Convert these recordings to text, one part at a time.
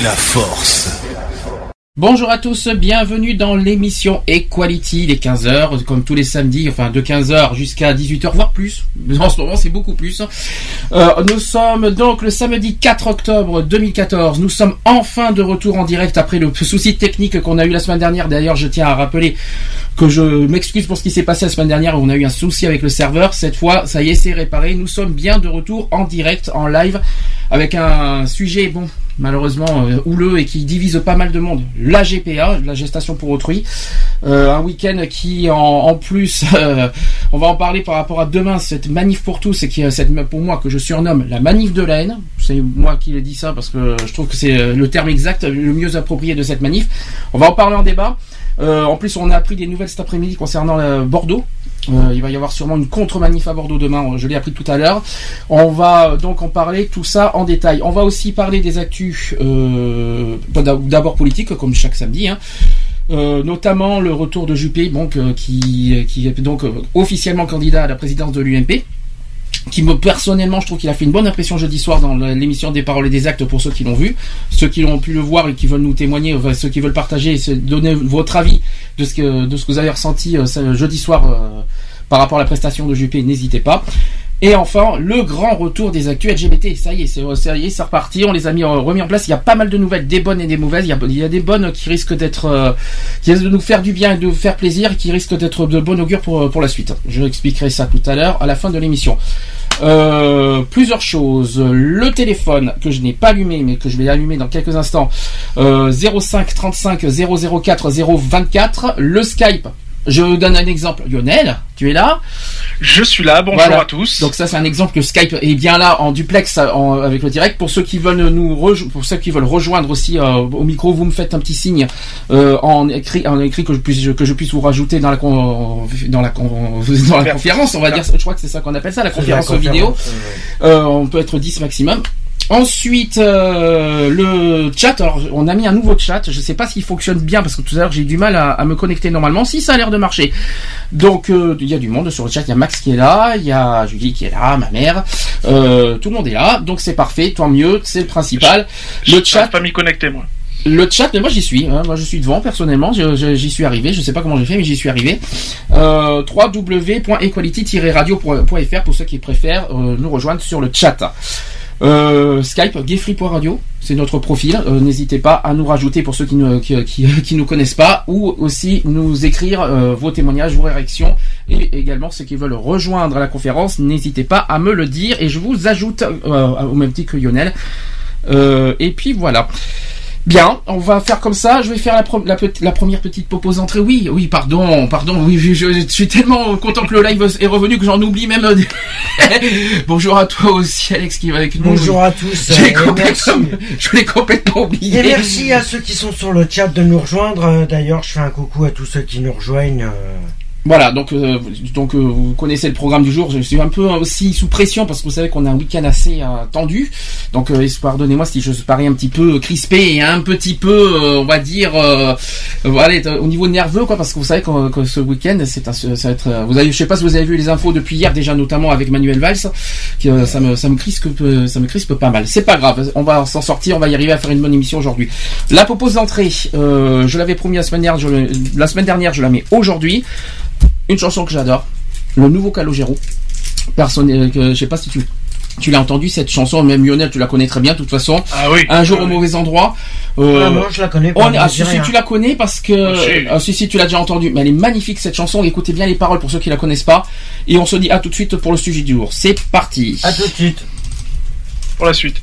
la force. Bonjour à tous, bienvenue dans l'émission Equality, les 15h, comme tous les samedis, enfin de 15h jusqu'à 18h, voire plus. En ce moment, c'est beaucoup plus. Euh, nous sommes donc le samedi 4 octobre 2014. Nous sommes enfin de retour en direct après le souci technique qu'on a eu la semaine dernière. D'ailleurs, je tiens à rappeler que je m'excuse pour ce qui s'est passé la semaine dernière on a eu un souci avec le serveur. Cette fois, ça y est, c'est réparé. Nous sommes bien de retour en direct, en live, avec un sujet, bon, malheureusement euh, houleux et qui divise pas mal de monde. La GPA, la gestation pour autrui, Euh, un week-end qui en, plus, euh, on va en parler par rapport à demain, cette manif pour tous et qui est cette pour moi que je surnomme la manif de la haine. C'est moi qui ai dit ça parce que je trouve que c'est le terme exact, le mieux approprié de cette manif. On va en parler en débat. En plus, on a appris des nouvelles cet après-midi concernant Bordeaux. Euh, il va y avoir sûrement une contre-manif à Bordeaux demain, je l'ai appris tout à l'heure. On va euh, donc en parler tout ça en détail. On va aussi parler des actus euh, d'abord politiques, comme chaque samedi. Hein. Euh, notamment le retour de Juppé, donc, euh, qui, qui est donc euh, officiellement candidat à la présidence de l'UMP qui me personnellement je trouve qu'il a fait une bonne impression jeudi soir dans l'émission des paroles et des actes pour ceux qui l'ont vu. Ceux qui l'ont pu le voir et qui veulent nous témoigner enfin, ceux qui veulent partager et se donner votre avis de ce que de ce que vous avez ressenti euh, jeudi soir euh, par rapport à la prestation de Juppé n'hésitez pas et enfin, le grand retour des actus LGBT. Ça y est, c'est, ça y est, c'est reparti. On les a mis euh, remis en place. Il y a pas mal de nouvelles, des bonnes et des mauvaises. Il y a, des bonnes qui risquent d'être, euh, qui risquent de nous faire du bien et de nous faire plaisir, qui risquent d'être de bon augure pour, pour la suite. Je expliquerai ça tout à l'heure, à la fin de l'émission. Euh, plusieurs choses. Le téléphone que je n'ai pas allumé, mais que je vais allumer dans quelques instants. Euh, 05 35 004 024. Le Skype. Je vous donne un exemple. Lionel, tu es là Je suis là, bonjour Voilà. à tous. Donc ça c'est un exemple que Skype est bien là en duplex en- avec le direct. Pour ceux qui veulent nous rejo- pour ceux qui veulent rejoindre aussi euh, au micro, vous me faites un petit signe euh, en écrit en écrit que je puisse que je puisse vous rajouter dans la con- dans la con- dans la conférence. On va dire, je crois que c'est ça qu'on appelle ça, la conférence vidéo. Euh, on peut être 10 maximum. Ensuite, euh, le chat. Alors, on a mis un nouveau chat. Je sais pas s'il fonctionne bien parce que tout à l'heure j'ai eu du mal à, à me connecter normalement. Si ça a l'air de marcher. Donc, euh, il y a du monde sur le chat. Il y a Max qui est là, il y a Julie qui est là, ma mère. Euh, tout le monde est là. Donc c'est parfait. Tant mieux. C'est le principal. Je Le chat. pas m'y connecter, moi. Le chat, mais moi j'y suis. hein. Moi je suis devant personnellement. J'y suis arrivé. Je sais pas comment j'ai fait, mais j'y suis arrivé. Euh, www.equality-radio.fr pour ceux qui préfèrent euh, nous rejoindre sur le chat. Euh, Skype, gayfree.radio, c'est notre profil. Euh, N'hésitez pas à nous rajouter pour ceux qui ne qui, qui, qui nous connaissent pas, ou aussi nous écrire euh, vos témoignages, vos réactions, et également ceux qui veulent rejoindre la conférence. N'hésitez pas à me le dire et je vous ajoute euh, au même titre que Lionel. Euh, et puis voilà. Bien, on va faire comme ça. Je vais faire la, la, la première petite pause entrée. Oui, oui, pardon, pardon. Oui, je, je- je suis tellement content que le live est revenu que j'en oublie même. Bonjour à toi aussi, Alex, qui va avec nous. Bonjour à tous. Je l'ai euh, complètement, je l'ai complètement oublié. Et merci à ceux qui sont sur le chat de nous rejoindre. Euh, D'ailleurs, je fais un coucou à tous ceux qui nous rejoignent. Voilà, donc euh, donc euh, vous connaissez le programme du jour. Je suis un peu aussi sous pression parce que vous savez qu'on a un week-end assez euh, tendu. Donc euh, pardonnez-moi si je parais un petit peu crispé et un petit peu, euh, on va dire, euh, au niveau nerveux quoi, parce que vous savez que, ce week-end, c'est ça va être. Vous avez, je sais pas si vous avez vu les infos depuis hier déjà, notamment avec Manuel Valls, euh, ça me ça me crispe ça me crispe pas mal. C'est pas grave, on va s'en sortir, on va y arriver à faire une bonne émission aujourd'hui. La propose d'entrée, je l'avais promis la semaine dernière, la semaine dernière, je la mets aujourd'hui. Une chanson que j'adore, le nouveau Calogero. Personne, euh, que- je sais pas si tu tu l'as entendu cette chanson, même Lionel, tu la connais très bien de toute façon. Ah oui. Un jour Ah au oui. mauvais endroit. Euh, Ah non, je la connais pas. on- ah, si, rien. tu la connais parce que Ah, si. ah, si si tu l'as déjà entendu, mais elle est magnifique cette chanson. Écoutez bien les paroles pour ceux qui la connaissent pas. Et on se dit à tout de suite pour le sujet du jour. C'est parti. À tout de suite. pour la suite.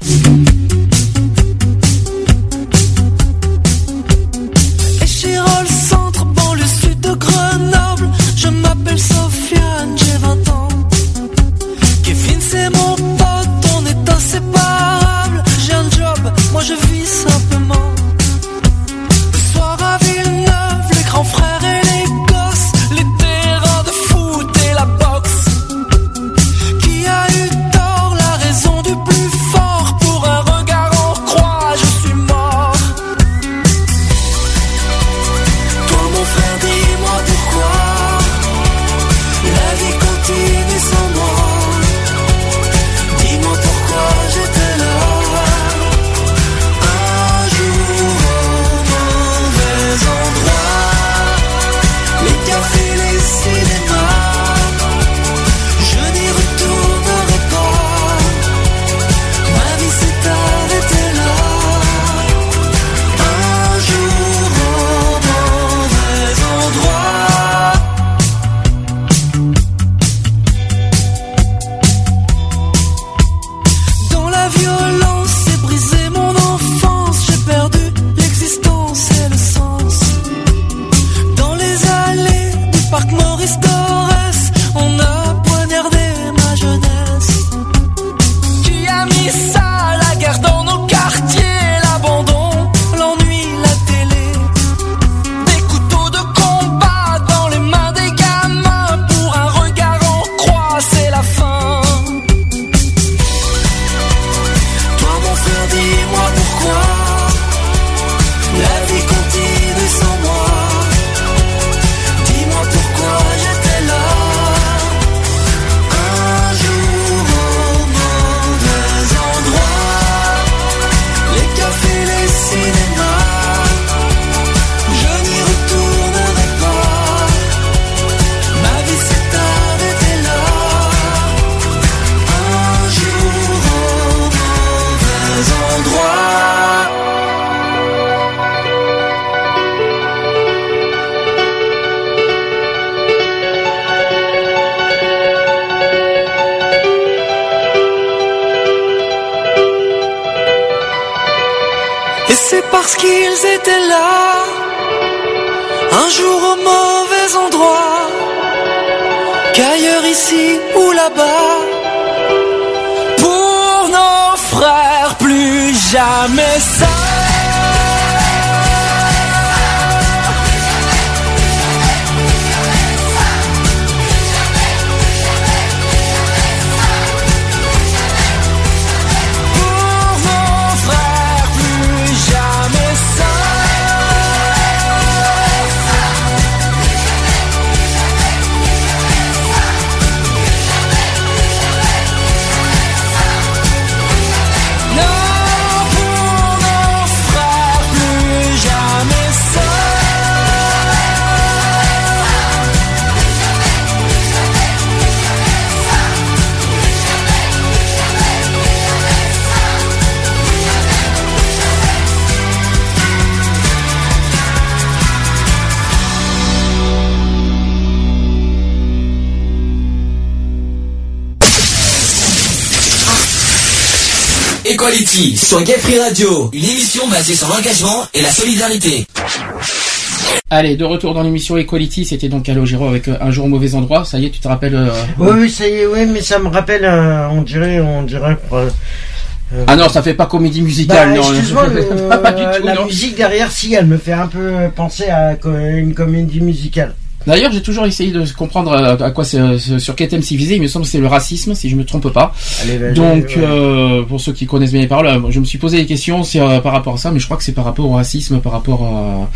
Sur Gay Free Radio, une émission basée sur l'engagement et la solidarité. Allez, de retour dans l'émission Equality, c'était donc Calogero avec euh, Un jour au mauvais endroit. Ça y est, tu te rappelles euh, Oui, oui, ça y est, oui, mais ça me rappelle, euh, on dirait, on dirait. euh, Ah non, ça fait pas comédie bah, musicale, non. excuse-moi, le- pas du tout, la non. musique derrière, si, elle me fait un peu penser à une comédie musicale. D'ailleurs, j'ai toujours essayé de comprendre euh, à quoi c'est, euh, sur quel thème c'est visé. Il me semble que c'est le racisme, si je me trompe pas. Allez, Donc, ouais. euh, pour ceux qui connaissent bien les paroles, je me suis posé des questions c'est, euh, par rapport à ça, mais je crois que c'est par rapport au racisme, par rapport à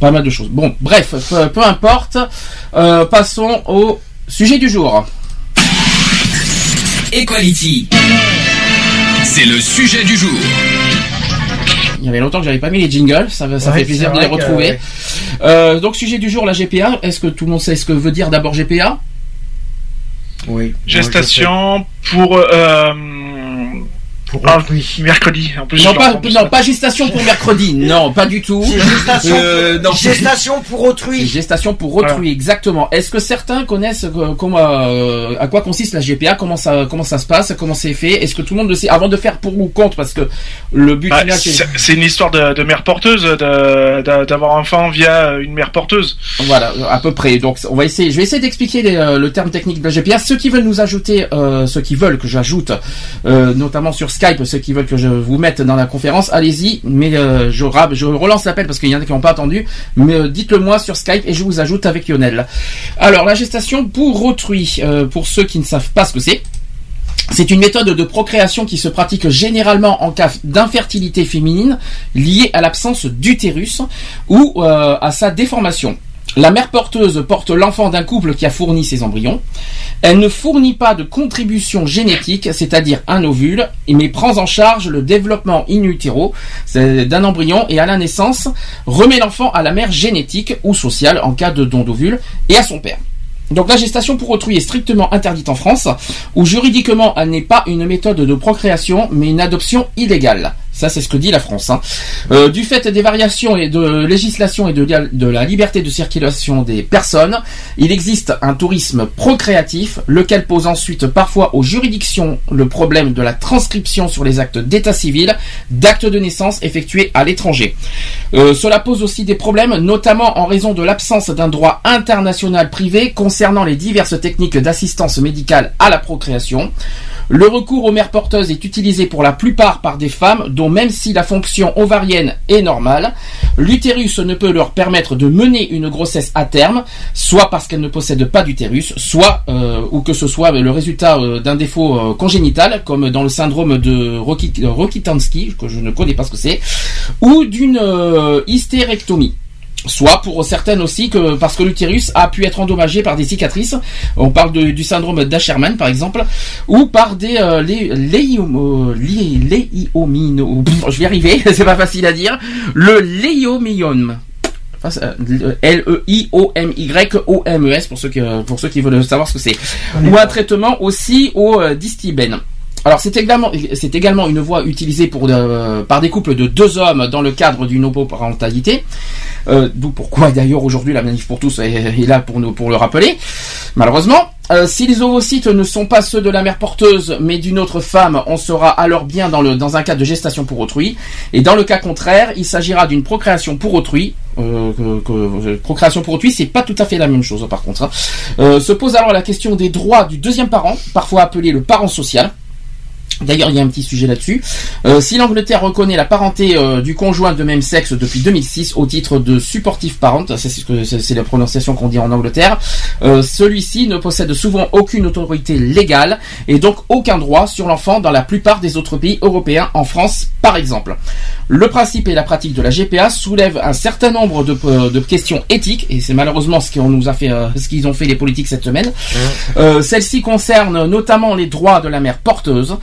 pas mal de choses. Bon, bref, peu, peu importe. Euh, passons au sujet du jour. Equality. C'est le sujet du jour. Il y avait longtemps que j'avais pas mis les jingles, ça, ça Ouais, fait plaisir de les que, retrouver. ouais. Euh, donc sujet du jour, la GPA. Est-ce que tout le monde sait ce que veut dire d'abord GPA Oui. Gestation pour euh, pour Ah, autrui. mercredi. En plus, Non, pas, non, pas gestation pour mercredi. Non, pas du tout. Gestation, Euh, non. gestation pour autrui. gestation pour autrui, exactement. Est-ce que certains connaissent euh, comment, euh, à quoi consiste la GPA, comment ça, comment ça se passe, comment c'est fait? Est-ce que tout le monde le sait avant de faire pour ou contre? Parce que le but Bah, final, c'est une histoire de, de mère porteuse, d'avoir un enfant via une mère porteuse. Voilà, à peu près. Donc, on va essayer. Je vais essayer d'expliquer euh, le terme technique de la GPA. Ceux qui veulent nous ajouter, euh, ceux qui veulent que j'ajoute, euh, notamment sur Skype, ceux qui veulent que je vous mette dans la conférence, allez-y. Mais euh, je, relance l'appel parce qu'il y en a qui n'ont pas attendu. Mais euh, dites-le moi sur Skype et je vous ajoute avec Lionel. Alors, la gestation pour autrui, euh, pour ceux qui ne savent pas ce que c'est. C'est une méthode de procréation qui se pratique généralement en cas d'infertilité féminine liée à l'absence d'utérus ou à sa déformation. La mère porteuse porte l'enfant d'un couple qui a fourni ses embryons. Elle ne fournit pas de contribution génétique, c'est-à-dire un ovule, mais prend en charge le développement in utero d'un embryon et à la naissance remet l'enfant à la mère génétique ou sociale en cas de don d'ovule et à son père. Donc la gestation pour autrui est strictement interdite en France, où juridiquement elle n'est pas une méthode de procréation, mais une adoption illégale. Ça, c'est ce que dit la France. hein. Euh, du fait des variations et de législation et de, la liberté de circulation des personnes, il existe un tourisme procréatif, lequel pose ensuite parfois aux juridictions le problème de la transcription sur les actes d'état civil d'actes de naissance effectués à l'étranger. Euh, cela pose aussi des problèmes, notamment en raison de l'absence d'un droit international privé concernant les diverses techniques d'assistance médicale à la procréation. Le recours aux mères porteuses est utilisé pour la plupart par des femmes dont même si la fonction ovarienne est normale, l'utérus ne peut leur permettre de mener une grossesse à terme, soit parce qu'elles ne possèdent pas d'utérus, soit euh, ou que ce soit le résultat euh, d'un défaut euh, congénital, comme dans le syndrome de Roki- Rokitansky, que je ne connais pas ce que c'est, ou d'une euh, hystérectomie. Soit pour certaines aussi que parce que l'utérus a pu être endommagé par des cicatrices, on parle de- du syndrome d'Asherman par exemple, ou par des euh, léiomino- pff, je vais y arriver, c'est pas facile à dire, le c'est, euh, L-E-I-O-M-Y-O-M-E-S pour ceux qui, euh, pour ceux qui veulent savoir ce que c'est. Ou un traitement aussi au euh, distibène. Alors c'est également, une voie utilisée euh, par des couples de deux hommes dans le cadre d'une homoparentalité. Euh, D'où pourquoi d'ailleurs aujourd'hui la manif pour tous est, là pour nous pour le rappeler. Malheureusement, euh, si les ovocytes ne sont pas ceux de la mère porteuse mais d'une autre femme, on sera alors bien dans, un cas de gestation pour autrui. Et dans le cas contraire, il s'agira d'une procréation pour autrui. Euh, procréation pour autrui, c'est pas tout à fait la même chose par contre. hein. Se pose alors la question des droits du deuxième parent, parfois appelé le parent social. D'ailleurs, il y a un petit sujet là-dessus. Euh, si l'Angleterre reconnaît la parenté euh, du conjoint de même sexe depuis 2006 au titre de supportive parent, c'est ce que c'est c'est la prononciation qu'on dit en Angleterre, euh, celui-ci ne possède souvent aucune autorité légale et donc aucun droit sur l'enfant dans la plupart des autres pays européens, en France par exemple. Le principe et la pratique de la GPA soulèvent un certain nombre de, de questions éthiques et c'est malheureusement ce qu'on nous a fait, euh, ce qu'ils ont fait les politiques cette semaine. Euh, Celle-ci concerne notamment les droits de la mère porteuse.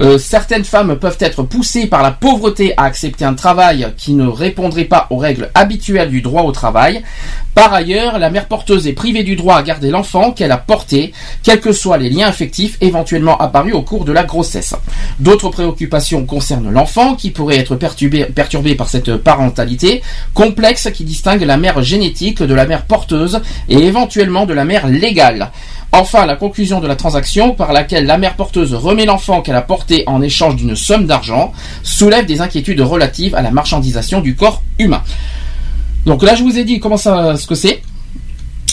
Euh, certaines femmes peuvent être poussées par la pauvreté à accepter un travail qui ne répondrait pas aux règles habituelles du droit au travail. Par ailleurs, la mère porteuse est privée du droit à garder l'enfant qu'elle a porté, quels que soient les liens affectifs éventuellement apparus au cours de la grossesse. D'autres préoccupations concernent l'enfant qui pourrait être perturbé, par cette parentalité complexe qui distingue la mère génétique de la mère porteuse et éventuellement de la mère légale. Enfin, la conclusion de la transaction par laquelle la mère porteuse remet l'enfant qu'elle a porté en échange d'une somme d'argent soulève des inquiétudes relatives à la marchandisation du corps humain. Donc là, je vous ai dit comment ça, ce que c'est.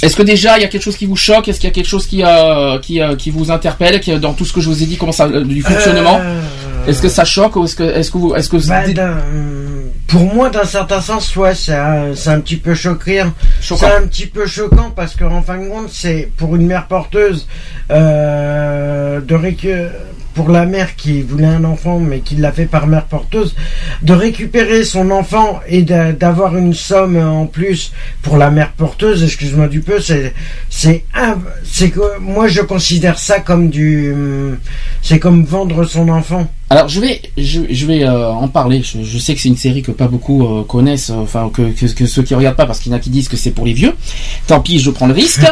Est-ce que déjà il y a quelque chose qui vous choque? Est-ce qu'il y a quelque chose qui, euh, qui, euh, qui vous interpelle? Qui, dans tout ce que je vous ai dit Comment ça, euh, du fonctionnement? Euh, Est-ce que ça choque ou est-ce que, est-ce que vous, est-ce que bah, pour moi, d'un certain sens, ouais, c'est un, petit peu choquant. Choquant. C'est un petit peu choquant parce qu'en fin de compte, c'est pour une mère porteuse euh, de récu- pour la mère qui voulait un enfant mais qui l'a fait par mère porteuse, de récupérer son enfant et d'a- d'avoir une somme en plus pour la mère porteuse. Excuse-moi du peu, c'est c'est c'est que moi je considère ça comme du c'est comme vendre son enfant. Alors je vais, je, je vais euh, en parler. Je, je sais que c'est une série que pas beaucoup euh, connaissent, euh, enfin que, que, que ceux qui regardent pas, parce qu'il y en a qui disent que c'est pour les vieux. Tant pis, je prends le risque.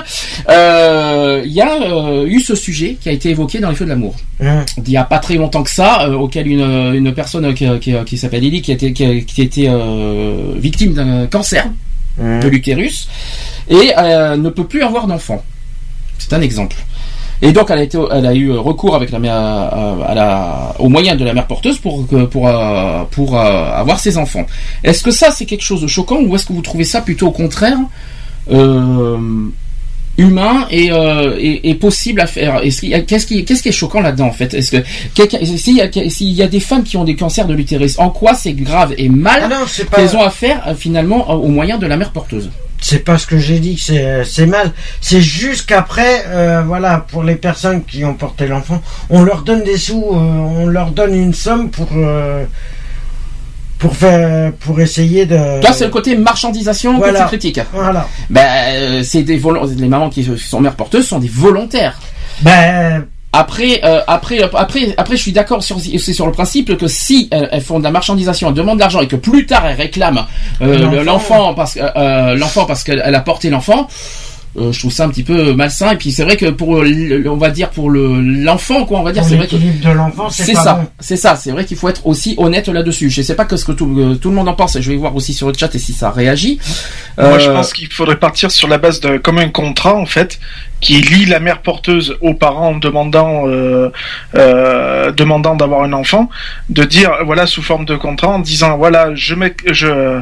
Euh, Il y a euh, eu ce sujet qui a été évoqué dans les Feux de l'amour. Hum. Il y a pas très longtemps que ça, euh, auquel une, une personne qui, qui, qui s'appelle Lily, qui a été, qui a, qui a été euh, victime d'un cancer Hum. de l'utérus et euh, ne peut plus avoir d'enfant. C'est un exemple. Et donc elle a, été, elle a eu recours avec la mère, à, la, aux moyens de la mère porteuse pour pour euh, pour euh, avoir ses enfants. Est-ce que ça c'est quelque chose de choquant ou est-ce que vous trouvez ça plutôt au contraire euh, humain et, euh, et, et possible à faire? Qu'est-ce qui est choquant là-dedans en fait? Est-ce que s'il y a s'il y a des femmes qui ont des cancers de l'utérus, en quoi c'est grave et mal Ah qu'elles ont à faire euh, finalement euh, aux moyens de la mère porteuse? C'est pas ce que j'ai dit que c'est c'est mal. C'est juste qu'après, euh, voilà, pour les personnes qui ont porté l'enfant, on leur donne des sous, euh, on leur donne une somme pour euh, pour faire pour essayer de. Toi, c'est le côté marchandisation Voilà. que tu critiques. Voilà. Ben, euh, c'est des les mamans qui sont mères porteuses sont des volontaires. Ben Après, euh, après, euh, après, après, je suis d'accord sur, c'est sur le principe que si elles, elles font de la marchandisation, elles demandent de l'argent et que plus tard elles réclament euh, L'enfant. le- l'enfant parce que euh, l'enfant parce qu'elle elle a porté l'enfant. euh, je trouve ça un petit peu malsain et puis c'est vrai que pour le- on va dire pour le l'enfant quoi on va dire c'est vrai que l'équilibre de l'enfant, c'est ça, bon. c'est ça. C'est vrai qu'il faut être aussi honnête là-dessus. Je sais pas que ce que tout, euh, tout le monde en pense. Je vais voir aussi sur le chat et si ça réagit. Moi, je Euh, pense qu'il faudrait partir sur la base de comme un contrat en fait, qui lie la mère porteuse aux parents demandant euh, euh, demandant d'avoir un enfant, de dire voilà sous forme de contrat en disant voilà je mets je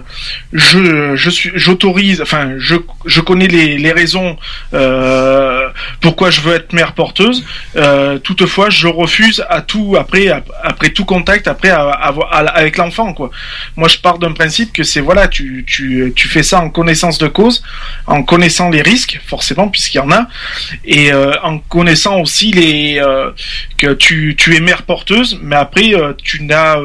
je je suis j'autorise enfin je je connais les les raisons euh, pourquoi je veux être mère porteuse. Euh, toutefois, je refuse à tout après ap- après tout contact après avec l'enfant quoi. Moi, je pars d'un principe que c'est voilà, tu, tu, tu fais ça en connaissance de cause, en connaissant les risques, forcément, puisqu'il y en a, et euh, en connaissant aussi les euh, que tu, tu es mère porteuse, mais après euh, tu n'as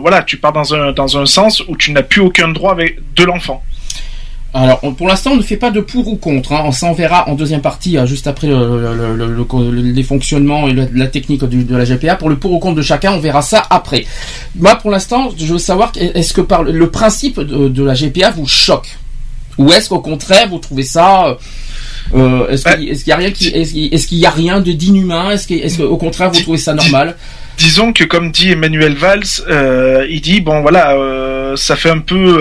voilà, tu pars dans un dans un sens où tu n'as plus aucun droit avec de l'enfant. Alors, pour l'instant, on ne fait pas de pour ou contre. Hein. On s'en verra en deuxième partie, euh, juste après le, le- le- le- le- les fonctionnements et la, technique de la GPA. Pour le pour ou contre de chacun, on verra ça après. Moi, pour l'instant, je veux savoir, est-ce que le principe de la GPA vous choque? Ou est-ce qu'au contraire, vous trouvez ça... euh, est-ce qu'il est-ce qu'il y a rien qui est-ce qu'il est-ce qu'il y a rien de d'inhumain? Est-ce qu'au contraire vous trouvez ça normal? Disons que comme dit Emmanuel Valls, euh, il dit bon voilà, euh, ça fait un peu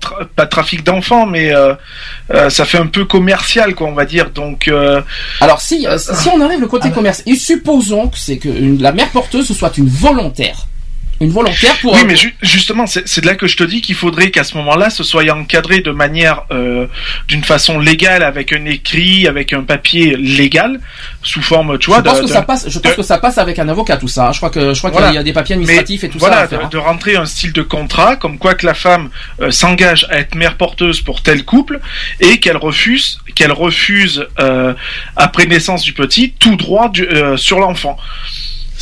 tra- pas trafic d'enfants, mais ça fait un peu commercial quoi, on va dire. Donc Alors si si on enlève le côté commerce et supposons que c'est que une- la mère porteuse soit une volontaire, une volontaire pour Oui, mais ju- justement, c'est c'est de là que je te dis qu'il faudrait qu'à ce moment-là, ce soit encadré de manière, euh, d'une façon légale, avec un écrit, avec un papier légal, sous forme, tu vois. je pense de- que de- ça passe. Je pense de- que ça passe avec un avocat tout ça. Je crois que je crois Voilà. qu'il y a des papiers administratifs et tout voilà, ça. à faire, de, hein. de rentrer un style de contrat, comme quoi que la femme euh, s'engage à être mère porteuse pour tel couple et qu'elle refuse, qu'elle refuse euh, après naissance du petit tout droit du- euh, sur l'enfant.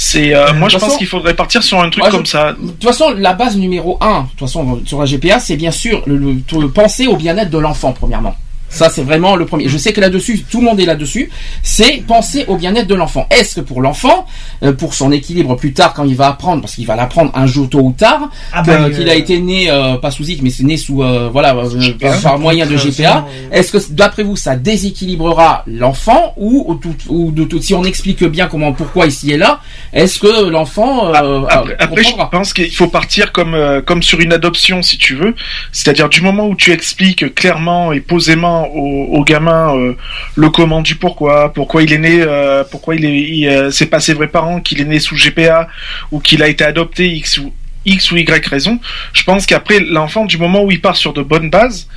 C'est, euh, moi, je pense qu'il faudrait partir sur un truc Moi, je- comme ça. De toute façon, la base numéro un, de toute façon, sur la GPA, c'est bien sûr le, le- le penser au bien-être de l'enfant, premièrement. Ça, c'est vraiment le premier. Je sais que là-dessus, tout le monde est là-dessus. C'est penser au bien-être de l'enfant. Est-ce que pour l'enfant, euh, pour son équilibre plus tard, quand il va apprendre, parce qu'il va l'apprendre un jour tôt ou tard, Ah bah, qu'il euh, a été né euh, pas sous IC, mais c'est né sous euh, voilà euh, par, moyen de GPA. Est-ce que d'après vous, ça déséquilibrera l'enfant ou, ou, tout- ou de tout, si on explique bien comment, pourquoi ici et là, est-ce que l'enfant euh, Après, euh, après, je pense qu'il faut partir comme euh, comme sur une adoption, si tu veux. C'est-à-dire du moment où tu expliques clairement et posément au, gamin euh, le comment du pourquoi, pourquoi il est né, euh, pourquoi il est, euh, c'est pas ses vrais parents, qu'il est né sous GPA ou qu'il a été adopté X ou X ou Y raison. Je pense qu'après l'enfant, du moment où il part sur de bonnes bases,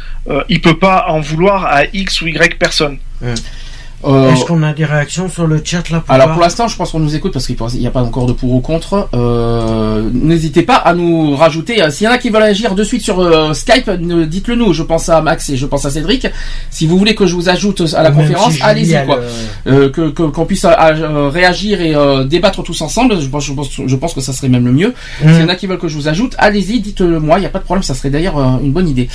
il peut pas en vouloir à X ou Y personne. Euh, Est-ce qu'on a des réactions sur le chat là pour Alors pour l'instant, je pense qu'on nous écoute parce qu'il n'y a pas encore de pour ou contre. Euh, N'hésitez pas à nous rajouter. euh, S'il y en a qui veulent agir de suite sur euh, Skype, dites-le nous. Je pense à Max et je pense à Cédric. Si vous voulez que je vous ajoute à la Même conférence, si allez-y quoi. que qu'on puisse réagir et débattre tous ensemble. Je pense, je pense, je pense que ça serait même le mieux. Mm. S'il y en a qui veulent que je vous ajoute, allez-y, dites-le moi. Il n'y a pas de problème. Ça serait d'ailleurs une bonne idée.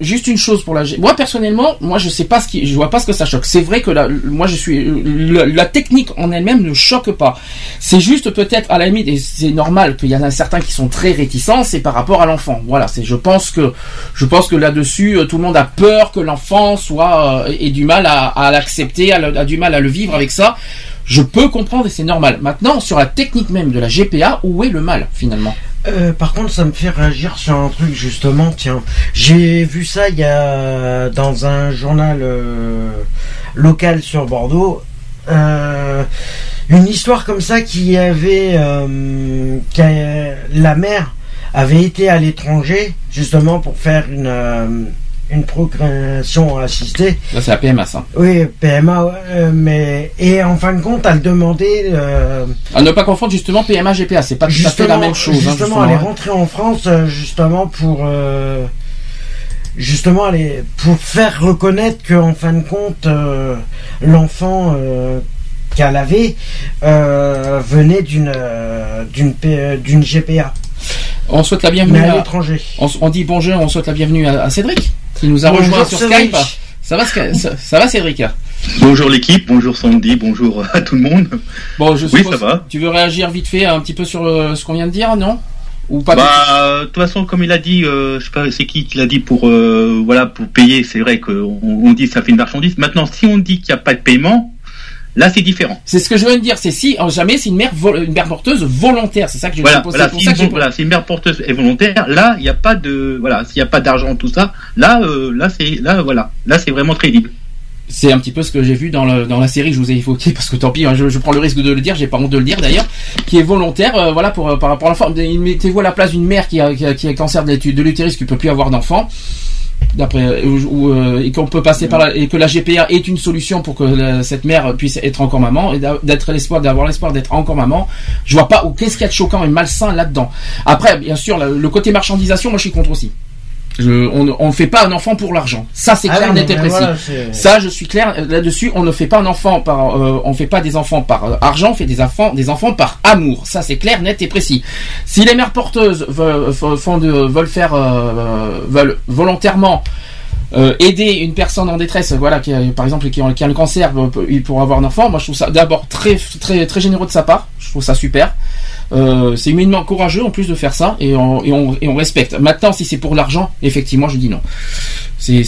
Juste une chose pour la G- moi personnellement moi je sais pas ce qui je vois pas ce que ça c'est vrai que la, moi je suis la, technique en elle-même ne choque pas. C'est juste peut-être à la limite et c'est normal qu'il y en a certains qui sont très réticents c'est par rapport à l'enfant. Voilà c'est je pense que là-dessus euh, tout le monde a peur que l'enfant soit euh, ait du mal à, l'accepter a du mal à le vivre avec ça. Je peux comprendre et c'est normal. Maintenant sur la technique même de la GPA où est le mal finalement? Euh, par contre, ça me fait réagir sur un truc justement. Tiens, j'ai vu ça il y a dans un journal euh, local sur Bordeaux. Euh, une histoire comme ça qui avait la mère avait été à l'étranger justement pour faire une une procréation assistée. là c'est la PMA ça Oui, PMA, euh, mais et en fin de compte, elle demandait euh, À ne pas confondre justement PMA GPA, c'est pas tout à fait la même chose. hein, Justement, elle est rentrée en France euh, justement pour euh, justement elle est- pour faire reconnaître que en fin de compte l'enfant qu'elle avait venait d'une d'une d'une GPA, On souhaite la bienvenue mais à à, l'étranger. on, on dit bonjour, on souhaite la bienvenue à, à Cédric qui nous a rejoint sur Cédric. Skype. Ça va, ça, ça va Cédric? Bonjour l'équipe, bonjour Sandy, bonjour à tout le monde. Bon, je Oui, ça va. Tu veux réagir vite fait un petit peu sur euh, ce qu'on vient de dire, non? Ou pas Bah, de toute façon, comme il a dit, euh, je sais pas c'est qui qui l'a dit pour euh, voilà pour payer, c'est vrai qu'on on dit que ça fait une marchandise. Maintenant, si on dit qu'il n'y a pas de paiement, là c'est différent. C'est ce que je viens de dire. C'est si jamais c'est une mère une mère porteuse volontaire. C'est ça que je Voilà, voilà, c'est pour si, ça que j'ai- bon, voilà, si une mère porteuse est volontaire, là il n'y a pas de voilà, s'il n'y a pas d'argent tout ça, là euh, là c'est là voilà, là c'est vraiment crédible. C'est un petit peu ce que j'ai vu dans, le, dans la série que je vous ai évoqué parce que tant pis, hein, je, je prends le risque de le dire, j'ai pas honte de le dire d'ailleurs, qui est volontaire, euh, voilà pour euh, par rapport à l'enfant. Mettez-vous à la place d'une mère qui a, qui a, qui a cancer de l'utérus qui peut plus avoir d'enfant. D'après et que la GPA est une solution pour que cette mère puisse être encore maman et d'être l'espoir d'avoir l'espoir d'être encore maman. Je vois pas ou qu'est-ce qu'il y a de choquant et malsain là-dedans. Après, bien sûr, le côté marchandisation, moi je suis contre aussi. Je, on ne fait pas un enfant pour l'argent. Ça c'est Ah clair, oui, net et mais précis. voilà, Ça, je suis clair là-dessus. On ne fait pas un enfant par, euh, on fait pas des enfants par euh, argent, on fait des enfants, des enfants par amour. Ça, c'est clair, net et précis. Si les mères porteuses veulent, f- font de, veulent faire, euh, veulent volontairement euh, aider une personne en détresse, voilà, qui a, par exemple qui a, qui a le cancer pour avoir un enfant, moi je trouve ça d'abord très très très généreux de sa part. Je trouve ça super. Euh, c'est humainement courageux en plus de faire ça et on, respecte. Maintenant, si c'est pour l'argent, effectivement, je dis non. C'est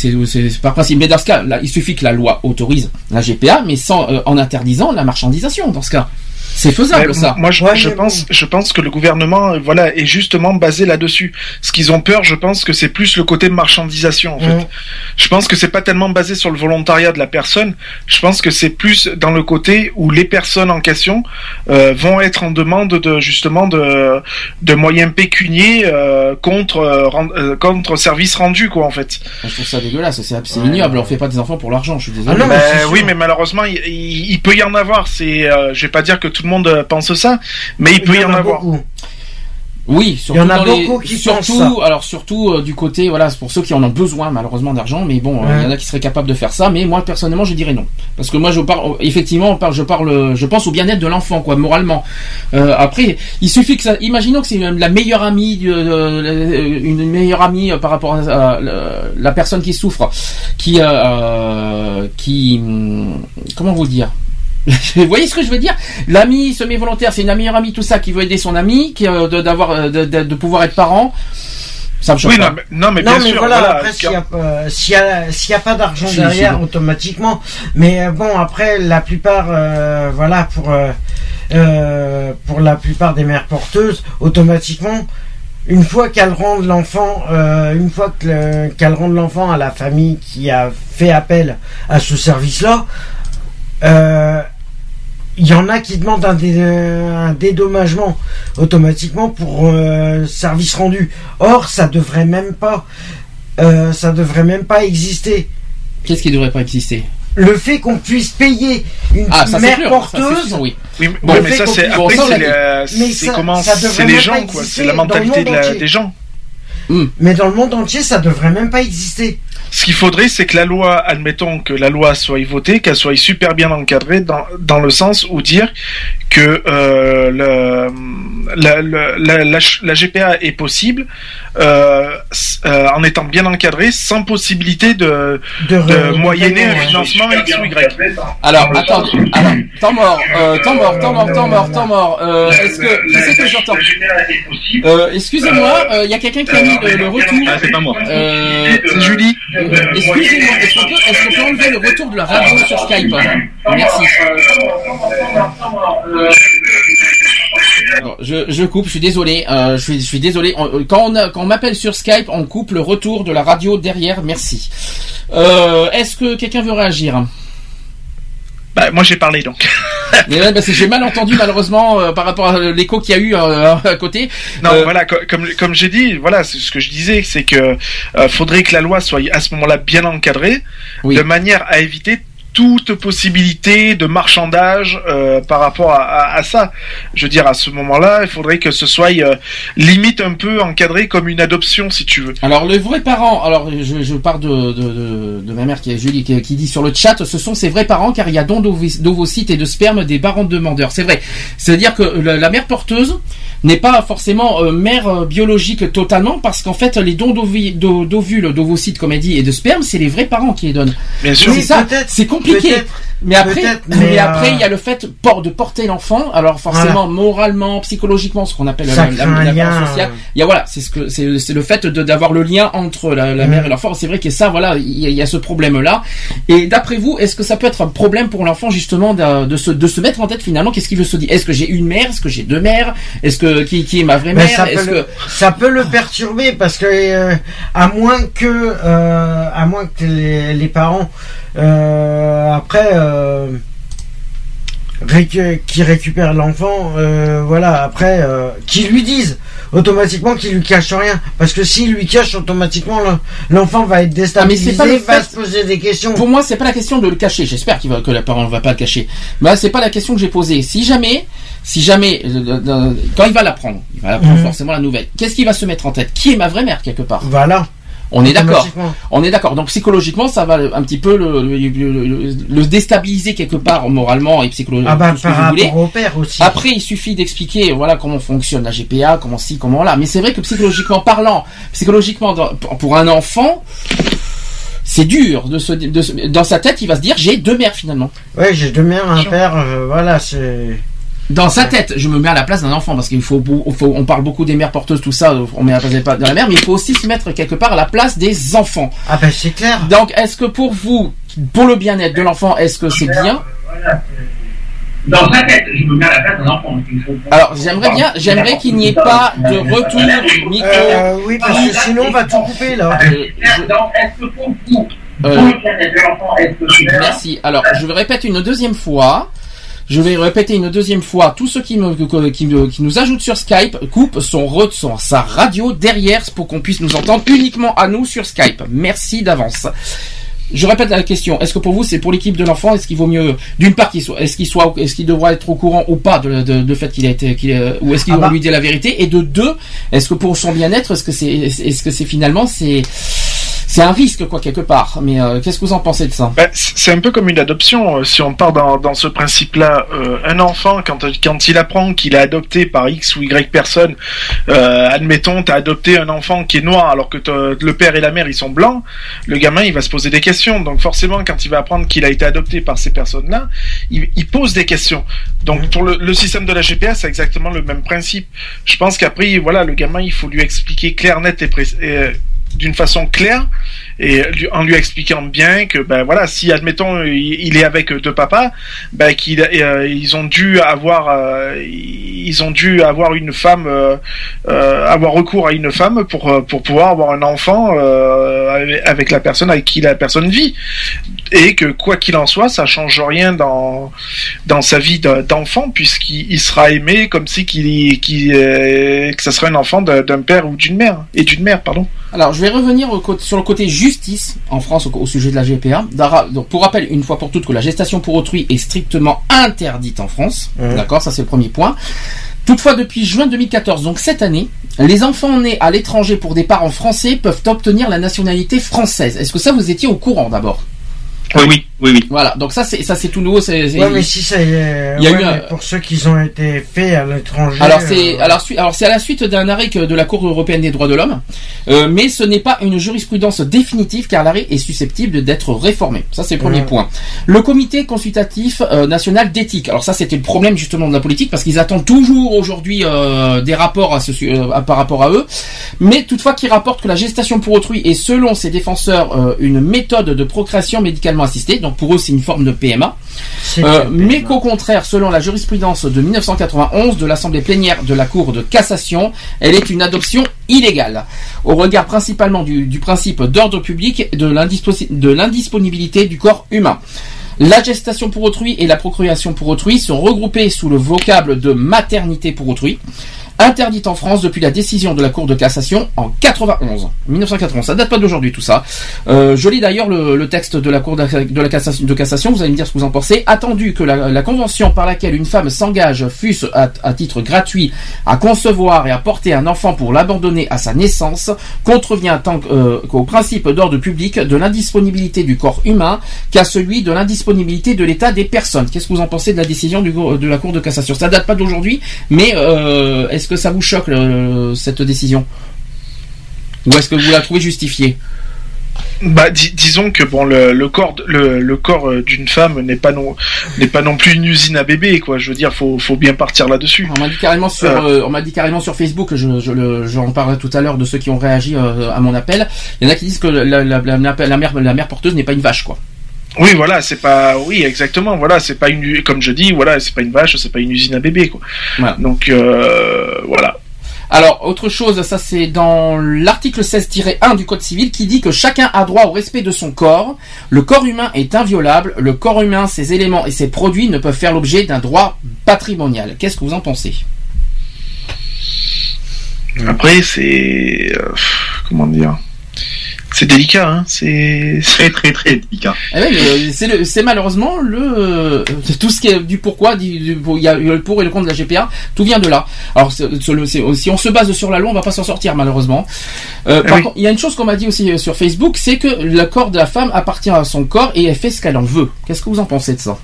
par principe. Mais dans ce cas, il suffit que la loi autorise la GPA, mais sans euh, en interdisant la marchandisation. Dans ce cas, c'est faisable Mais ça. Moi, je, Ouais, pense, je pense que le gouvernement, voilà, est justement basé là-dessus. Ce qu'ils ont peur, je pense que c'est plus le côté marchandisation, en fait. Je pense que c'est pas tellement basé sur le volontariat de la personne. Je pense que c'est plus dans le côté où les personnes en question euh, vont être en demande de justement de, de moyens pécuniers euh, contre euh, euh, contre service rendu, quoi, en fait. Je trouve ça dégueulasse. C'est c'est ignoble. On fait pas des enfants pour l'argent. Je suis désolé. Ah non, mais Ben oui, mais malheureusement, il, il- il peut y en avoir. C'est, euh, je vais pas dire que tout le monde euh, pense ça, mais il peut y, en, avoir. beaucoup. Oui, surtout Il y en a dans les- beaucoup qui surtout, pensent ça. alors surtout euh, du côté, voilà, c'est pour ceux qui en ont besoin malheureusement d'argent, mais bon, euh, il y en a qui seraient capables de faire ça, mais moi personnellement, je dirais non, parce que moi je parle, effectivement, on parle, je parle, je pense au bien-être de l'enfant, quoi, moralement. Euh, après, il suffit que ça, imaginons que c'est même la meilleure amie, une meilleure amie euh, par rapport à, la, personne qui souffre, qui, qui, hum, comment vous dire? Vous voyez ce que je veux dire? L'ami se met volontaire, c'est une meilleure amie, tout ça, qui veut aider son ami, qui euh, de- d'avoir, euh, de, de- de pouvoir être parent. Ça me choque Oui, pas. non, mais, non, mais non, bien mais sûr. voilà, voilà, après, s'il n'y a, y a, s'il y a pas d'argent derrière, bon. automatiquement. Mais euh, bon, après, la plupart, euh, voilà, pour, euh, euh, pour la plupart des mères porteuses, automatiquement, une fois qu'elles rendent l'enfant, euh, une fois que le- qu'elles rendent l'enfant à la famille qui a fait appel à ce service-là, euh, il y en a qui demandent un, dé- un dédommagement automatiquement pour euh, service rendu. Or, ça devrait même pas, euh, ça devrait même pas exister. Qu'est-ce qui devrait pas exister? Le fait qu'on puisse payer une Ah, ça mère sûr. ça, c'est porteuse, sûr, oui. Oui, mais- ça, c'est après, c'est l'a comment, c'est les gens, quoi. C'est la le mentalité de la- des gens. mais dans le monde entier, ça devrait même pas exister. Ce qu'il faudrait, c'est que la loi, admettons que la loi soit votée, qu'elle soit super bien encadrée dans, dans le sens où dire que euh, le- la, la, la, la, la GPA est possible euh, euh, en étant bien encadrée, sans possibilité de, De, de re- moyenner un financement X ou Y. Alors, attends, alors, temps mort, euh, temps mort, temps mort, temps mort, temps mort. Euh, est-ce que, qui c'est que j'entends euh, Excusez-moi, il y a quelqu'un qui a mis le, le retour. Ah, c'est pas moi. Euh, C'est Julie. Excusez-moi, est-ce qu'on peut, peut enlever le retour de la radio sur Skype Merci. Bon, je, coupe, je suis désolé, euh, je suis, désolé. Quand on, on m'appelle sur Skype, on coupe le retour de la radio derrière. Merci. Euh, Est-ce que quelqu'un veut réagir? Bah, moi j'ai parlé donc. Mais ouais, que j'ai mal entendu malheureusement euh, par rapport à l'écho qu'il y a eu euh, à côté. Non, Euh, voilà, co- comme comme j'ai dit, voilà, ce que je disais, c'est que euh, faudrait que la loi soit à ce moment-là bien encadrée, Oui. de manière à éviter toute possibilité de marchandage euh, par rapport à, à- à ça. Je veux dire, à ce moment-là, il faudrait que ce soit euh, limite un peu encadré comme une adoption, si tu veux. Alors le vrai parent, alors je, je pars de, de, de, de ma mère qui est Julie qui, qui dit sur le chat, ce sont ses vrais parents car il y a don d'ovo- d'ovocytes et de sperme des parents demandeurs. C'est vrai. C'est-à-dire que la, la mère porteuse n'est pas forcément euh, mère euh, biologique totalement parce qu'en fait les dons d'ovules, d'ovocytes comme elle dit et de sperme, c'est les vrais parents qui les donnent. Bien sûr. C'est ça, c'est compliqué. Mais après, mais, après, euh, il y a le fait de porter l'enfant. Alors forcément, moralement, psychologiquement, ce qu'on appelle la, la, la sociale. Il y a voilà, c'est ce que c'est le fait de d'avoir le lien entre la, la mère et l'enfant. C'est vrai que ça, voilà, il y, a- il y a ce problème-là. Et d'après vous, est-ce que ça peut être un problème pour l'enfant justement de, de se de se mettre en tête finalement? Qu'est-ce qu'il veut se dire? Est-ce que j'ai une mère? Est-ce que j'ai deux mères? Est-ce que qui, qui est ma vraie Mais mère? ça peut, le, que ça peut le perturber parce que euh, à moins que euh, à moins que les, les parents après euh, qui récupèrent l'enfant euh, voilà après euh, qui lui disent automatiquement qu'il lui cache rien parce que s'il lui cache automatiquement le- l'enfant va être Ah, mais déstabilisé c'est pas va se poser des questions Pour moi, c'est pas la question de le cacher. J'espère qu'il va, que la parent ne va pas le cacher. Mais c'est pas la question que j'ai posée. Si jamais, si jamais, euh, euh, quand il va l'apprendre, il va l'apprendre Mhm. forcément la nouvelle. Qu'est-ce qu'il va se mettre en tête? Qui est ma vraie mère quelque part? Voilà On est d'accord. automatiquement. On est d'accord. Donc psychologiquement, ça va un petit peu le, le, le- le- le déstabiliser quelque part moralement et psychologiquement. ah bah par rapport au père aussi Après, il suffit d'expliquer, voilà, comment fonctionne la GPA, comment ci, comment là. Mais c'est vrai que psychologiquement parlant, psychologiquement, pour- un enfant, c'est dur de se, de se- dans sa tête, il va se dire, j'ai deux mères finalement. ouais j'ai deux mères un père euh, voilà c'est Dans sa tête, je me mets à la place d'un enfant parce qu'il faut, on parle beaucoup des mères porteuses, tout ça, on met à la place de la mère, mais il faut aussi se mettre quelque part à la place des enfants. ah bah c'est clair Donc, est-ce que pour vous, pour le bien-être de l'enfant, est-ce que c'est bien? Dans sa tête, je me mets à la place d'un enfant. Alors, j'aimerais bien, j'aimerais qu'il n'y ait pas de retour micro. Euh, oui, parce que sinon on va tout couper là. Euh, je- Donc, Est-ce que pour vous, Euh, pour le bien-être de l'enfant, est-ce que c'est bien? Merci. Alors, je répéter une deuxième fois. Je vais répéter une deuxième fois. Tous ceux qui, me, qui, me- qui nous ajoutent sur Skype coupent son, son- sa radio derrière pour qu'on puisse nous entendre uniquement à nous sur Skype. Merci d'avance. Je répète la question. Est-ce que pour vous, c'est pour l'équipe de l'enfant, est-ce qu'il vaut mieux, d'une part, qu'il soit, est-ce qu'il soit, est-ce qu'il devra être au courant ou pas de, de, de fait qu'il a été, qu'il ou est-ce qu'ils Ah bah. lui dire la vérité? Et de deux, est-ce que pour son bien-être, est-ce que c'est, est-ce que c'est finalement, c'est, c'est un risque, quoi, quelque part. Mais, euh, qu'est-ce que vous en pensez de ça? Ben, c'est un peu comme une adoption. euh, Si on part dans, dans ce principe-là, euh, un enfant, quand, quand il apprend qu'il est adopté par X ou Y personne, euh, admettons, t'as adopté un enfant qui est noir alors que le père et la mère ils sont blancs, le gamin il va se poser des questions. Donc forcément, quand il va apprendre qu'il a été adopté par ces personnes-là, il, il pose des questions. Donc pour le, le système de la GPS, c'est exactement le même principe. Je pense qu'après, voilà, le gamin, il faut lui expliquer clair, net et, pré- et, euh, d'une façon claire et lui- en lui expliquant bien que ben voilà si admettons il, est avec deux papas ben qu'ils euh, ils ont dû avoir euh, ils ont dû avoir une femme euh, euh, avoir recours à une femme pour euh, pour pouvoir avoir un enfant euh, avec- la personne avec qui la personne vit. Et que quoi qu'il en soit ça change rien dans dans sa vie d'enfant puisqu'il il sera aimé comme si qu'il euh, que ça serait un enfant d'un père ou d'une mère et d'une mère pardon. Alors, je vais revenir sur le côté justice en France au, au sujet de la GPA. Donc, pour rappel, une fois pour toutes, que la gestation pour autrui est strictement interdite en France. Mhm. D'accord, ça c'est le premier point. Toutefois, depuis juin 2014, donc cette année, les enfants nés à l'étranger pour des parents français peuvent obtenir la nationalité française. Est-ce que ça vous étiez au courant d'abord? Oui, oui, oui, oui. Voilà, donc ça c'est ça c'est tout nouveau. c'est- c'est- Ouais, mais si ça y est, Il y a ouais, eu un- mais pour ceux qui ont été faits à l'étranger. Alors c'est euh, alors, su- alors c'est à la suite d'un arrêt que- de la Cour européenne des droits de l'homme, Euh, mais ce n'est pas une jurisprudence définitive car l'arrêt est susceptible d'être réformé. Ça c'est le premier Ouais. point. Le comité consultatif euh, national d'éthique. Alors ça c'était le problème justement de la politique parce qu'ils attendent toujours aujourd'hui euh, des rapports à ce, euh, par rapport à eux, mais toutefois qui rapporte que la gestation pour autrui est selon ses défenseurs euh, une méthode de procréation médicalement assistée. Donc pour eux c'est une forme de PMA. Euh, mais qu'au contraire, selon la jurisprudence de 1991 de l'Assemblée plénière de la Cour de cassation, elle est une adoption illégale, au regard principalement du, du principe d'ordre public et de l'indisponibilité du corps humain. La gestation pour autrui et la procréation pour autrui sont regroupées sous le vocable de maternité pour autrui, interdite en France depuis la décision de la Cour de cassation en 91, 1991. Ça date pas d'aujourd'hui tout ça. Euh, je lis d'ailleurs le, texte de la Cour de, la cassation, de cassation, vous allez me dire ce que vous en pensez. Attendu que la, convention par laquelle une femme s'engage, fût-ce à, à titre gratuit, à concevoir et à porter un enfant pour l'abandonner à sa naissance, contrevient tant euh, qu'au principe d'ordre public de l'indisponibilité du corps humain qu'à celui de l'indisponibilité de l'état des personnes. Qu'est-ce que vous en pensez de la décision de la Cour de cassation? Ça date pas d'aujourd'hui, mais euh, est-ce que ça vous choque le- cette décision Ou est-ce que vous la trouvez justifiée Bah, dis- disons que bon, le, le corps, le, le corps euh, d'une femme n'est pas non, n'est pas non plus une usine à bébé, quoi. Je veux dire, faut, faut bien partir là-dessus. On m'a dit carrément sur, Euh. euh, on m'a dit carrément sur Facebook. Je, je le, j'en parlerai tout à l'heure de ceux qui ont réagi euh, à mon appel. Il y en a qui disent que la, la, la mère, la mère porteuse n'est pas une vache, quoi. Oui, voilà, c'est pas, oui, exactement, voilà, c'est pas une, comme je dis, voilà, c'est pas une vache, c'est pas une usine à bébé, quoi. Voilà. Donc, euh, voilà. Alors, autre chose, ça c'est dans l'article 16-1 du Code civil qui dit que chacun a droit au respect de son corps. Le corps humain est inviolable. Le corps humain, ses éléments et ses produits ne peuvent faire l'objet d'un droit patrimonial. Qu'est-ce que vous en pensez? Après, c'est, euh, comment dire, c'est délicat, hein. C'est, Très, très, très délicat. Eh oui, mais, euh, c'est le- c'est malheureusement le euh, tout ce qui est du pourquoi, du, il y a le pour et le contre de la GPA, tout vient de là. Alors si on se base sur la loi, on va pas s'en sortir malheureusement. Euh, Eh par oui. contre, il y a une chose qu'on m'a dit aussi sur Facebook, c'est que le corps de la femme appartient à son corps et elle fait ce qu'elle en veut. Qu'est-ce que vous en pensez de ça?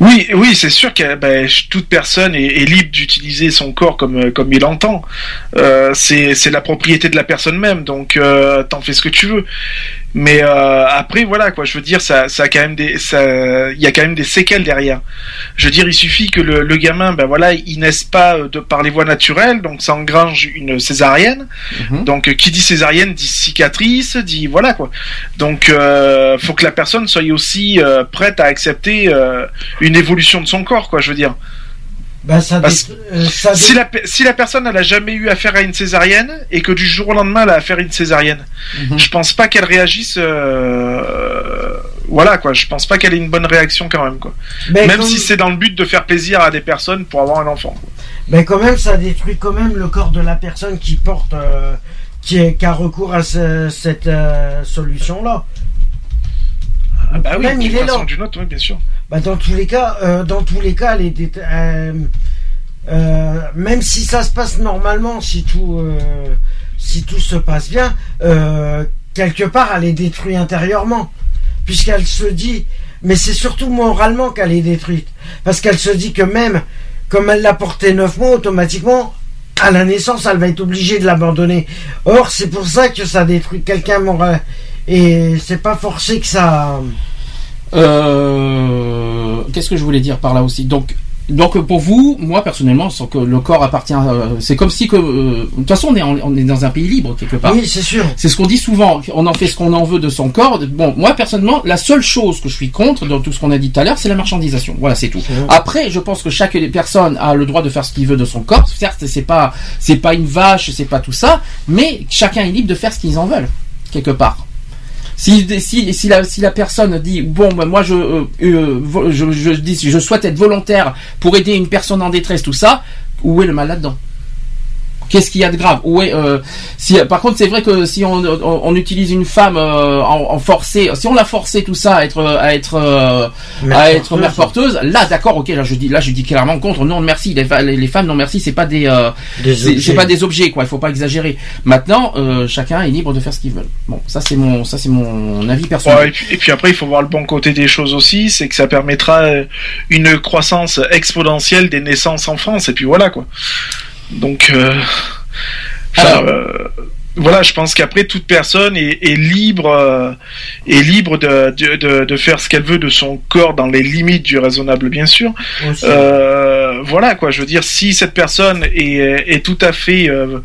Oui, oui, c'est sûr que ben, toute personne est, libre d'utiliser son corps comme euh, comme il entend. Euh, c'est c'est la propriété de la personne même, donc euh, t'en fais ce que tu veux. Mais euh, après, voilà quoi. Je veux dire, ça, ça a quand même des, ça, il y a quand même des séquelles derrière. Je veux dire, il suffit que le, le gamin, ben voilà, il naisse pas euh, de par les voies naturelles, donc ça engrange une césarienne. Mhm. Donc, euh, qui dit césarienne dit cicatrice, dit voilà quoi. Donc, euh, faut que la personne soit aussi euh, prête à accepter une évolution de son corps, quoi. Je veux dire, Bah, ça, Parce- dé- euh, ça dé- si la si la personne elle a jamais eu affaire à une césarienne et que du jour au lendemain elle a affaire à une césarienne, Mhm. je pense pas qu'elle réagisse. euh, Voilà quoi. Je pense pas qu'elle ait une bonne réaction quand même quoi. mais Même comme- si c'est dans le but de faire plaisir à des personnes pour avoir un enfant. quoi. Mais quand même, ça détruit quand même le corps de la personne qui porte, euh, qui, est, qui a recours à ce- cette euh, solution-là. Ah bah oui, Même, il est là. ou d'une autre, oui, bien sûr. Bah, dans tous les cas, euh, dans tous les cas, euh, euh, même si ça se passe normalement, si tout, si tout se passe bien, quelque part, elle est détruite intérieurement, puisqu'elle se dit, mais c'est surtout moralement qu'elle est détruite, parce qu'elle se dit que même, comme elle l'a porté neuf mois, automatiquement, à la naissance, elle va être obligée de l'abandonner. Or, c'est pour ça que ça détruit quelqu'un moral. Et c'est pas forcé que ça. Euh, Qu'est-ce que je voulais dire par là aussi? Donc, donc pour vous, moi personnellement, sans que le corps appartient, euh, c'est comme si que, euh, de toute façon, on est, en- on est dans un pays libre quelque part. Oui, c'est sûr. C'est ce qu'on dit souvent. On en fait ce qu'on en veut de son corps. Bon, moi personnellement, la seule chose que je suis contre dans tout ce qu'on a dit tout à l'heure, c'est la marchandisation. Voilà, c'est tout. Après, je pense que chaque personne a le droit de faire ce qu'il veut de son corps. Certes, c'est pas, c'est pas une vache, c'est pas tout ça, mais chacun est libre de faire ce qu'ils en veulent quelque part. Si, la, personne dit bon ben, moi je, euh, euh, je souhaite être volontaire pour aider une personne en détresse tout ça où est le mal là-dedans Qu'est-ce qu'il y a de grave Ouais. Euh, si, par contre, c'est vrai que si on, on, on utilise une femme euh, en, en forcé, si on l'a forcé tout ça à être à être euh, Mère à être porteuse. mère porteuse, là, d'accord, ok, là je dis là je dis clairement contre. Non, merci. Les, femmes, non merci, c'est pas des, euh, Des c'est pas des objets quoi. Il faut pas exagérer. Maintenant, euh, chacun est libre de faire ce qu'il veut. Bon, ça c'est mon ça c'est mon avis personnel. Ouais, et, puis, et puis après, il faut voir le bon côté des choses aussi, c'est que ça permettra euh, une croissance exponentielle des naissances en France, et puis voilà quoi. Donc, euh, euh, voilà, je pense qu'après toute personne est, est libre, euh, est libre de, de, de, de faire ce qu'elle veut de son corps dans les limites du raisonnable, bien sûr. Euh, voilà quoi, je veux dire, si cette personne est, est tout à fait euh,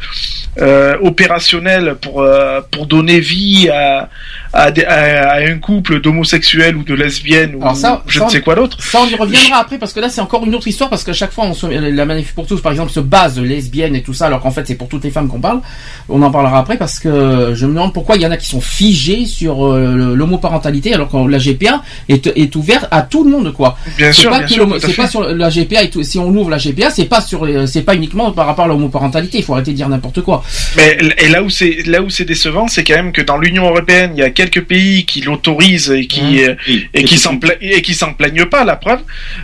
euh, opérationnelle pour euh, pour donner vie à à, des- à- à un couple d'homosexuels ou de lesbiennes ou ça, je ça, ne sais quoi d'autre. Ça, on y reviendra après parce que là, c'est encore une autre histoire parce qu'à chaque fois, on se, la manif pour tous, par exemple, se base lesbienne et tout ça, alors qu'en fait, c'est pour toutes les femmes qu'on parle. On en parlera après parce que je me demande pourquoi il y en a qui sont figés sur euh, l'homoparentalité alors que la GPA est, est ouverte à tout le monde, quoi. Bien sûr, pas bien c'est pas sur la GPA et tout, si on ouvre la GPA, c'est pas sur, c'est pas uniquement par rapport à l'homoparentalité. Il faut arrêter de dire n'importe quoi. Mais et là où c'est là où c'est décevant, c'est quand même que dans l'Union européenne, il y a quelques pays qui l'autorisent et qui euh, Oui. et qui s'en pla- et qui s'en plaignent pas, la preuve,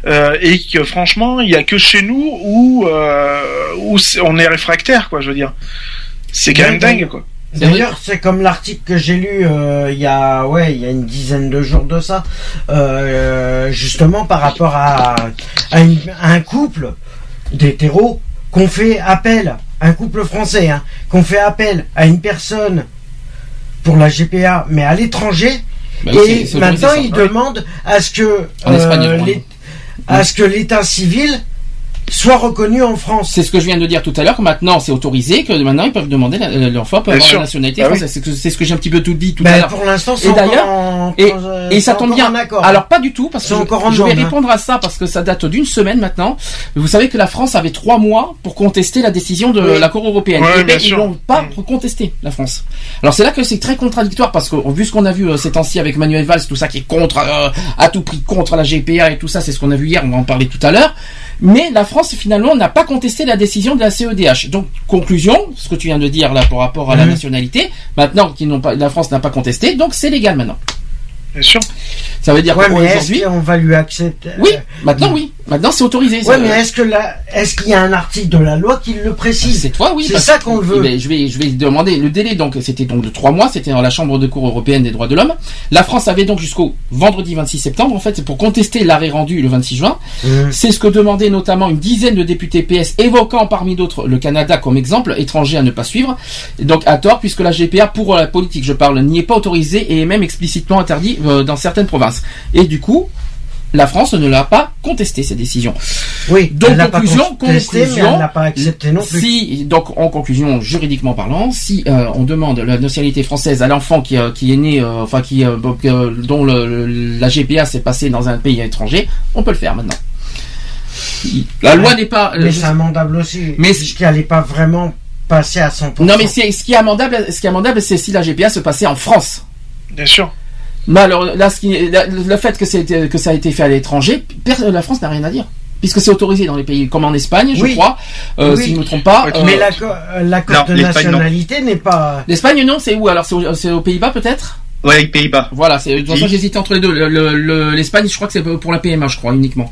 euh, et que franchement, il y a que chez nous où euh, où on est réfractaire, quoi, je veux dire. C'est quand même dingue, quoi. D'ailleurs, c'est comme l'article que j'ai lu euh, il y a ouais il y a une dizaine de jours de ça, euh, justement par rapport à, à, une- à un couple d'hétéros qu'on fait appel, un couple français, hein, qu'on fait appel à une personne pour la GPA, mais à l'étranger, Bah, et maintenant ils demandent à ce que euh, vraiment. l'é- à ce que l'état civil soit reconnu en France. C'est ce que je viens de dire tout à l'heure, que maintenant c'est autorisé, que maintenant ils peuvent demander, la- l'enfant peut Bien avoir sûr. la nationalité Ah française. C'est ce que j'ai un petit peu tout dit tout Ben, à l'heure. pour l'instant, c'est d'ailleurs, en- Et, euh, et ça tombe bien. Alors pas du tout parce que je, encore en je vais norme, hein. répondre à ça parce que ça date d'une semaine maintenant. Vous savez que la France avait trois mois pour contester la décision de Oui. la Cour européenne. Ouais, et bien ben, ils sûr. l'ont pas Mm. contesté la France. Alors c'est là que c'est très contradictoire parce que vu ce qu'on a vu euh, ces temps-ci avec Manuel Valls, tout ça qui est contre euh, à tout prix contre la GPA et tout ça, c'est ce qu'on a vu hier. On va en parler tout à l'heure. Mais la France finalement n'a pas contesté la décision de la CEDH. Donc conclusion, ce que tu viens de dire là par rapport à la Mhm. nationalité, maintenant qu'ils n'ont pas, la France n'a pas contesté, donc c'est légal maintenant. Bien sûr. Ça veut dire Ouais, qu'aujourd'hui, qu'on va lui accepter oui, euh, maintenant oui, maintenant c'est autorisé. Ouais, ça. mais est-ce que là, est-ce qu'il y a un article de la loi qui le précise c'est toi, oui. C'est ça qu'on veut. Ben, je vais, je vais demander le délai. Donc, c'était donc de trois mois. C'était dans la Chambre de cour européenne des droits de l'homme. La France avait donc jusqu'au vendredi 26 septembre, en fait, pour contester l'arrêt rendu le 26 juin. Mmh. C'est ce que demandaient notamment une dizaine de députés PS, évoquant parmi d'autres le Canada comme exemple étranger à ne pas suivre. Donc, à tort, puisque la GPA, pour la politique, je parle, n'y est pas autorisée et est même explicitement interdit euh, dans certaines provinces. Et du coup, la France ne l'a pas contesté cette décision. Oui, Donc, elle l'a pas conclusion, mais elle pas accepté non plus. Si, donc, en conclusion, juridiquement parlant, si euh, on demande la nationalité française à l'enfant qui, euh, qui est né, euh, enfin qui, euh, donc, euh, dont le, le- la GPA s'est passée dans un pays étranger, on peut le faire maintenant. La loi n'est pas. mais c'est amendable aussi. Mais- puisqu'elle n'est pas vraiment passée à 100%. non, mais c'est- ce qui est amendable, ce qui est amendable, c'est si la GPA se passait en France. Bien sûr. Mais alors là, ce qui, la- le fait que, ça a été fait à l'étranger, la France n'a rien à dire. Puisque c'est autorisé dans les pays comme en Espagne, je Oui. crois, euh, Oui. si je ne me trompe pas. Euh, Mais l'accord euh, l'accord de nationalité n'est pas. L'Espagne, non, c'est où Alors, c'est au- c'est aux Pays-Bas peut-être? Ouais, les Pays-Bas. Voilà, c'est de toute façon Oui. j'hésitais entre les deux. Le- le- le- L'Espagne, je crois que c'est pour la PMA, je crois uniquement.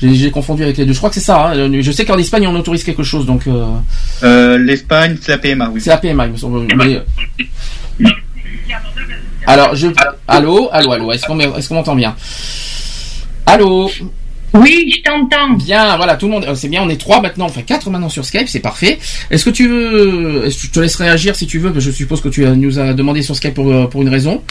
J'ai confondu avec les deux. Je crois que c'est ça. hein. Je sais qu'en Espagne on autorise quelque chose, donc euh, Euh, L'Espagne, c'est la PMA, oui. c'est la PMA, il me semble. Mais, euh, Alors, je. Allô, allô, allô. Est-ce qu'on qu'on m'entend bien Allô. Oui, je t'entends. Bien, voilà, tout le monde. euh, C'est bien. On est trois maintenant, enfin quatre maintenant sur Skype, c'est parfait. Est-ce que tu veux est-ce que Je te laisse réagir si tu veux. parce que Je suppose que tu nous as demandé sur Skype pour euh, pour une raison.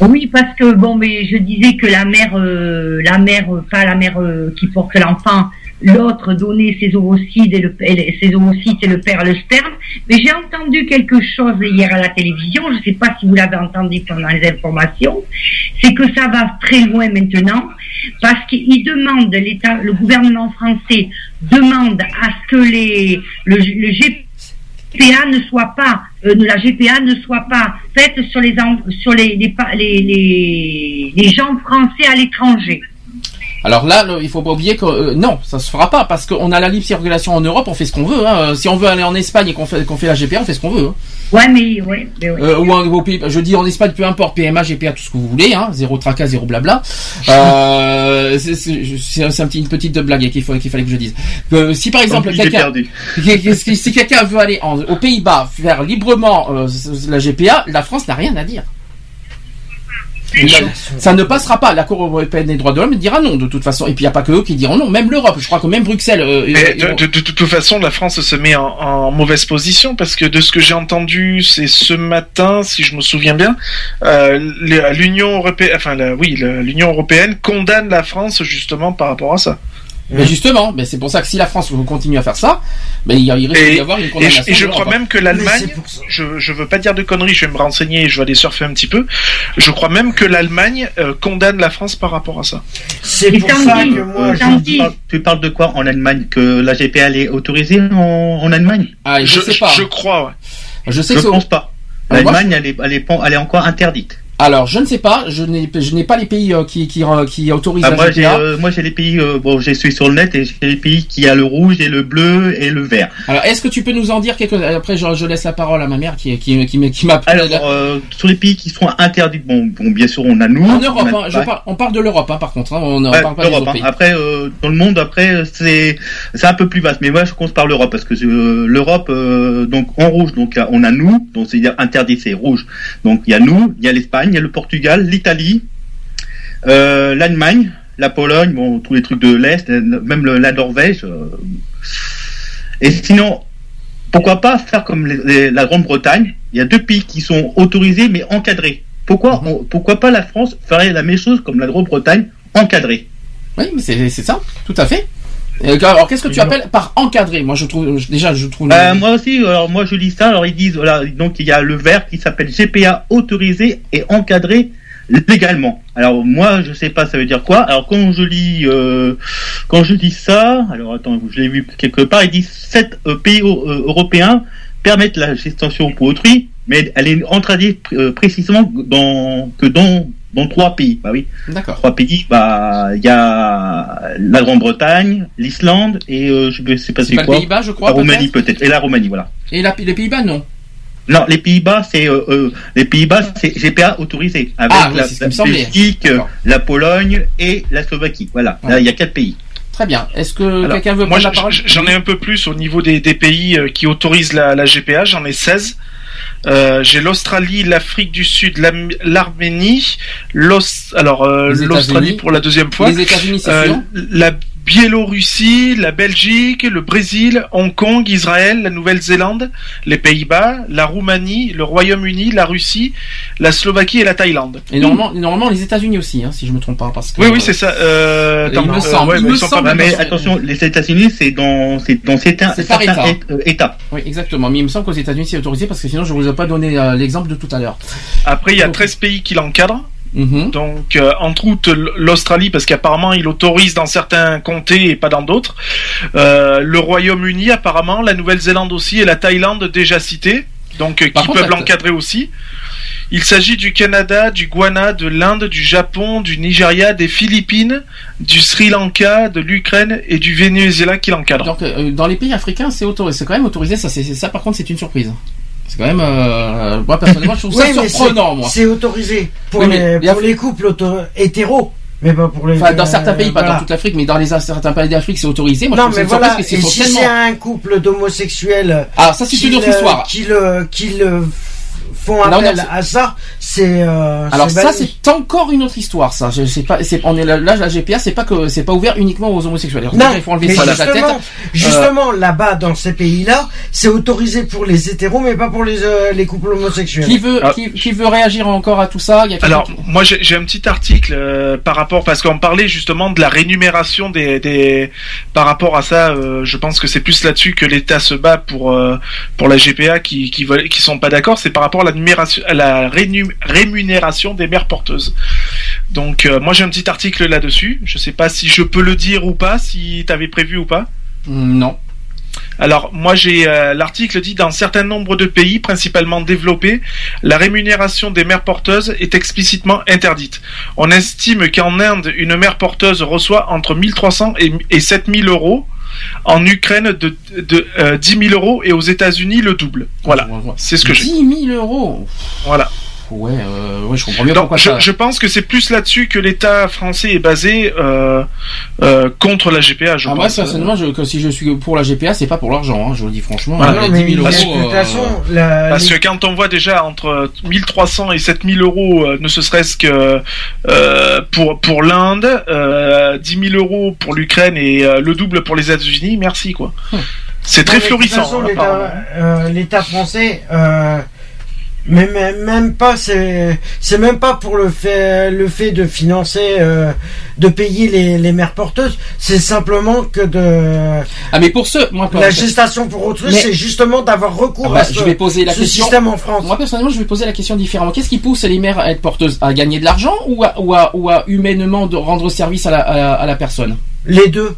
Oui, parce que bon, mais je disais que la mère, euh, la mère, pas la mère euh, qui porte l'enfant, l'autre donnait ses ovocytes et le ses ovocytes et le père le sperme. Mais j'ai entendu quelque chose hier à la télévision. Je ne sais pas si vous l'avez entendu pendant les informations. C'est que ça va très loin maintenant parce qu'il demande l'État, le gouvernement français demande à ce que les le, GPA ne soit pas, euh, la GPA ne soit pas faite sur les sur les les, les, les gens français à l'étranger. Alors là, le- il faut pas oublier que euh, non, ça se fera pas parce qu'on a la libre circulation en Europe, on fait ce qu'on veut. hein. Si on veut aller en Espagne et qu'on fait, qu'on fait la GPA, on fait ce qu'on veut. hein. Ouais, mais ouais, mais ouais. Euh, ou en- au pays, je dis en Espagne, peu importe, PMA, GPA, tout ce que vous voulez, hein, zéro tracas, zéro blabla. Euh, c'est c'est- c'est- c'est un petit, une petite blague qu'il faut- qu'il fallait que je dise. Euh, si par exemple J'ai quelqu'un, si, quelqu'un veut aller en- aux Pays-Bas faire librement euh, la GPA, la France n'a rien à dire. Ça, ne passera pas. La Cour européenne des droits de l'homme dira non de toute façon. Et puis il n'y a pas que eux qui diront non. Même l'Europe. Je crois que même Bruxelles. euh, vont- de, de- de toute façon, la France se met en, en mauvaise position parce que de ce que j'ai entendu, c'est ce matin, si je me souviens bien, euh, l'Union européenne, enfin la- oui, l'Union européenne condamne la France justement par rapport à ça. Mais justement, mais c'est pour ça que si la France continue à faire ça, mais il, y a- il risque Et, d'y avoir une et je, condamnation. et je de crois même que l'Allemagne, je, je veux pas dire de conneries, je vais me renseigner, je vais aller surfer un petit peu. Je crois même que l'Allemagne euh, condamne la France par rapport à ça. C'est pour ça que moi, tant je pis. Tu parles- de quoi en Allemagne? Que la GPA elle est autorisée en, en Allemagne? Ah, je, sais pas. je crois, ouais. Je sais Je que pense pas. Moi, L'Allemagne, elle, est, elle, elle est encore interdite. Alors, je ne sais pas. Je n'ai, je n'ai pas les pays euh, qui, qui, euh, qui autorisent Ah, la moi, j'ai, GPA. euh, moi, j'ai les pays. bon, je suis sur le net et j'ai les pays qui a le rouge et le bleu et le vert. Alors, est-ce que tu peux nous en dire quelques Après, je, je laisse la parole à ma mère qui, qui, qui, qui m'a. Alors, sur les pays qui sont interdits, bon, bon bien sûr, on a nous. en Europe, on a- hein, je parle- on parle de l'Europe, hein, par contre. hein, on ne Ouais, parle pas des l'Europe, autres pays. Après, dans le monde, après, c'est c'est un peu plus vaste. Mais moi, je commence par l'Europe parce que l'Europe, donc en rouge, donc on a nous, donc c'est-à-dire interdit, c'est rouge. Donc il y a nous, il y a l'Espagne, il y a le Portugal, l'Italie, euh, l'Allemagne, la Pologne, bon, tous les trucs de l'Est, même le- la Norvège. euh. Et sinon, pourquoi pas faire comme les- les- la Grande-Bretagne? Il y a deux pays qui sont autorisés mais encadrés. Pourquoi, on- pourquoi pas la France ferait la même chose comme la Grande-Bretagne encadrée? Oui, mais c'est, c'est ça, tout à fait. Alors, qu'est-ce que tu appelles par encadré? Moi, je trouve déjà, je trouve. Euh, moi aussi, alors moi je lis ça, alors ils disent, voilà, donc il y a le vert qui s'appelle GPA autorisé et encadré légalement. Alors moi je sais pas ça veut dire quoi? Alors quand je lis euh, quand je lis ça, alors attends, je l'ai vu quelque part, ils disent sept euh, pays euh, européens permettent la gestation pour autrui, mais elle est encadrée euh, précisément dans que dans dans trois pays. Bah oui. D'accord. Trois pays, bah il y a la Grande-Bretagne, l'Islande et euh, je sais pas C'est quoi. Pays-Bas, je crois, La Roumanie peut-être. Et la Roumanie, voilà. Et la- les Pays-Bas, non. Non, les Pays-Bas, c'est euh, euh, les Pays-Bas, c'est GPA autorisé avec Ah, oui, la. Belgique, la Pologne et la Slovaquie. Voilà, là il y a quatre pays. Très bien. Est-ce que quelqu'un veut moi, prendre la j- parole? j- j'en ai un peu plus au niveau des, des pays qui autorisent la, la GPA. J'en ai 16. Euh, j'ai l'Australie, l'Afrique du Sud, l'Arménie, alors euh, l'Australie pour la deuxième fois, Les États-Unis, c'est sûr. la Biélorussie, la Belgique, le Brésil, Hong Kong, Israël, la Nouvelle-Zélande, les Pays-Bas, la Roumanie, le Royaume-Uni, la Russie, la Slovaquie et la Thaïlande. Et normalement, normalement les États-Unis aussi, hein, si je me trompe pas, parce que. Oui, oui, c'est ça. Euh, Il me euh, semble, ouais, il mais me ils sont semble pas mal. mais attention, les États-Unis, c'est dans c'est dans certains, euh, États. Oui, exactement. Mais il me semble qu'aux États-Unis c'est autorisé parce que sinon je vous ai pas donné euh, l'exemple de tout à l'heure. Après, il y a 13 pays qui l'encadrent. Mhm. Donc, euh, entre autres, l'Australie, parce qu'apparemment, il autorise dans certains comtés et pas dans d'autres. Euh, le Royaume-Uni, apparemment, la Nouvelle-Zélande aussi et la Thaïlande déjà citées. Donc, euh, qui contre, peuvent l'encadrer aussi. Il s'agit du Canada, du Guyana, de l'Inde, du Japon, du Nigeria, des Philippines, du Sri Lanka, de l'Ukraine et du Venezuela qui l'encadrent. Donc dans les pays africains c'est autorisé, c'est quand même autorisé. Ça, c'est- ça par contre c'est une surprise. C'est quand même, euh, moi personnellement je trouve ça Oui, surprenant c'est- moi. C'est autorisé pour, Oui, les, pour les couples auto- hétéros, mais pas pour les. Enfin, dans certains pays, pas voilà. dans toute l'Afrique, mais dans les certains pays d'Afrique, c'est autorisé. Moi, non, je trouve mais voilà. Et parce si c'est un couple d'homosexuels. Ah, ça, c'est une autre histoire. Qui le, qui le font Là, appel a- à ça, c'est. euh, Alors ça c'est encore une autre histoire ça. Je sais pas, on est là, là, la GPA c'est pas que c'est pas ouvert uniquement aux homosexuels. Alors, Non, il faut enlever ça de la tête. justement, Euh, justement là-bas dans ces pays-là, c'est autorisé pour les hétéros, mais pas pour les euh, les couples homosexuels. qui veut qui, qui veut réagir encore à tout ça Il y a quelqu'un Alors, qui- moi, j'ai j'ai un petit article euh, par rapport parce qu'on parlait justement de la rémunération des, des par rapport à ça. euh, je pense que c'est plus là-dessus que l'État se bat pour euh, pour la GPA qui qui veulent qui sont pas d'accord. C'est par rapport à la numération, à la rémunération des mères porteuses. Donc, euh, moi, j'ai un petit article là-dessus. Je sais pas si je peux le dire ou pas, si t'avais prévu ou pas. Hmm, Non. Alors moi j'ai euh, l'article dit dans certains nombres de pays principalement développés, la rémunération des mères porteuses est explicitement interdite. On estime qu'en Inde, une mère porteuse reçoit entre 1300 et, et 7000 euros. En Ukraine, de, de euh, 10 000 euros et aux États-Unis le double. Voilà, c'est ce que j'ai. 10 000 euros. Voilà. Ouais, euh, ouais, je comprends bien Donc, pourquoi je, ça. je pense que c'est plus là-dessus que l'État français est basé euh, euh, contre la GPA. Je Ah, pense. moi, personnellement, je, que si je suis pour la GPA, c'est pas pour l'argent, hein, je vous le dis franchement. Voilà. Non, mais 10 000 parce euros. que, de toute euh, façon, la- Parce que quand on voit déjà entre 1300 et 7000 euros, euh, ne serait-ce que euh, pour pour l'Inde, euh, 10 000 euros pour l'Ukraine et euh, le double pour les États-Unis, merci quoi. C'est très Non, mais de toute florissant. façon, hein, l'État- apparemment. euh, français, euh, mais même, même pas, c'est c'est même pas pour le fait le fait de financer, euh, de payer les, les mères porteuses. C'est simplement que de Ah, mais pour ceux, moi, la gestation pour autrui, Mais- c'est justement d'avoir recours Ah bah, à ce, je vais poser la ce question. système en France. Moi personnellement, je vais poser la question différemment. Qu'est-ce qui pousse les mères à être porteuses? À gagner de l'argent ou à, ou à, ou à humainement de rendre service à la, à, à la personne? Les deux.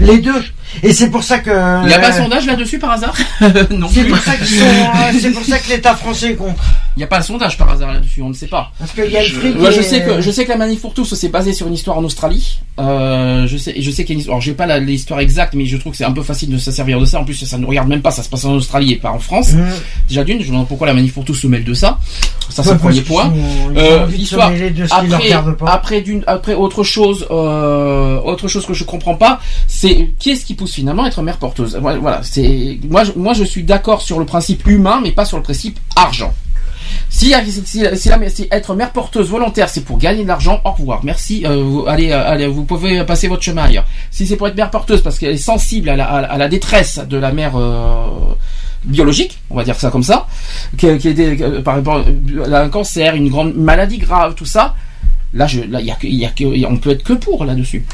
Les deux. Et c'est pour ça que. Il n'y a pas un sondage là-dessus par hasard? Non. C'est plus. pour ça qu'ils sont. euh, c'est pour ça que l'État français est contre. Il n'y a pas un sondage par hasard là-dessus, on ne sait pas. Parce qu'il y a le fric. Moi, je sais que je sais que la manif pour tous c'est basé sur une histoire en Australie. Euh, je sais je sais qu'il y a une histoire. Alors j'ai pas l'histoire exacte, mais je trouve que c'est un peu facile de se servir de ça. En plus, ça ne regarde même pas. Ça se passe en Australie et pas en France. Mmh. Déjà d'une, je me demande pourquoi la manif pour tous se mêle de ça. Ça c'est Ouais, le premier point. ils Euh, de Après, d'une après autre chose, euh, autre chose que je comprends pas, c'est qui est-ce qui pousse finalement à être mère porteuse? Voilà, voilà, c'est moi je, moi je suis d'accord sur le principe humain, mais pas sur le principe argent. Si, si être mère porteuse volontaire, c'est pour gagner de l'argent, au revoir. Merci. euh, vous, allez, euh, allez, vous pouvez passer votre chemin ailleurs. Si c'est pour être mère porteuse parce qu'elle est sensible à la, détresse de la mère euh, biologique, on va dire ça comme ça, qui, qui est un cancer, une grande maladie grave, tout ça. Là, je, là, y a il y a on peut être que pour là-dessus.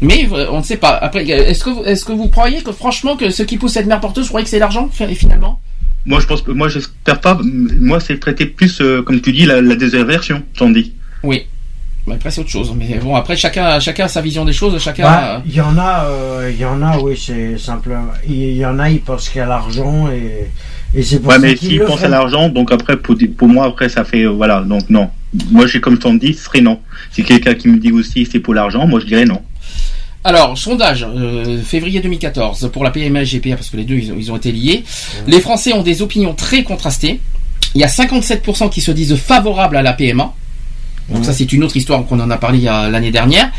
Mais on ne sait pas. Après, est-ce que, vous- croyez que franchement que ce qui pousse à être mère porteuse, croyez que c'est l'argent fi- finalement? Moi, je pense que moi, j'espère pas. Moi, c'est traité plus, euh, comme tu dis, la, la désinversion, j'en dis. Oui. Mais après c'est autre chose. Mais bon, après chacun, chacun a sa vision des choses, chacun. Bah, Il y en a, euh, il y en a, oui, c'est simple. Il y en a, ils pensent qu'il y a l'argent et, et c'est pour Ouais, ça mais s'ils pensent à l'argent, donc après, pour, pour moi, après, ça fait, euh, voilà, donc non. Moi, j'ai comme t'en dis, ce serait non. Si quelqu'un qui me dit aussi c'est pour l'argent, moi, je dirais non. Alors, sondage, euh, février 2014, pour la PMA et GPA, parce que les deux, ils ont, ils ont été liés. Les Français ont des opinions très contrastées. Il y a 57% qui se disent favorables à la PMA. Donc ça, c'est une autre histoire qu'on en a parlé l'année dernière.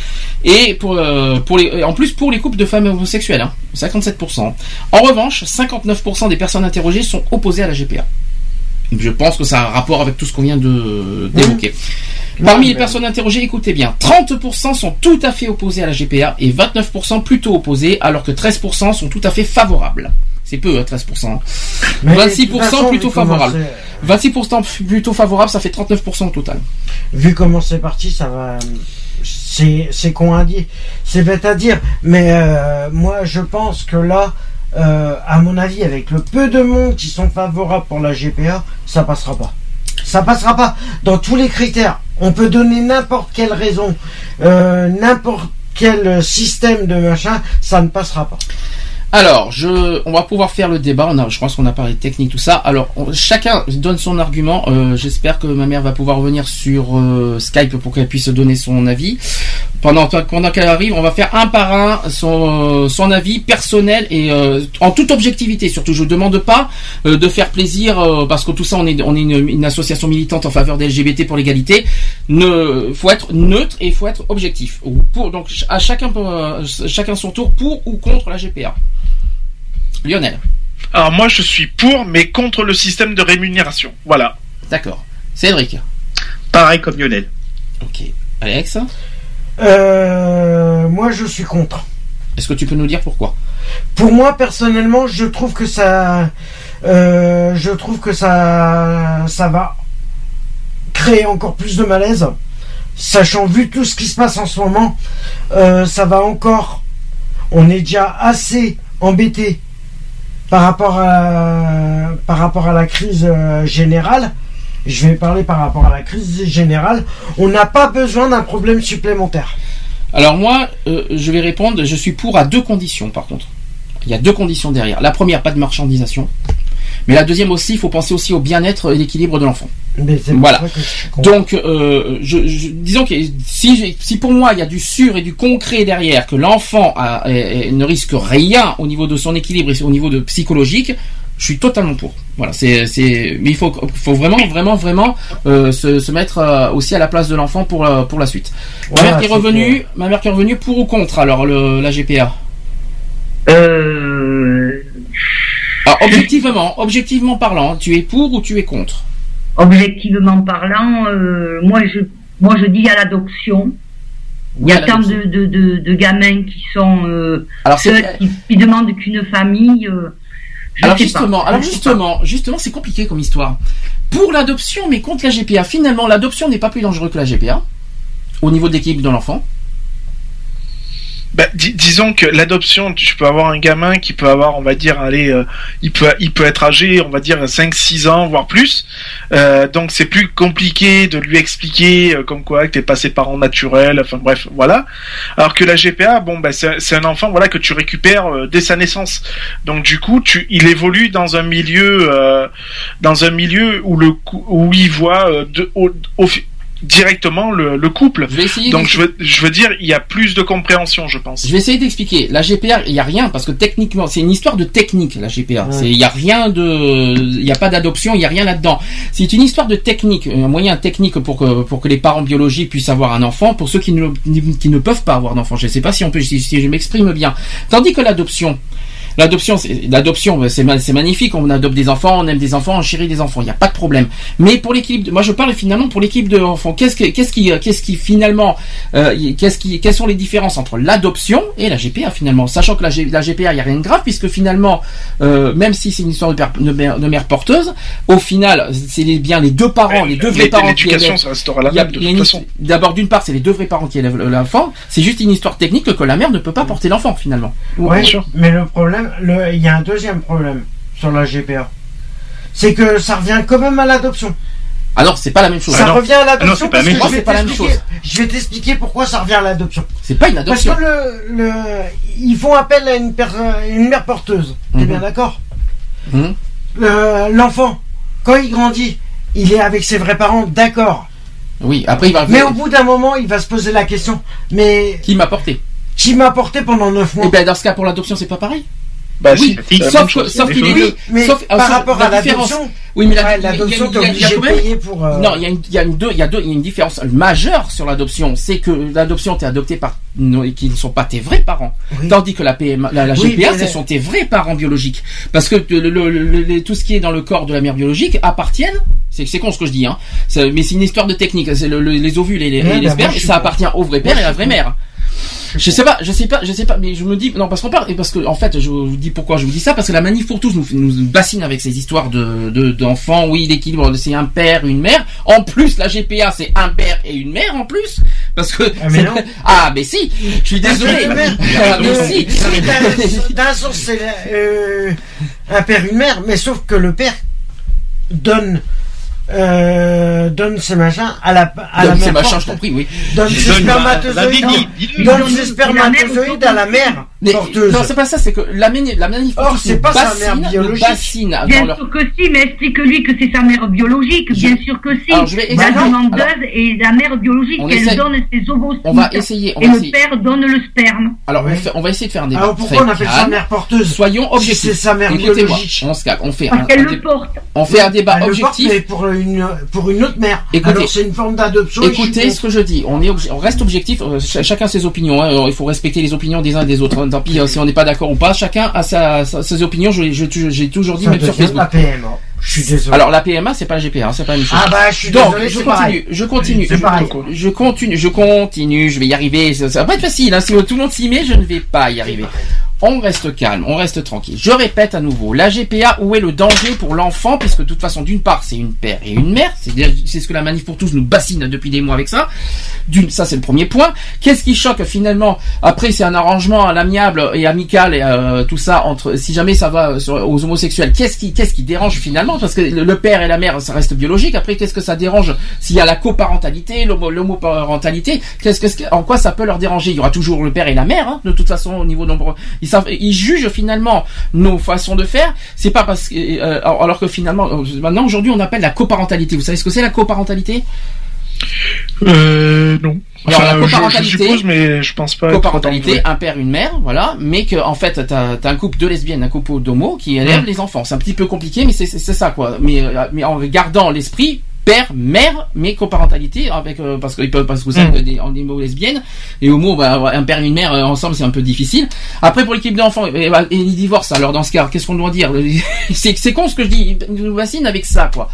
Et pour, euh, pour les, en plus pour les couples de femmes homosexuelles, hein, 57%. En revanche, 59% des personnes interrogées sont opposées à la GPA. Je pense que ça a un rapport avec tout ce qu'on vient de d'évoquer. Parmi les personnes interrogées, écoutez bien, 30% sont tout à fait opposés à la GPA et 29% plutôt opposés, alors que 13% sont tout à fait favorables. C'est peu, hein, 13%. Mais de 26% toute façon, plutôt favorables. 26% plutôt favorables, ça fait 39% au total. Vu comment c'est parti, ça va. C'est c'est con à dire, c'est bête à dire, mais euh, moi je pense que là, euh, à mon avis, avec le peu de monde qui sont favorables pour la GPA, ça passera pas. Ça passera pas dans tous les critères. On peut donner n'importe quelle raison, euh, n'importe quel système de machin, ça ne passera pas. Alors, on va pouvoir faire le débat. Je pense qu'on a parlé de technique, tout ça. Alors, chacun donne son argument. Euh, J'espère que ma mère va pouvoir revenir sur euh, Skype pour qu'elle puisse donner son avis. Pendant, qu'elle arrive, on va faire un par un son, euh, avis personnel et en toute objectivité. Surtout, je ne demande pas de faire plaisir parce que tout ça, on est, une, association militante en faveur des LGBT pour l'égalité. Ne, faut être neutre et il faut être objectif. Donc, à chacun son tour pour ou contre la GPA. Lionel. Alors moi je suis pour, mais contre le système de rémunération. Voilà. D'accord. Cédric. Pareil comme Lionel. Ok. Alex. Euh, moi je suis contre. Est-ce que tu peux nous dire pourquoi? Pour moi personnellement, je trouve que ça, euh, je trouve que ça, ça va créer encore plus de malaise, sachant vu tout ce qui se passe en ce moment, euh, ça va encore. On est déjà assez embêté par rapport à la crise euh, générale. Je vais parler par rapport à la crise générale. On n'a pas besoin d'un problème supplémentaire. Alors moi, euh, je vais répondre. Je suis pour à deux conditions, par contre. Il y a deux conditions derrière. La première, pas de marchandisation. Mais la deuxième aussi, il faut penser aussi au bien-être et l'équilibre de l'enfant. Voilà. Donc, euh, je, je- disons que si, si pour moi il y a du sûr et du concret derrière, que l'enfant ne risque rien au niveau de son équilibre et au niveau de psychologique, je suis totalement pour. Voilà, c'est, c'est, mais il faut, faut vraiment, vraiment, vraiment euh, se, se mettre euh, aussi à la place de l'enfant pour euh, pour la suite. Ma Voilà, mère qui est revenue, ma mère qui est revenue pour ou contre alors le, la GPA. Euh, Alors, objectivement, objectivement parlant, tu es pour ou tu es contre objectivement parlant, euh, moi je moi je dis à l'adoption. Il y a tant de, de, de, de gamins qui sont euh, Alors, seuls, qui, qui demandent qu'une famille. euh, je alors sais justement, pas. alors Je sais justement, justement, c'est compliqué comme histoire. Pour l'adoption, mais contre la GPA, finalement, l'adoption n'est pas plus dangereux que la GPA au niveau de l'équilibre de l'enfant. Bah, dis- disons que l'adoption, tu peux avoir un gamin qui peut avoir, on va dire, allez, euh, il peut, il peut être âgé, on va dire 5-6 ans, voire plus. Euh, donc c'est plus compliqué de lui expliquer euh, comme quoi que t'es pas ses parents naturels. Enfin bref, voilà. Alors que la GPA, bon, bah, c'est un enfant, voilà, que tu récupères euh, dès sa naissance. Donc du coup, tu, il évolue dans un milieu, dans un milieu où le, où il voit de, au- au- directement le, le couple. Je vais essayer. Donc je veux, je veux dire, il y a plus de compréhension, je pense. Je vais essayer d'expliquer. La GPA, il y a rien parce que techniquement, c'est une histoire de technique la GPA. Ouais. C'est il y a rien de, il y a pas d'adoption, il y a rien là-dedans. C'est une histoire de technique, un moyen technique pour que pour que les parents biologiques puissent avoir un enfant. Pour ceux qui ne qui ne peuvent pas avoir d'enfant, je ne sais pas si on peut si, si je m'exprime bien. Tandis que l'adoption. L'adoption, c'est l'adoption, c'est ma- c'est magnifique. On adopte des enfants, on aime des enfants, on chérit des enfants. Il n'y a pas de problème. Mais pour l'équipe, de- moi je parle finalement pour l'équipe de enfants. Qu'est-ce que, qu'est-ce qui, qu'est-ce qui finalement, euh, qu'est-ce qui, quelles sont les différences entre l'adoption et la GPA finalement, sachant que la, G- la GPA, il y a rien de grave puisque finalement, euh, même si c'est une histoire de, père- de mère, de mère porteuse, au final, c'est les- bien les deux parents, les deux vrais parents qui L'éducation, élèvent. ça restera la même de toute une- façon. D'abord, d'une part, c'est les deux vrais parents qui élèvent l'enfant. C'est juste une histoire technique que la mère ne peut pas porter l'enfant finalement. Ouais, mais le problème, le- il y a un deuxième problème sur la GPA. C'est que ça revient quand même à l'adoption. Alors, c'est pas la même chose. Ça revient à Ah non, l'adoption c'est pas la parce même que chose. je vais C'est pas la même t'expliquer- chose. Je vais t'expliquer pourquoi ça revient à l'adoption. C'est pas une Parce adoption. que le, le, ils font appel à une, per- une mère porteuse. T'es Mhm. bien d'accord Mhm. Le- L'enfant, quand il grandit, il est avec ses vrais parents, d'accord. Oui, après il va. Mais au bout d'un moment, il va se poser la question. Mais Qui m'a porté? qui m'a porté pendant 9 mois? Et ben dans ce cas pour l'adoption c'est pas pareil. Bah Oui, si, la sauf chose. sauf qu'il la est chose. mais Sauf- par sauf rapport la à l'adoption, Oui, mais la- l'adoption, il y t'es a- il y a quand même- pour. euh, Non, il y a une, il y a une deux, il y a deux, il y a une différence majeure sur l'adoption. C'est que l'adoption t'es adopté par et qui ne sont pas tes vrais parents, Oui. tandis que la PMA, la, la Oui, GPA, ce la- sont tes vrais parents biologiques. Parce que le- le- le- le- tout ce qui est dans le corps de la mère biologique appartiennent. C'est c'est con ce que je dis, hein. Mais c'est une histoire de technique. C'est le- le- les ovules et les, Ouais, et les bah, spermes, ça appartient au vrai père et à la vraie mère. Je sais pas, je sais pas, je sais pas, mais je me dis non parce qu'on parle et parce que en fait je vous dis pourquoi je vous dis ça parce que la manif pour tous nous, nous bassine avec ces histoires de de- d'enfants, oui l'équilibre c'est un père une mère, en plus la GPA c'est un père et une mère en plus. Parce que Ah, mais non. ah mais si, je suis désolé, ah, mais Le- si, d'un- sens, c'est euh, un père, une mère, mais sauf que le père donne, euh, donne ses machins à la, à la Donc, c'est mère. machin, porte- je t'en prie, oui. Donne ses Donne, vas-y, spermatozoïdes. Donne Donne- la spermatozoïdes à la mère Mais, porteuse. non, c'est pas ça, c'est que la, mani- la manif Or, c'est pas sa mère biologique. bassine Bien leur sûr que si, mais explique-lui que c'est sa mère biologique, Je- bien sûr que si. Alors, je vais la demandeuse Alors, et la mère biologique, essaie- donne ses ovocytes. on va essayer, on et va le essayer. père donne le sperme. Alors, on, Oui. fait- on va essayer de faire un débat. Alors pourquoi on appelle ça calme. mère porteuse Soyons Si objectifs. c'est sa mère biologique. on se calme, on fait un, Parce qu'elle un le porte. on fait un débat Elle le porte, objectif. mais pour une, pour une autre mère. Écoutez. Alors c'est une forme d'adoption. Écoutez ce que je dis. On est, on reste objectif. euh, ch- chacun ses opinions. hein. Il faut respecter les opinions des uns et des autres. Tant pis hein, si on n'est pas d'accord ou pas. Chacun a sa, sa- ses opinions. Je, je- je- j'ai toujours dit Ça même sur Facebook. la PMA. Je suis désolé. Alors la PMA c'est pas la GPA, hein, c'est pas la même chose. ah bah je suis Donc désolé, je continue, je continue, je, pareil. je continue, je continue, je vais y arriver. Ça, ça va pas être facile. Hein. Si tout le monde s'y met, je ne vais pas y arriver. On reste calme, on reste tranquille. Je répète à nouveau, la GPA, où est le danger pour l'enfant? Puisque de toute façon, d'une part, c'est une père et une mère. C'est ce que la manif pour tous nous bassine depuis des mois avec ça. Ça c'est le premier point. Qu'est-ce qui choque finalement? Après, c'est un arrangement à l'amiable et amical et euh, tout ça entre. Si jamais ça va sur- aux homosexuels, qu'est-ce qui, qu'est-ce qui dérange finalement? Parce que le, père et la mère, ça reste biologique. Après, qu'est-ce que ça dérange s'il y a la coparentalité, l'homo- l'homoparentalité? Qu'est-ce que, en quoi ça peut leur déranger? Il y aura toujours le père et la mère. hein, de toute façon, au niveau nombre, ils ils jugent finalement nos façons de faire. C'est pas parce que, euh, alors que finalement, euh, maintenant aujourd'hui, on appelle la coparentalité. Vous savez ce que c'est la coparentalité? Euh, non. Alors, la Enfin, je- je, coparentalité- suppose, mais je pense pas. coparentalité, un père, une mère, voilà, mais que en fait t'as as un couple de lesbiennes, un couple d'homo qui élève Mm. les enfants. C'est un petit peu compliqué, mais c'est ça quoi. Mais euh, mais en gardant l'esprit père, mère, mais coparentalité avec euh, parce qu'ils peuvent parce que vous savez Mm. que des, en homo lesbiennes et homo, bah, un père et une mère euh, ensemble c'est un peu difficile. Après pour l'équipe d'enfants et, bah, et ils divorcent. Alors dans ce cas, qu'est-ce qu'on doit dire? C'est c'est con ce que je dis. Ils nous vaccinent avec ça quoi.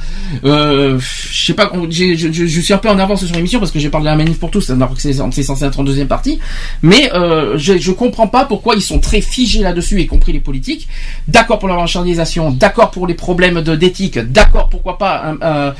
Euh, je sais pas, je, suis un peu en avance sur l'émission parce que j'ai parlé de la manif pour tous, alors que c'est censé être en deuxième partie. Mais euh, je, je comprends pas pourquoi ils sont très figés là-dessus, y compris les politiques. D'accord pour la marchandisation, d'accord pour les problèmes d'éthique, d'accord pourquoi pas hein, euh,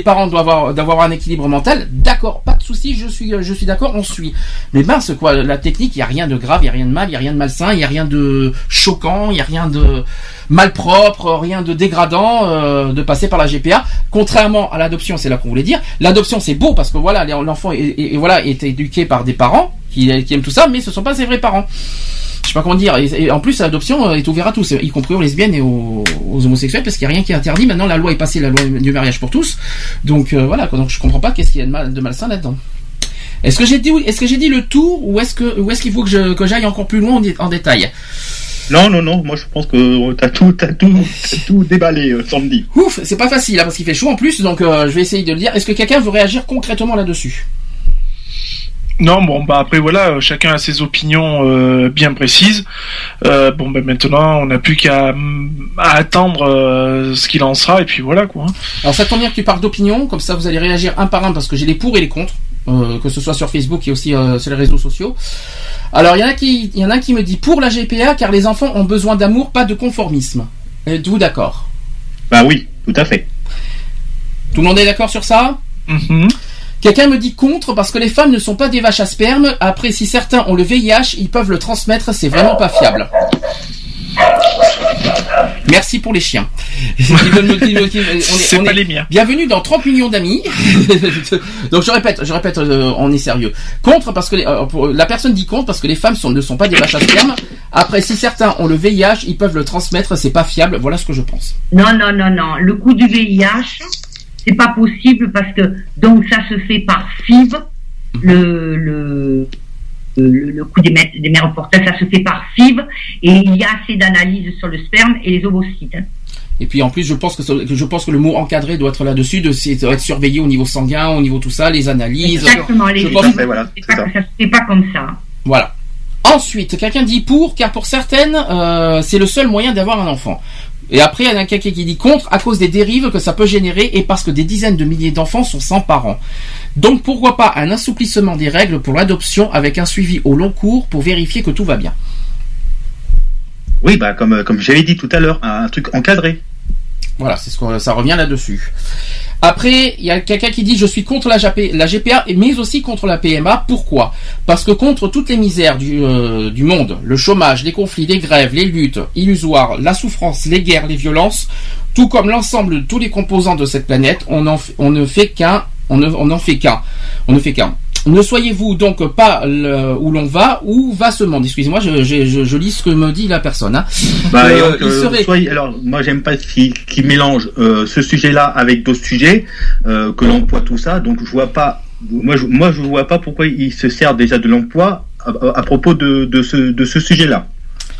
les parents doivent avoir d'avoir un équilibre mental, d'accord, pas de souci, je suis je suis d'accord, on suit. Mais mince quoi, la technique, il y a rien de grave, il y a rien de mal, il y a rien de malsain, il y a rien de choquant, il y a rien de malpropre, rien de dégradant euh, de passer par la GPA. Contrairement à l'adoption, c'est là qu'on voulait dire. L'adoption c'est beau parce que voilà, l'enfant est- voilà est éduqué par des parents qui, qui aiment tout ça, mais ce sont pas ses vrais parents. Je sais pas comment dire. Et, et en plus, l'adoption euh, est ouverte à tous, y compris aux lesbiennes et aux, aux homosexuels, parce qu'il n'y a rien qui est interdit. Maintenant, la loi est passée, la loi du mariage pour tous. Donc euh, voilà. quoi. Donc je comprends pas qu'est-ce qu'il y a de, mal, de malsain là-dedans. Est-ce que j'ai dit, est-ce que j'ai dit le tour, ou est-ce que, ou est-ce qu'il faut que je- que j'aille encore plus loin en, dé- en détail? Non, non, non, moi je pense que t'as tout, t'as tout, t'as tout déballé, euh, samedi. Ouf, c'est pas facile hein, parce qu'il fait chaud en plus, donc euh, je vais essayer de le dire. Est-ce que quelqu'un veut réagir concrètement là-dessus? Non, bon, bah après voilà, euh, chacun a ses opinions euh, bien précises. Euh, bon, ben maintenant, on n'a plus qu'à à attendre euh, ce qu'il en sera, et puis voilà quoi. Alors ça tombe bien que tu parles d'opinion, comme ça vous allez réagir un par un parce que j'ai les pour et les contre, euh, que ce soit sur Facebook et aussi euh, sur les réseaux sociaux. Alors il y en a qui, il y en a un qui me dit pour la GPA car les enfants ont besoin d'amour, pas de conformisme. Êtes-vous d'accord? Bah oui, tout à fait. Tout le monde est d'accord sur ça? Mhm. Quelqu'un me dit contre parce que les femmes ne sont pas des vaches à sperme. Après, si certains ont le VIH, ils peuvent le transmettre. C'est vraiment pas fiable. Merci pour les chiens. C'est pas est- les miens. Bienvenue dans 30 millions d'amis. Donc je répète, je répète, euh, on est sérieux. Contre parce que les- euh, pour- la personne dit contre parce que les femmes sont, ne sont pas des vaches à sperme. Après, si certains ont le VIH, ils peuvent le transmettre. C'est pas fiable. Voilà ce que je pense. Non, non, non, non. Le coup du VIH, c'est pas possible parce que donc ça se fait par FIV, le le le, le coup des, des mères porteuses, ça se fait par FIV et il y a assez d'analyses sur le sperme et les ovocytes. Et puis en plus, je pense que, je pense que le mot encadré doit être là-dessus, de doit être surveillé au niveau sanguin, au niveau tout ça, les analyses. Exactement, les Je pense- fait, voilà, pas ça. que ça se fait pas comme ça. Voilà. Ensuite, quelqu'un dit pour, car pour certaines, euh, c'est le seul moyen d'avoir un enfant. Et après, il y en a quelqu'un qui dit contre à cause des dérives que ça peut générer et parce que des dizaines de milliers d'enfants sont sans parents. Donc pourquoi pas un assouplissement des règles pour l'adoption avec un suivi au long cours pour vérifier que tout va bien? Oui, bah comme, euh, comme j'avais dit tout à l'heure, un truc encadré. Voilà, c'est ce qu'on, ça revient là-dessus. Après, il y a quelqu'un qui dit je suis contre la, la GPA, mais aussi contre la PMA. Pourquoi? Parce que contre toutes les misères du, euh, du monde, le chômage, les conflits, les grèves, les luttes illusoires, la souffrance, les guerres, les violences, tout comme l'ensemble de tous les composants de cette planète, on, en ne fait qu'un, on on fait qu'un, on ne fait qu'un. Ne soyez-vous donc pas le- où l'on va, où va ce monde? Excusez-moi, je, je, je, je lis ce que me dit la personne. Hein. Bah, Euh, donc, euh, serait- soyez- alors, moi, j'aime pas qui, qui mélange euh, ce sujet-là avec d'autres sujets, euh, que l'emploi, tout ça. Donc, je vois pas. Moi, je, moi, je vois pas pourquoi il se sert déjà de l'emploi à, à propos de, de ce, de ce sujet-là.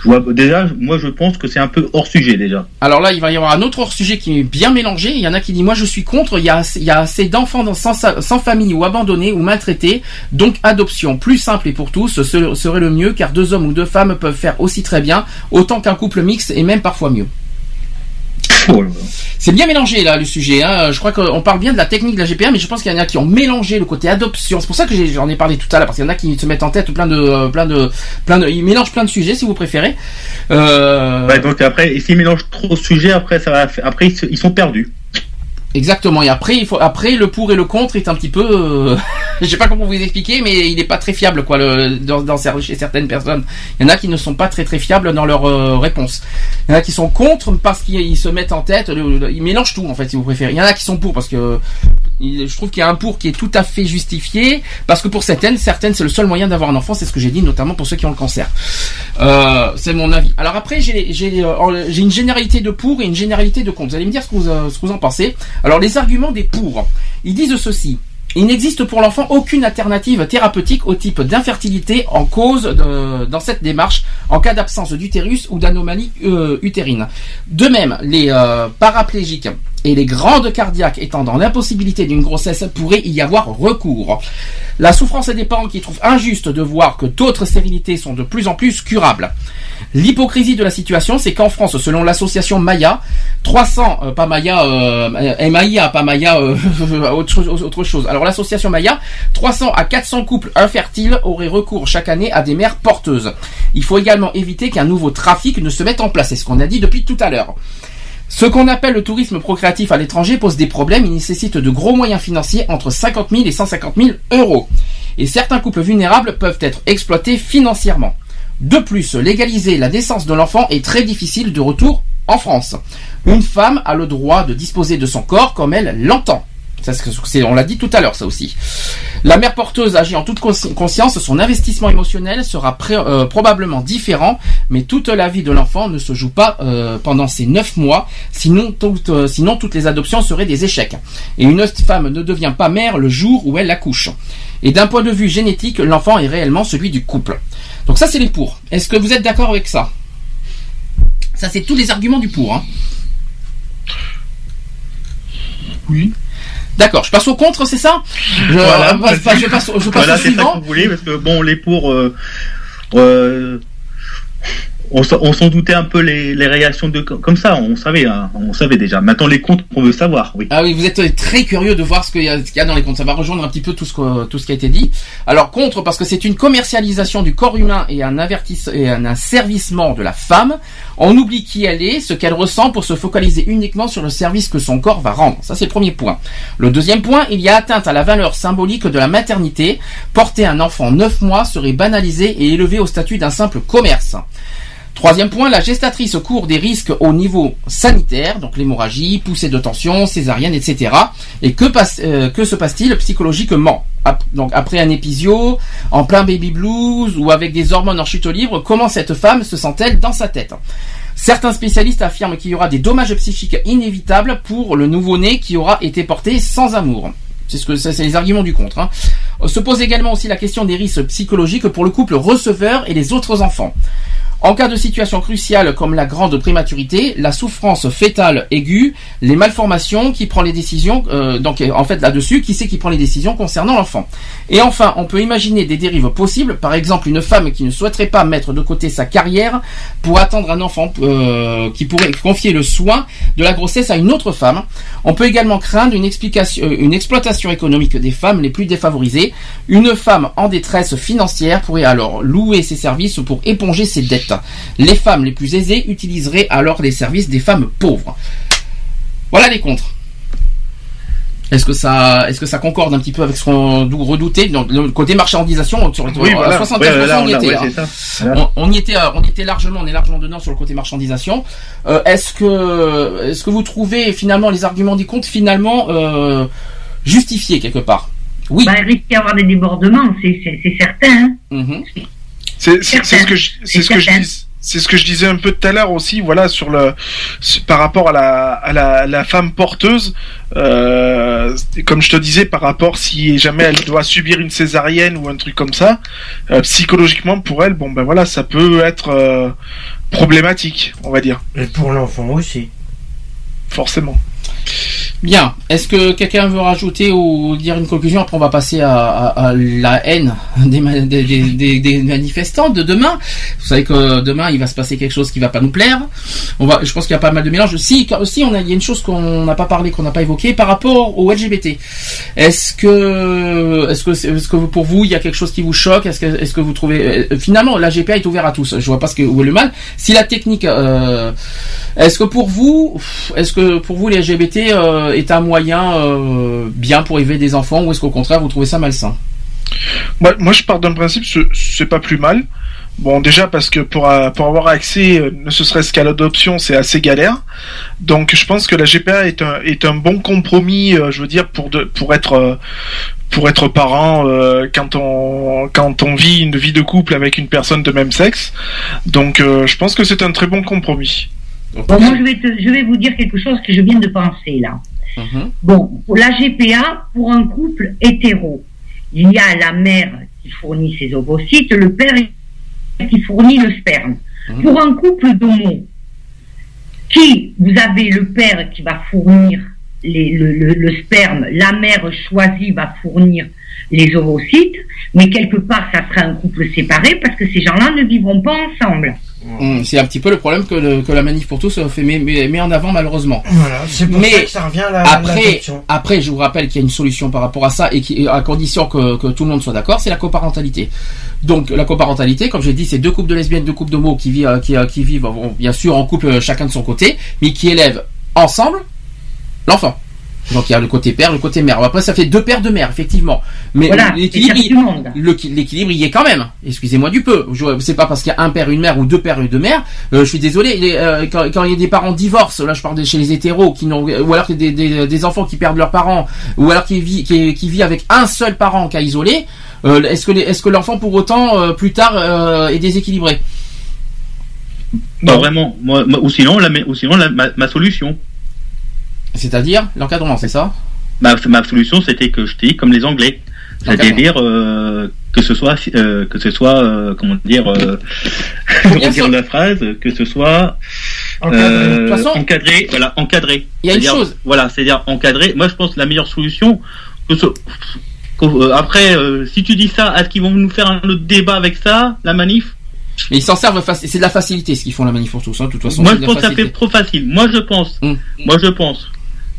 Vois déjà. Moi, je pense que c'est un peu hors sujet déjà. Alors là, il va y avoir un autre hors-sujet qui est bien mélangé. Il y en a qui disent, moi je suis contre, il y a, il y a assez d'enfants sans, sa- sans famille ou abandonnés ou maltraités. Donc adoption plus simple et pour tous ce serait le mieux car deux hommes ou deux femmes peuvent faire aussi très bien, autant qu'un couple mixte et même parfois mieux. Oh. C'est bien mélangé là le sujet. Hein. Je crois qu'on parle bien de la technique de la GPA, mais je pense qu'il y en a qui ont mélangé le côté adoption. C'est pour ça que j'en ai parlé tout à l'heure, parce qu'il y en a qui se mettent en tête plein de, plein de, plein de, ils mélangent plein de sujets si vous préférez. Euh, Ouais, donc après, s'ils mélangent trop de sujets, après, ça va, après, ils sont perdus. Exactement. Et après, il faut après le pour et le contre est un petit peu, euh, je sais pas comment vous expliquer, mais il n'est pas très fiable quoi. Le, dans, dans chez certaines personnes, il y en a qui ne sont pas très très fiables dans leur euh, réponse. Il y en a qui sont contre parce qu'ils ils se mettent en tête, ils mélangent tout en fait si vous préférez. Il y en a qui sont pour parce que Je trouve qu'il y a un pour qui est tout à fait justifié parce que pour certaines, certaines c'est le seul moyen d'avoir un enfant. C'est ce que j'ai dit, notamment pour ceux qui ont le cancer. Euh, c'est mon avis. Alors après, j'ai euh, une généralité de pour et une généralité de contre. Vous allez me dire ce que vous, euh, ce que vous en pensez. Alors les arguments des pour, ils disent ceci. Il n'existe pour l'enfant aucune alternative thérapeutique au type d'infertilité en cause de- dans cette démarche en cas d'absence d'utérus ou d'anomalie euh, utérine. De même, les euh, paraplégiques et les grandes cardiaques étant dans l'impossibilité d'une grossesse pourraient y avoir recours. La souffrance des parents qui trouvent injuste de voir que d'autres stérilités sont de plus en plus curables. L'hypocrisie de la situation, c'est qu'en France, selon l'association Maya, 300, euh, pas Maya, euh, MAIA, pas Maya, euh, autre, autre chose. Alors l'association Maya, 300 à 400 couples infertiles auraient recours chaque année à des mères porteuses. Il faut également éviter qu'un nouveau trafic ne se mette en place, c'est ce qu'on a dit depuis tout à l'heure. Ce qu'on appelle le tourisme procréatif à l'étranger pose des problèmes, il nécessite de gros moyens financiers entre 50 000 et 150 000 euros. Et certains couples vulnérables peuvent être exploités financièrement. De plus, légaliser la naissance de l'enfant est très difficile de retour en France. Une femme a le droit de disposer de son corps comme elle l'entend. On l'a dit tout à l'heure, ça aussi. La mère porteuse agit en toute consci- conscience, son investissement émotionnel sera euh, probablement différent, mais toute la vie de l'enfant ne se joue pas euh, pendant ces neuf mois, sinon, toutes- euh, sinon toutes les adoptions seraient des échecs. Et une femme ne devient pas mère le jour où elle accouche. Et d'un point de vue génétique, l'enfant est réellement celui du couple. Donc ça, c'est les pour. Est-ce que vous êtes d'accord avec ça? Ça, c'est tous les arguments du pour. Hein. Oui. D'accord, je passe au contre, c'est ça? Je, Voilà. euh, je passe- je passe, je passe Voilà, au c'est ça que suivant. vous voulez, parce que bon, les pour, euh, euh, on, s'en- on s'en doutait un peu les, les réactions de comme ça, on savait, hein, on savait déjà. Maintenant les comptes, on veut savoir, oui. Ah oui, vous êtes très curieux de voir ce qu'il y, y a dans les comptes. Ça va rejoindre un petit peu tout ce, que- tout ce qui a été dit. Alors contre, parce que c'est une commercialisation du corps humain et un, avertisse, et un asservissement de la femme. On oublie qui elle est, ce qu'elle ressent pour se focaliser uniquement sur le service que son corps va rendre. Ça c'est le premier point. Le deuxième point, il y a atteinte à la valeur symbolique de la maternité. Porter un enfant 9 mois serait banalisé et élevé au statut d'un simple commerce. Troisième point, la gestatrice court des risques au niveau sanitaire, donc l'hémorragie, poussée de tension, césarienne, etc. Et que, passe, euh, que se passe-t-il psychologiquement? Donc après un épisio, en plein baby blues ou avec des hormones en chute libre, comment cette femme se sent-elle dans sa tête? Certains spécialistes affirment qu'il y aura des dommages psychiques inévitables pour le nouveau-né qui aura été porté sans amour. C'est ce que c'est les arguments du contre. hein. Se pose également aussi la question des risques psychologiques pour le couple receveur et les autres enfants. En cas de situation cruciale comme la grande prématurité, la souffrance fétale aiguë, les malformations, qui prend les décisions, euh, donc en fait là-dessus, qui c'est qui prend les décisions concernant l'enfant. Et enfin, on peut imaginer des dérives possibles, par exemple une femme qui ne souhaiterait pas mettre de côté sa carrière pour attendre un enfant euh, qui pourrait confier le soin de la grossesse à une autre femme. On peut également craindre une, explication, euh, une exploitation économique des femmes les plus défavorisées. Une femme en détresse financière pourrait alors louer ses services pour éponger ses dettes. Les femmes les plus aisées utiliseraient alors les services des femmes pauvres. Voilà les contres. Est-ce que ça, est-ce que ça concorde un petit peu avec ce qu'on dou- redoutait donc le côté marchandisation sur le Oui, à voilà. 75% Ouais, voilà, on y a- était. ouais, hein. c'est ça. Voilà. On, on y était, euh, on y était largement, on est largement dedans sur le côté marchandisation. Euh, est-ce que, est-ce que vous trouvez finalement les arguments des comptes finalement euh, justifiés quelque part? Oui. Bah, il risque d'y avoir des débordements, c'est certain. hein. Mhm. C'est c'est- c'est ce que je, c'est ce que je dis. C'est ce que je disais un peu tout à l'heure aussi, voilà, sur le, sur- par rapport à la, à la, la femme porteuse, euh, comme je te disais, par rapport si jamais elle doit subir une césarienne ou un truc comme ça, euh, psychologiquement pour elle, bon ben voilà, ça peut être euh, problématique, on va dire, Et pour l'enfant aussi. forcément. Bien. Est-ce que quelqu'un veut rajouter ou dire une conclusion? Après, on va passer à, la haine des, ma- des, des- des- des manifestants de demain. Vous savez que demain, il va se passer quelque chose qui va pas nous plaire. Je pense qu'il y a pas mal de mélanges. Si, aussi, on a, il y a une chose qu'on n'a pas parlé, qu'on n'a pas évoqué par rapport au LGBT. Est-ce que, est-ce que, pour vous, il y a quelque chose qui vous choque? Est-ce que, vous trouvez, euh, finalement, la GPA est ouvert à tous. Je vois pas ce que, où est le mal. Si la technique, euh, est-ce que pour vous, est-ce que pour vous, les LGBT euh, est un moyen euh, bien pour élever des enfants, ou est-ce qu'au contraire, vous trouvez ça malsain? Moi, je pars d'un principe, c'est- pas plus mal. Bon, déjà parce que pour, euh, avoir accès, ne serait-ce qu'à l'adoption, c'est assez galère. Donc, je pense que la GPA est un, bon compromis, je veux dire, pour, être, parent quand on, vit une vie de couple avec une personne de même sexe. Donc, je pense que c'est un très bon compromis. Bon, moi, je vais, te- je vais vous dire quelque chose que je viens de penser là. Mhm. Bon, pour la GPA, pour un couple hétéro, il y a la mère qui fournit ses ovocytes, le père qui fournit le sperme. Mhm. Pour un couple d'homo, qui vous avez le père qui va fournir les- le, le- le sperme, la mère choisie va fournir les ovocytes, mais quelque part ça sera un couple séparé parce que ces gens-là ne vivront pas ensemble. Hum, C'est un petit peu le problème que, le- que la manif pour tous fait met, met- met en avant malheureusement. Voilà, c'est pour Mais ça que ça revient à la- Après, après, je vous rappelle qu'il y a une solution par rapport à ça et qui, à condition que, que tout le monde soit d'accord, c'est la coparentalité. Donc la coparentalité, comme j'ai dit, c'est deux couples de lesbiennes, deux couples d'homos qui vivent, euh, qui, euh, qui vivent, bon, bien sûr, en couple euh, chacun de son côté, mais qui élèvent ensemble l'enfant. Donc il y a le côté père, le côté mère. Après, ça fait deux pères, deux mères, effectivement. Mais Voilà, l'équilibre, il- y est quand même. Excusez-moi du peu. Je- C'est pas parce qu'il y a un père, une mère ou deux pères et deux mères. euh, je suis désolé. les, euh, quand, quand il y a des parents divorcent, là je parle de chez les hétéros, qui n'ont, ou alors que des, des, des enfants qui perdent leurs parents, ou alors qui vit, qui, qui vit avec un seul parent qu'à isoler. euh, est-ce que les- est-ce que l'enfant pour autant euh, plus tard euh, est déséquilibré? Pas vraiment. Moi, moi- ou sinon, la, ou sinon la- ma, ma solution. C'est-à-dire l'encadrement, c'est ça? Ma, ma solution, c'était que je dis comme les Anglais. C'est-à-dire euh, que ce soit, euh, que ce soit, euh, comment dire, euh, dire la phrase, que ce soit Encadré. façon- voilà, encadré. Il y a une chose. Voilà, c'est-à-dire encadré. Moi, je pense que la meilleure solution. Que ce, qu'au- après, si tu dis ça, est-ce qu'ils vont nous faire un autre débat avec ça, la manif? Mais ils s'en servent, c'est de la facilité ce qu'ils font la manif pour tous. hein, de toute façon, Moi, je pense que ça fait trop facile. Moi, je pense. Hum. Moi, je pense.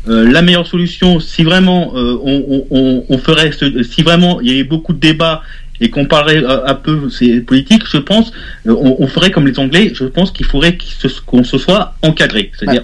Euh, la meilleure solution, si vraiment euh, on, on- ferait, ce, si vraiment il y avait beaucoup de débats et qu'on parlerait euh, un peu ces politiques, je pense, euh, on, on ferait comme les Anglais. Je pense qu'il faudrait qu'il se- qu'on se soit encadré, c'est-à-dire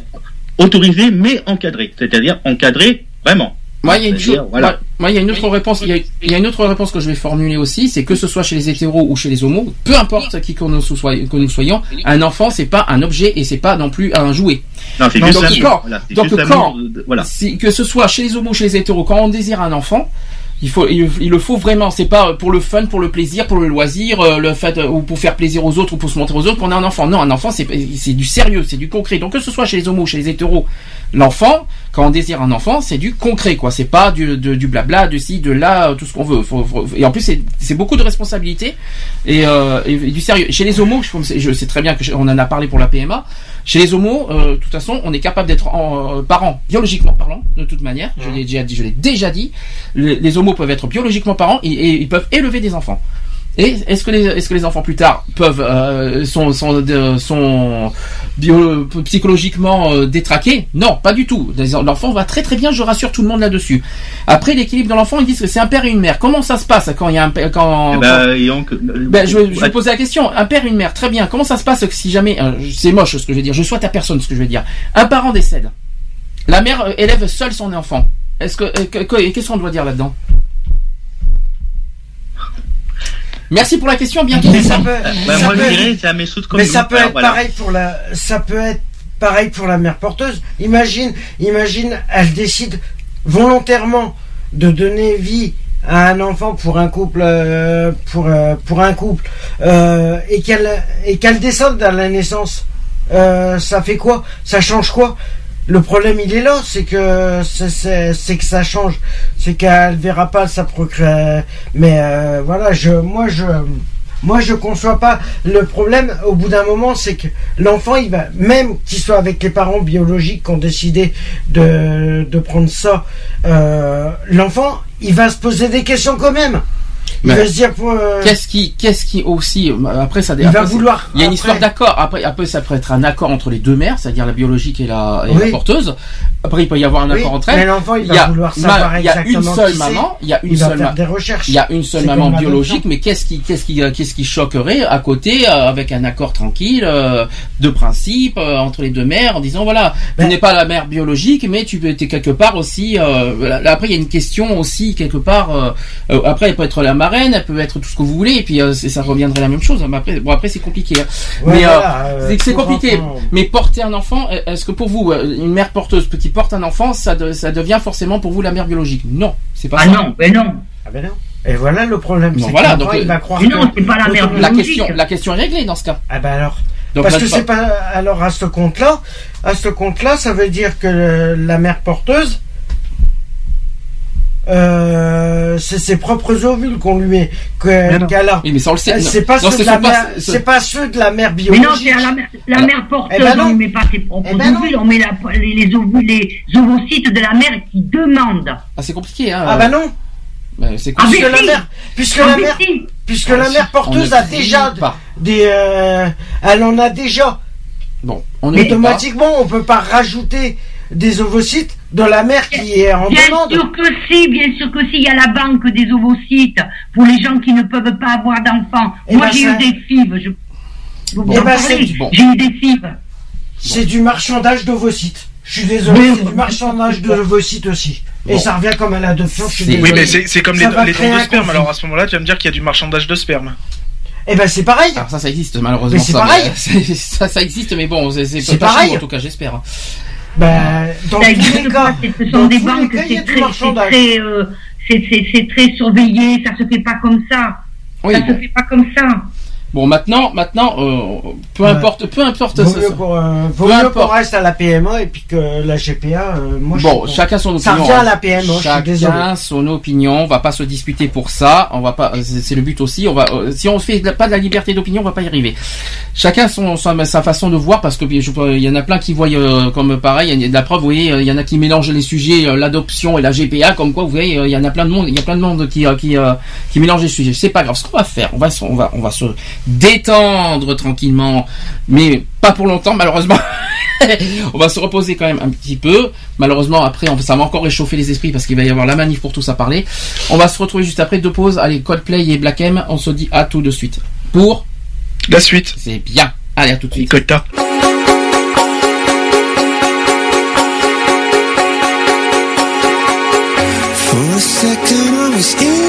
autorisé mais encadré, c'est-à-dire encadré vraiment. Moi, il y a une C'est-à-dire, chose. voilà. moi- Moi, il y a une autre réponse. Il y a, il y a une autre réponse que je vais formuler aussi, c'est que ce soit chez les hétéros ou chez les homos, peu importe qui que nous, soyons, que nous soyons, un enfant, c'est pas un objet et c'est pas non plus un jouet. Non, Donc, juste donc, quand, Voilà, donc juste quand- de- de- voilà. si- que ce soit chez les homos ou chez les hétéros, quand on désire un enfant, il faut, il, il le faut vraiment. C'est pas pour le fun, pour le plaisir, pour le loisir, euh, le fait euh, ou pour faire plaisir aux autres ou pour se montrer aux autres qu'on a un enfant. Non, un enfant, c'est c'est du sérieux, c'est du concret. Donc que ce soit chez les homos ou chez les hétéros, l'enfant, quand on désire un enfant, c'est du concret, quoi. C'est pas du, de- du blabla, de ci, de là, euh, tout ce qu'on veut. Faut- faut- et en plus, c'est c'est beaucoup de responsabilités et, euh, et- du sérieux. Chez les homos, je, je sais très bien que je- on en a parlé pour la PMA. Chez les homos, euh, de toute façon, on est capable d'être euh, parents, biologiquement parlant, de toute manière. Je l'ai déjà dit. Je l'ai déjà dit. Les, les homos peuvent être biologiquement parents et, et ils peuvent élever des enfants. Et est-ce que les est-ce que les enfants plus tard peuvent euh, sont sont de- sont bio- psychologiquement euh, détraqués? Non, pas du tout. L'enfant va très très bien. Je rassure tout le monde là-dessus. Après l'équilibre de l'enfant, ils disent que c'est un père et une mère. Comment ça se passe quand il y a un père- quand, Eh ben, euh, ben, je, vais- je vais poser la question. Un père et une mère, très bien. Comment ça se passe si jamais, c'est moche ce que je vais dire, je souhaite à personne ce que je vais dire. Un parent décède. La mère élève seule son enfant. Est-ce que- qu'est-ce qu'on doit dire là-dedans? Merci pour la question, bien Mais ça peut, ça moi, peut- je dirais, c'est la même chose comme mais ça peut être voilà. pareil pour la, ça peut être pareil pour la mère porteuse. Imagine, imagine, elle décide volontairement de donner vie à un enfant pour un couple, euh, pour euh, pour un couple, euh, et qu'elle et qu'elle descende à la naissance. Euh, ça fait quoi? Ça change quoi? Le problème, il est là, c'est que c'est- que ça change, c'est qu'elle verra pas sa procré. Mais euh, voilà, je, moi je, moi je conçois pas le problème. Au bout d'un moment, c'est que l'enfant, il va, même qu'il soit avec les parents biologiques qui ont décidé de de prendre ça, euh, l'enfant, il va se poser des questions quand même. Il Mais va se dire, euh, Qu'est-ce qui, qu'est-ce qui aussi, euh, après ça, Il après, va vouloir, Il y a une après- histoire d'accord. Après, après, ça peut être un accord entre les deux mères, c'est-à-dire la biologique et la, et la Oui. porteuse. Après, il peut y avoir un Oui, accord entre mais elles. l'enfant, il va y a vouloir ma- savoir Il y a une seule qui maman. Il y a une Il seule faire ma- des recherches. Il y a une seule C'est maman biologique, mais qu'est-ce qui, qu'est-ce qui, euh, qu'est-ce qui choquerait à côté, euh, avec un accord tranquille, euh, de principe, entre les deux mères, en disant voilà, tu Ben- n'es pas la mère biologique, mais tu es quelque part aussi. là, après, il y a une question aussi quelque part. après, elle peut être la, marraine, elle peut être tout ce que vous voulez, et puis euh, ça reviendrait la même chose. Mais après, bon après c'est compliqué. hein. Ouais, mais euh, voilà, euh, c'est- compliqué. Mais porter un enfant, est-ce que pour vous, une mère porteuse qui porte un enfant, ça, de- ça devient forcément pour vous la mère biologique? Non, c'est pas Ah ça. non, mais non. Ah ben non. Et voilà le problème. Non, voilà, donc, il va croire Mais non, que- c'est pas la mère La biologique. question, la question est réglée dans ce cas. Ah ben alors. Donc, Parce là, que c'est parle- pas. Alors à ce compte-là, à ce compte-là, ça veut dire que la mère porteuse, euh, c'est ses propres ovules qu'on lui met, que- qu'elle a. Oui, mais ça on le sait. Euh. C'est pas, Non, ceux ce de la mère- ce- c'est pas ceux de la mère Mais biologique. non, c'est à la, mère- la Alors- mère porteuse, Eh ben non. on ne met pas ses propres Eh ben non. ovules, on met la- les, les ovules, les ovocytes de la mère qui demande. Ah, c'est compliqué, hein. Ah bah non, Bah, c'est Ah, puisque la si. mère, puisque Ah, la mère, si. puisque Ah, la si. mère porteuse a déjà pas. des, euh, elle en a déjà. Bon, on dit pas. automatiquement, on peut pas rajouter des ovocytes de la mère qui est en Bien demande. sûr que si, bien sûr que si, il y a la banque des ovocytes pour les gens qui ne peuvent pas avoir d'enfants. Eh Moi ben, j'ai ça- eu des fives, je... Vous Eh en ben, bon. J'ai eu des fives. C'est du marchandage d'ovocytes. Je suis désolé, c'est du marchandage d'ovocytes aussi. Et Bon. ça revient comme à l'adoption. Oui, mais c'est comme les, Ça les dons de sperme. Alors à ce moment-là, tu vas me dire qu'il y a du marchandage de sperme. Eh ben c'est pareil. Alors ça, ça existe malheureusement. Mais c'est pareil. c'est- ça, ça existe, mais bon, c'est pas pareil. en tout cas, j'espère. Hein. Ben, dans Ça tous existe les pas, cas, c'est- ce dans sont des banques, c'est très, très, euh, c'est- c'est- c'est très surveillé, ça se fait pas comme ça. Oui, ça bon. se fait pas comme ça. Bon, maintenant, maintenant, euh, peu importe, peu importe. Vaut ça- mieux euh, mieux qu'on reste à la PMA et puis que la GPA, euh, moi je Bon, suis chacun son Ça opinion. revient à hein. la PMA, je. Chacun son opinion. On va pas se disputer pour ça. On va pas. C'est c'est le but aussi. On va. euh, Si on fait de la- pas de la liberté d'opinion, on va pas y arriver. Chacun son, sa, sa façon de voir parce que je- il y en a plein qui voient euh, comme pareil. Il y a de la preuve. Vous voyez, euh, il y en a qui mélangent les sujets, euh, l'adoption et la GPA. Comme quoi, vous voyez, euh, il y en a plein de monde. Il y a plein de monde qui euh, qui euh, qui mélange les sujets. C'est pas grave. Ce qu'on va faire, on va on va on va se détendre tranquillement, mais pas pour longtemps malheureusement. on va se reposer quand même un petit peu. Malheureusement, après, on- ça va encore réchauffer les esprits parce qu'il va y avoir la manif pour tous à parler. On va se retrouver juste après deux pauses. Allez, Coldplay et Black M, on se dit à tout de suite. Pour La suite. C'est bien. Allez, à tout de suite. Nicota. For a second I was in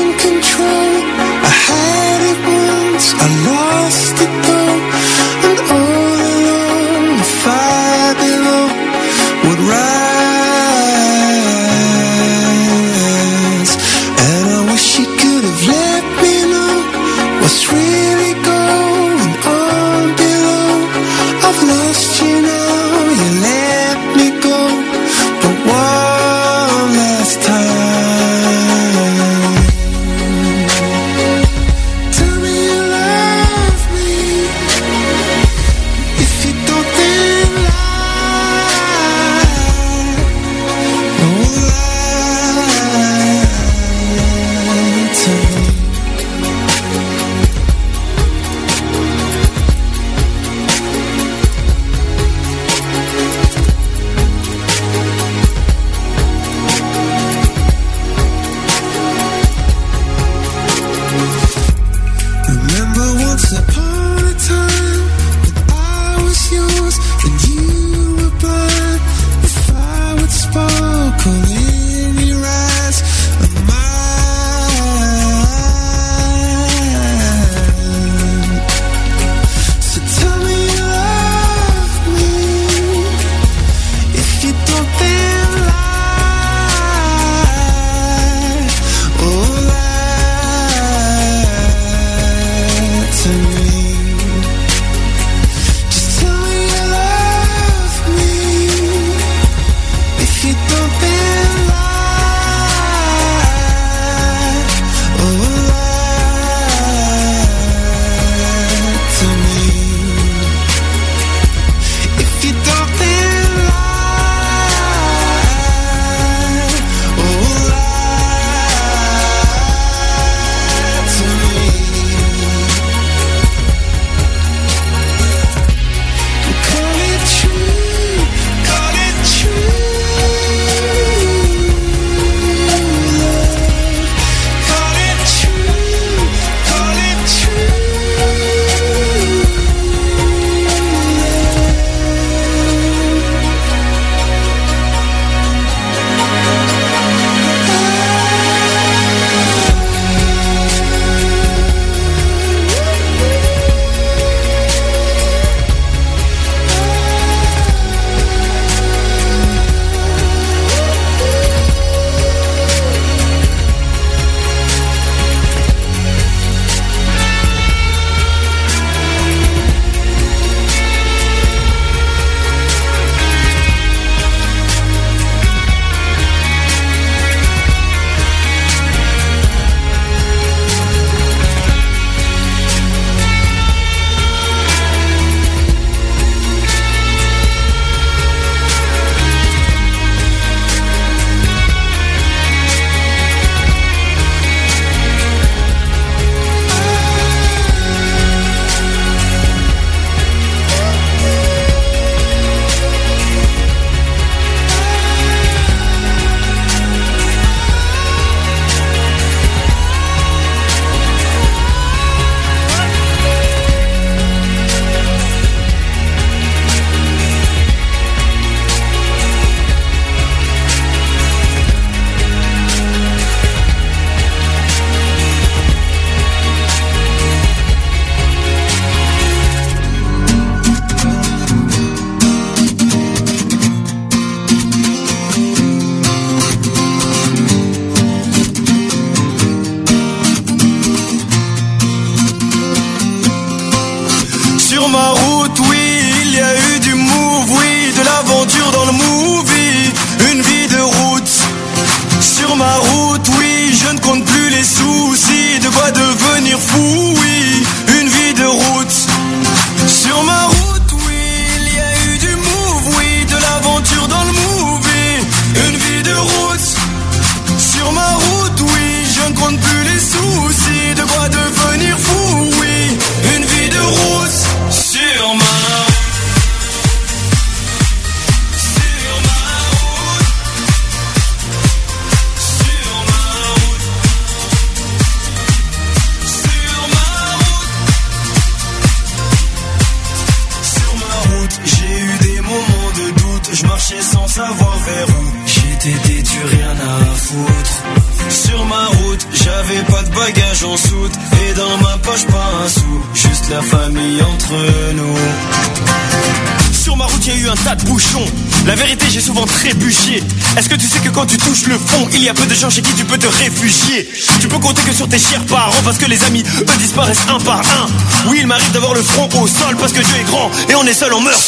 il y a peu de gens chez qui tu peux te réfugier. Tu peux compter que sur tes chers parents parce que les amis, eux, disparaissent un par un. Oui, il m'arrive d'avoir le front au sol parce que Dieu est grand et on est seul, on meurt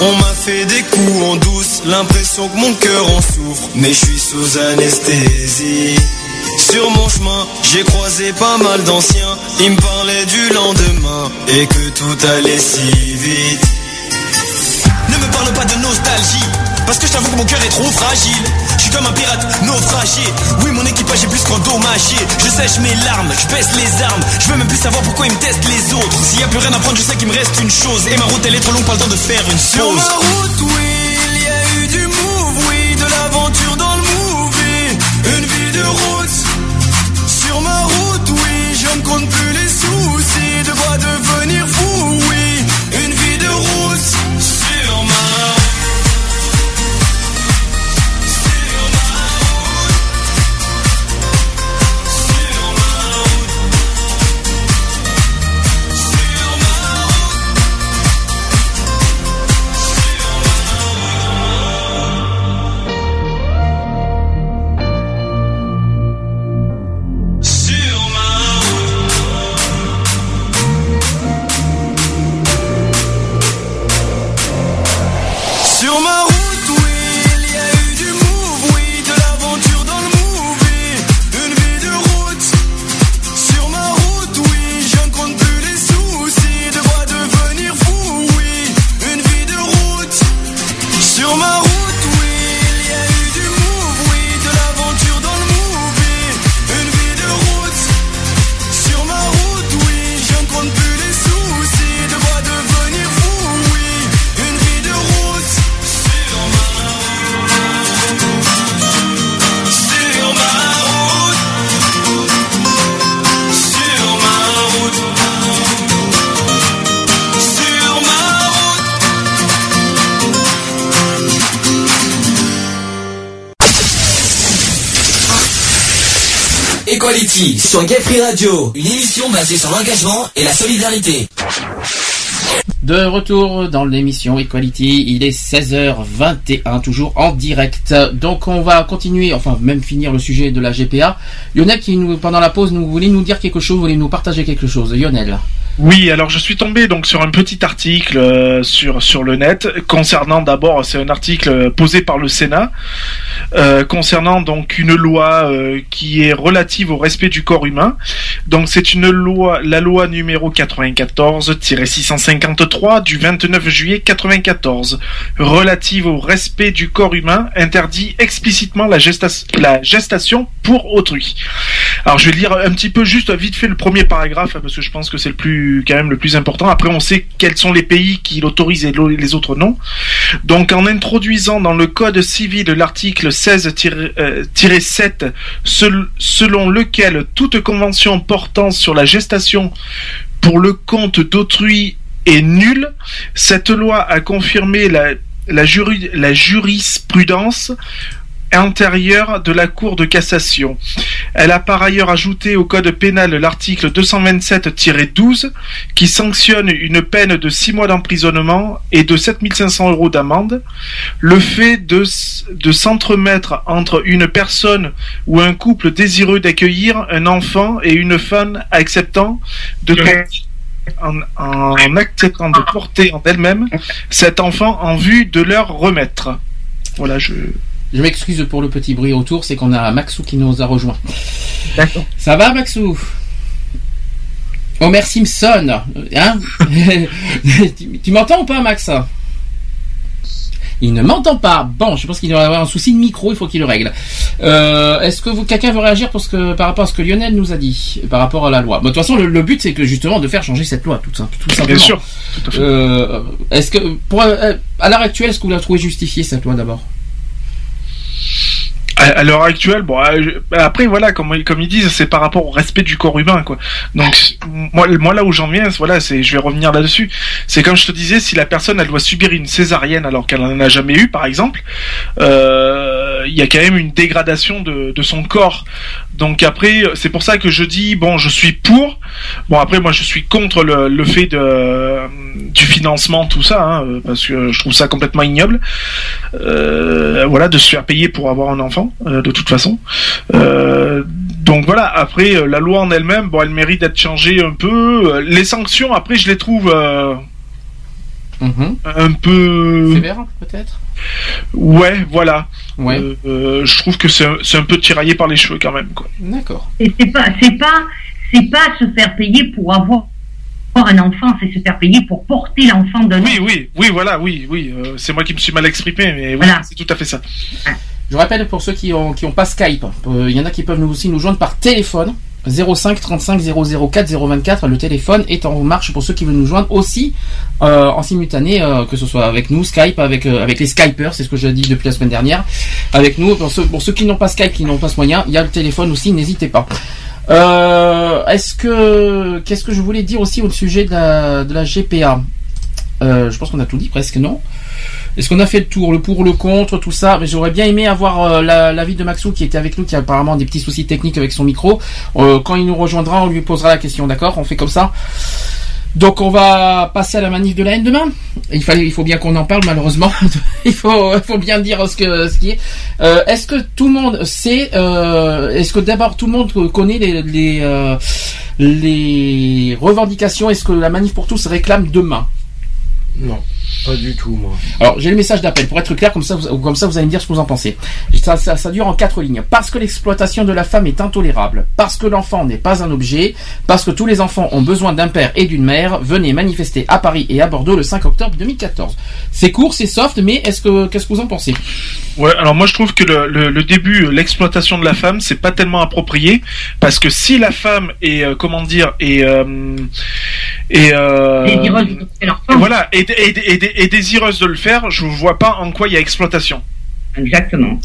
on m'a fait des coups en douce, l'impression que mon cœur en souffre, mais je suis sous anesthésie. Sur mon chemin, j'ai croisé pas mal d'anciens, ils me parlaient du lendemain et que tout allait si vite. Ne me parle pas de nostalgie, parce que je t'avoue que mon cœur est trop fragile. Suis comme un pirate naufragé. Oui, mon équipage est plus qu'endommagé. Je sèche mes larmes, je baisse les armes. Je veux même plus savoir pourquoi ils me testent les autres. S'il y a plus rien à prendre, je sais qu'il me reste une chose. Et ma route, elle est trop longue, pas le temps de faire une Sur pause. ma route, oui, il y a eu du move, oui, de l'aventure dans le movie. Une vie de route. Sur ma route, oui, je ne compte plus les sur Gay Free Radio, une émission basée sur l'engagement et la solidarité. De retour dans l'émission Equality, il est 16h21, toujours en direct. Donc on va continuer, enfin même finir le sujet de la GPA. Lionel qui nous, pendant la pause, nous voulait nous dire quelque chose, voulait nous partager quelque chose. Lionel. Oui, alors je suis tombé donc sur un petit article euh, sur sur le net concernant d'abord c'est un article posé par le Sénat concernant donc une loi euh, qui est relative au respect du corps humain. Donc c'est une loi la loi numéro 94-653 du 29 juillet 94 relative au respect du corps humain interdit explicitement la, gesta- la gestation pour autrui. Alors je vais lire un petit peu juste vite fait le premier paragraphe hein, parce que je pense que c'est le plus quand même le plus important. Après on sait quels sont les pays qui l'autorisent et les autres non. Donc en introduisant dans le code civil l'article 16-7 selon lequel toute convention sur la gestation pour le compte d'autrui est nulle, cette loi a confirmé la jurisprudence intérieure de la Cour de cassation. Elle a par ailleurs ajouté au code pénal l'article 227-12 qui sanctionne une peine de 6 mois d'emprisonnement et de 7500 euros d'amende le fait de, de s'entremettre entre une personne ou un couple désireux d'accueillir un enfant et une femme acceptant de porter en, en acceptant de porter en elle-même cet enfant en vue de leur remettre. Voilà, je. Je m'excuse pour le petit bruit autour, c'est qu'on a Maxou qui nous a rejoint. D'accord. Ça va Maxou? Homer Simpson, hein? Tu, tu m'entends ou pas Max? Il ne m'entend pas. Bon, je pense qu'il doit avoir un souci de micro, il faut qu'il le règle. Euh, Est-ce que vous, quelqu'un veut réagir pour ce que, par rapport à ce que Lionel nous a dit, par rapport à la loi? Bon, De toute façon, le, le but, c'est que justement de faire changer cette loi, tout, simple- tout simplement. Bien sûr. Euh, est-ce que, pour, euh, à l'heure actuelle, est-ce que vous la trouvez justifiée cette loi d'abord? À, l'heure actuelle, bon, euh, je- après voilà, comme, ils disent, c'est par rapport au respect du corps humain, quoi. Donc moi, là où j'en viens, voilà, c'est, je vais revenir là-dessus. C'est comme je te disais, si la personne elle doit subir une césarienne alors qu'elle en a jamais eu, par exemple, euh, il y a quand même une dégradation de son corps. Donc après, c'est pour ça que je dis bon, je suis pour. Bon après, moi je suis contre le, le fait de du financement, tout ça, hein, euh, parce que je trouve ça complètement ignoble. Euh, voilà, de se faire payer pour avoir un enfant, euh, de toute façon. Euh, donc voilà, après euh, la loi en elle-même, bon, elle mérite d'être changée un peu. Euh, Les sanctions, après, je les trouve euh, un peu Sévère, peut-être? Ouais, voilà. Ouais. Euh, euh, je trouve que c'est un, c'est un peu tiraillé par les cheveux quand même. D'accord. Et c'est pas, c'est pas, c'est pas se faire payer pour avoir un enfant, c'est se faire payer pour porter l'enfant d'un Oui, oui, oui, voilà, oui, oui. euh, c'est moi qui me suis mal exprimé, mais oui, c'est tout à fait ça. Je rappelle pour ceux qui ont, qui ont pas Skype, euh, il y en a qui peuvent nous aussi nous joindre par téléphone. 05 35 004 024, le téléphone est en marche pour ceux qui veulent nous joindre aussi euh, en simultané, euh, que ce soit avec nous, Skype, avec euh, avec les Skypers, c'est ce que je dis depuis la semaine dernière, avec nous. Pour ceux, pour ceux qui n'ont pas Skype, qui n'ont pas ce moyen, il y a le téléphone aussi, n'hésitez pas. Est-ce que qu'est-ce que je voulais dire aussi au sujet de la, de la GPA Je pense qu'on a tout dit presque, non? Est-ce qu'on a fait le tour, le pour, le contre, tout ça Mais j'aurais bien aimé avoir euh, la- l'avis de Maxou qui était avec nous, qui a apparemment des petits soucis techniques avec son micro. Euh, quand il nous rejoindra, on lui posera la question, d'accord? On fait comme ça. Donc on va passer à la manif de la haine demain. Il faut bien qu'on en parle malheureusement. il faut, il faut bien dire ce qui est. Euh, est-ce que tout le monde sait euh, Est-ce que d'abord tout le monde connaît les euh, les revendications? Est-ce que la manif pour tous réclame demain? Non, pas du tout, moi. alors, j'ai le message d'appel pour être clair, comme ça, vous, comme ça, vous allez me dire ce que vous en pensez. Ça, ça, ça dure en quatre lignes. Parce que l'exploitation de la femme est intolérable, parce que l'enfant n'est pas un objet, parce que tous les enfants ont besoin d'un père et d'une mère, venez manifester à Paris et à Bordeaux le 5 octobre 2014. C'est court, c'est soft, mais est-ce que, qu'est-ce que vous en pensez? Ouais, alors moi je trouve que le, le, le début, l'exploitation de la femme, c'est pas tellement approprié parce que si la femme est, euh, comment dire, est, euh, est, euh, l'enfant. voilà, est, est, est- est désireuse de le faire, je vois pas en quoi il y a exploitation. Exactement.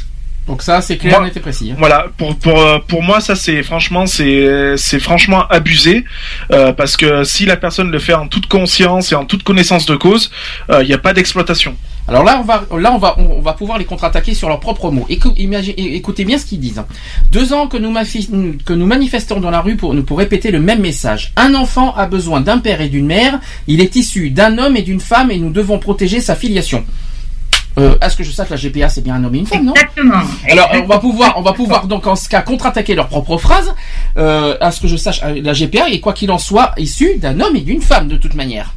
Donc ça, c'est clair, net et précis. hein. Voilà, pour pour euh, pour moi ça c'est franchement c'est c'est franchement abusé euh, parce que si la personne le fait en toute conscience et en toute connaissance de cause, euh, il n'y a pas d'exploitation. Alors là, on va, là, on va, on va pouvoir les contre-attaquer sur leurs propres mots. Écou- imagine- é- écoutez bien ce qu'ils disent. Deux ans que nous, mafi- que nous manifestons dans la rue pour, pour répéter le même message. Un enfant a besoin d'un père et d'une mère. Il est issu d'un homme et d'une femme et nous devons protéger sa filiation. Euh, à ce que je sache, la GPA c'est bien un homme et une femme, non? Exactement. Alors on va pouvoir, on va pouvoir donc en ce cas contre-attaquer leurs propres phrases. Euh, à ce que je sache, euh, la GPA est quoi qu'il en soit issue d'un homme et d'une femme de toute manière.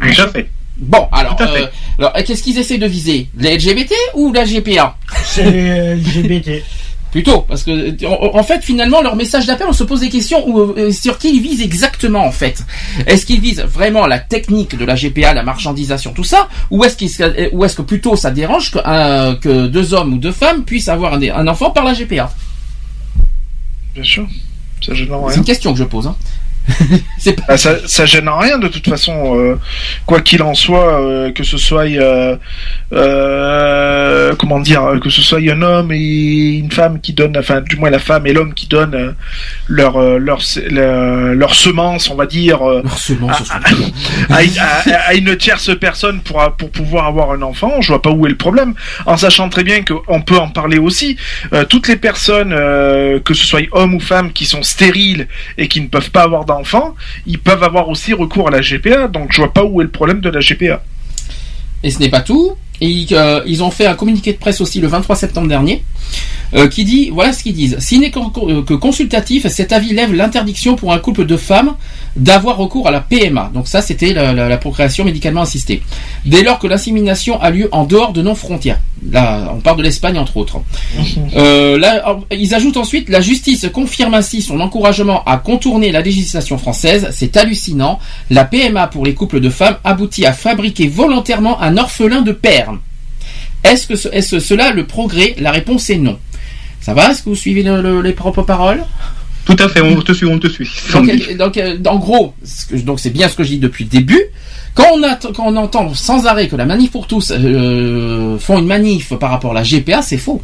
Tout à fait. Bon, alors, euh, alors qu'est-ce qu'ils essaient de viser? Les LGBT ou la GPA C'est les LGBT. Plutôt, parce que en, fait, finalement, leur message d'appel, on se pose des questions où, euh, sur qui ils visent exactement, en fait. Est-ce qu'ils visent vraiment la technique de la GPA, la marchandisation, tout ça, ou est-ce qu'ils, euh, ou est-ce que plutôt ça dérange que, euh, que deux hommes ou deux femmes puissent avoir un, un enfant par la GPA Bien sûr, ça gêne en C'est rien. une question que je pose. Hein. Ah, ça, ça gêne en rien de toute façon, euh, quoi qu'il en soit, que ce soit, euh, comment dire, que ce soit un homme et une femme qui donnent, enfin du moins la femme et l'homme qui donnent euh, leur, euh, leur, leur, leur semence, on va dire, à, à- à- à une tierce personne pour, pour pouvoir avoir un enfant, je vois pas où est le problème, en sachant très bien qu'on peut en parler aussi. Euh, toutes les personnes, euh, que ce soit hommes ou femmes, qui sont stériles et qui ne peuvent pas avoir d'enfants, ils peuvent avoir aussi recours à la GPA, donc je vois pas où est le problème de la GPA. Et ce n'est pas tout. Et ils, euh, ils ont fait un communiqué de presse aussi le 23 septembre dernier, euh, qui dit, voilà ce qu'ils disent. S'il n'est que, que consultatif, cet avis lève l'interdiction pour un couple de femmes d'avoir recours à la PMA. Donc ça, c'était la, procréation médicalement assistée. Dès lors que l'insémination a lieu en dehors de nos frontières. Là, on parle de l'Espagne entre autres. Euh, là, ils ajoutent ensuite la justice confirme ainsi son encouragement à contourner la législation française. C'est hallucinant. La PMA pour les couples de femmes aboutit à fabriquer volontairement un orphelin de père. Est-ce que ce- cela le progrès La réponse est non. Ça va Est-ce que vous suivez le- le- les propres paroles Tout à fait, on te suit, on te suit. donc, euh, donc, en gros, donc c'est bien ce que je dis depuis le début. Quand on, a, quand on entend sans arrêt que la manif pour tous euh, font une manif par rapport à la GPA, c'est faux.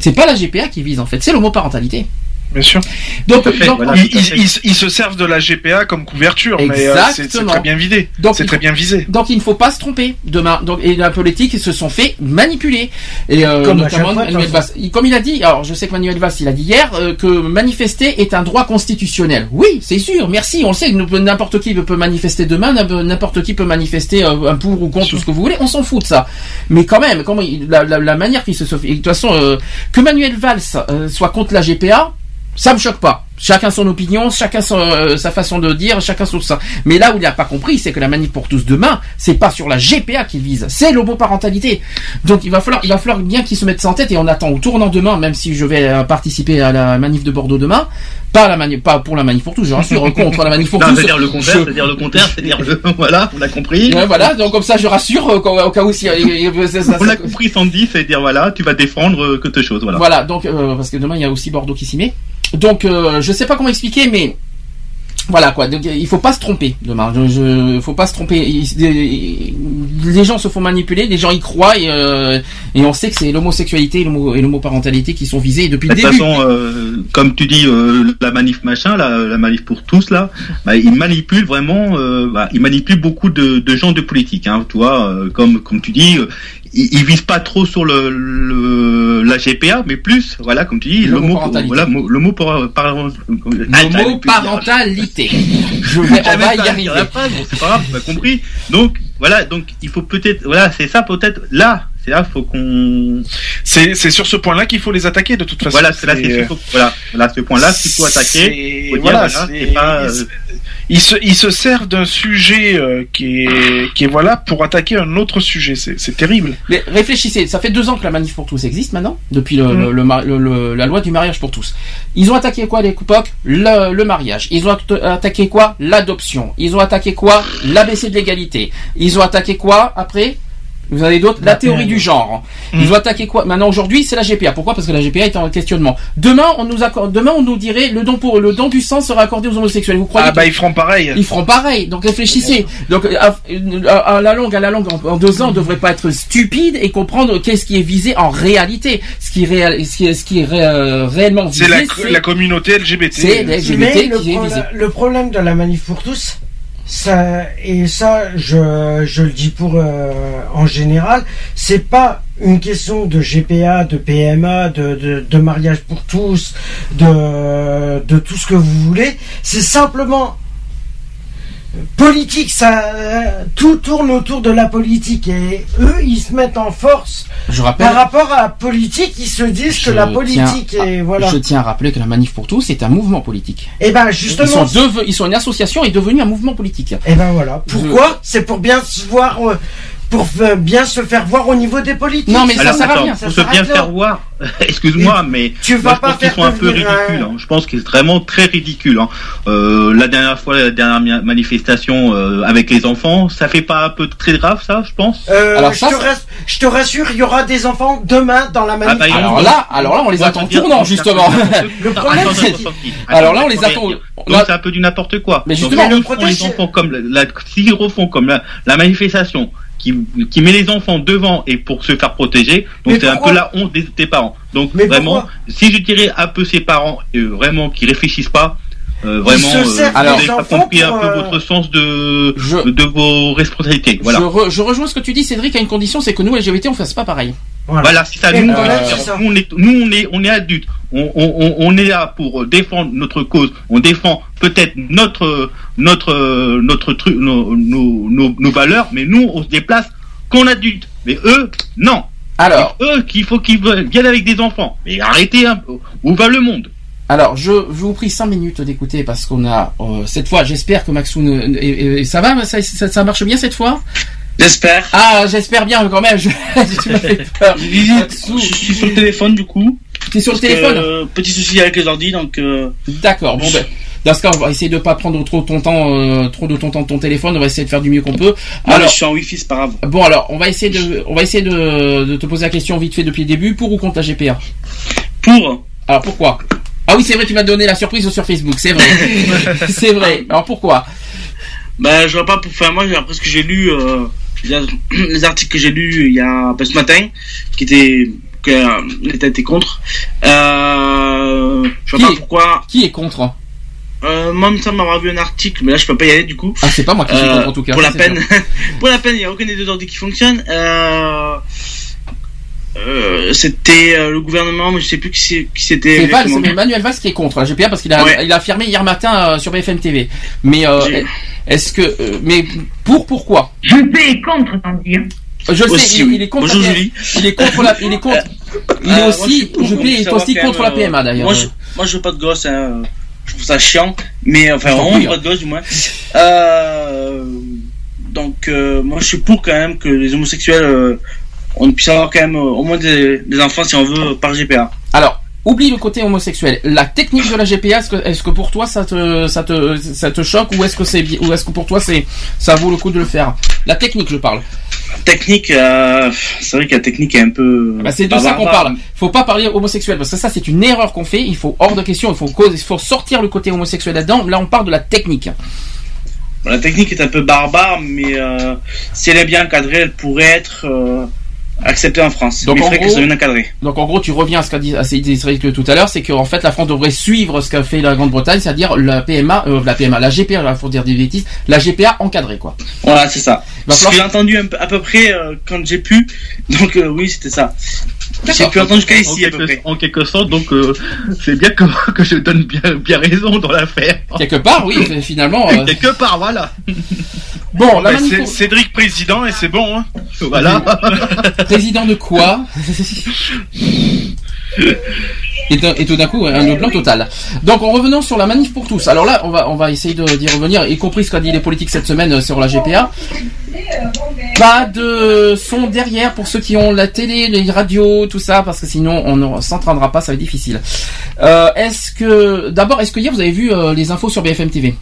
C'est pas la GPA qui vise en fait, c'est l'homoparentalité. Bien sûr. Donc, Tout à fait, donc, voilà, ils, ils- ils- ils se servent de la GPA comme couverture, mais euh, c'est très bien vidé. C'est très bien visé. Donc il ne faut pas se tromper demain. Donc et la politique ils se sont fait manipuler et euh, Comme notamment fois. Il- Comme il a dit, alors je sais que Manuel Valls il a dit hier euh, que manifester est un droit constitutionnel. Oui, c'est sûr. Merci. On le sait. que N'importe qui peut manifester demain. N'importe qui peut manifester euh, un pour ou contre tout ce que vous voulez. On s'en fout de ça. Mais quand même, comment il- la, la- la manière qu'il se fait. De toute façon, euh, que Manuel Valls euh, soit contre la GPA, ça me choque pas. Chacun son opinion, chacun son, euh, sa façon de dire, chacun son ça. Mais là où il n'a pas compris, c'est que la manif pour tous demain, c'est pas sur la GPA qu'il vise, c'est l'homoparentalité. Donc il va falloir, il va falloir bien qu'ils se mettent ça en tête et on attend au tournant demain, même si je vais euh, participer à la manif de Bordeaux demain, pas la manif, pas pour la manif pour tous, je rassure, contre la manif pour Non, tous. c'est-à-dire le contraire, Je- c'est-à-dire le contraire, c'est-à-dire le, voilà, on a compris. Ouais, voilà, donc comme ça je rassure euh, au cas où si, On a compris Sandy, c'est-à-dire voilà, tu vas défendre quelque chose, voilà. Voilà, donc parce que demain il y a aussi Bordeaux qui s'y met. Donc euh, je sais pas comment expliquer, mais voilà quoi. Donc il faut pas se tromper demain. Je, je faut pas se tromper. Il- les gens se font manipuler, les gens y croient et, euh, et on sait que c'est l'homosexualité et l'homo- et l'homoparentalité qui sont visés depuis De le toute début. façon, euh, comme tu dis, euh, la manif machin, la, la manif pour tous là, bah, ils manipulent vraiment, bah, ils manipulent beaucoup de, de gens de politique, hein, tu vois, comme comme tu dis, ils, ils visent pas trop sur le, le la GPA, mais plus, voilà, comme tu dis, le mot, L'homoparentalité. voilà, mo- le mot par, par, L'homoparentalité. Je vais, on va y arriver. la phrase, bon, c'est pas grave, tu as compris. Donc voilà, donc il faut peut-être, voilà, c'est ça peut-être là, c'est là, faut qu'on. C'est c'est sur ce point-là qu'il faut les attaquer de toute façon. Voilà, c'est là, c'est voilà, voilà, ce point-là, qu'il faut attaquer. c'est- Faut dire, voilà, voilà, c'est- c'est pas, euh, il se, il se sert d'un sujet euh, qui est, qui est voilà pour attaquer un autre sujet. C'est c'est terrible. Mais réfléchissez, ça fait deux ans que la manif pour tous existe maintenant, depuis le, Mm. le- la loi du mariage pour tous. Ils ont attaqué quoi à l'époque le, le mariage. Ils ont atta- attaqué quoi? L'adoption. Ils ont attaqué quoi? L'ABC de l'égalité. Ils ont attaqué quoi après? Vous en avez d'autres La théorie du genre. Mm. Ils ont attaqué quoi Maintenant aujourd'hui, c'est la GPA. Pourquoi Parce que la GPA est en questionnement. Demain, on nous accorde, demain on nous dirait le don pour le don du sang sera accordé aux homosexuels. Vous croyez Ah bah ils feront pareil. ils feront pareil. Donc réfléchissez. Donc à, à- à la longue, à la longue, en, en deux ans, on devrait pas être stupide et comprendre qu'est-ce qui est visé en réalité. Ce qui est, réel- ce qui est, ce qui est ré- euh, réellement visé, C'est la, la communauté LGBT. c'est LGBT Mais le, qui est pro- visé. le problème de la manif pour tous, ça et ça, je, je le dis pour euh, en général, c'est pas une question de GPA, de PMA, de, de, de mariage pour tous, de, de tout ce que vous voulez. C'est simplement politique. Ça, tout tourne autour de la politique et eux, ils se mettent en force Je rappelle. par rapport à la politique. Ils se disent que la politique à- et voilà. Je tiens à rappeler que la manif pour tous est un mouvement politique. Et ben Ils justement, sont, ils sont une association et devenus un mouvement politique. Et ben voilà. Pourquoi? C'est pour bien se voir, euh, pour euh, bien se faire voir au niveau des politiques. Non, mais Alors, ça à attends, rien. Pour se bien là. faire voir, excuse-moi, mais Tu moi, vas je pas pense qu'ils faire sont un peu un- ridicules. hein. Je pense qu'ils sont vraiment très ridicules. hein. Euh, la dernière fois, la dernière manifestation euh, avec les enfants, ça fait pas un peu très grave, ça, je pense? Euh, Alors je, ça, te ça- rass- je te rassure, il y aura des enfants demain dans la manif. bah, il- Alors là, alors là, on les Moi, attend je tournant non, justement. Le problème, attends, c'est-. Alors là, on les attend- Donc c'est un peu du n'importe quoi. Mais justement, s'ils le refont protège- les enfants comme la manifestation qui, qui met les enfants devant et pour se faire protéger, donc c'est un peu la honte des, des parents. Donc Mais vraiment, si je dirais un peu ces parents, euh, vraiment qui réfléchissent pas, euh, vraiment, se servent vous compris un peu euh, votre sens de, Je- de vos responsabilités. Voilà. Je, re- je rejoins ce que tu dis, Cédric, à une condition, c'est que nous, LGBT, on fasse pas pareil. Voilà, c'est ça. Et Nous, on, est- nous, on est, nous, on est, on est adultes. On, on, on- on est là pour défendre notre cause. On défend peut-être notre, notre, notre truc, nos, nos, nos, nos valeurs, mais nous, on se déplace qu'en adulte. Mais eux, non. Alors, Eux, qu'il faut qu'ils viennent avec des enfants. Mais arrêtez un peu. Où va le monde? Alors, je, je vous prie 5 minutes d'écouter parce qu'on a euh, cette fois, j'espère que Maxoun, et- et- ça va, ça, ça, ça marche bien cette fois? J'espère. Ah, j'espère bien quand même. Je, tu m'as fait peur. Maxou, Je suis sur le téléphone du coup. T'es sur le que, téléphone? euh, Petit souci avec les ordi donc. euh, D'accord. Bon ben, Dans ce cas, on va essayer de pas prendre trop ton temps, euh, trop de ton temps de ton téléphone. On va essayer de faire du mieux qu'on peut. Non, mais je suis en wifi, c'est pas grave. Bon alors, on va essayer de, on va essayer de, de te poser la question vite fait depuis le début, pour ou contre la GPA Pour. Alors pourquoi? Ah oui, c'est vrai, tu m'as donné la surprise sur Facebook, c'est vrai. c'est vrai. Alors pourquoi? Bah, je vois pas pour faire moi, après ce que j'ai lu, euh, les articles que j'ai lus il y a bah, ce matin, qui étaient que euh, l'État était contre. Euh, je vois Qui pas pourquoi. Qui est contre? Euh, moi, il me semble avoir vu un article, mais là, je peux pas y aller du coup. Ah, c'est pas moi qui suis contre en tout cas. Pour ça, la peine, pour la peine, il n'y a aucun des deux ordi qui fonctionne. Euh, euh, c'était euh, le gouvernement, mais je sais plus qui c'est- qui c'était. C'est Valls, Emmanuel Valls qui est contre la GPA parce qu'il a, il a affirmé hier matin euh, sur BFM TV. Mais euh, est-ce que, euh, mais pour pourquoi? Juppé est contre, tant dire. Je le sais, Aussi, il, oui. il est contre. Bonjour, la. Il est contre la, il est contre. Il est moi, aussi, je est aussi contre la PMA d'ailleurs. Moi, je, moi, je veux pas de gosse, hein. Je trouve ça chiant. Mais enfin, Je prie, pas de gosse, du moins. Euh, donc, euh, moi, je suis pour quand même que les homosexuels, euh, on puisse avoir quand même euh, au moins des, des enfants, si on veut, par GPA. Alors, oublie le côté homosexuel. La technique de la GPA, est-ce que, pour toi ça te, ça te, ça te choque ou est-ce que c'est, ou est-ce que pour toi c'est, ça vaut le coup de le faire? La technique, je parle. Technique, euh, c'est vrai que la technique est un peu. Bah, c'est de ça qu'on parle. Faut pas parler homosexuel parce que ça c'est une erreur qu'on fait. Il faut hors de question. Il faut cause, il faut sortir le côté homosexuel là-dedans. Là on parle de la technique. Bon, La technique est un peu barbare, mais euh, si elle est bien encadrée, elle pourrait être euh, acceptée en France. Donc, mais il en gros- bien. Donc en gros, tu reviens à ce qu'a dit à Cédric tout à l'heure, c'est qu'en fait la France devrait suivre ce qu'a fait la Grande-Bretagne, c'est-à-dire la PMA, euh, la PMA, la GPA, là, faut dire des bêtises, la GPA encadrée quoi. Voilà, c'est ça. Ce que j'ai entendu un peu- à peu près euh, quand j'ai pu. Donc euh, oui, c'était ça. J'ai pu entendre jusqu'à En ici à peu quelque- près. En quelque sorte, donc euh, c'est bien que, que je donne bien, bien raison dans l'affaire. Quelque part, oui, finalement. euh, Quelque part, voilà. Bon, c'est pour- Cédric président et c'est bon. Hein. Voilà. Président de quoi? Et, tout d'un coup, un blanc total. Donc, en revenant sur la manif pour tous. Alors là, on va, on va essayer de- d'y revenir, y compris ce qu'a dit les politiques cette semaine euh, sur la GPA. Pas de son derrière pour ceux qui ont la télé, les radios, tout ça, parce que sinon on ne s'entraînera pas, ça va être difficile. Euh, est-ce que, d'abord, est-ce que hier vous avez vu euh, les infos sur BFM TV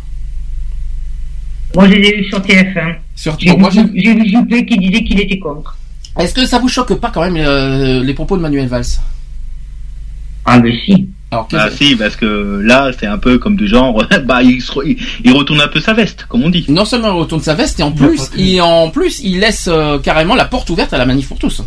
Moi, je les ai eu sur TF1. Sur- J'ai vu, j'ai vu Juppé qui disait qu'il était contre. Est-ce que ça vous choque pas quand même euh, les propos de Manuel Valls? Ah, mais si. Alors, Ah si, parce que là, c'est un peu comme du genre, bah, il, se re- il, il retourne un peu sa veste, comme on dit. Non seulement il retourne sa veste, et en plus, il, en plus, il laisse euh, carrément la porte ouverte à la manif pour tous.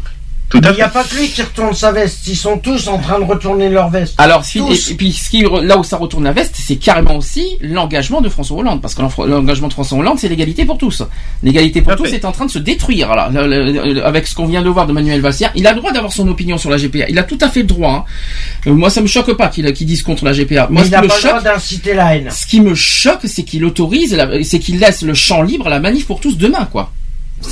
Tout il n'y a pas que lui qui retourne sa veste, ils sont tous en train de retourner leur veste. Alors, si- Tous. et, et puis ce qui, là où ça retourne la veste, c'est carrément aussi l'engagement de François Hollande, parce que l'engagement de François Hollande, c'est l'égalité pour tous. L'égalité pour tous est en train de se détruire là, avec ce qu'on vient de voir de Manuel Valls. Il a le droit d'avoir son opinion sur la GPA. Il a tout à fait le droit. hein. Euh, moi, ça me choque pas qu'il qu'il dise contre la GPA. Moi, Mais ce il qui n'a me pas le droit choque, d'inciter la haine. ce qui me choque, c'est qu'il autorise, c'est qu'il laisse le champ libre à la manif pour tous demain, quoi.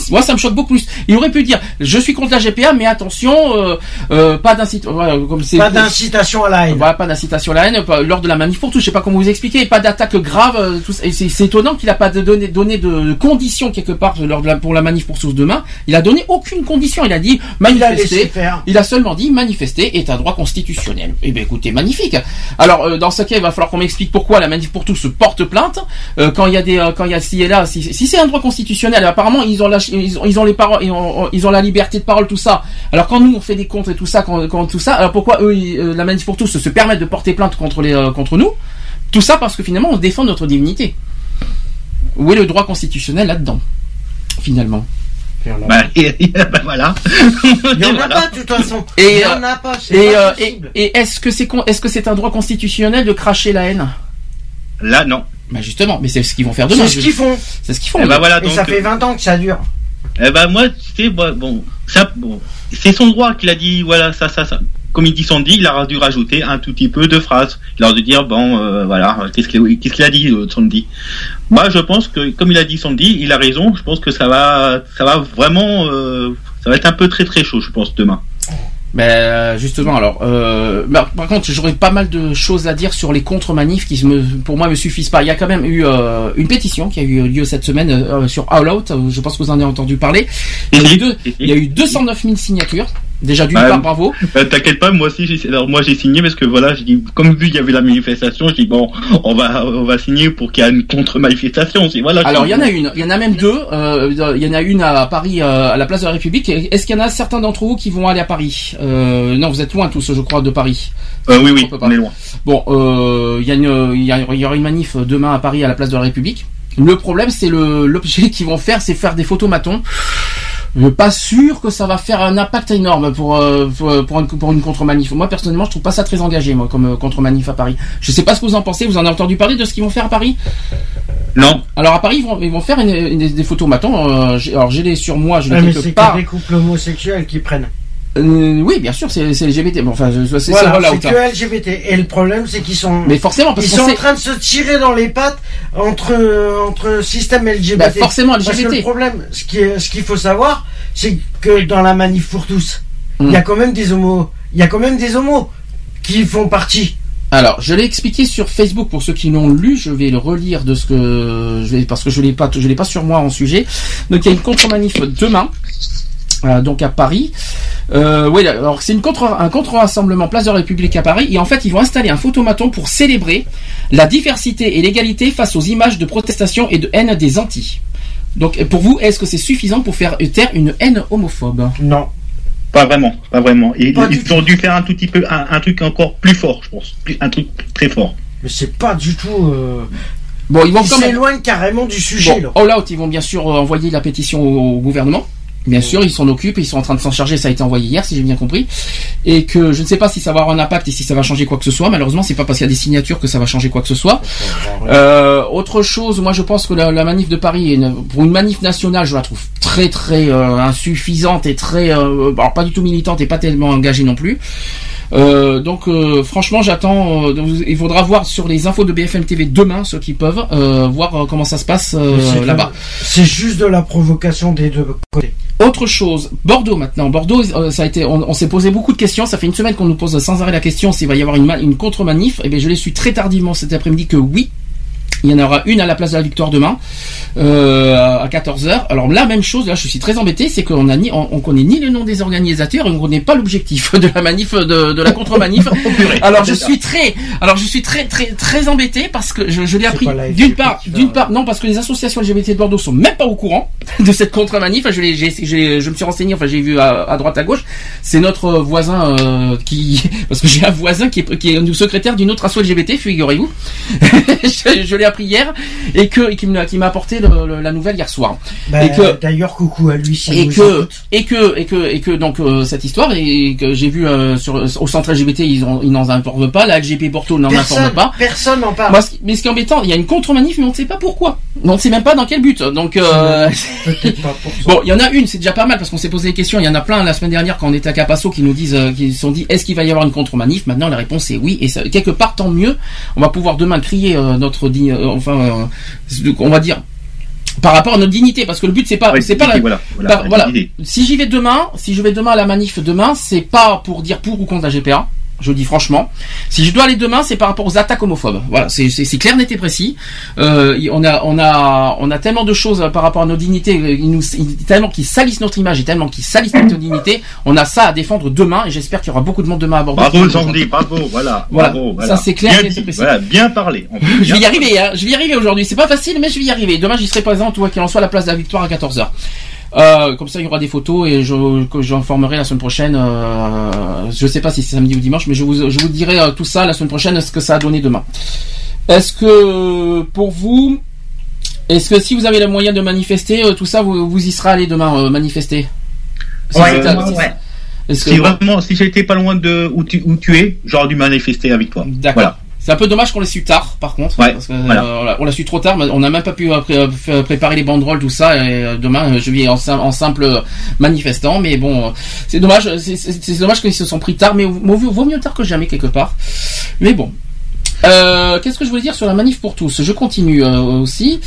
Moi, ça me choque beaucoup plus. Il aurait pu dire, je suis contre la GPA, mais attention, euh, euh, pas d'incitation, voilà, comme c'est Pas d'incitation à la haine. Voilà, pas d'incitation à la haine, pas- lors de la manif pour tous. Je sais pas comment vous expliquer, pas d'attaque grave. euh, tout ça. Et c'est c'est étonnant qu'il a pas donné, donné de, conditions quelque part lors de la, pour la manif pour tous demain. Il a donné aucune condition. Il a dit manifester. Il a seulement dit manifester est un droit constitutionnel. Eh bien, écoutez, magnifique. Alors, euh, dans ce cas, il va falloir qu'on m'explique pourquoi la manif pour tous se porte plainte euh, quand il y a des, euh, quand il y a si et là, si, si c'est un droit constitutionnel. Apparemment, ils ont la, ils ont, ils ont les paroles, ils ont, ils ont la liberté de parole, tout ça. Alors quand nous on fait des comptes et tout ça, quand, quand tout ça, alors pourquoi eux, ils, euh, la manif pour tous se permettent de porter plainte contre les, euh, contre nous? Tout ça parce que finalement on défend notre dignité. Où est le droit constitutionnel là-dedans Finalement? Bah, et- et- bah, voilà. Il n'y en a pas de toute façon. Il Et, n'y en a pas, c'est Et, pas et, possible. et est-ce que c'est con- est-ce que c'est un droit constitutionnel de cracher la haine? Là, non. Bah justement, mais c'est ce qu'ils vont faire demain. C'est ce qu'ils font. C'est ce qu'ils font. Eh ben Et donc, ça fait 20 ans que ça dure. Eh ben moi, tu sais, moi, bon, ça, bon, c'est son droit qu'il a dit, voilà, ça, ça, ça. Comme il dit son dit, il a dû rajouter un tout petit peu de phrases. Il a dû dire, bon, euh, voilà, qu'est-ce qu'il a dit, euh, son dit. Moi, je pense que, comme il a dit son dit, il a raison. Je pense que ça va, ça va vraiment, euh, ça va être un peu très très chaud, je pense, demain. Ben justement, alors, euh, bah, par contre, j'aurais pas mal de choses à dire sur les contre-manifs qui, me, pour moi, me suffisent pas. Il y a quand même eu euh, une pétition qui a eu lieu cette semaine euh, sur All Out. Je pense que vous en avez entendu parler. Il y a eu, deux- il y a eu 209 000 signatures. Déjà d'une part, bravo. Euh, T'inquiète pas, moi aussi, j'ai, alors moi j'ai signé parce que voilà, j'ai dit, comme vu il y avait la manifestation, j'ai dit bon, on va, on va signer pour qu'il y ait une contre-manifestation. Voilà. Alors il y en a une, il y en a même deux. Euh, il y en a une à Paris, euh, à la place de la République. Est-ce qu'il y en a certains d'entre vous qui vont aller à Paris? Euh, Non, vous êtes loin tous, je crois, de Paris. Euh, oui, oui, on est loin. Bon, euh, il y, a une- il y, a- il y aura une manif demain à Paris à la place de la République. Le problème, c'est le l'objet qu'ils vont faire, c'est faire des photomatons. Je suis pas sûr que ça va faire un impact énorme pour euh, pour, pour une, pour une contre-manif. Moi personnellement, je trouve pas ça très engagé, moi, comme euh, contre-manif à Paris. Je sais pas ce que vous en pensez. Vous en avez entendu parler de ce qu'ils vont faire à Paris? Non. Alors à Paris, ils vont, ils vont faire une- une- des photomatons. Euh, j'ai- alors j'ai les sur moi, je les mais quelque c'est que des couples homosexuels qui prennent. Euh, oui, bien sûr, c'est LGBT. Bon, enfin, c'est Voilà, c'est c'est hein. que LGBT. Et le problème, c'est qu'ils sont. Mais forcément, parce ils sont en train de se tirer dans les pattes entre entre système LGBT. Bah, forcément, Parce que LGBT. le problème, ce qui est, ce qu'il faut savoir, c'est que dans la manif pour tous, Hmm. il y a quand même des homos. Il y a quand même des homos qui font partie. Alors, je l'ai expliqué sur Facebook pour ceux qui l'ont lu. Je vais le relire de ce que je vais parce que je l'ai pas, je l'ai pas sur moi en sujet. Donc, il y a une contre-manif demain, euh, donc à Paris. Euh, oui, alors c'est une contre, un contre-rassemblement Place de la République à Paris. Et en fait, ils vont installer un photomaton pour célébrer la diversité et l'égalité face aux images de protestation et de haine des anti. Donc, pour vous, est-ce que c'est suffisant pour faire taire une haine homophobe? Non. Pas vraiment, pas vraiment. Pas ils ont dû faire un tout petit peu, un, un truc encore plus fort, je pense. Un truc très fort. Mais c'est pas du tout. Euh... Bon, ils vont ils quand même- s'éloignent carrément du sujet. là. Bon, All Out, ils vont bien sûr envoyer la pétition au, au gouvernement. Bien sûr, ils s'en occupent, ils sont en train de s'en charger, ça a été envoyé hier, si j'ai bien compris. Et que je ne sais pas si ça va avoir un impact et si ça va changer quoi que ce soit. Malheureusement, c'est pas parce qu'il y a des signatures que ça va changer quoi que ce soit. Euh, autre chose, moi je pense que la, manif de Paris, est une- pour une manif nationale, je la trouve très très euh, insuffisante et très, euh, alors pas du tout militante et pas tellement engagée non plus. Euh, donc euh, franchement j'attends, euh, il faudra voir sur les infos de BFM TV demain, ceux qui peuvent, euh, voir euh, comment ça se passe euh, là-bas. C'est juste de la provocation des deux côtés. Autre chose, Bordeaux maintenant. Bordeaux, ça a été, on, on s'est posé beaucoup de questions. Ça fait une semaine qu'on nous pose sans arrêt la question s'il va y avoir une, ma- une contre-manif. Et bien, je l'ai su très tardivement cet après-midi que oui. Il y en aura une à la place de la Victoire demain euh, à 14h. Alors la même chose, là je suis très embêté, c'est qu'on a ni, on, on connaît ni le nom des organisateurs et on connaît pas l'objectif de la manif de, de la contre-manif. alors je suis très, alors je suis très très très embêté parce que je, je l'ai appris d'une part, d'une part non parce que les associations LGBT de Bordeaux sont même pas au courant de cette contre-manif. Je, me suis renseigné, enfin j'ai vu à, à droite à gauche. C'est notre voisin euh, qui, parce que j'ai un voisin qui est, qui est secrétaire d'une autre asso LGBT, figurez-vous. je je l'ai appris hier et que et qui m'a apporté le- le- la nouvelle hier soir. Bah, et que D'ailleurs, coucou à lui. s'il et que et que et que et que donc euh, cette histoire et que j'ai vu euh, sur au centre LGBT ils ont ils n'en informent pas la LGP Porto n'en informe pas personne n'en parle. Moi, ce qui- mais ce qui est embêtant il y a une contre-manif mais on ne sait pas pourquoi on ne sait même pas dans quel but donc euh, Peut-être pas pour ça. Bon, il y en a une, c'est déjà pas mal parce qu'on s'est posé des questions. Il y en a plein la semaine dernière quand on était à Capasso qui nous disent, euh, qui se sont dit, est-ce qu'il va y avoir une contre-manif? Maintenant, la réponse est oui. Et ça, quelque part, tant mieux. On va pouvoir demain crier notre, enfin, euh, on va dire par rapport à notre dignité, parce que le but c'est pas, Ouais, c'est pas la, voilà, voilà, par-. Si j'y vais demain, si je vais demain à la manif demain, c'est pas pour dire pour ou contre la GPA. Je le dis franchement. Si je dois aller demain, c'est par rapport aux attaques homophobes. Voilà, c'est clair, net et précis. Euh, on a, on a, on a tellement de choses euh, par rapport à nos dignités, euh, ils nous, tellement qu'ils salissent notre image et tellement qu'ils salissent notre dignité. On a ça à défendre demain et j'espère qu'il y aura beaucoup de monde demain à Bordeaux. Bravo bravo, voilà. Voilà, bravo, ça, voilà. c'est clair, Bien c'est dit, précis. voilà, bien parlé. Je vais y arriver, hein. je vais y arriver aujourd'hui. C'est pas facile, mais je vais y arriver. Demain, j'y serai présent, toi qu'il en soit à la place de la victoire à 14h. Euh, comme ça, il y aura des photos et je, j'informerai la semaine prochaine. Euh, je sais pas si c'est samedi ou dimanche, mais je vous, je vous dirai euh, tout ça la semaine prochaine, ce que ça a donné demain. Est-ce que pour vous, est-ce que si vous avez le moyen de manifester, euh, tout ça, vous, vous y serez allé demain manifester? Si Ouais, si- vraiment, si j'étais pas loin de où tu, où tu es, j'aurais dû manifester avec toi. D'accord. Voilà. C'est un peu dommage qu'on l'ait su tard, par contre. Ouais, parce que, voilà. euh, on l'a- su trop tard, mais on n'a même pas pu euh, pré- euh, f- préparer les banderoles, tout ça. Et euh, demain, euh, je vais en, sim- en simple manifestant. Mais bon, euh, c'est dommage. C'est dommage qu'ils se sont pris tard, mais vaut mieux tard que jamais quelque part. Mais bon. Euh, Qu'est-ce que je voulais dire sur la manif pour tous? Je continue euh, aussi.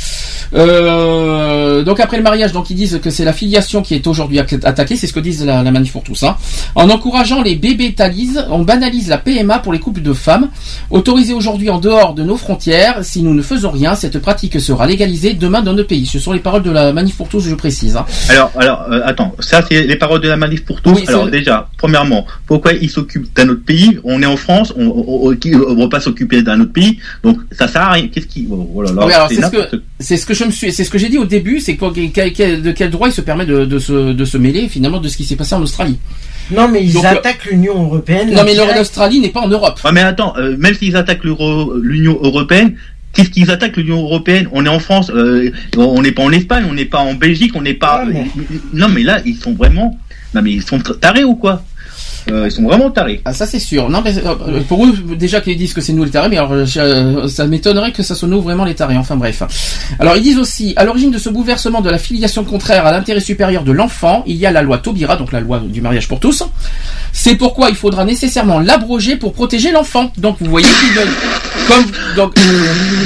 Euh, donc après le mariage, donc ils disent que c'est la filiation qui est aujourd'hui atta- attaquée, c'est ce que disent la, la manif pour tous. Hein. En encourageant les bébés talises, on banalise la PMA pour les couples de femmes. Autorisée aujourd'hui en dehors de nos frontières, si nous ne faisons rien, cette pratique sera légalisée demain dans notre pays. Ce sont les paroles de la manif pour tous, je précise. hein. Alors, alors, euh, attends, ça c'est les paroles de la manif pour tous. Oui, alors déjà, premièrement, pourquoi ils s'occupent d'un autre pays? On est en France, on, on va pas s'occuper d'un autre pays, donc ça sert à rien. Qu'est-ce qui oh, oh là là, Ah oui, alors c'est ce que c'est ce que je me suis, c'est ce que j'ai dit au début, c'est que pour- quel- quel- de quel droit il se permet de, de se, de se mêler finalement de ce qui s'est passé en Australie. Non, mais ils Donc, euh, attaquent l'Union européenne. Non mais l'Australie n'est pas en Europe. Ah, mais attends, euh, même s'ils attaquent l'Euro- l'Union européenne, qu'est-ce qu'ils attaquent l'Union européenne? On est en France, euh, on n'est pas en Espagne, on n'est pas en Belgique, on n'est pas. Ouais, mais- Non, mais là, ils sont vraiment. Non, mais ils sont tarés ou quoi? Euh, Ils sont vraiment tarés. Ah ça c'est sûr. Non mais euh, pour eux déjà qu'ils disent que c'est nous les tarés, mais alors ça m'étonnerait que ça soit nous vraiment les tarés. Enfin bref. Alors ils disent aussi à l'origine de ce bouleversement de la filiation contraire à l'intérêt supérieur de l'enfant, il y a la loi Taubira, donc la loi du mariage pour tous. C'est pourquoi il faudra nécessairement l'abroger pour protéger l'enfant. Donc vous voyez qu'ils veulent comme donc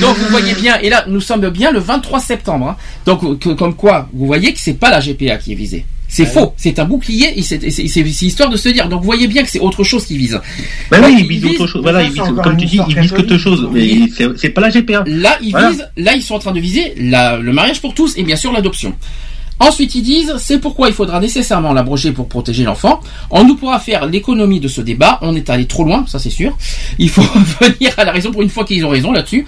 donc vous voyez bien et là nous sommes bien le 23 septembre. hein. Donc comme quoi vous voyez que c'est pas la GPA qui est visée. C'est faux, c'est un bouclier, et c'est histoire de se dire. Donc vous voyez bien que c'est autre chose qui vise. Bah Là, oui, ils ils visent visent- autre chose. Voilà, comme tu dis, ils visent autre chose. Mais c'est c'est pas la GPA. Là, ils Voilà. visent, là, ils sont en train de viser la- le mariage pour tous et bien sûr l'adoption. Ensuite, ils disent, c'est pourquoi il faudra nécessairement l'abroger pour protéger l'enfant. On nous pourra faire l'économie de ce débat. On est allé trop loin, ça c'est sûr. Il faut revenir à la raison pour une fois qu'ils ont raison là-dessus.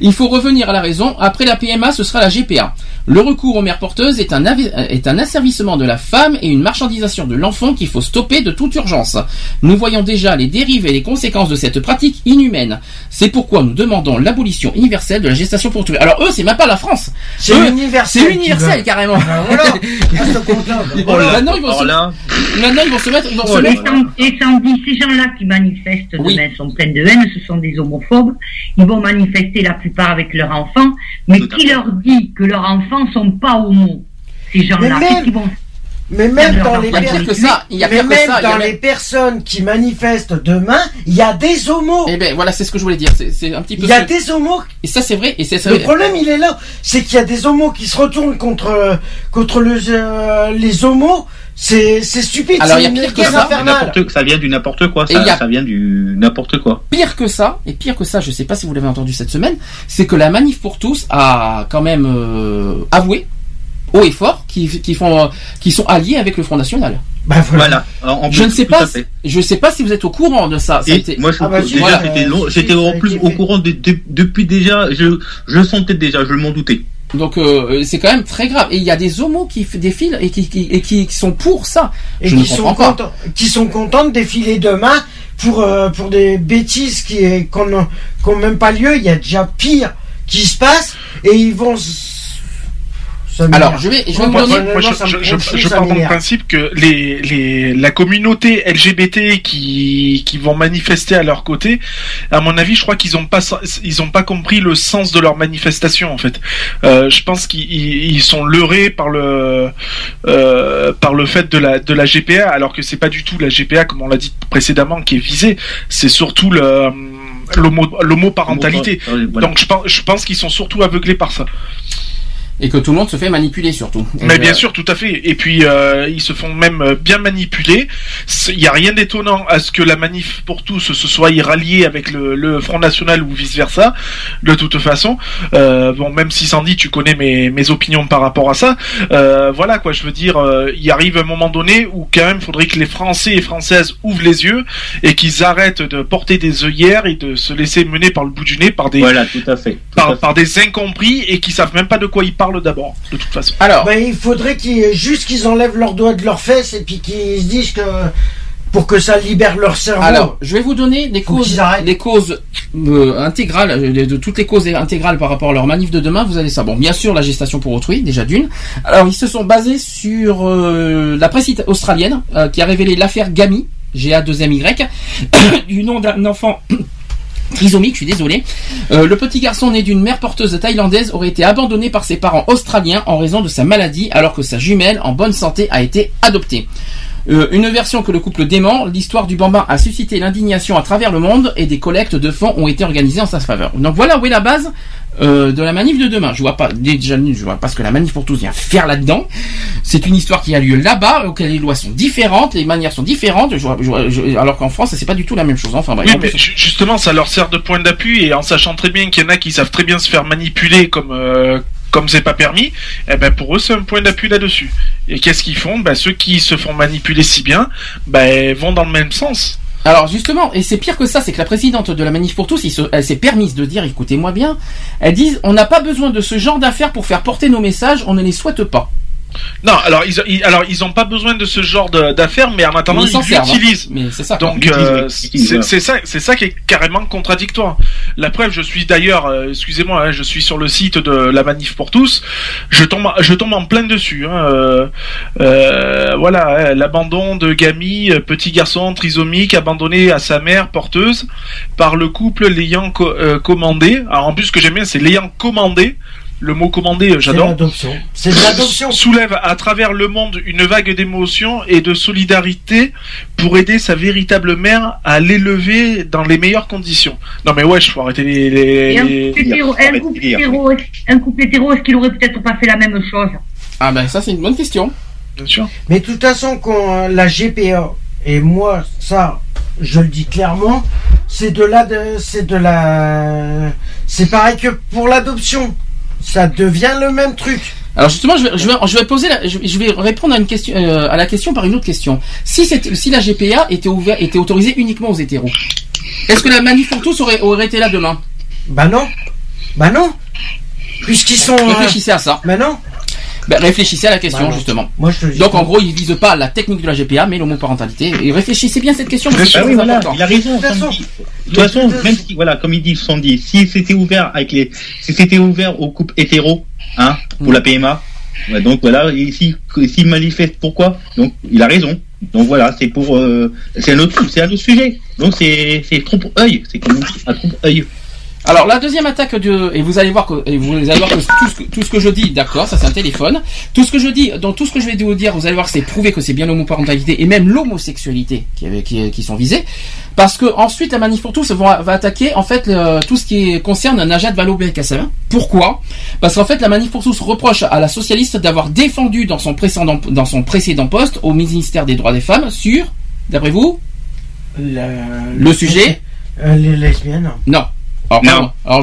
Il faut revenir à la raison. Après la PMA, ce sera la GPA. Le recours aux mères porteuses est un, avi- est un asservissement de la femme et une marchandisation de l'enfant qu'il faut stopper de toute urgence. Nous voyons déjà les dérives et les conséquences de cette pratique inhumaine. C'est pourquoi nous demandons l'abolition universelle de la gestation pour autrui. Alors eux, c'est même pas la France. C'est universel C'est universel carrément. Voilà. Ce compte-là, bah, Oh là, maintenant, ils vont Alors se... là, maintenant ils vont se mettre, ils vont Oh se là Et mettre. Sam- Et Sandy, ces gens-là qui manifestent Oui. demain sont pleins de haine, ce sont des homophobes. Ils vont manifester la plupart avec leurs enfants, mais Tout qui leur dit que leurs enfants sont pas homo Ces gens-là, qu'est-ce qu'ils vont Mais mais pire que même dans les personnes qui manifestent demain, il y a des homos. Eh ben voilà, c'est ce que je voulais dire. C'est un petit peu. Il y a ce- des homos. Et ça c'est vrai. Et c'est Le problème, il est là. C'est qu'il y a des homos qui se retournent contre, contre le, euh, les homos. C'est, c'est stupide. Alors, c'est il y a pire que ça. ça vient du n'importe quoi. Et Ça, a- ça vient du n'importe quoi. Pire que ça, et pire que ça, je sais pas si vous l'avez entendu cette semaine, c'est que la manif pour tous a quand même euh, avoué haut et fort qu'ils qui font, euh, qu'ils sont alliés avec le Front National. Bah, voilà. Voilà. En- en Je ne sais pas, je sais pas si vous êtes au courant de ça. été- moi, je, Ah bah, déjà, voilà. j'étais long- j'étais si, en plus au courant de- de- depuis déjà. Je, je le sentais déjà, je m'en doutais. Donc euh, c'est quand même très grave. Et il y a des homos qui défilent et qui, qui, et qui sont pour ça. Et je qui sont, contents, qui sont contents de défiler demain pour, euh, pour des bêtises qui qu'on n'ont même pas lieu. Il y a déjà pire qui se passe et ils vont. Alors je vais, je vais Moi, vous Moi, donner. moi, moi, je, je, je, je pars dans le principe que les, les, la communauté LGBT qui, qui vont manifester à leur côté, à mon avis, je crois qu'ils ont pas, ils ont pas compris le sens de leur manifestation, en fait. Euh, je pense qu'ils ils- ils sont leurrés par le, euh, par le fait de la, de la GPA, alors que c'est pas du tout la GPA, comme on l'a dit précédemment, qui est visée. C'est surtout le, l'homo- l'homoparentalité. Voilà. Donc je pense, je pense qu'ils sont surtout aveuglés par ça. Et que tout le monde se fait manipuler surtout. Mais Et, bien euh, sûr, tout à fait. Et puis euh, ils se font même euh, bien manipuler. Il n'y a rien d'étonnant à ce que la manif pour tous se soit ralliée avec le, le Front National ou vice versa. De toute façon, euh, bon, même si Sandy, tu connais mes, mes opinions par rapport à ça. euh, voilà quoi, je veux dire, euh, il arrive un moment donné où quand même, faudrait que les Français et Françaises ouvrent les yeux et qu'ils arrêtent de porter des œillères et de se laisser mener par le bout du nez par des Voilà, tout à fait. Tout à par, fait. par des incompris et qui savent même pas de quoi ils parlent d'abord. De toute façon. Alors, Ben, il faudrait qu'ils juste qu'ils enlèvent leurs doigts de leurs fesses et puis qu'ils se disent que pour que ça libère leur cerveau. Alors, je vais vous donner des Faut causes, des causes euh, intégrales, euh, de, de toutes les causes intégrales par rapport à leur manif de demain. Vous avez ça. Bon, bien sûr, la gestation pour autrui, déjà d'une. Alors, ils se sont basés sur euh, la presse australienne euh, qui a révélé l'affaire Gami, GA2MY, du nom d'un enfant. Trisomique, je suis désolé. Euh, le petit garçon né d'une mère porteuse thaïlandaise aurait été abandonné par ses parents australiens en raison de sa maladie, alors que sa jumelle, en bonne santé, a été adoptée. Euh, une version que le couple dément, l'histoire du bambin a suscité l'indignation à travers le monde et des collectes de fonds ont été organisées en sa faveur. Donc voilà où est la base euh, de la manif de demain. Je vois pas déjà je vois pas ce que la manif pour tous vient faire là-dedans. C'est une histoire qui a lieu là-bas, auquel les lois sont différentes, les manières sont différentes. Alors qu'en France, c'est pas du tout la même chose. Enfin mais ju- justement, ça leur sert de point d'appui et en sachant très bien qu'il y en a qui savent très bien se faire manipuler comme euh, comme c'est pas permis, eh ben pour eux c'est un point d'appui là-dessus. Et qu'est-ce qu'ils font? Ben ceux qui se font manipuler si bien, ben vont dans le même sens. Alors justement, et c'est pire que ça, c'est que la présidente de la Manif pour tous, elle s'est permise de dire, écoutez-moi bien, elle dit, on n'a pas besoin de ce genre d'affaires pour faire porter nos messages, on ne les souhaite pas. Non, alors ils, ils- alors ils ont pas besoin de ce genre d'affaires, mais en attendant Mais ils hein. l'utilisent. Mais c'est ça. Donc euh, c'est ça, c'est ça qui est carrément contradictoire. La preuve, je suis d'ailleurs, euh, excusez-moi, hein, je suis sur le site de la Manif pour tous. Je tombe, je tombe en plein dessus. hein, euh, voilà, l'abandon de Gamy, petit garçon trisomique abandonné à sa mère porteuse par le couple l'ayant co- commandé. Alors en plus, ce que j'aime bien, c'est l'ayant commandé. Le mot commandé, euh, j'adore. l'adoption. C'est de l'adoption. Soulève à travers le monde une vague d'émotions et de solidarité pour aider sa véritable mère à l'élever dans les meilleures conditions. Non mais ouais, je faut arrêter les. les- Et un les- couple hétéro, un couple hétéro, un couple hétéro, est-ce qu'il aurait peut-être pas fait la même chose? Ah ben ça c'est une bonne question. Bien sûr. Mais de toute façon, quand la GPA, et moi, ça, je le dis clairement, c'est de la, de, c'est de la, c'est pareil que pour l'adoption. Ça devient le même truc. Alors justement, je vais, je vais, je vais poser, la- je, je vais répondre à une question, euh, à la question par une autre question. Si la GPA était ouverte, était autorisée uniquement aux hétéros, est-ce que la manif pour tous aurait, aurait été là demain? Bah non. Bah non. Puisqu'ils sont. euh, Réfléchissez à ça. Bah non. Ben, réfléchissez à la question Bah justement. Moi, je te le dis Donc en gros, ils visent pas la technique de la GPA, mais l'homoparentalité. Et réfléchissez bien à cette question. parce que Ah oui, voilà, important. il a raison. dit. De toute façon, même si, voilà, comme ils disent, sont dit, si c'était ouvert avec les, si c'était ouvert aux couples hétéros, hein, pour la PMA, ouais, donc voilà, si, s'il manifeste pourquoi, donc il a raison. Donc voilà, c'est pour, euh, c'est un autre, c'est un autre sujet. Donc c'est, c'est trompe-œil, c'est comme un trompe-œil. Alors la deuxième attaque de et vous allez voir que et vous allez voir que tout ce que, tout ce que je dis, d'accord, ça c'est un téléphone. Tout ce que je dis, dans tout ce que je vais vous dire, vous allez voir que c'est prouvé que c'est bien l'homoparentalité et même l'homosexualité qui, qui, qui sont visés. Parce que ensuite la manif pour tous va, va attaquer en fait le- tout ce qui concerne Najat Vallaud-Belkacem. Pourquoi? Parce qu'en fait la manif pour tous reproche à la socialiste d'avoir défendu dans son précédent dans son précédent poste au ministère des droits des femmes sur, d'après vous, le sujet? Euh, les lesbiennes. Non. Alors, Non. Alors,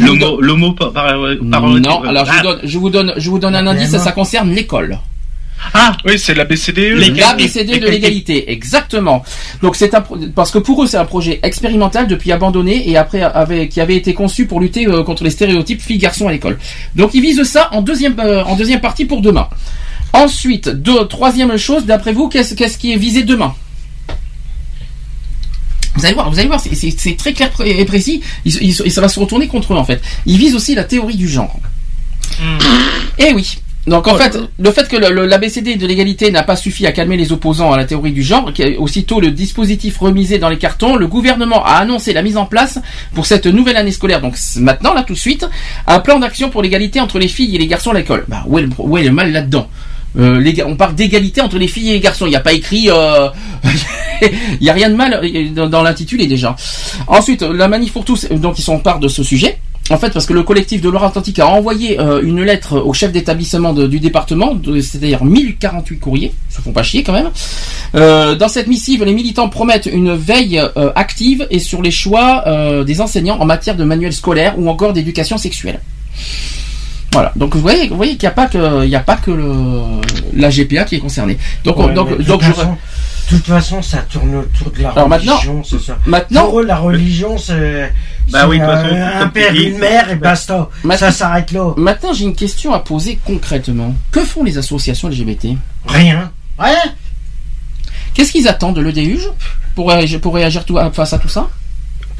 par, par, par- non, alors je vous ah, donne, je vous donne, je vous donne un indice, ça, ça concerne l'école. Ah oui, c'est la BCDE. La BCD de l'égalité, exactement. Donc c'est un pro- parce que pour eux c'est un projet expérimental depuis abandonné et après avait, qui avait été conçu pour lutter euh, contre les stéréotypes filles-garçons à l'école. Donc ils visent ça en deuxième euh, en deuxième partie pour demain. Ensuite, deux, troisième chose, d'après vous, qu'est-ce qu'est-ce qui est visé demain? Vous allez voir, vous allez voir, c'est- très clair et précis. Ils- ils- et ça va se retourner contre eux en fait. Ils visent aussi la théorie du genre. Eh oui. Donc en fait, le fait que l'ABCD de l'égalité n'a pas suffi à calmer les opposants à la théorie du genre, aussitôt le dispositif remisé dans les cartons, le gouvernement a annoncé la mise en place pour cette nouvelle année scolaire, donc maintenant là tout de suite, un plan d'action pour l'égalité entre les filles et les garçons à l'école. Bah où est le, pro- où est le mal là-dedans? Euh, on parle d'égalité entre les filles et les garçons. Il n'y a pas écrit, euh, il n'y a rien de mal euh, dans, l'intitulé déjà. Ensuite, la manif pour tous, euh, donc ils sont part de ce sujet. En fait, parce que le collectif de Loire-Atlantique a envoyé une lettre au chef d'établissement du département, c'est-à-dire 1048 courriers, se font pas chier quand même. Dans cette missive, les militants promettent une veille active et sur les choix des enseignants en matière de manuels scolaires ou encore d'éducation sexuelle. Voilà. Donc vous voyez, vous voyez qu'il n'y a pas que, il y a pas que le, la GPA qui est concernée. Donc, on- donc, de donc toute je, façon- de toute façon, ça tourne autour de la Alors maintenant- religion, c'est ça. maintenant- Pour eux, la religion, c'est Bah c'est, oui, de toute façon, un père, une mère, et basta. Maintenant- Ça s'arrête là. Maintenant, j'ai une question à poser concrètement. Que font les associations LGBT Rien. Rien. Qu'est-ce qu'ils attendent de l'EDUG pour réagir, pour réagir tout- face à tout ça?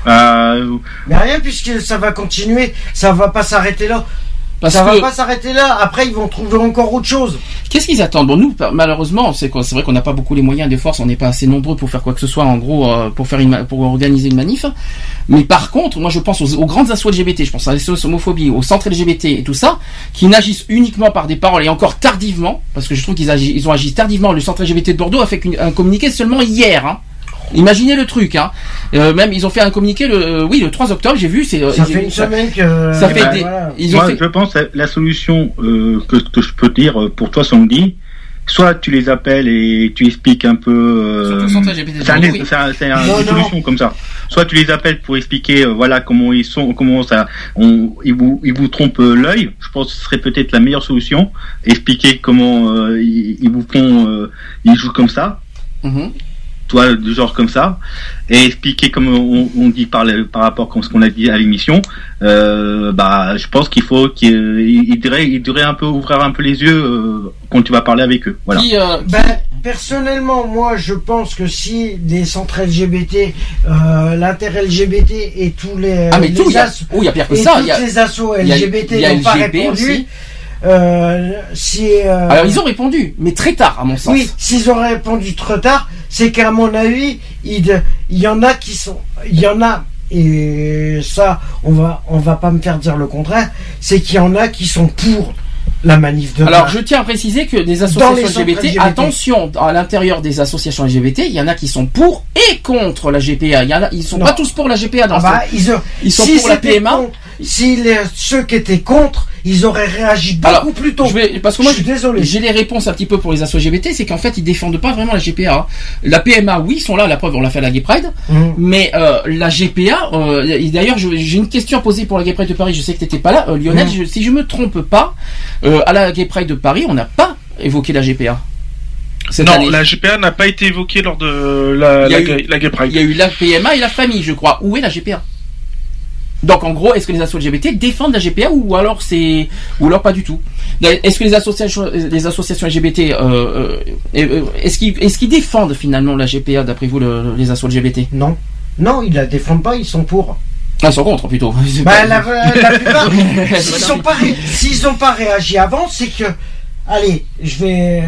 Euh, Mais rien, puisque ça va continuer. Ça va pas s'arrêter là. Parce ça que- va pas s'arrêter là. Après, ils vont trouver encore autre chose. Qu'est-ce qu'ils attendent Bon, nous, malheureusement, c'est vrai qu'on n'a pas beaucoup les moyens des forces, on n'est pas assez nombreux pour faire quoi que ce soit, en gros, euh, pour faire une, pour organiser une manif. Mais par contre, moi, je pense aux, aux grandes assauts LGBT, je pense à l'SOS homophobie, aux centres LGBT et tout ça, qui n'agissent uniquement par des paroles et encore tardivement, parce que je trouve qu'ils ils ont agi tardivement. Le centre LGBT de Bordeaux a fait un communiqué seulement hier. Hein. Imaginez le truc, hein. Euh, même ils ont fait un communiqué le, euh, oui, le 3 octobre, j'ai vu. C'est euh, Ça fait une semaine que. Ça fait des, voilà. ils ont Moi, fait. je pense que la solution euh, que, que je peux dire euh, pour toi, Sandy, soit tu les appelles et tu expliques un peu. euh, c'est un- oui. Non, une solution comme ça. Soit tu les appelles pour expliquer, euh, voilà comment ils sont, comment ça, on, ils vous, ils vous trompent l'œil. Je pense que ce serait peut-être la meilleure solution. Expliquer comment euh, ils, ils vous font, euh, ils jouent comme ça Mhm. Toi du genre comme ça et expliquer comme on, on dit par, le- par rapport à ce qu'on a dit à l'émission euh, bah je pense qu'il faut qu'il il devrait il devrait un peu ouvrir un peu les yeux euh, quand tu vas parler avec eux voilà Qui, euh, Ben, personnellement, moi, je pense que si les centres LGBT, euh, l'inter-LGBT et tous les. Ah mais les tout, il y a, as- oh, il y a pire que et ça. toutes Il y a, les assos LGBT n'ont pas répondu. aussi. Euh, si, euh, Alors ils ont répondu, mais très tard à mon sens. Oui, s'ils ont répondu trop tard, c'est qu'à mon avis, il, il y en a qui sont, il y en a, et ça, on va, on va pas me faire dire le contraire, c'est qu'il y en a qui sont pour la manif de Alors je tiens à préciser que des associations LGBT, LGBT. attention, à l'intérieur des associations LGBT, il y en a qui sont pour et contre la GPA. Il y en a, ils sont Non. pas tous pour la GPA dans Ah bah, ce- ils, ont- Ils sont si pour la PMA. contre- si les- ceux qui étaient contre, ils auraient réagi beaucoup Alors, plus tôt. Je vais, parce que moi, Je suis désolé. J'ai les réponses un petit peu pour les assos LGBT, c'est qu'en fait, ils défendent pas vraiment la GPA. La PMA, oui, ils sont là, la preuve, on l'a fait à la Gay Pride. Mhm. Mais euh, la GPA, euh, d'ailleurs, j'ai une question à poser pour la Gay Pride de Paris. Je sais que t'étais pas là, euh, Lionel. Mhm. je- si je me trompe pas, euh, à la Gay Pride de Paris, on n'a pas évoqué la GPA. Cette non, année. la GPA n'a pas été évoquée lors de eu- la Gay Pride. Il y a eu la PMA et la famille, je crois. Où est la GPA Donc en gros, est-ce que les associations LGBT défendent la GPA ou alors c'est ou alors pas du tout? Est-ce que les associations les associations LGBT euh, euh, euh, est-ce qu'ils est-ce qu'ils défendent finalement la GPA d'après vous le- les associations LGBT Non, non, ils la défendent pas, ils sont pour. Ah, ils sont contre plutôt. Bah, la, la plupart, s'ils sont pas, ré- pas réagi avant, c'est que, allez, je vais,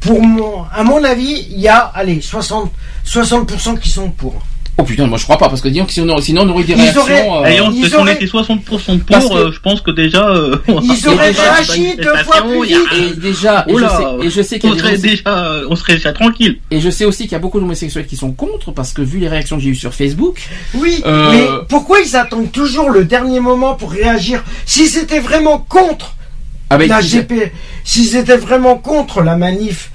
pour mon, à mon avis, il y a, allez, 60, 60% qui sont pour. Oh putain, moi je crois pas parce que disons que sinon, sinon on aurait des Ils réactions. auraient- euh, Ayant, ils si on auraient- était 60% pour, Parce que- euh, je pense que déjà, euh, Ils auraient déjà, réagi deux fois plus vite. Et déjà, et je Oula, sais, et je sais qu'il y on a serait des déjà, on serait déjà tranquille. et je sais aussi qu'il y a beaucoup d'homosexuels qui sont contre parce que vu les réactions que j'ai eues sur Facebook, Oui, Euh, mais pourquoi ils attendent toujours le dernier moment pour réagir? Si c'était vraiment contre avec la GP, s'ils étaient vraiment contre la manif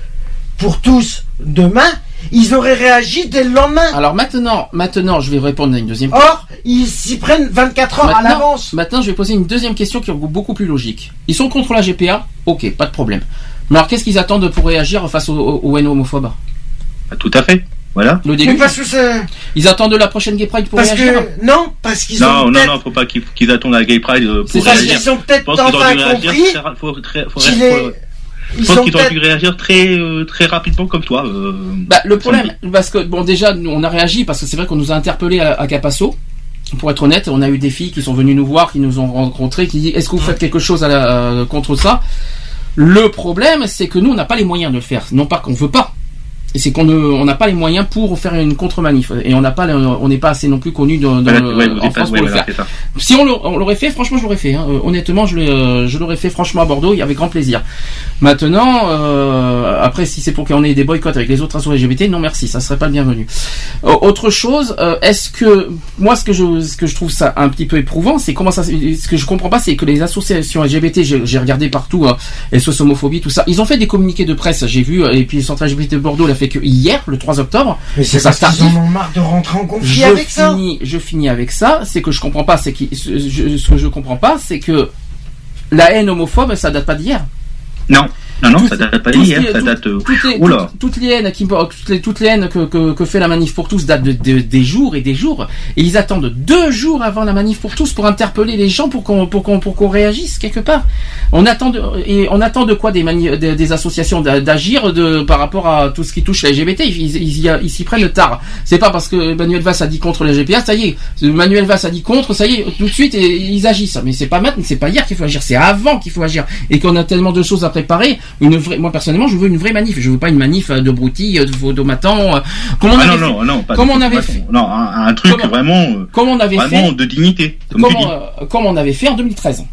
pour tous demain, ils auraient réagi dès le lendemain. Alors maintenant, maintenant, je vais répondre à une deuxième Or, ils s'y prennent 24 heures à l'avance. Maintenant, je vais poser une deuxième question qui est beaucoup plus logique. Ils sont contre la GPA Ok, pas de problème. Mais alors, qu'est-ce qu'ils attendent pour réagir face aux, aux, haines homophobes Ah, Tout à fait. Voilà. Le Mais début parce que c'est. Ils attendent la prochaine Gay Pride pour Parce réagir? que. Non, parce qu'ils ont. Non, non, peut-être- non, faut pas qu'ils qu'ils attendent la Gay Pride euh, C'est pour ça, réagir. Ils ont peut-être enfin réagir compris ra- faut, faut, qu'il faut- je pense qu'ils peut-être. dû réagir très, euh, très rapidement comme toi. euh, Bah, le problème, parce que bon, déjà, nous, on a réagi parce que c'est vrai qu'on nous a interpellé à, à Capasso. Pour être honnête, on a eu des filles qui sont venues nous voir, qui nous ont rencontrés, qui disent est-ce que vous faites quelque chose à la- euh, contre ça? Le problème, c'est que nous, on n'a pas les moyens de le faire. Non pas qu'on veut pas, et c'est qu'on on n'a pas les moyens pour faire une contre-manif, et on n'a pas, on n'est pas assez non plus connu dans, le- ouais, en pas- France ouais, pour le faire. Si on l'a- on l'aurait fait, franchement, je l'aurais fait. hein. Euh, honnêtement, je l'ai- euh, je l'aurais fait franchement à Bordeaux, et avec grand plaisir. Maintenant, euh, après, si c'est pour qu'on ait des boycotts avec les autres associations LGBT, non merci, ça serait pas le bienvenu. Euh, autre chose, euh, est-ce que moi, ce que je, ce que je trouve ça un petit peu éprouvant, c'est comment ça, ce que je comprends pas, c'est que les associations LGBT, j'ai regardé partout, euh, SOS homophobie, tout ça, ils ont fait des communiqués de presse, j'ai vu, et puis le centre LGBT de Bordeaux l'a fait que hier, le 3 octobre. Mais c'est parce qu'ils en ont marre de rentrer en conflit Je avec ça. finis, je finis avec ça. C'est que je comprends pas. C'est que ce, je- ce que je comprends pas, c'est que la haine homophobe, ça date pas d'hier. Non, non, non, Tout- ça date pas tout d'hier, ça tout- date. euh, Toutes les, Oula. toutes, toutes les haines qui, toutes les, toutes les haines que, que, que fait la manif pour tous datent de, de- des jours et des jours. Et ils attendent deux jours avant la manif pour tous pour interpeller les gens pour qu'on, pour qu'on, pour qu'on réagisse quelque part. On attend de, et on attend de quoi des, mani- des, des associations d'a- d'agir de, par rapport à tout ce qui touche la LGBT. Ils, s'y prennent tard. C'est pas parce que Manuel Valls a dit contre les GPA, ça y est. Manuel Valls a dit contre, ça y est, tout de suite, et, ils agissent. Mais c'est pas maintenant, c'est pas hier qu'il faut agir, c'est avant qu'il faut agir. Et qu'on a tellement de choses à préparer. Une vraie. Moi personnellement, je veux une vraie manif. Je veux pas une manif euh, de broutilles, euh, de photomatans. euh, Comme on Ah avait non, fait- non, non, pas comme on avait fait. Non, un, un truc Comme- vraiment, euh, Comme on avait vraiment fait. de dignité, comme euh, on avait fait en 2013.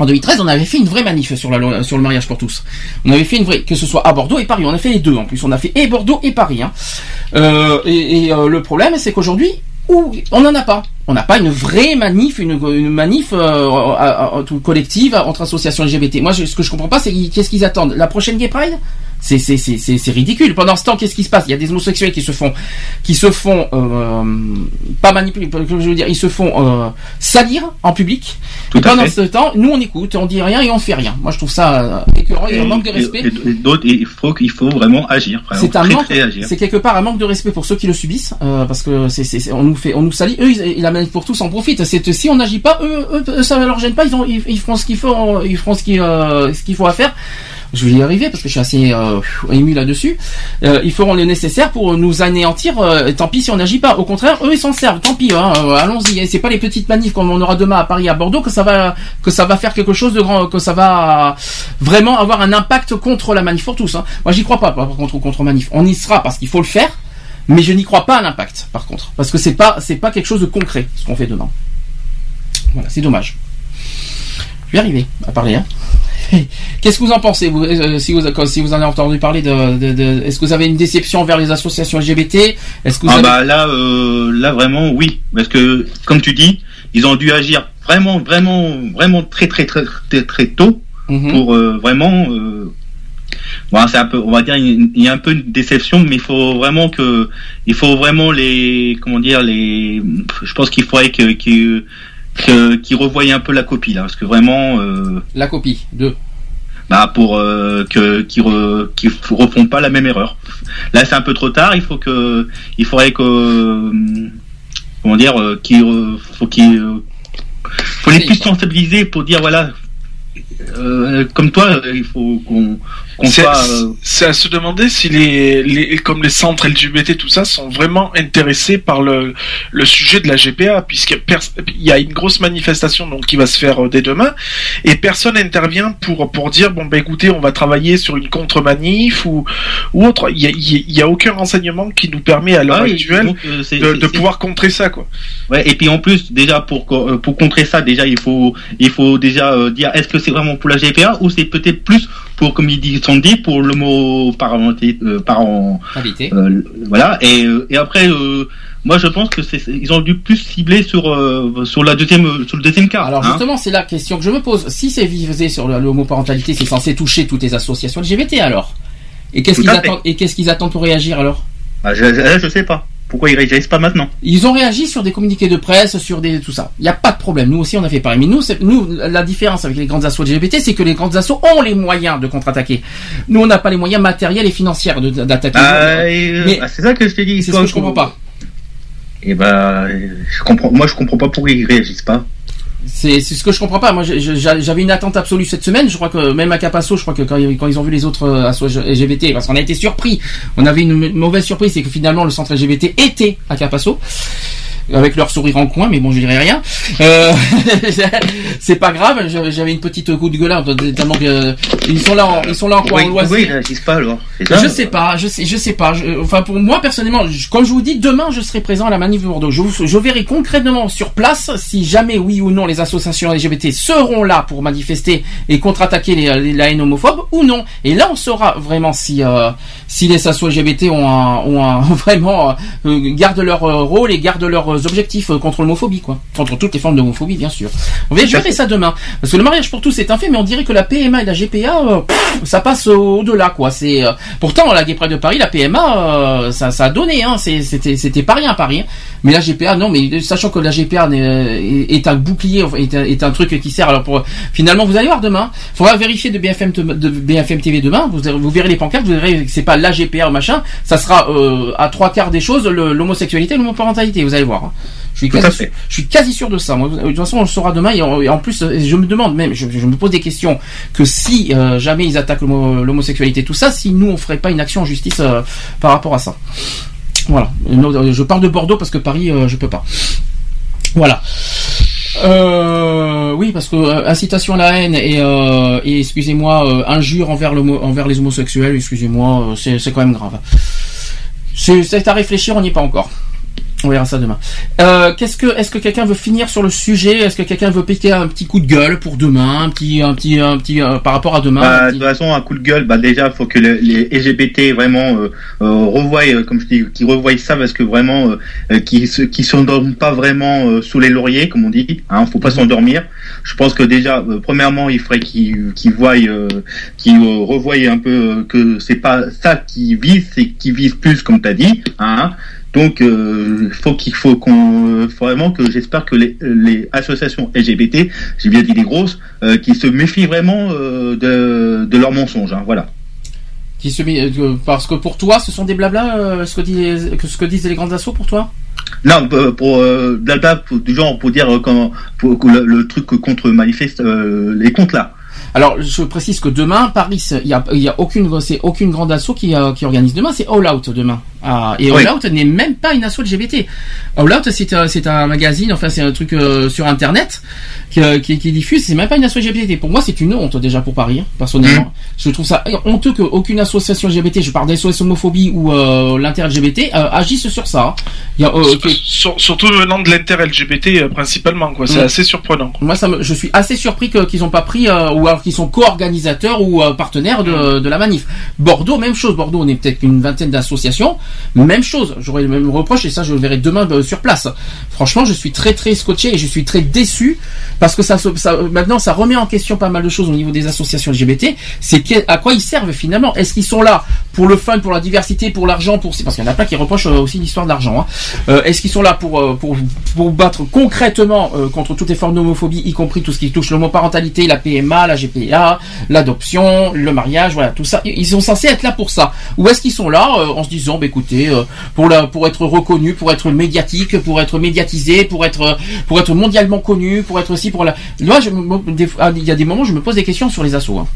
En 2013, on avait fait une vraie manif sur, la, sur le mariage pour tous. On avait fait une vraie, que ce soit à Bordeaux et Paris. On a fait les deux en plus. On a fait et Bordeaux et Paris. hein. Euh, et et, euh, le problème, c'est qu'aujourd'hui, on n'en a pas. On n'a pas une vraie manif, une, une manif euh, à- tout collective entre associations LGBT. Moi, je- ce que je comprends pas, c'est qu'est-ce qu'ils attendent? La prochaine Gay Pride? C'est c'est c'est c'est c'est ridicule. Pendant ce temps, qu'est-ce qui se passe? Il y a des homosexuels qui se font qui se font euh, pas manipuler, je veux dire, ils se font euh, salir en public. Tout et pendant fait. ce temps, nous on écoute, on dit rien et on fait rien. Moi, je trouve ça euh, écœurant et un manque de Et- respect. et- et d'autres, il faut vraiment agir. C'est un manque, c'est quelque part un manque de respect pour ceux qui le subissent, euh, parce que c'est, on nous fait, on nous salit. Eux, ils, ils- pour tous en profitent. C'est si on n'agit pas, eux, eux, ça leur gêne pas. Ils ont, ils, ils feront ce qu'il faut, ils feront ce qu'il, euh, qu'il faut à faire. Je vais y arriver parce que je suis assez euh, ému là-dessus. Euh, ils feront le nécessaire pour nous anéantir. euh, tant pis si on n'agit pas. Au contraire, eux, ils s'en servent. Tant pis. Hein, euh, allons-y. C'est pas les petites manifs comme on aura demain à Paris, à Bordeaux, que ça va, que ça va faire quelque chose de grand, que ça va vraiment avoir un impact contre la manif pour tous. Hein. Moi, j'y crois pas. Par contre, contre manif, on y sera parce qu'il faut le faire. Mais je n'y crois pas à l'impact, par contre, parce que c'est pas, c'est pas quelque chose de concret ce qu'on fait demain. Voilà, c'est dommage. Je vais arriver à parler. Hein. Qu'est-ce que vous en pensez, vous, euh, si vous, si vous en avez entendu parler de, de, de- est-ce que vous avez une déception vers les associations LGBT Est-ce que vous Ah avez... bah là, euh, là vraiment oui, parce que comme tu dis, ils ont dû agir vraiment, vraiment, vraiment très, très, très, très, très tôt Mhm. pour euh, vraiment. Bon, c'est un peu, on va dire, il y a un peu une déception, mais il faut vraiment que, il faut vraiment les, comment dire, les. Je pense qu'il faudrait que, que, que- qu'ils revoient un peu la copie là, parce que vraiment. Euh, La copie de. bah pour euh, que qu'ils re- f- refont pas la même erreur. Là c'est un peu trop tard. Il faut que il faudrait que euh, comment dire euh, qu'il faut qu'ils euh, faut les plus sensibiliser pour dire voilà euh, comme toi il faut qu'on C'est soit euh, c'est à se demander si les, les comme les centres LGBT tout ça sont vraiment intéressés par le, le sujet de la GPA puisqu'il y a une grosse manifestation donc qui va se faire euh, dès demain et personne n'intervient pour pour dire bon bah écoutez on va travailler sur une contre-manif ou ou autre. Il y a, il y a- il y a aucun renseignement qui nous permet à l'heure Ah actuelle donc, euh, de, de pouvoir contrer ça quoi. Ouais, et puis en plus, déjà pour pour contrer ça, déjà il faut il faut déjà euh, dire est-ce que c'est vraiment pour la GPA ou c'est peut-être plus pour comme il dit Sandy pour l'homoparentalité euh, parent euh, voilà et euh, et après euh, moi je pense que c'est ils ont dû plus cibler sur euh, sur la deuxième sur le deuxième cas. Alors hein. justement, c'est la question que je me pose. Si c'est visé sur le- l'homoparentalité, c'est censé toucher toutes les associations LGBT alors? Et qu'est-ce qu'ils attendent Et qu'est-ce qu'ils attendent pour réagir alors? Ah, je, je, je sais pas pourquoi ils réagissent pas maintenant. Ils ont réagi sur des communiqués de presse, sur des tout ça. Il n'y a pas de problème. Nous aussi, on a fait pareil. Mais nous, la différence avec les grandes assos LGBT, c'est que les grandes assos ont les moyens de contre-attaquer. Nous, on n'a pas les moyens matériels et financiers d'attaquer. Ah, et, euh, Mais ah, c'est ça que je te dis. c'est ce que je comprends pas. Et ben je comprends moi je comprends pas pourquoi ils réagissent pas. C'est ce que je comprends pas. Moi, j'avais une attente absolue cette semaine. Je crois que même à Capasso, je crois que quand, ils- ont vu les autres euh, LGBT, parce qu'on a été surpris. On avait une mauvaise surprise, c'est que finalement le centre LGBT était à Capasso. Avec leur sourire en coin, mais bon, je dirais rien. Euh, c'est pas grave. J'avais une petite coup de gueule, tellement que euh, ils sont là, en, ils sont là Pourquoi, en ils- pourquoi ils loisir. pas alors ça Je sais pas, je sais, je sais pas. Je- enfin, pour moi personnellement, je- comme je vous dis, demain je serai présent à la manif de Bordeaux. Je, verrai concrètement sur place si jamais oui ou non les associations LGBT seront là pour manifester et contre-attaquer les- les- la haine homophobe ou non. Et là, on saura vraiment si euh, si les associations LGBT ont un, ont un vraiment euh, gardent leur euh, rôle et gardent objectifs euh, contre l'homophobie, quoi, contre toutes les formes d'homophobie, bien sûr. On va verrai ça demain, parce que le mariage pour tous est un fait, mais on dirait que la PMA et la GPA, euh, ça passe au-delà, quoi. C'est euh, pourtant la Gay de Paris, la PMA, euh, ça, ça a donné, hein. C'est- C'était c'était pas rien à Paris, mais la GPA, non, mais sachant que la GPA est, un bouclier, est, un- est un truc qui sert. Alors pour finalement, vous allez voir demain, faudra vérifier de BFM de BFM TV demain. Vous, vous verrez les pancartes, vous verrez que c'est pas la GPA ou machin, ça sera à trois quarts des choses l'homosexualité, et l'homoparentalité. Vous allez voir. Hein. Je suis quasi, sûr, je suis quasi sûr de ça. Moi, de toute façon, on le saura demain. Et en, et en plus, euh, je me demande même, je, je me pose des questions, que si euh, jamais ils attaquent l'homo- l'homosexualité, tout ça, si nous on ferait pas une action en justice euh, par rapport à ça. Voilà. Je parle de Bordeaux parce que Paris, euh, je peux pas. Voilà. Euh, oui, parce que euh, incitation à la haine et, euh, et excusez-moi, injure envers, le, envers les homosexuels, excusez-moi, c'est quand même grave. C'est à réfléchir, on n'y est pas encore. On verra ça demain. Euh, Qu'est-ce que, est-ce que quelqu'un veut finir sur le sujet? Est-ce que quelqu'un veut piquer un petit coup de gueule pour demain, un petit, un petit, un petit, euh, par rapport à demain Bah, de toute façon, un coup de gueule, bah déjà, faut que le- les LGBT vraiment euh, euh, revoient, euh, comme je dis, qu'ils revoient ça parce que vraiment, qu'ils se, qu'ils s'endorment pas vraiment euh, sous les lauriers, comme on dit. Hein, faut pas s'endormir. Je pense que déjà, premièrement, il faudrait qu'ils qu'ils voient, euh, qu'ils revoient un peu que c'est pas ça qui vise, c'est qu'ils visent plus, comme t'as dit. Hein, donc, euh, faut qu'il faut qu'on, euh, vraiment que j'espère que les, les associations LGBT, j'ai bien dit les grosses, euh, qui se méfient vraiment euh, de, de leurs mensonges. Hein, voilà. qui se parce que pour toi, ce sont des blabla, euh, ce que disent, ce que disent les grands assauts pour toi? Non, pour blabla, du genre pour dire comment, pour, le, le truc contre manifeste, les comptes là. Alors, je précise que demain, Paris, il y a, y a aucune, c'est aucune grande asso qui, qui organise demain, c'est All Out demain. Ah, et Oui. All Out n'est même pas une asso LGBT. All Out, c'est un, c'est un magazine, enfin, c'est un truc euh, sur Internet qui, euh, qui, qui diffuse. C'est même pas une asso LGBT. Pour moi, c'est une honte déjà pour Paris, hein, personnellement. Mmh. Je trouve ça honteux qu'aucune association LGBT, je parle d'SOS homophobie ou euh, l'inter-LGBT, euh, agisse sur ça. Il y a, euh, que- Sur- surtout venant de l'inter-LGBT euh, principalement, quoi. C'est Mm. assez surprenant. Moi, ça me, je suis assez surpris qu'ils n'ont pas pris, euh, ou alors qu'ils sont co-organisateurs ou euh, partenaires de, de la manif. Bordeaux, même chose. Bordeaux, on est peut-être une vingtaine d'associations. Même chose. J'aurais le même reproche et ça, je le verrai demain euh, sur place. Franchement, je suis très très scotché et je suis très déçu parce que ça, maintenant, ça remet en question pas mal de choses au niveau des associations LGBT. C'est à quoi ils servent finalement? Est-ce qu'ils sont là pour le fun, pour la diversité, pour l'argent, pour parce qu'il y en a plein qui reprochent euh, aussi l'histoire de l'argent. hein. Euh, Est-ce qu'ils sont là pour pour pour battre concrètement contre toutes les formes d'homophobie, y compris tout ce qui touche l'homoparentalité, la PMA, la GPA, l'adoption, le mariage, voilà tout ça? Ils sont censés être là pour ça. Ou est-ce qu'ils sont là en se disant, bah, écoutez, euh, pour la pour être reconnus, pour être médiatique, pour être médiatisé, pour être euh, pour être mondialement connu, pour être aussi pour la. Là, je des il y a des moments, où je me pose des questions sur les assos. hein.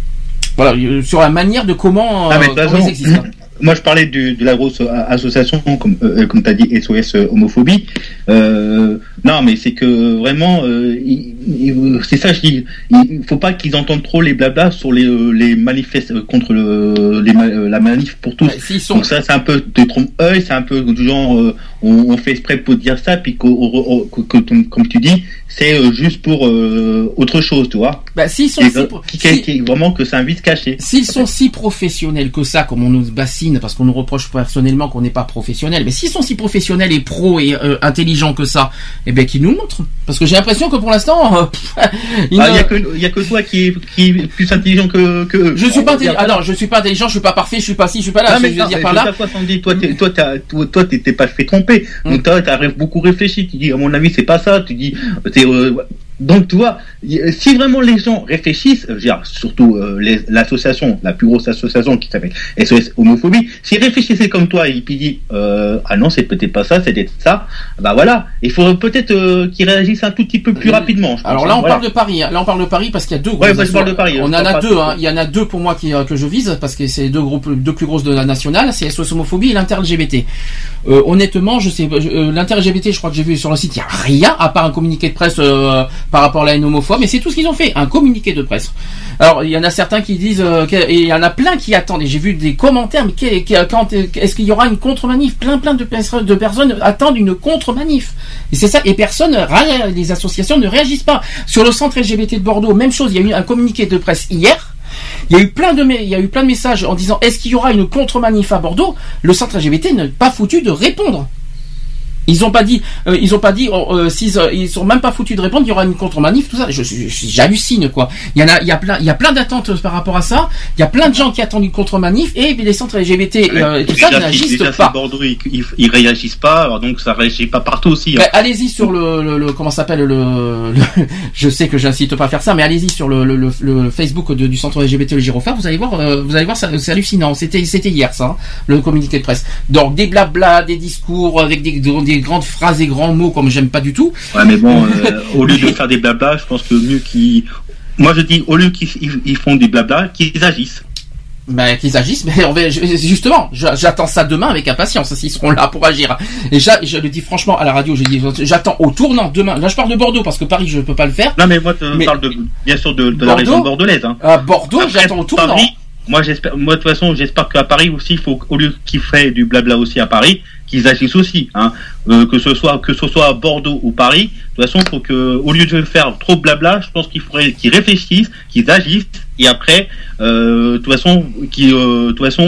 Voilà, euh, sur la manière de comment, Ah, mais de toute comment ils façon, existent. hein. Moi, je parlais du- de la grosse association, comme, euh, comme tu as dit, SOS homophobie. Euh, non, mais c'est que vraiment, euh, il- c'est ça, je dis, il faut pas qu'ils entendent trop les blabla sur les, euh, les manifestes euh, contre le, les, ma- euh, la manif pour tous. Donc ça, c'est un peu de trompe-œil, c'est un peu du genre, euh, on, on fait exprès pour dire ça, puis que, comme tu dis, c'est euh, juste pour euh, autre chose, tu vois. Bah, s'ils sont Et, si euh, pro- qui- qui- qui- vraiment que c'est un vice caché. S'ils sont si professionnels que ça, comme on nous bassine, parce qu'on nous reproche personnellement qu'on n'est pas professionnel, mais s'ils sont si professionnels et pros et euh, intelligents que ça, eh ben qu'ils nous montrent. Parce que j'ai l'impression que pour l'instant, euh, Ah, Il ne- y a que il y a que toi qui est, qui est plus intelligent que, que eux. je suis pas intelligent. Ah non, je suis pas intelligent, je suis pas parfait, je suis pas ci, je suis pas là. Non, mais que je veux non, dire mais par là. Sandy, toi, t'es- toi, t'as- toi, toi, pas fait tromper. Mm. Donc, toi, t'as ré- beaucoup réfléchi. Tu dis, à mon avis, c'est pas ça. Tu dis, t'es, euh, donc, tu vois, y- si vraiment les gens réfléchissent, euh, je veux dire, surtout euh, l'association, la plus grosse association qui s'appelle SOS Homophobie, s'ils réfléchissaient comme toi et puis disent, euh, ah non, c'est peut-être pas ça, c'est peut-être ça, bah voilà, il faudrait peut-être euh, qu'ils réagissent un tout petit peu plus rapidement. je pense, Alors là, hein, on voilà. parle de Paris. hein. Là, on parle de Paris parce qu'il y a deux. Ouais, grosses moi, je parle de Paris, On je en a deux. de- Hein. Il y en a deux pour moi qui, euh, que je vise parce que c'est deux groupes, deux plus grosses de la nationale. C'est SOS homophobie et l'inter-LGBT. Euh, honnêtement, je sais, euh, l'inter-LGBT, je crois que j'ai vu sur le site, il y a rien à part un communiqué de presse euh, par rapport à la haine. Mais c'est tout ce qu'ils ont fait, un communiqué de presse. Alors, il y en a certains qui disent, euh, et il y en a plein qui attendent. Et j'ai vu des commentaires, mais est-ce qu'il y aura une contre-manif? Plein, plein de, pers- de personnes attendent une contre-manif. Et c'est ça. Et personne, les associations ne réagissent pas. Sur le centre LGBT de Bordeaux, même chose. Il y a eu un communiqué de presse hier. Il y a eu plein de, il y a eu plein de messages en disant est-ce qu'il y aura une contre-manif à Bordeaux? Le centre LGBT n'a pas foutu de répondre. Ils ont pas dit, euh, ils ont pas dit, oh, euh, s'ils, euh, ils sont même pas foutus de répondre, il y aura une contre-manif, tout ça. Je, j'hallucine quoi. Il y en a, il y a plein, il y a plein d'attentes par rapport à ça. Il y a plein de gens qui attendent une contre-manif et les centres LGBT euh, tout ça n'agissent pas. Bordeaux, ils, ils, ils réagissent pas, donc ça réagit pas partout aussi. hein. Ben, allez-y sur le, le, le- comment ça s'appelle le, le- je sais que j'incite pas à faire ça mais allez-y sur le, le, le- le Facebook de- du centre LGBT le Girophare vous allez voir euh, vous allez voir c'est hallucinant c'était c'était hier ça hein, le communiqué de presse donc des blabla des discours avec des, des grandes phrases et grands mots comme j'aime pas du tout Ouais, mais bon, euh, au lieu de faire des blabla, je pense que mieux qu'ils. Moi, je dis, au lieu qu'ils ils- ils font des blabla, qu'ils agissent. bah, qu'ils agissent, mais on va, je- justement, j'attends ça demain avec impatience, s'ils seront là pour agir. Et je le dis franchement à la radio, j'attends au tournant demain. Là, je parle de Bordeaux parce que Paris, je peux pas le faire. Non, mais moi, je parle de, bien sûr de, de la Bordeaux région bordelaise. Hein. À Bordeaux, j'attends au tournant. Paris, moi, j'espère, moi, de toute façon, j'espère qu'à Paris aussi, il faut, au lieu qu'ils feraient du blabla aussi à Paris, qu'ils agissent aussi, hein. Euh, que ce soit, que ce soit à Bordeaux ou Paris. De toute façon, faut que, au lieu de faire trop de blabla, je pense qu'il faudrait qu'ils réfléchissent, qu'ils agissent, et après, euh, de toute façon, qui, euh, de toute façon,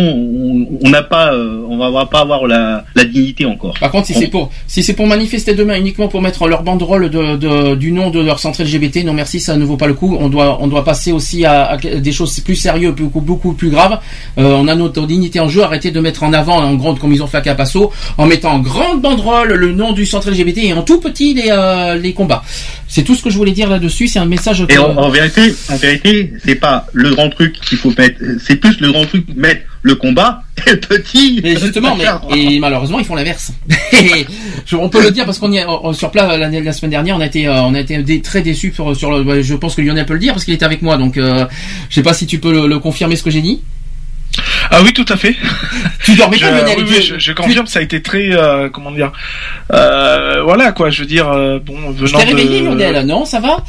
on n'a pas, euh, on va, pas avoir la, la dignité encore. Par contre, si c'est pour, si c'est pour manifester demain uniquement pour mettre leur banderole de, de- du nom de leur centre LGBT, non merci, ça ne vaut pas le coup. On doit, on doit passer aussi à, à des choses plus sérieuses, beaucoup, beaucoup plus graves. Euh, on a notre dignité en jeu. Arrêtez de mettre en avant en grande, comme ils ont fait à Capasso, en mettant en grande banderole le nom du centre LGBT et en tout petit les, euh, les combats. C'est tout ce que je voulais dire là-dessus. C'est un message. Et en, en vérité, en vérité, c'est pas le grand truc qu'il faut mettre, c'est plus le grand truc mettre le combat et le petit. Mais justement, mais, et malheureusement, ils font l'inverse. On peut le dire parce qu'on y est on- sur place la, la semaine dernière, on a été, euh, on a été très déçus sur, sur le. Je pense que Lionel peut le dire parce qu'il était avec moi, donc euh, je sais pas si tu peux le, le confirmer ce que j'ai dit. Ah oui, tout à fait. Tu dormais je, pas, Lionel oui, je, je confirme, ça a été très, euh, comment dire, euh, voilà quoi. Je veux dire, euh, bon, Je venant t'ai réveillé, de... Lionel, non Ça va?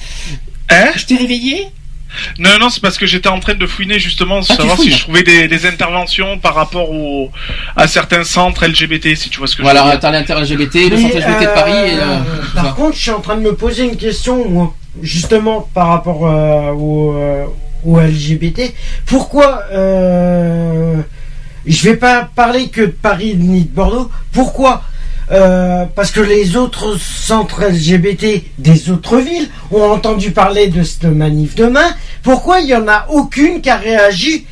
Hein? Je t'ai réveillé? Non, non, c'est parce que j'étais en train de fouiner justement, Ah, tu savoir si je trouvais des, des interventions par rapport au, à certains centres LGBT, si tu vois ce que je Voilà, veux dire. t'as l'inter-LGBT, le centre LGBT de Paris et euh. Par contre, je suis en train de me poser une question, moi, justement, par rapport euh, au, au LGBT. Pourquoi euh, Je vais pas parler que de Paris ni de Bordeaux. Pourquoi Euh, parce que les autres centres LGBT des autres villes ont entendu parler de cette manif demain. Pourquoi il y en a aucune qui a réagi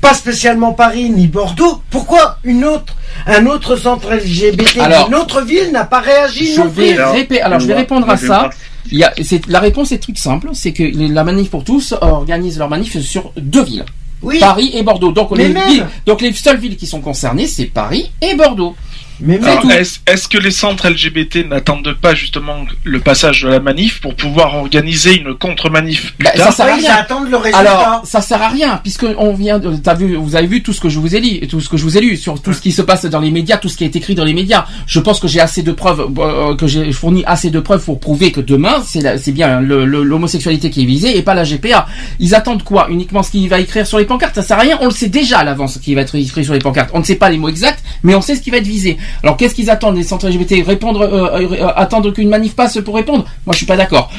pas spécialement Paris ni Bordeaux. Pourquoi une autre, un autre centre LGBT d'une autre ville n'a pas réagi Je non vais, plus alors, je vais répondre à ça. Il y a, c'est, la réponse est toute simple, c'est que la manif pour tous organise leur manif sur deux villes. Oui. Paris et Bordeaux. Donc les, même. donc les seules villes qui sont concernées, c'est Paris et Bordeaux. Mais. Est-ce est-ce que les centres LGBT n'attendent pas justement le passage de la manif pour pouvoir organiser une contre-manif plus Bah, ça sert à rien. le résultat. Alors, ça sert à rien, puisque on vient de, t'as vu, vous avez vu tout ce que je vous ai dit, et tout ce que je vous ai lu, sur tout ce qui se passe dans les médias, tout ce qui est écrit dans les médias. Je pense que j'ai assez de preuves, euh, que j'ai fourni assez de preuves pour prouver que demain, c'est la- c'est bien le- le- l'homosexualité qui est visée et pas la GPA. Ils attendent quoi? Uniquement ce qu'il va écrire sur les pancartes? Ça sert à rien. On le sait déjà à l'avance ce qui va être écrit sur les pancartes. On ne sait pas les mots exacts, mais on sait ce qui va être visé. Alors, qu'est-ce qu'ils attendent les centres LGBT? Répondre, euh, euh, attendre qu'une manif passe pour répondre? Moi, je suis pas d'accord.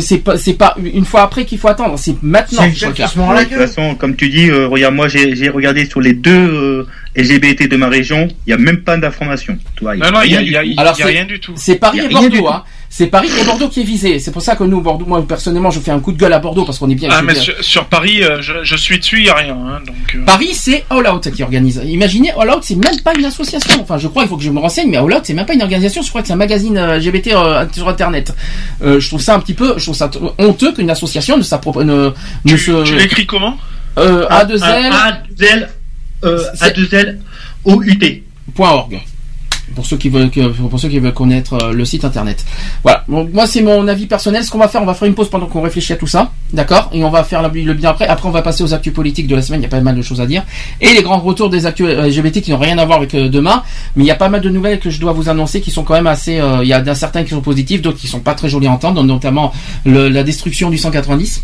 C'est pas, une fois après qu'il faut attendre. C'est maintenant de toute façon, comme tu dis, euh, regarde, moi j'ai j'ai regardé sur les deux euh, LGBT de ma région, il n'y a même pas d'information. Y Non, non, il y a, rien y du tout. y a c'est- rien du tout. C'est Paris Y a et Bordeaux, hein. C'est Paris et Bordeaux qui est visé. C'est pour ça que nous, Bordeaux, moi personnellement, je fais un coup de gueule à Bordeaux parce qu'on est bien. Ah, mais sur, sur Paris, euh, je, je suis dessus, il n'y a rien. Hein, donc, euh, Paris, c'est All Out qui organise. Imaginez, All Out, c'est même pas une association. Enfin, je crois, il faut que je me renseigne, mais All Out, c'est même pas une organisation. Je crois que c'est un magazine LGBT euh, sur Internet. Je trouve ça un petit peu, je trouve ça t- honteux qu'une association ne s'approprie, ne, ne tu, se, tu l'écris comment? Euh, A2L, A2L, euh, C'est- A2L, OUT. .org. Pour ceux qui veulent, pour ceux qui veulent connaître euh, le site internet. Voilà. Donc, moi, c'est mon avis personnel. Ce qu'on va faire, on va faire une pause pendant qu'on réfléchit à tout ça. D'accord? Et on va faire le, bien après. Après, on va passer aux actus politiques de la semaine. Il y a pas mal de choses à dire. Et les grands retours des actus euh, LGBT qui n'ont rien à voir avec euh, demain. Mais il y a pas mal de nouvelles que je dois vous annoncer qui sont quand même assez, il y a certains qui sont positifs, d'autres qui sont pas très jolis à entendre, notamment le- la destruction du 190.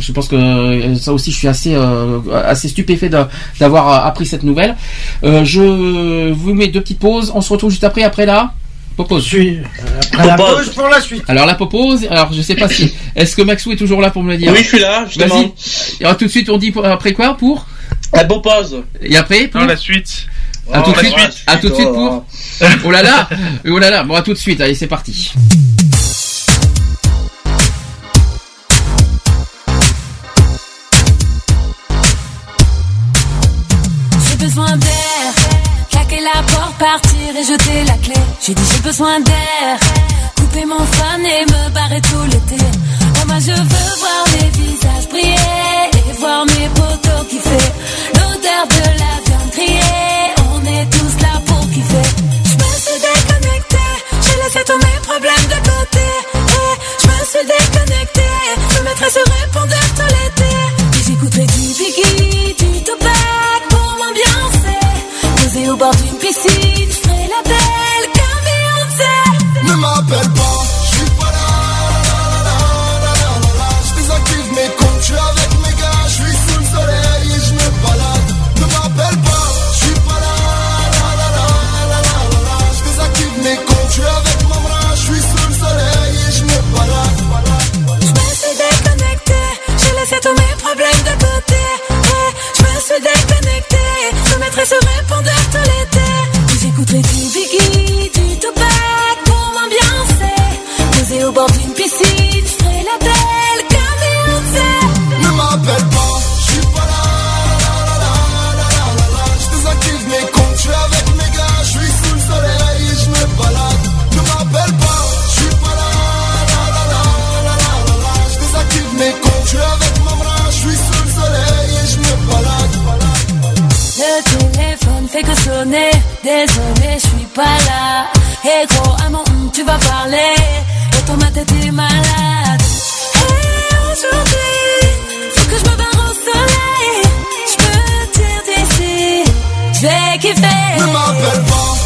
Je pense que euh, ça aussi, je suis assez euh, assez stupéfait d'avoir euh, appris cette nouvelle. Euh, je vous mets deux petites pauses. On se retrouve juste après. Après là, pause. Suis- Après la pause pour la suite. Alors la pause. Alors je sais pas si. Est-ce que Maxou est toujours là pour me le dire? Oui, je suis là, justement. Vas-y. Et alors, tout de suite, on dit pour- après quoi? Pour? La pause. Et après pour? Non, la suite. À tout de Oh, suite. la À tout de suite pour? oh. Oh là là. Oh là là. Bon, à tout de suite. Allez, c'est parti. Besoin d'air, claquer la porte, partir et jeter la clé. J'ai dit j'ai besoin d'air, couper mon fun et me barrer tout l'été. Oh moi je veux voir les visages briller et voir mes potos kiffer. L'odeur de la viande grillée, on est tous là pour kiffer. Je me suis déconnecté, j'ai laissé tous mes problèmes de côté. Je me suis déconnecté, je me mettrai sur répondeur Tuba Wimpisi m'appelle pas, je suis pas là, Je désactive mes comptes, je suis avec mes gars, je suis sous le soleil et je me balade Ne m'appelle pas, je suis pas là, la la la la la la Je désactive mes comptes, je suis avec ma bras, je suis sous le soleil et je me balade Le téléphone fait que sonner, désolé je suis pas là. Et hey, gros à mon tu vas parler. Et ton matin t'es malade. fait. Ne m'appelle pas.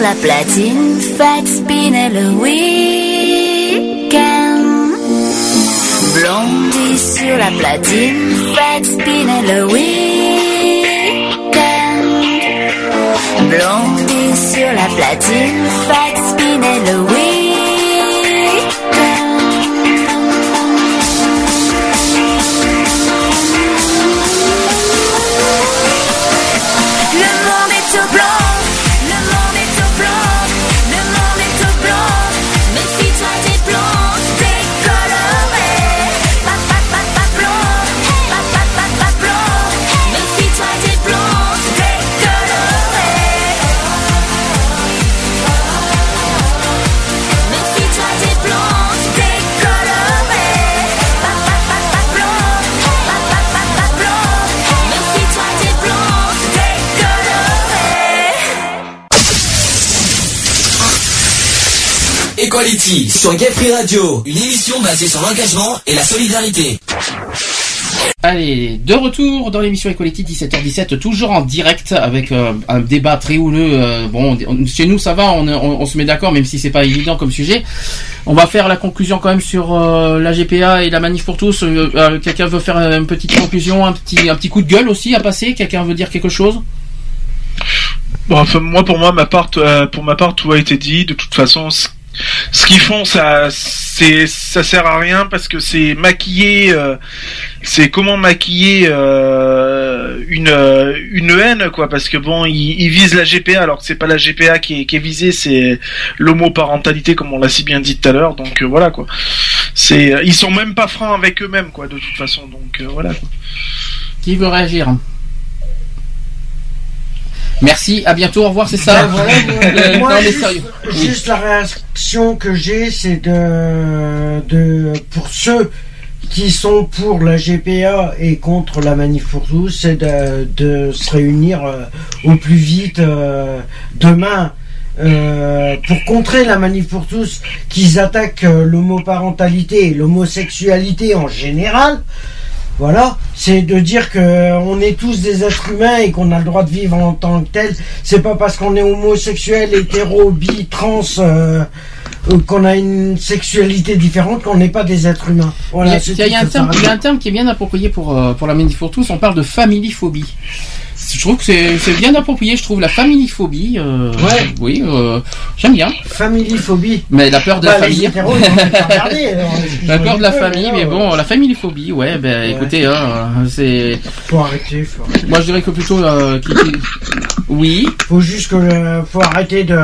la platine, faites spinner le week-end. Blondie sur la platine, faites spinner le week-end. Blondie sur la platine, faites spinner le week-end. Equality sur Gay Free Radio, une émission basée sur l'engagement et la solidarité. Allez, de retour dans l'émission Equality 17h17, toujours en direct avec euh, un débat très houleux. euh, bon, on- chez nous ça va, on, on- on se met d'accord, même si c'est pas évident comme sujet. On va faire la conclusion quand même sur euh, la GPA et la manif pour tous. Euh, euh, Quelqu'un veut faire une petite conclusion, un petit un petit coup de gueule aussi à passer? Quelqu'un veut dire quelque chose? Bon, enfin, moi, pour moi, ma part, euh, pour ma part, tout a été dit. De toute façon, ce, ce qu'ils font, ça, c'est, ça sert à rien parce que c'est maquiller, euh, c'est comment maquiller euh, une euh, une haine, quoi. Parce que bon, ils, visent la GPA alors que c'est pas la GPA qui est, visée, c'est l'homoparentalité, comme on l'a si bien dit tout à l'heure. Donc voilà, quoi. C'est, ils sont même pas francs avec eux-mêmes, quoi. De toute façon, donc voilà. quoi. Qui veut réagir? Merci, à bientôt, au revoir, c'est ça. Voilà, Euh, moi, non, mais juste, la réaction que j'ai, c'est de, de pour ceux qui sont pour la GPA et contre la manif pour tous, c'est de, de se réunir euh, au plus vite euh, demain. euh, pour contrer la manif pour tous, qu'ils attaquent euh, l'homoparentalité et l'homosexualité en général, voilà, c'est de dire que euh, on est tous des êtres humains et qu'on a le droit de vivre en tant que tel. C'est pas parce qu'on est homosexuel, hétéro, bi, trans, euh, euh, qu'on a une sexualité différente qu'on n'est pas des êtres humains. Voilà, il, y a, il y un terme, il y a un terme qui est bien approprié pour, euh, pour la manif pour tous. On parle de familiphobie. Je trouve que c'est c'est bien approprié. Je trouve la familiphobie. euh, Ouais. Oui, euh, j'aime bien. Familiphobie. Mais la peur de Bah, la les famille. hétéros, regarder, alors, la peur de la peu, famille, mais mais bon, la familiphobie, ouais, ben écoutez, hein, c'est. Faut arrêter, faut arrêter. Moi, je dirais que plutôt. euh, qui- Oui. Faut juste que faut arrêter de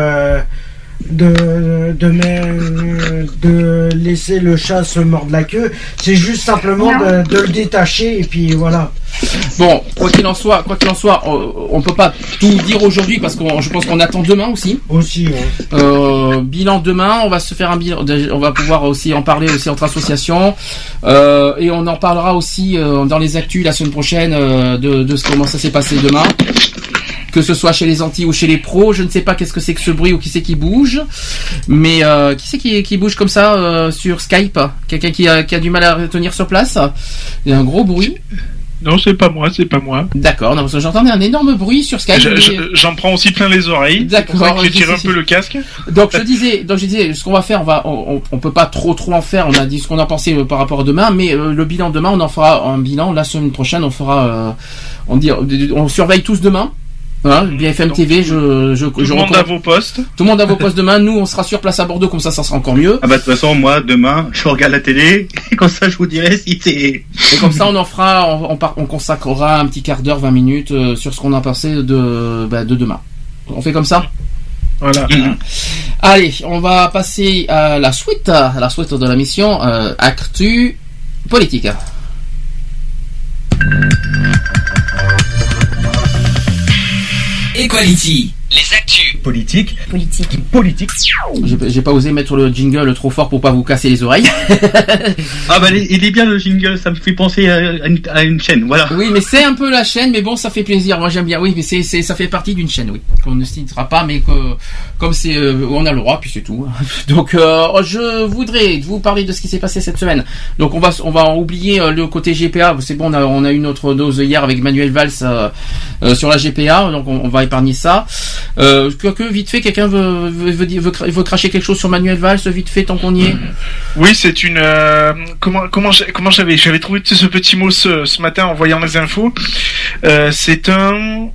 de de, me- de laisser le chat se mordre la queue. C'est juste simplement de, de le détacher et puis voilà. Bon, quoi qu'il en soit, quoi qu'il en soit, on, on peut pas tout dire aujourd'hui parce qu'on, je pense qu'on attend demain aussi. Aussi. Euh, bilan demain, on va se faire un bilan, on va pouvoir aussi en parler aussi entre associations Euh, et on en parlera aussi euh, dans les actus la semaine prochaine euh, de, de ce comment ça s'est passé demain. Que ce soit chez les Antilles ou chez les pros, je ne sais pas qu'est-ce que c'est que ce bruit ou qui c'est qui bouge, mais euh, qui c'est qui, qui bouge comme ça euh, sur Skype? Quelqu'un qui a, qui a du mal à retenir sur place? Il y a un gros bruit. Non, c'est pas moi, c'est pas moi. D'accord, non, parce que j'entendais un énorme bruit sur Skype. Je- mais- je- J'en prends aussi plein les oreilles. D'accord, j'ai tiré un peu le casque. Donc je disais, donc je disais, ce qu'on va faire, on va, on, on- on peut pas trop trop en faire. On a dit ce qu'on a pensé euh, par rapport à demain, mais euh, le bilan demain, on en fera un bilan. La semaine prochaine, on fera, euh, on dit, on surveille tous demain. BFM TV, je, je, Tout je le monde à vos postes. Tout le monde à vos postes demain. Nous, on sera sur place à Bordeaux, comme ça, ça sera encore mieux. Ah bah de toute façon, moi, demain, je regarde la télé, et comme ça, je vous dirai si c'est... Et comme ça, on en fera, on, on, par- on consacrera un petit quart d'heure, 20 minutes euh, sur ce qu'on a pensé de, bah, de demain. On fait comme ça? Voilà. Allez, on va passer à la suite, à la suite de la mission euh, Actu politique. Equality. Les actus. Politique. Politique. Politique. J'ai j'ai pas osé mettre le jingle trop fort pour pas vous casser les oreilles. Ah bah il est bien le jingle, ça me fait penser à une, à une chaîne, voilà. Oui, mais c'est un peu la chaîne, mais bon, ça fait plaisir. Moi, j'aime bien. Oui, mais c'est, c'est, ça fait partie d'une chaîne, oui, qu'on ne citera pas, mais que comme c'est, euh, on a le droit, puis c'est tout. Donc, euh, je voudrais vous parler de ce qui s'est passé cette semaine. Donc, on va, on va oublier euh, le côté GPA. C'est bon, on a, on a eu notre dose hier avec Manuel Valls euh, euh, sur la GPA, donc on, on va épargner ça. Euh, que, que vite fait, quelqu'un veut, cracher quelque chose sur Manuel Valls, vite fait, tant qu'on y est. Oui, c'est une. euh, comment comment comment j'avais j'avais trouvé ce petit mot ce, ce matin en voyant les infos. Euh, c'est un.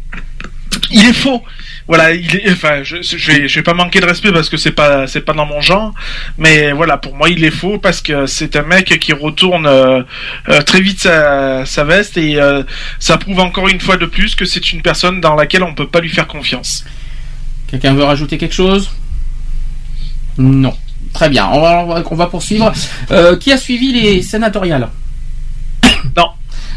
Il est faux. Voilà, il est. Enfin, je, je vais je vais pas manquer de respect parce que c'est pas c'est pas dans mon genre, mais voilà, pour moi il est faux parce que c'est un mec qui retourne euh, euh, très vite sa, sa veste et euh, ça prouve encore une fois de plus que c'est une personne dans laquelle on peut pas lui faire confiance. Quelqu'un veut rajouter quelque chose? Non. Très bien, on va, on va- on va poursuivre. Euh, qui a suivi les sénatoriales? Non.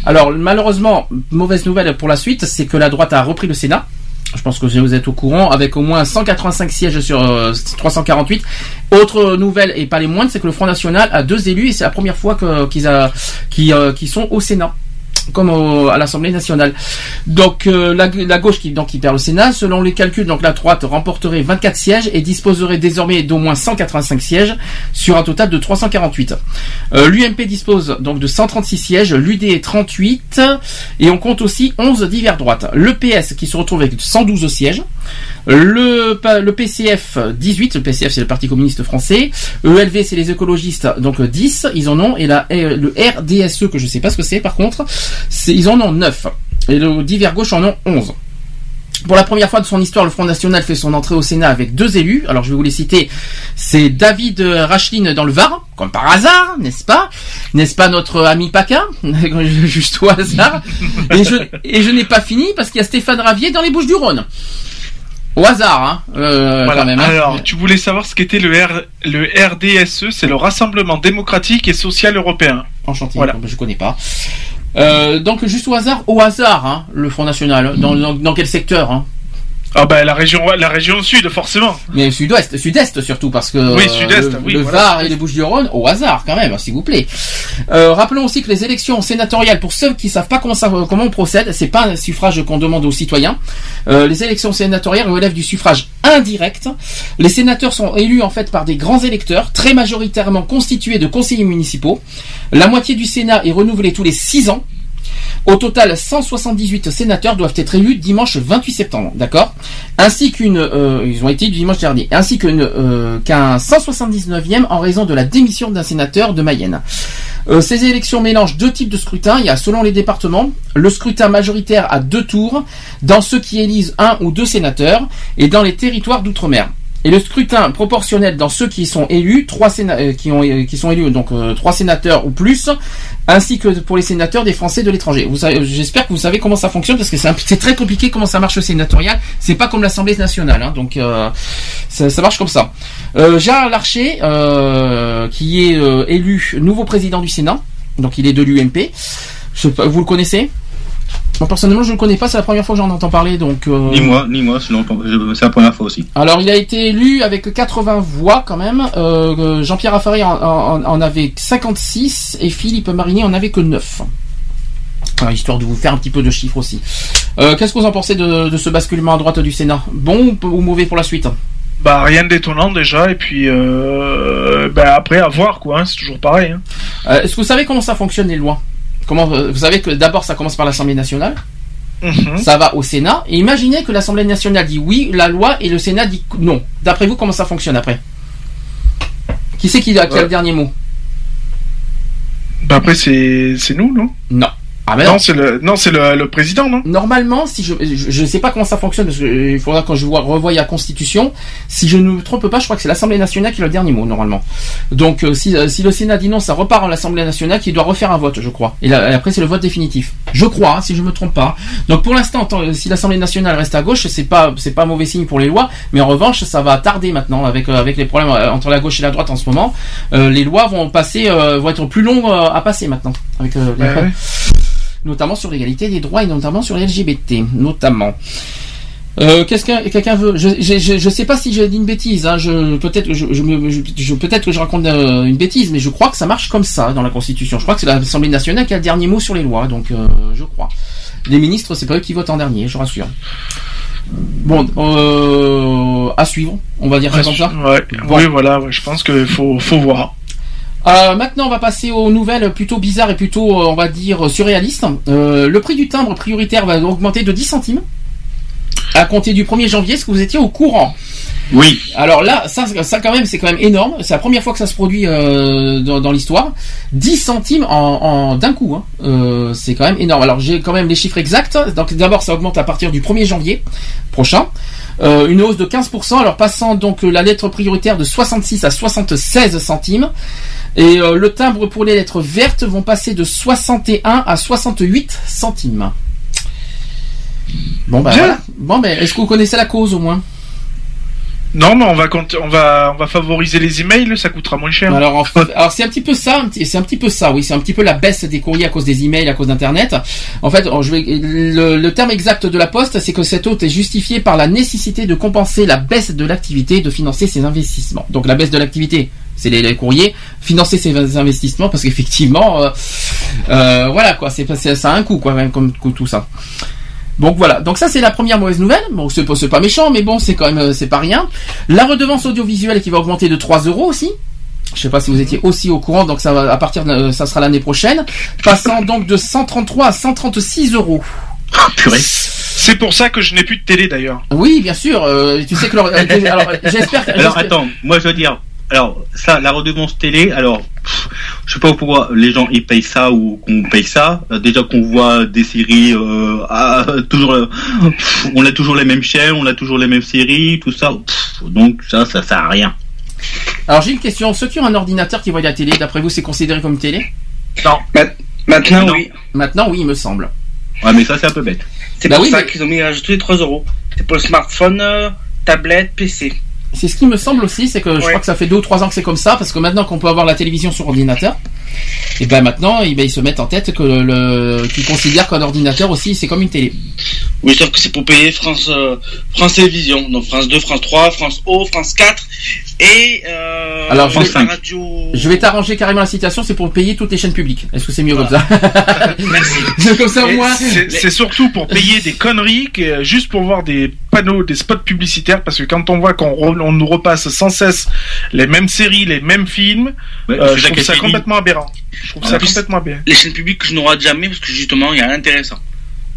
Alors, malheureusement, mauvaise nouvelle pour la suite, c'est que la droite a repris le Sénat. Je pense que vous êtes au courant, avec au moins 185 sièges sur euh, 348. Autre nouvelle, et pas les moindres, c'est que le Front National a deux élus, et c'est la première fois qu'ils euh, sont au Sénat. Comme au- à l'Assemblée nationale. Donc euh, la, la gauche qui donc qui perd le Sénat, selon les calculs, donc la droite remporterait 24 sièges et disposerait désormais d'au moins 185 sièges sur un total de 348. Euh, L'UMP dispose donc de 136 sièges, l'UD 38 et on compte aussi 11 divers droites. Le PS qui se retrouve avec 112 sièges, le, le PCF 18, le PCF c'est le Parti communiste français, ELV c'est les écologistes donc 10, ils en ont et la, le RDSE que je sais pas ce que c'est par contre, ils en ont 9 et le divers gauche en ont 11. Pour la première fois de son histoire, le Front National fait son entrée au Sénat avec deux élus. Alors je vais vous les citer. C'est David Racheline dans le Var, comme par hasard, n'est-ce pas? N'est-ce pas notre ami Paca Juste au hasard. Et je, et je n'ai pas fini parce qu'il y a Stéphane Ravier dans les Bouches du Rhône. Au hasard, hein, euh, Voilà. quand même. hein. Alors, tu voulais savoir ce qu'était le, R... le RDSE, c'est le Rassemblement démocratique et social européen. Enchanté, Voilà. je connais pas. Euh, donc juste au hasard, au hasard, hein, le Front National. Dans, dans, dans quel secteur hein? Ah bah la région, la région sud, forcément. Mais sud-ouest, sud-est surtout parce que Oui, euh, sud-est, le, oui, le voilà. Var et les Bouches-du-Rhône au hasard quand même, s'il vous plaît. Euh, rappelons aussi que les élections sénatoriales, pour ceux qui savent pas comment ça, comment on procède, c'est pas un suffrage qu'on demande aux citoyens. Euh, les élections sénatoriales relèvent du suffrage indirect. Les sénateurs sont élus en fait par des grands électeurs, très majoritairement constitués de conseillers municipaux. La moitié du Sénat est renouvelée tous les six ans. Au total, 178 sénateurs doivent être élus dimanche 28 septembre, d'accord? Ainsi qu'une, euh, ils ont été dimanche dernier, ainsi euh, qu'un 179e en raison de la démission d'un sénateur de Mayenne. Euh, ces élections mélangent deux types de scrutins. Il y a, selon les départements, le scrutin majoritaire à deux tours, dans ceux qui élisent un ou deux sénateurs, et dans les territoires d'outre-mer. Et le scrutin proportionnel dans ceux qui sont élus, trois euh, qui euh, qui sont élus donc euh, trois sénateurs ou plus, ainsi que pour les sénateurs des Français de l'étranger. J'espère que vous savez comment ça fonctionne parce que c'est très compliqué comment ça marche le sénatorial. C'est pas comme l'Assemblée nationale, hein, donc ça, marche comme ça. Euh, Larcher, qui est élu nouveau président du Sénat, donc il est de l'UMP. Vous le connaissez? Moi personnellement, je le connais pas. C'est la première fois que j'en entends parler, donc. euh, Ni moi, ni moi, c'est la première fois aussi. alors, il a été élu avec 80 voix quand même. Euh, euh, Jean-Pierre Raffarin en, en- en avait 56 et Philippe Marinier en avait que 9. Voilà, histoire de vous faire un petit peu de chiffres aussi. Euh, Qu'est-ce que vous en pensez de, de ce basculement à droite du Sénat? Bon ou, ou mauvais pour la suite? Bah rien d'étonnant déjà, et puis euh, bah, après à voir quoi, hein, c'est toujours pareil. hein. Euh, Est-ce que vous savez comment ça fonctionne les lois? Comment euh, Vous savez que d'abord ça commence par l'Assemblée nationale, Mhm. ça va au Sénat, et imaginez que l'Assemblée nationale dit oui, la loi, et le Sénat dit non. D'après vous, comment ça fonctionne après? Qui c'est qui, a- qui a le dernier mot? Bah après c'est c'est nous non? Non. Ah mais non, non. c'est le non c'est le, le président non? Normalement, si je, je je sais pas comment ça fonctionne parce que euh, il faudra quand je vois revoie la Constitution. Si je ne me trompe pas, je crois que c'est l'Assemblée nationale qui a le dernier mot normalement. Donc euh, si, euh, si le Sénat dit non, ça repart à l'Assemblée nationale qui doit refaire un vote, je crois. Et, là, et après c'est le vote définitif. Je crois, hein, si je me trompe pas. Donc pour l'instant, tant- si l'Assemblée nationale reste à gauche, c'est pas c'est pas mauvais signe pour les lois. Mais en revanche, ça va tarder maintenant avec avec les problèmes entre la gauche et la droite en ce moment. Euh, les lois vont passer euh, vont être plus longues à passer maintenant avec euh, les- Ouais, ouais. Notamment sur l'égalité des droits et notamment sur les LGBT, notamment. Euh, Qu'est-ce que quelqu'un veut je, je, je, je sais pas si j'ai dit une bêtise. Hein, je peut-être je, je, me- je- je- peut-être que je raconte euh, une bêtise, mais je crois que ça marche comme ça dans la Constitution. Je crois que c'est l'Assemblée nationale qui a le dernier mot sur les lois, donc euh, je crois. Les ministres, c'est pas eux qui votent en dernier, je rassure. Bon, euh, à suivre, on va dire ça comme ça. Ouais. Oui voilà, ouais, je pense qu'il faut faut voir. Euh, maintenant, on va passer aux nouvelles plutôt bizarres et plutôt, euh, on va dire, surréalistes. Euh, le prix du timbre prioritaire va augmenter de 10 centimes à compter du 1er janvier. Est-ce que vous étiez au courant? Oui. Alors là, ça, ça quand même, c'est quand même énorme. C'est la première fois que ça se produit euh, dans, dans l'histoire. 10 centimes en, en- d'un coup. Hein. Euh, c'est quand même énorme. Alors j'ai quand même les chiffres exacts. Donc d'abord, ça augmente à partir du 1er janvier prochain. Euh, une hausse de 15%, alors passant donc la lettre prioritaire de 66 à 76 centimes. Et le timbre pour les lettres vertes vont passer de 61 à 68 centimes. Bon ben voilà. Bon ben, est-ce que vous connaissez la cause au moins? Non, mais on va, on va, on va favoriser les emails, ça coûtera moins cher. Alors, en fait- alors c'est un petit peu ça, c'est un petit peu ça, oui, c'est un petit peu la baisse des courriers à cause des emails, à cause d'Internet. En fait, je vais, le, terme exact de la Poste, c'est que cette hausse est justifiée par la nécessité de compenser la baisse de l'activité, de financer ses investissements. Donc la baisse de l'activité, c'est les, courriers, financer ses investissements, parce qu'effectivement, euh, euh, voilà quoi, c'est, ça a un coût quoi, comme tout ça. Donc voilà, donc ça c'est la première mauvaise nouvelle. Bon, c'est pas, méchant, mais bon, c'est quand même, euh, c'est pas rien. La redevance audiovisuelle qui va augmenter de 3 euros aussi. Je sais pas si vous étiez aussi au courant, donc ça va à partir de, euh, ça sera l'année prochaine, passant donc de 133 à 136 euros. C'est pour ça que je n'ai plus de télé d'ailleurs. Oui, bien sûr. euh, tu sais que leur- euh, alors j'espère. que- Alors j'espère- attends, moi je veux dire, alors ça, la redevance télé, alors pff, je sais pas pourquoi les gens ils payent ça ou qu'on paye ça. Euh, déjà qu'on voit des séries, euh, toujours, pff, on a toujours les mêmes chaînes, on a toujours les mêmes séries, tout ça. Pff, donc ça, ça sert à rien. Alors j'ai une question. Ceux qui ont un ordinateur qui voit la télé, d'après vous, c'est considéré comme télé? Non. Maintenant, Non. oui. Maintenant, oui, il me semble. Ouais, mais ça c'est un peu bête. C'est Bah pour oui, ça mais- qu'ils ont mis rajouté les 3 euros. C'est pour le smartphone, euh, tablette, PC. C'est ce qui me semble aussi, c'est que je Ouais. crois que ça fait deux ou trois ans que c'est comme ça, parce que maintenant qu'on peut avoir la télévision sur ordinateur, et ben maintenant, eh ben, ils se mettent en tête que le, qu'ils considèrent qu'un ordinateur aussi, c'est comme une télé. Oui, sauf que c'est pour payer France, euh, France Télévisions. Donc France 2, France 3, France O, France 4 et euh, Alors je la vais, radio. je vais t'arranger carrément la situation, c'est pour payer toutes les chaînes publiques. Est-ce que c'est mieux comme ça Comme ça Et moins. c'est- surtout pour payer des conneries, que, juste pour voir des panneaux, des spots publicitaires, parce que quand on voit qu'on on nous repasse sans cesse les mêmes séries, les mêmes films, Ouais, euh, c'est je trouve ça complètement aberrant. Je trouve En ça plus, complètement aberrant. Les chaînes publiques que je n'aurai jamais parce que justement, il y a rien d'intéressant.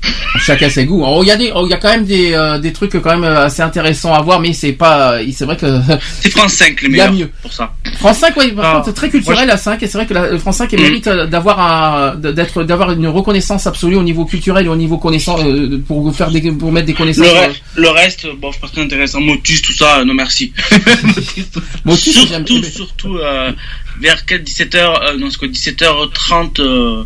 Chacun ses goûts. Oh, Il y a des, oh, il y a quand même des, euh, des trucs quand même euh, assez intéressants à voir, mais c'est pas, c'est vrai que. C'est France 5 le Il y a meilleur mieux. pour ça. France 5, oui, par Ah, contre, c'est très culturel la 5, et c'est vrai que la le France 5 elle Mm. mérite euh, d'avoir un, d'être, d'avoir une reconnaissance absolue au niveau culturel et au niveau connaissance, euh, pour faire des, pour mettre des connaissances. Le, euh, re- le reste, bon, c'est pas très intéressant. Motus, tout ça, euh, non merci. Motus, j'aime- surtout, surtout euh, vers 17h, euh, non, c'est quoi, 17h30, euh,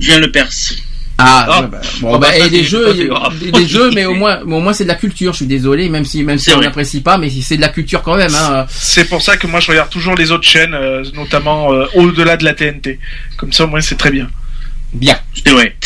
vient le Perse. Ah, Ah. ouais, bah, bon, Ah, bah, bah, et des jeux, des, des mais au moins, mais au moins c'est de la culture. Je suis désolé, même si, même si on n'apprécie pas, mais c'est de la culture quand même. Hein. C'est pour ça que moi je regarde toujours les autres chaînes, euh, notamment euh, au-delà de la TNT. Comme ça au moins c'est très bien. Bien. C'est vrai.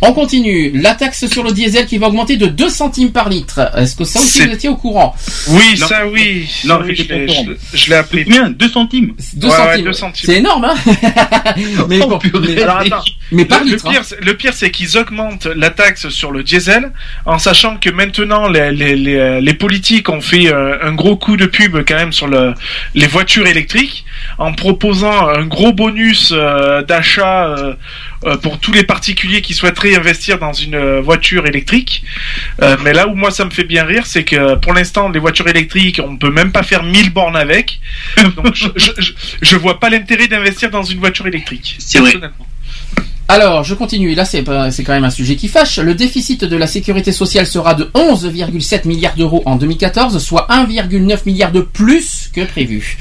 On continue. La taxe sur le diesel qui va augmenter de 2 centimes par litre. Est-ce que ça aussi vous étiez au courant Oui, Non. ça oui. Non, oui, je l'ai- je- je l'ai appelé. Combien? 2 centimes? 2 Ouais, ouais, centimes. deux centimes. C'est énorme, hein mais, bon, mais- Alors attends. mais par le, le litre. hein. pire, c'est- le pire, c'est qu'ils augmentent la taxe sur le diesel en sachant que maintenant les, les, les, les politiques ont fait euh, un gros coup de pub quand même sur le, les voitures électriques en proposant un gros bonus euh, d'achat euh, euh, pour tous les particuliers qui souhaiteraient investir dans une euh, voiture électrique. Euh, mais là où moi ça me fait bien rire, c'est que pour l'instant les voitures électriques, on peut même pas faire 1000 bornes avec. Donc je, je, je, je vois pas l'intérêt d'investir dans une voiture électrique. C'est vrai. Alors, je continue. Là, c'est quand même un sujet qui fâche. Le déficit de la sécurité sociale sera de 11,7 milliards d'euros en 2014, soit 1,9 milliard de plus que prévu.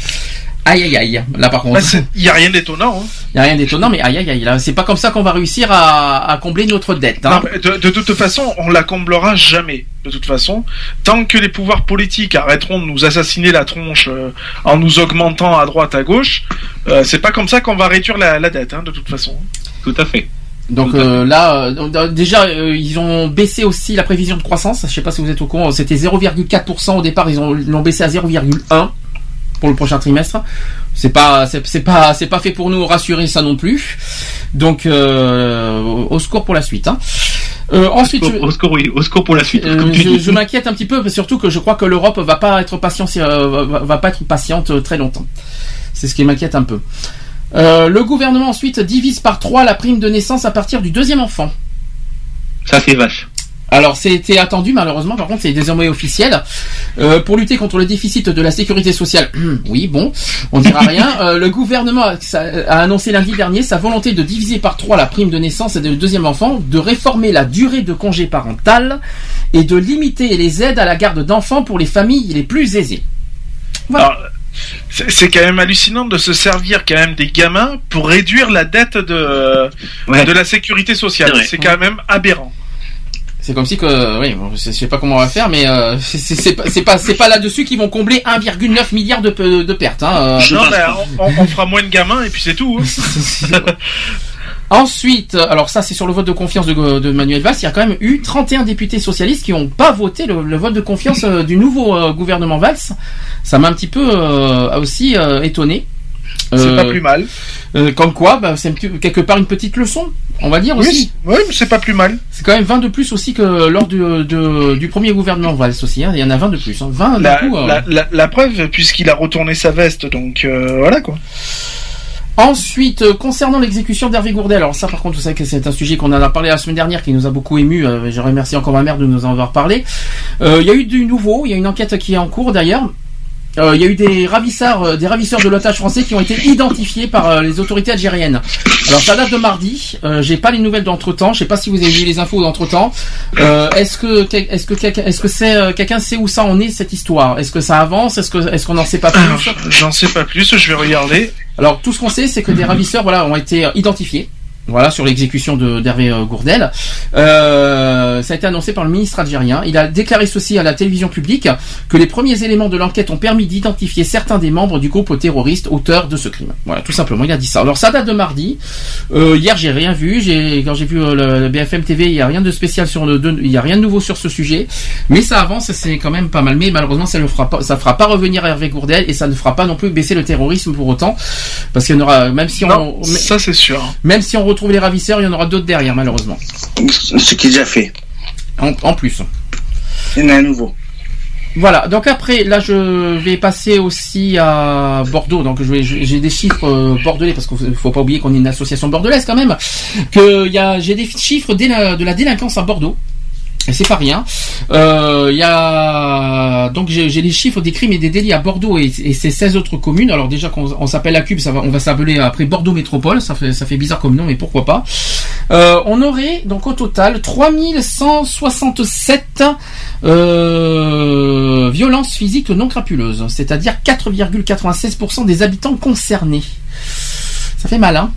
Aïe aïe aïe. Là par contre, Bah, Il y a rien d'étonnant. Hein. il y a rien d'étonnant, mais aïe aïe aïe. Là, c'est pas comme ça qu'on va réussir à, à combler notre dette. hein. Non, de, de toute façon, on la comblera jamais. De toute façon, tant que les pouvoirs politiques arrêteront de nous assassiner la tronche euh, en nous augmentant à droite à gauche, euh, c'est pas comme ça qu'on va réduire la, la dette. Hein, de toute façon. Tout à fait. Donc euh, là, euh, déjà, euh, ils ont baissé aussi la prévision de croissance. Je sais pas si vous êtes au courant. C'était 0,4% au départ. Ils ont ils l'ont baissé à 0,1 pour le prochain trimestre. C'est pas c'est pas c'est pas fait pour nous rassurer ça non plus. Donc euh, au secours pour la suite. Hein. Euh, ensuite, Au, je- au score, oui, au score pour la suite. euh, je, m'inquiète un petit peu, surtout que je crois que l'Europe va pas être patiente, va, va pas être patiente très longtemps. C'est ce qui m'inquiète un peu. Le gouvernement ensuite divise par trois la prime de naissance à partir du deuxième enfant. Ça c'est vache. Alors c'était attendu malheureusement, par contre c'est désormais officiel. Euh, pour lutter contre le déficit de la sécurité sociale, oui bon, on dira rien. Euh, le gouvernement a, annoncé lundi dernier sa volonté de diviser par trois la prime de naissance et de deuxième enfant, de réformer la durée de congé parental et de limiter les aides à la garde d'enfants pour les familles les plus aisées. Alors, c'est quand même hallucinant de se servir quand même des gamins pour réduire la dette de, Ouais. de la sécurité sociale. C'est quand même aberrant. C'est comme si que, oui, bon, je sais- pas comment on va faire, mais euh, c'est- pas, c'est pas, là-dessus qu'ils vont combler 1,9 milliard de, de pertes. Hein, euh. Non, mais on, fera moins de gamins et puis c'est tout. hein. Ensuite, alors ça c'est sur le vote de confiance de, de Manuel Valls, il y a quand même eu 31 députés socialistes qui n'ont pas voté le, le vote de confiance euh, du nouveau euh, gouvernement Valls. Ça m'a un petit peu euh, aussi euh, étonné. C'est Euh, pas plus mal. euh, comme quoi, bah, c'est quelque part une petite leçon, on va dire Oui, aussi. Oui, mais c'est pas plus mal. C'est quand même 20 de plus aussi que lors du, de- du premier gouvernement Valls aussi. hein. Il y en a 20 de plus. hein. 20 d'un La, coup. euh. la, la- la preuve, puisqu'il a retourné sa veste, donc euh, voilà quoi. Ensuite, euh, concernant l'exécution d'Hervé Gourdel, alors ça par contre, vous savez que c'est un sujet qu'on en a parlé la semaine dernière, qui nous a beaucoup ému. euh, je remercie encore ma mère de nous en avoir parlé. Euh, Il y a eu du nouveau, il y a une enquête qui est en cours d'ailleurs. Euh, Il y a eu des ravisseurs, euh, des ravisseurs de l'otage français qui ont été identifiés par euh, les autorités algériennes. Alors ça date de mardi. Euh, J'ai pas les nouvelles d'entre temps. Je sais pas si vous avez vu les infos d'entre temps. Euh, est-ce que est-ce que quelqu'un est-ce que c'est euh, quelqu'un sait où ça en est cette histoire? Est-ce que ça avance? Est-ce que est-ce qu'on n'en sait pas plus? J'en sais pas plus, je vais regarder. alors tout ce qu'on sait, c'est que des ravisseurs, voilà, ont été euh, identifiés. Voilà sur l'exécution de d'Hervé euh, Gourdel. Euh, ça a été annoncé par le ministre algérien. Il a déclaré ceci à la télévision publique que les premiers éléments de l'enquête ont permis d'identifier certains des membres du groupe terroriste auteur de ce crime. Voilà, tout simplement, il a dit ça. Alors ça date de mardi. Euh, hier, j'ai rien vu. J'ai quand j'ai vu le, le BFM TV, il y a rien de spécial sur le, de- il y a rien de nouveau sur ce sujet. Mais ça avance, c'est quand même pas mal. Mais malheureusement, ça ne fera pas, ça fera pas revenir Hervé Gourdel et ça ne fera pas non plus baisser le terrorisme pour autant, parce qu'il y en aura, même si on, Non, ça c'est sûr. même si on retrouve les ravisseurs, il y en aura d'autres derrière, malheureusement. Ce qui est déjà fait. En, en plus. Il y en a un nouveau. Voilà. Donc après, là, je vais passer aussi à Bordeaux. Donc, je vais- je- j'ai des chiffres euh, bordelais parce qu'il faut, faut pas oublier qu'on est une association bordelaise quand même. Que il y a, j'ai des chiffres de la délinquance à Bordeaux. Et c'est pas rien. Euh, Il y a donc j'ai les chiffres des crimes et des délits à Bordeaux et, et ces 16 autres communes. Alors déjà qu'on on s'appelle la Cube, ça va, on va s'appeler après Bordeaux Métropole. Ça fait ça fait bizarre comme nom, mais pourquoi pas. Euh, on aurait donc au total 3167 euh, violences physiques non crapuleuses, c'est-à-dire 4,96% des habitants concernés. Ça fait mal, hein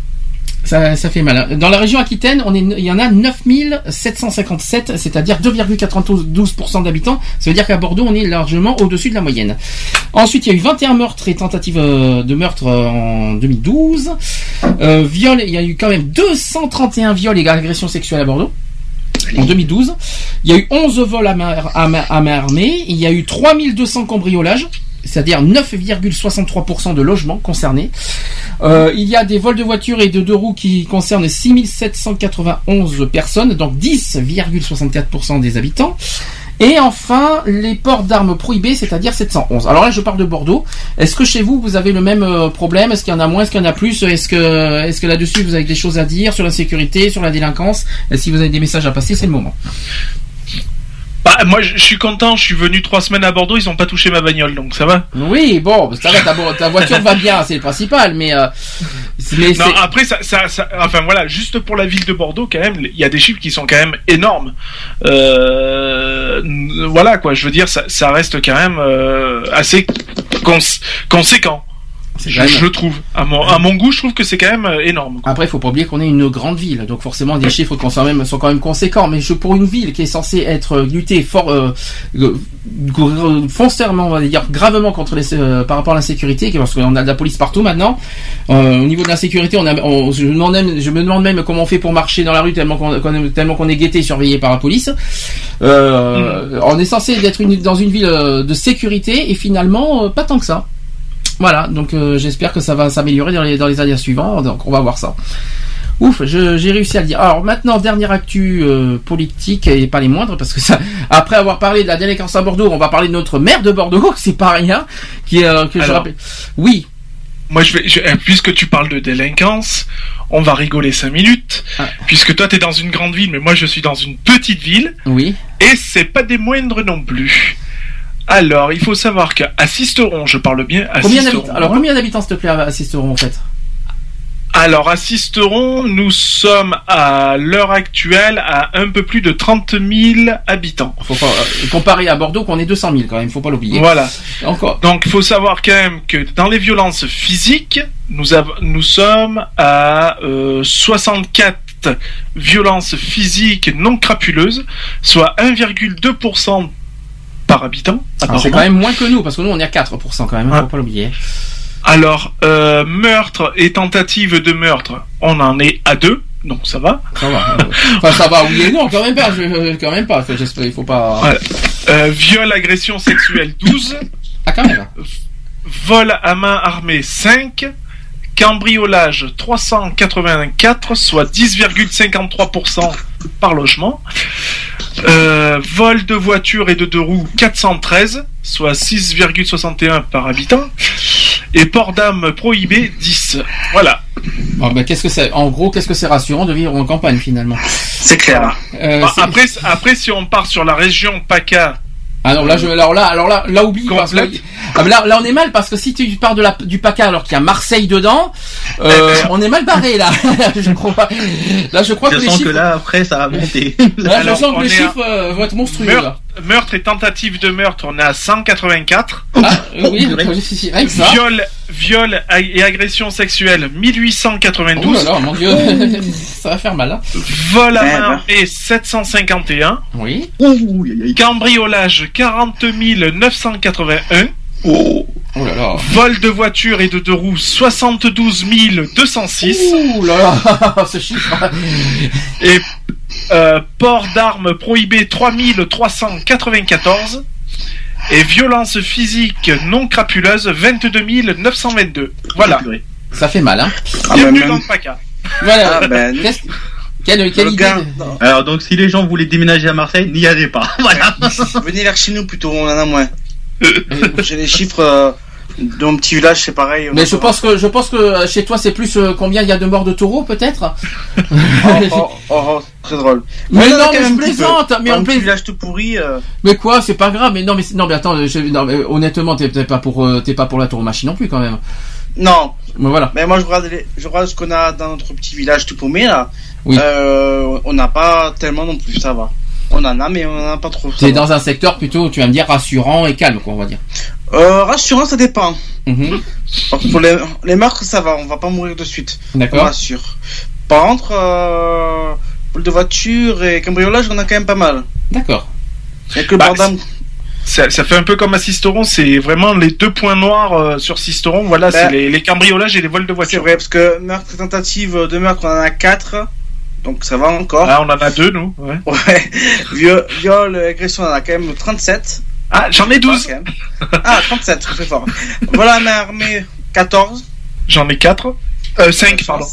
ça, ça fait mal. hein. Dans la région Aquitaine, on est, il y en a 9757, c'est-à-dire 2,92% d'habitants. Ça veut dire qu'à Bordeaux, on est largement au-dessus de la moyenne. Ensuite, il y a eu 21 meurtres et tentatives euh, de meurtre euh, en 2012. Euh, viol, il y a eu quand même 231 viols et agressions sexuelles à Bordeaux. En 2012, il y a eu 11 vols à main, à main- à main armée, il y a eu 3200 cambriolages, c'est-à-dire 9,63% de logements concernés. Euh, il y a des vols de voitures et de deux roues qui concernent 6791 personnes, donc 10,64% des habitants. Et enfin, les ports d'armes prohibés, c'est-à-dire 711. Alors là, je parle de Bordeaux. Est-ce que chez vous, vous avez le même euh, problème? Est-ce qu'il y en a moins? Est-ce qu'il y en a plus? Est-ce que, est-ce que là-dessus, vous avez des choses à dire sur la sécurité, sur la délinquance? Et si vous avez des messages à passer, c'est le moment. Bah, moi, je suis content. Je suis venu trois semaines à Bordeaux. Ils ont pas touché ma bagnole, donc ça va. Oui, bon, ça va, ta, ta voiture va bien, c'est le principal, mais, euh, mais Non, après, ça, ça, ça- enfin voilà, juste pour la ville de Bordeaux, quand même, il y a des chiffres qui sont quand même énormes. Euh, voilà, quoi, je veux dire, ça, ça reste quand même euh, assez cons- conséquent. Je, même- je trouve. À mon, à mon goût, je trouve que c'est quand même euh, énorme. Après, il faut pas oublier qu'on est une grande ville, donc forcément des chiffres sont, même, sont quand même conséquents. Mais je, pour une ville qui est censée être euh, lutter fort, euh, euh, foncièrement, on va dire gravement contre les, euh, par rapport à l'insécurité, parce qu'on a de la police partout maintenant. Euh, au niveau de l'insécurité, on a, on- je, me demande même, je me demande même comment on fait pour marcher dans la rue tellement qu'on, qu'on- tellement qu'on est guetté, et surveillé par la police. Euh, On est censé être une, dans une ville de sécurité et finalement pas tant que ça. Voilà, donc euh, j'espère que ça va s'améliorer dans les, dans les années suivantes, donc on va voir ça. Ouf, j'ai réussi à le dire. Alors maintenant, dernière actu euh, politique et pas les moindres, parce que ça, après avoir parlé de la délinquance à Bordeaux, on va parler de notre maire de Bordeaux, c'est pas rien, qui euh, que je rappelle. Oui. Moi, je vais, je- puisque tu parles de délinquance, on va rigoler cinq minutes. Ah. Puisque toi, t'es dans une grande ville, mais moi, je suis dans une petite ville. Oui. Et c'est pas des moindres non plus. Alors, il faut savoir qu'à Sisteron, je parle bien à Combien Sisteron. Alors combien d'habitants, s'il te plaît, assisteront en fait? Alors, à Sisteron, nous sommes à l'heure actuelle à un peu plus de 30 000 habitants. Faut pas euh, comparer à Bordeaux, qu'on est 200 000 quand même, faut pas l'oublier. Voilà. Encore. Donc, il faut savoir quand même que dans les violences physiques, nous, nous sommes à euh, 64 sept violences physiques non crapuleuses, soit 1,2% par habitant. Alors, c'est quand même moins que nous, parce que nous on est à 4% quand même, hein, faut pas l'oublier. Alors, euh, meurtre et tentative de meurtre, on en est à deux, donc ça va. Ça va. Enfin, ça va, oui et non, quand même pas, je, euh, quand même pas, j'espère, il faut pas... Ouais. Euh, viol, agression sexuelle 12. Ah, quand même. Vol à main armée 5. Cambriolage 384, soit 10,53% par logement. Euh, vol de voiture et de deux roues 413, soit 6,61 par habitant. Et port d'armes prohibé 10. Voilà. Bon, ben, qu'est-ce que c'est? En gros, qu'est-ce que c'est rassurant de vivre en campagne finalement? C'est clair. Euh, Bah, après, après, si on part sur la région PACA, Ah non, là, je, alors là, alors là, là oublie parce que, ah, mais là, là, on est mal parce que si tu pars de la, du PACA alors qu'il y a Marseille dedans, euh, on est mal barré là. je crois. Là, je crois Je que les sens chiffres. que là, après, ça va monter. là, Alors, je sens que les est à- chiffres euh, vont être monstrueux. là. Meurtre et tentative de meurtre, on est à 184. Ah, euh, oui, ça. Viol, viol et agression sexuelle 1892. Oh là là, mon dieu, ça va faire mal. Hein. Vol à Eh main ben. armée 751. Oui. Cambriolage 40 981. Oh là là. Vol de voiture et de deux roues 72 206. Ouh là là, ce chiffre. Et euh, port d'armes prohibé 3394. Et violence physique non crapuleuse 22 922. Voilà. Ça fait mal, hein. Bienvenue bah, dans même- le PACA. Voilà. Ah, ben, Qu'est-ce- quelle, quelle idée Alors, donc, si les gens voulaient déménager à Marseille, n'y allez pas. Voilà. Venez vers chez nous plutôt, on en a moins. J'ai les chiffres euh, de mon petit village, c'est pareil. Mais je pense que je pense que euh, chez toi c'est plus euh, combien il y a de morts de taureaux peut-être? Oh, oh, oh, oh, très drôle. Mais non, mais je plaisante, mais Dans on plaisante. village tout pourri. euh, Mais quoi, c'est pas grave. Mais non, mais non, mais attends, je- non, mais honnêtement, t'es peut-être pas pour euh, t'es pas pour la tauromachie non plus quand même. Non. Mais voilà. Mais moi, je regarde, les- je regarde ce qu'on a dans notre petit village tout paumé là. Oui. On n'a pas tellement non plus, ça va. On en a, mais on en a pas trop. T'es dans un secteur plutôt, tu vas me dire rassurant et calme, quoi, on va dire. Euh, rassurant, ça dépend. Mhm. Que Pour les, les meurtres, ça va, on va pas mourir de suite. D'accord. On rassure. Par contre, euh, vol de voiture et cambriolage, on a quand même pas mal. D'accord. Que le Bah. Ça, ça fait un peu comme à Sisteron, c'est vraiment les deux points noirs euh, sur Sisteron. Voilà, Bah. c'est les, les cambriolages et les vols de C'est voiture. vrai, parce que meurtre et tentative de meurtre, on en a 4. Donc ça va encore. Ah, on en a deux, nous. Ouais. Ouais. Viol, viol et agression, on en a quand même 37. Ah, j'en ai 12. Ah, quand même. Ah, 37, très fort. Voilà, main armée, 14. J'en ai 4. Euh, 5, pardon.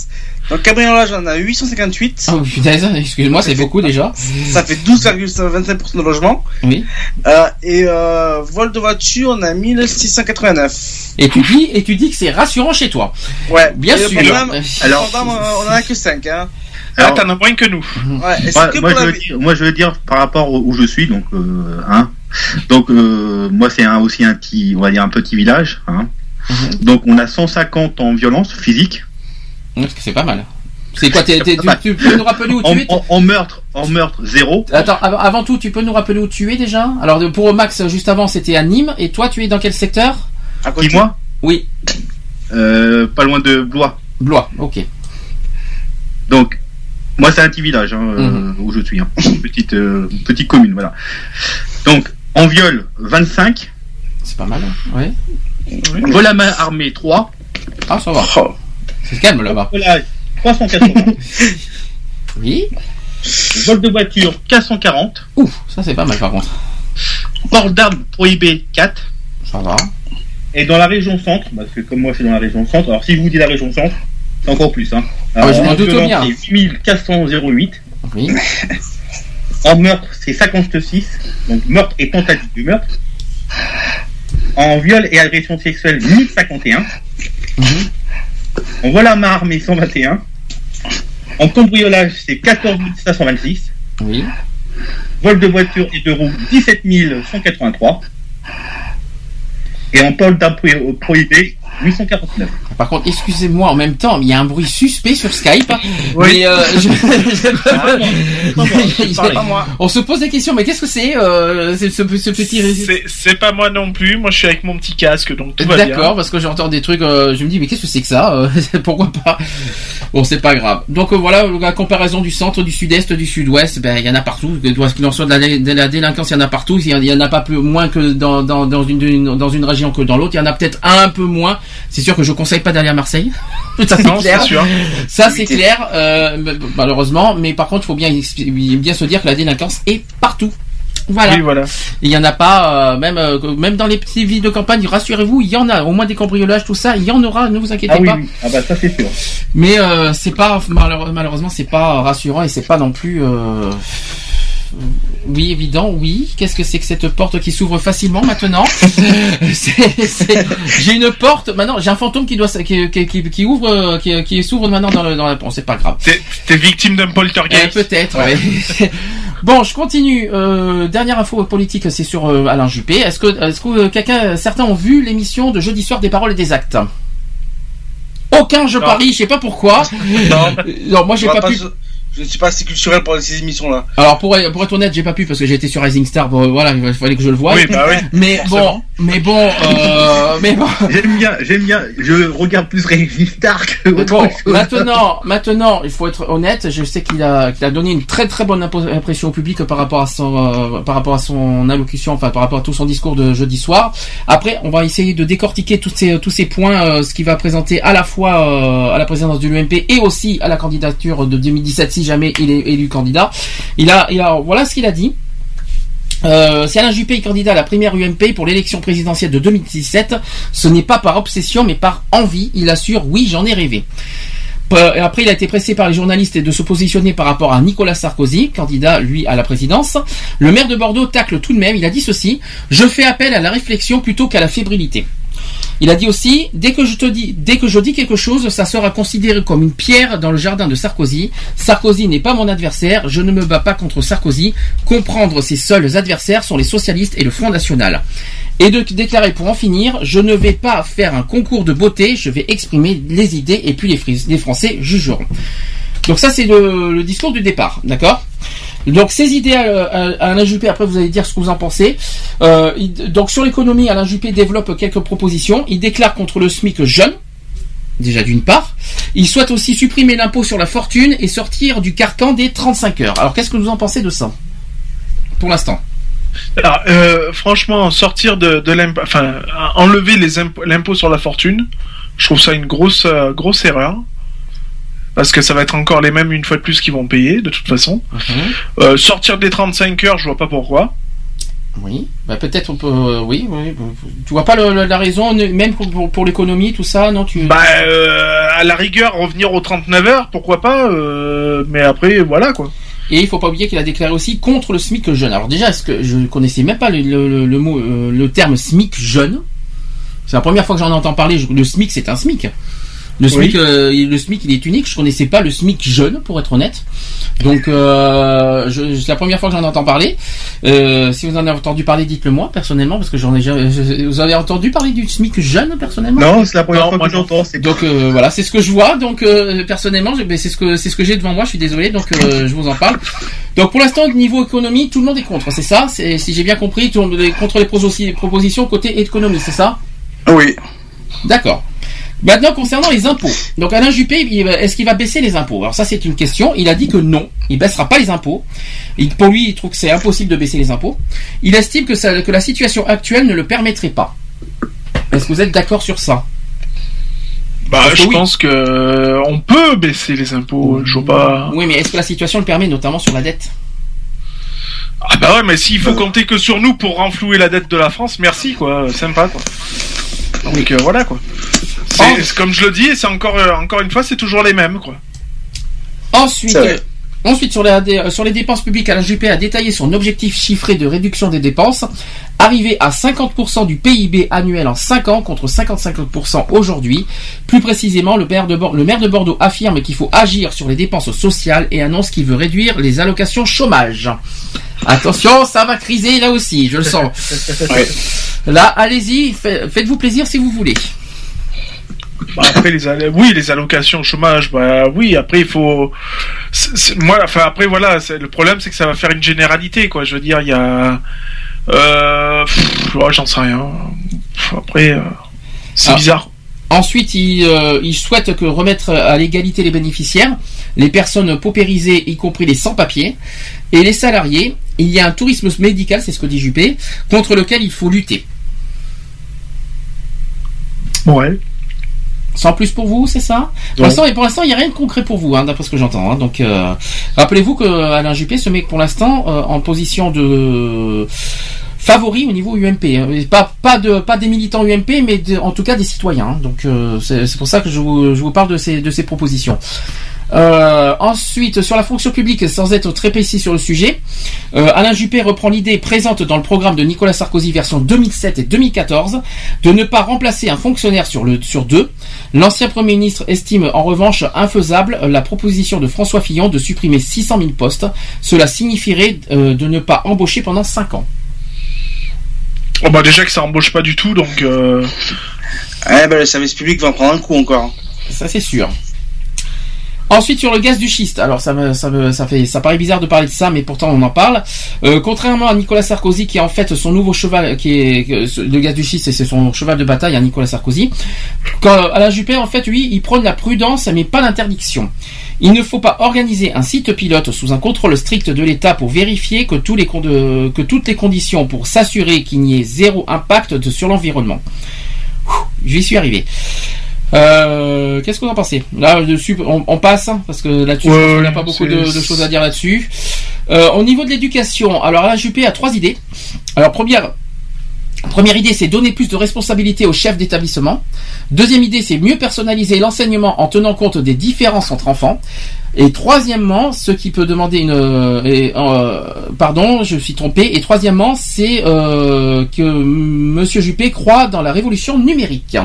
Donc cambriolage, on en a 858. Oh punaise, excuse-moi, c'est beaucoup déjà. Ça fait 12,25% de logement. Oui. Euh, et euh, vol de voiture, on a 1689. Et tu dis et tu dis que c'est rassurant chez toi. Ouais. Bien Et sûr. problème- Alors- on en a que 5. Hein. Ah, t'en as moins que nous. Ouais, c'est Moi, que moi, pour je la veux dire, moi, je veux dire par rapport où où je suis, donc, euh, hein. Donc, euh, moi, c'est un, aussi un petit, on va dire un petit village, hein. Mhm. Donc, on a 150 en violence physique. Parce que c'est pas mal. C'est quoi t'es- t'es- tu, tu peux nous rappeler où En, tu es en- en meurtre, en meurtre, zéro. Attends, av- avant tout, tu peux nous rappeler où tu es déjà? Alors pour Max, juste avant, c'était à Nîmes. Et toi, tu es dans quel secteur? À côté. Qui, moi? Oui, Euh, pas loin de Blois. Blois. Ok. Donc, moi, c'est un petit village, hein, euh, Mhm. où je suis, hein. Une petite, euh, petite commune, voilà. Donc, en viol, 25. C'est pas mal. hein. Ouais. Vol à main armée, 3. Ah, ça va. Oh. C'est calme là-bas. Volage, 380. Oui. Vol de voiture, 440. Ouf, ça c'est pas mal par contre. Port d'armes prohibé, 4. Ça va. Et dans la région centre, parce que comme moi c'est dans la région centre, alors si je vous dis la région centre, c'est encore plus. Hein. Ah ouais, je m'en doute bien. C'est 8408. Oui. En meurtre, c'est 56. Donc meurtre et tentative de meurtre. En viol et agression sexuelle, 1051. Mhm. En vol à main armée, 121. En cambriolage, c'est 14 526. Oui. Vol de voiture et de roues, 17 183. Et en pôle pro- prohibé, 849. Par contre, excusez-moi en même temps, mais il y a un bruit suspect sur Skype. Oui. Mais euh, je- C'est pas moi. on se pose des questions, mais qu'est-ce que c'est euh, ce, ce petit C'est- C'est pas moi non plus. Moi, je suis avec mon petit casque, donc tout va bien. D'accord, parce que j'entends des trucs, euh, je me dis mais qu'est-ce que c'est que ça euh, Pourquoi pas Bon, c'est pas grave. Donc euh, voilà, la comparaison du centre, du sud-est, du sud-ouest, ben il y en a partout. Qu'il en soit de la, de la délinquance, il y en a partout. Il y en- a pas plus moins que dans, dans, dans une, une- dans une région que dans l'autre. Il y en a peut-être un peu moins. C'est sûr que je conseille pas d'aller à Marseille. ça c'est clair. c'est sûr. Ça c'est clair, euh, malheureusement. Mais par contre, il faut bien bien se dire que la délinquance est partout. Voilà. Oui, voilà. Il y en a pas, euh, même euh, même dans les petites villes de campagne. Rassurez-vous, il y en a. Au moins des cambriolages, tout ça, il y en aura. Ne vous inquiétez Ah oui, pas. oui. Ah bah ça c'est sûr. Mais euh, c'est pas malheure- malheureusement c'est pas rassurant et c'est pas non plus. Oui, évident, oui. Qu'est-ce que c'est que cette porte qui s'ouvre facilement maintenant J'ai une porte. Maintenant, j'ai un fantôme qui doit qui, qui, qui, qui ouvre, qui, qui s'ouvre maintenant dans, le, dans la porte. C'est pas grave. T'es victime d'un poltergeist. Peut-être. ouais. bon, je continue. Euh, dernière info politique, c'est sur euh, Alain Juppé. Est-ce que, est-ce que euh, quelqu'un, certains ont vu l'émission de jeudi soir des paroles et des actes? Aucun, je Non. parie. Je sais pas pourquoi. Non. Non, moi j'ai pas pu. Je ne suis pas assez culturel pour ces émissions-là. Alors pour, pour être honnête, j'ai pas pu parce que j'ai été sur Rising Star. Bon, voilà, il fallait que je le voie. Oui, bah oui, Mais bon, mais bon, euh, mais bon. J'aime bien, j'aime bien. Je regarde plus Régis Star que autre Bon, chose. maintenant, maintenant, il faut être honnête. Je sais qu'il a, qu'il a donné une très très bonne impression au public par rapport à son, euh, par rapport à son allocution, enfin par rapport à tout son discours de jeudi soir. Après, on va essayer de décortiquer tous ces tous ces points, euh, ce qu'il va présenter à la fois euh, à la présidence de l'UMP et aussi à la candidature de 2017 jamais il est élu candidat. Il a, il a, voilà ce qu'il a dit. Euh, si Alain Juppé est candidat à la première UMP pour l'élection présidentielle de 2017, ce n'est pas par obsession mais par envie. Il assure oui, j'en ai rêvé. Euh, Après, il a été pressé par les journalistes de se positionner par rapport à Nicolas Sarkozy, candidat, lui, à la présidence. Le maire de Bordeaux tacle tout de même. Il a dit ceci. Je fais appel à la réflexion plutôt qu'à la fébrilité. Il a dit aussi, dès que je te dis, dès que je dis quelque chose, ça sera considéré comme une pierre dans le jardin de Sarkozy. Sarkozy n'est pas mon adversaire, je ne me bats pas contre Sarkozy. Comprendre ses seuls adversaires sont les socialistes et le Front National. Et de déclarer pour en finir, je ne vais pas faire un concours de beauté, je vais exprimer les idées et puis les, Français jugeront. Donc ça c'est le discours du départ, d'accord? Donc ces idées à, à- à Alain Juppé, après vous allez dire ce que vous en pensez. Euh, donc sur l'économie, Alain Juppé développe quelques propositions. Il déclare contre le SMIC jeune, déjà d'une part. Il souhaite aussi supprimer l'impôt sur la fortune et sortir du carcan des 35 heures. Alors qu'est-ce que vous en pensez de ça Pour l'instant? Alors, euh, franchement, sortir de, de l'impôt, enfin, enlever l'impôt sur la fortune, je trouve ça une grosse, euh, grosse erreur. Parce que ça va être encore les mêmes une fois de plus qui vont payer, de toute façon. Euh, sortir des 35 heures, je vois pas pourquoi. Oui, bah peut-être on peut. euh, oui, oui. Tu vois pas le- le- la raison, même pour, pour, pour l'économie, tout ça, non tu. Bah, euh, à la rigueur, revenir aux 39 heures, pourquoi pas, mais après, voilà, quoi. Et il faut pas oublier qu'il a déclaré aussi contre le SMIC jeune. Alors déjà, est-ce que je ne connaissais même pas le, le- mot, le terme SMIC jeune C'est la première fois que j'en entends parler. Le SMIC, c'est un SMIC. Le SMIC, Oui. euh, il- le SMIC, il est unique. Je connaissais pas le SMIC jeune, pour être honnête. Donc, euh, c'est la première fois que j'en entends parler. Euh, si vous en avez entendu parler, dites-le moi personnellement, parce que j'en ai jamais. Vous avez entendu parler du SMIC jeune personnellement? Non, c'est la première fois que j'entends. c'est donc euh, voilà, c'est ce que je vois. Donc euh, personnellement, ben, c'est ce que c'est ce que j'ai devant moi. Je suis désolé, donc euh, je vous en parle. Donc pour l'instant, au niveau économie, tout le monde est contre, c'est ça? Si j'ai bien compris, tout le monde est contre les propositions côté économie, c'est ça? Oui. D'accord. Maintenant, concernant les impôts. Donc, Alain Juppé, est-ce qu'il va baisser les impôts? Alors, ça, c'est une question. Il a dit que non, il baissera pas les impôts. Il- pour lui, il trouve que c'est impossible de baisser les impôts. Il estime que, ça, que la situation actuelle ne le permettrait pas. Est-ce que vous êtes d'accord sur ça? Bah, je oui. pense que euh, on peut baisser les impôts. Je vois pas. Oui, mais est-ce que la situation le permet, notamment sur la dette? Ah bah ouais, mais s'il faut compter que sur nous pour renflouer la dette de la France, merci quoi, sympa quoi. Donc euh, voilà quoi. C'est comme je le dis, c'est encore euh, encore une fois, c'est toujours les mêmes quoi. Ensuite, euh, ensuite sur, la dé- sur les dépenses publiques, Alain Juppé a détaillé son objectif chiffré de réduction des dépenses, arrivé à 50% du PIB annuel en 5 ans contre 55% aujourd'hui. Plus précisément, le maire, de Bor- le maire de Bordeaux affirme qu'il faut agir sur les dépenses sociales et annonce qu'il veut réduire les allocations chômage. Attention, ça va criser là aussi, je le sens. Là, allez-y, fa- faites-vous plaisir si vous voulez. Bah, après les oui les allocations au chômage bah oui après il faut moi enfin après voilà le problème c'est que ça va faire une généralité quoi je veux dire il y a euh, ouais, j'en sais rien après euh, c'est Ah. bizarre Ensuite, il, euh, il souhaite que remettre à l'égalité les bénéficiaires, les personnes paupérisées, y compris les sans-papiers, et les salariés. Il y a un tourisme médical, c'est ce que dit Juppé, contre lequel il faut lutter. ouais Sans plus pour vous, c'est ça? Pour l'instant, et pour l'instant, il n'y a rien de concret pour vous, hein, d'après ce que j'entends. hein. Donc, euh, rappelez-vous que Alain Juppé se met pour l'instant euh, en position de favori au niveau UMP. hein. Pas pas de pas des militants UMP, mais de- en tout cas des citoyens. Donc, euh, c'est c'est pour ça que je vous, je vous parle de ces de ces propositions. Euh, ensuite, sur la fonction publique, sans être très précis sur le sujet, euh, Alain Juppé reprend l'idée présente dans le programme de Nicolas Sarkozy version 2007 et 2014 de ne pas remplacer un fonctionnaire sur, le, sur deux. L'ancien Premier ministre estime en revanche infaisable la proposition de François Fillon de supprimer 600 000 postes. Cela signifierait euh, de ne pas embaucher pendant 5 ans. oh, bah déjà que ça embauche pas du tout donc euh, Eh ben, le service public va en prendre un coup encore. Ça c'est sûr. Ensuite sur le gaz du schiste, alors ça me, ça me, ça fait, ça paraît bizarre de parler de ça, mais pourtant on en parle. Euh, contrairement à Nicolas Sarkozy, qui est en fait son nouveau cheval, qui est le gaz du schiste, c'est son cheval de bataille, à Nicolas Sarkozy. Quand Alain Juppé, en fait, lui, il prône la prudence, mais pas l'interdiction. Il ne faut pas organiser un site pilote sous un contrôle strict de l'État pour vérifier que, les que toutes les conditions pour s'assurer qu'il n'y ait zéro impact sur l'environnement. J'y suis arrivé. Euh, Qu'est-ce que vous en pensez Là, dessus, on, on passe hein, parce que là-dessus, Ouais, n'y a pas beaucoup de, choses à dire là-dessus. Euh, au niveau de l'éducation, alors Alain Juppé a trois idées. Alors première, première idée, c'est donner plus de responsabilité aux chefs d'établissement. Deuxième idée, c'est mieux personnaliser l'enseignement en tenant compte des différences entre enfants. Et troisièmement, ce qui peut demander une, euh, euh, pardon, je suis trompé. Et troisièmement, c'est euh, que Monsieur Juppé croit dans la révolution numérique.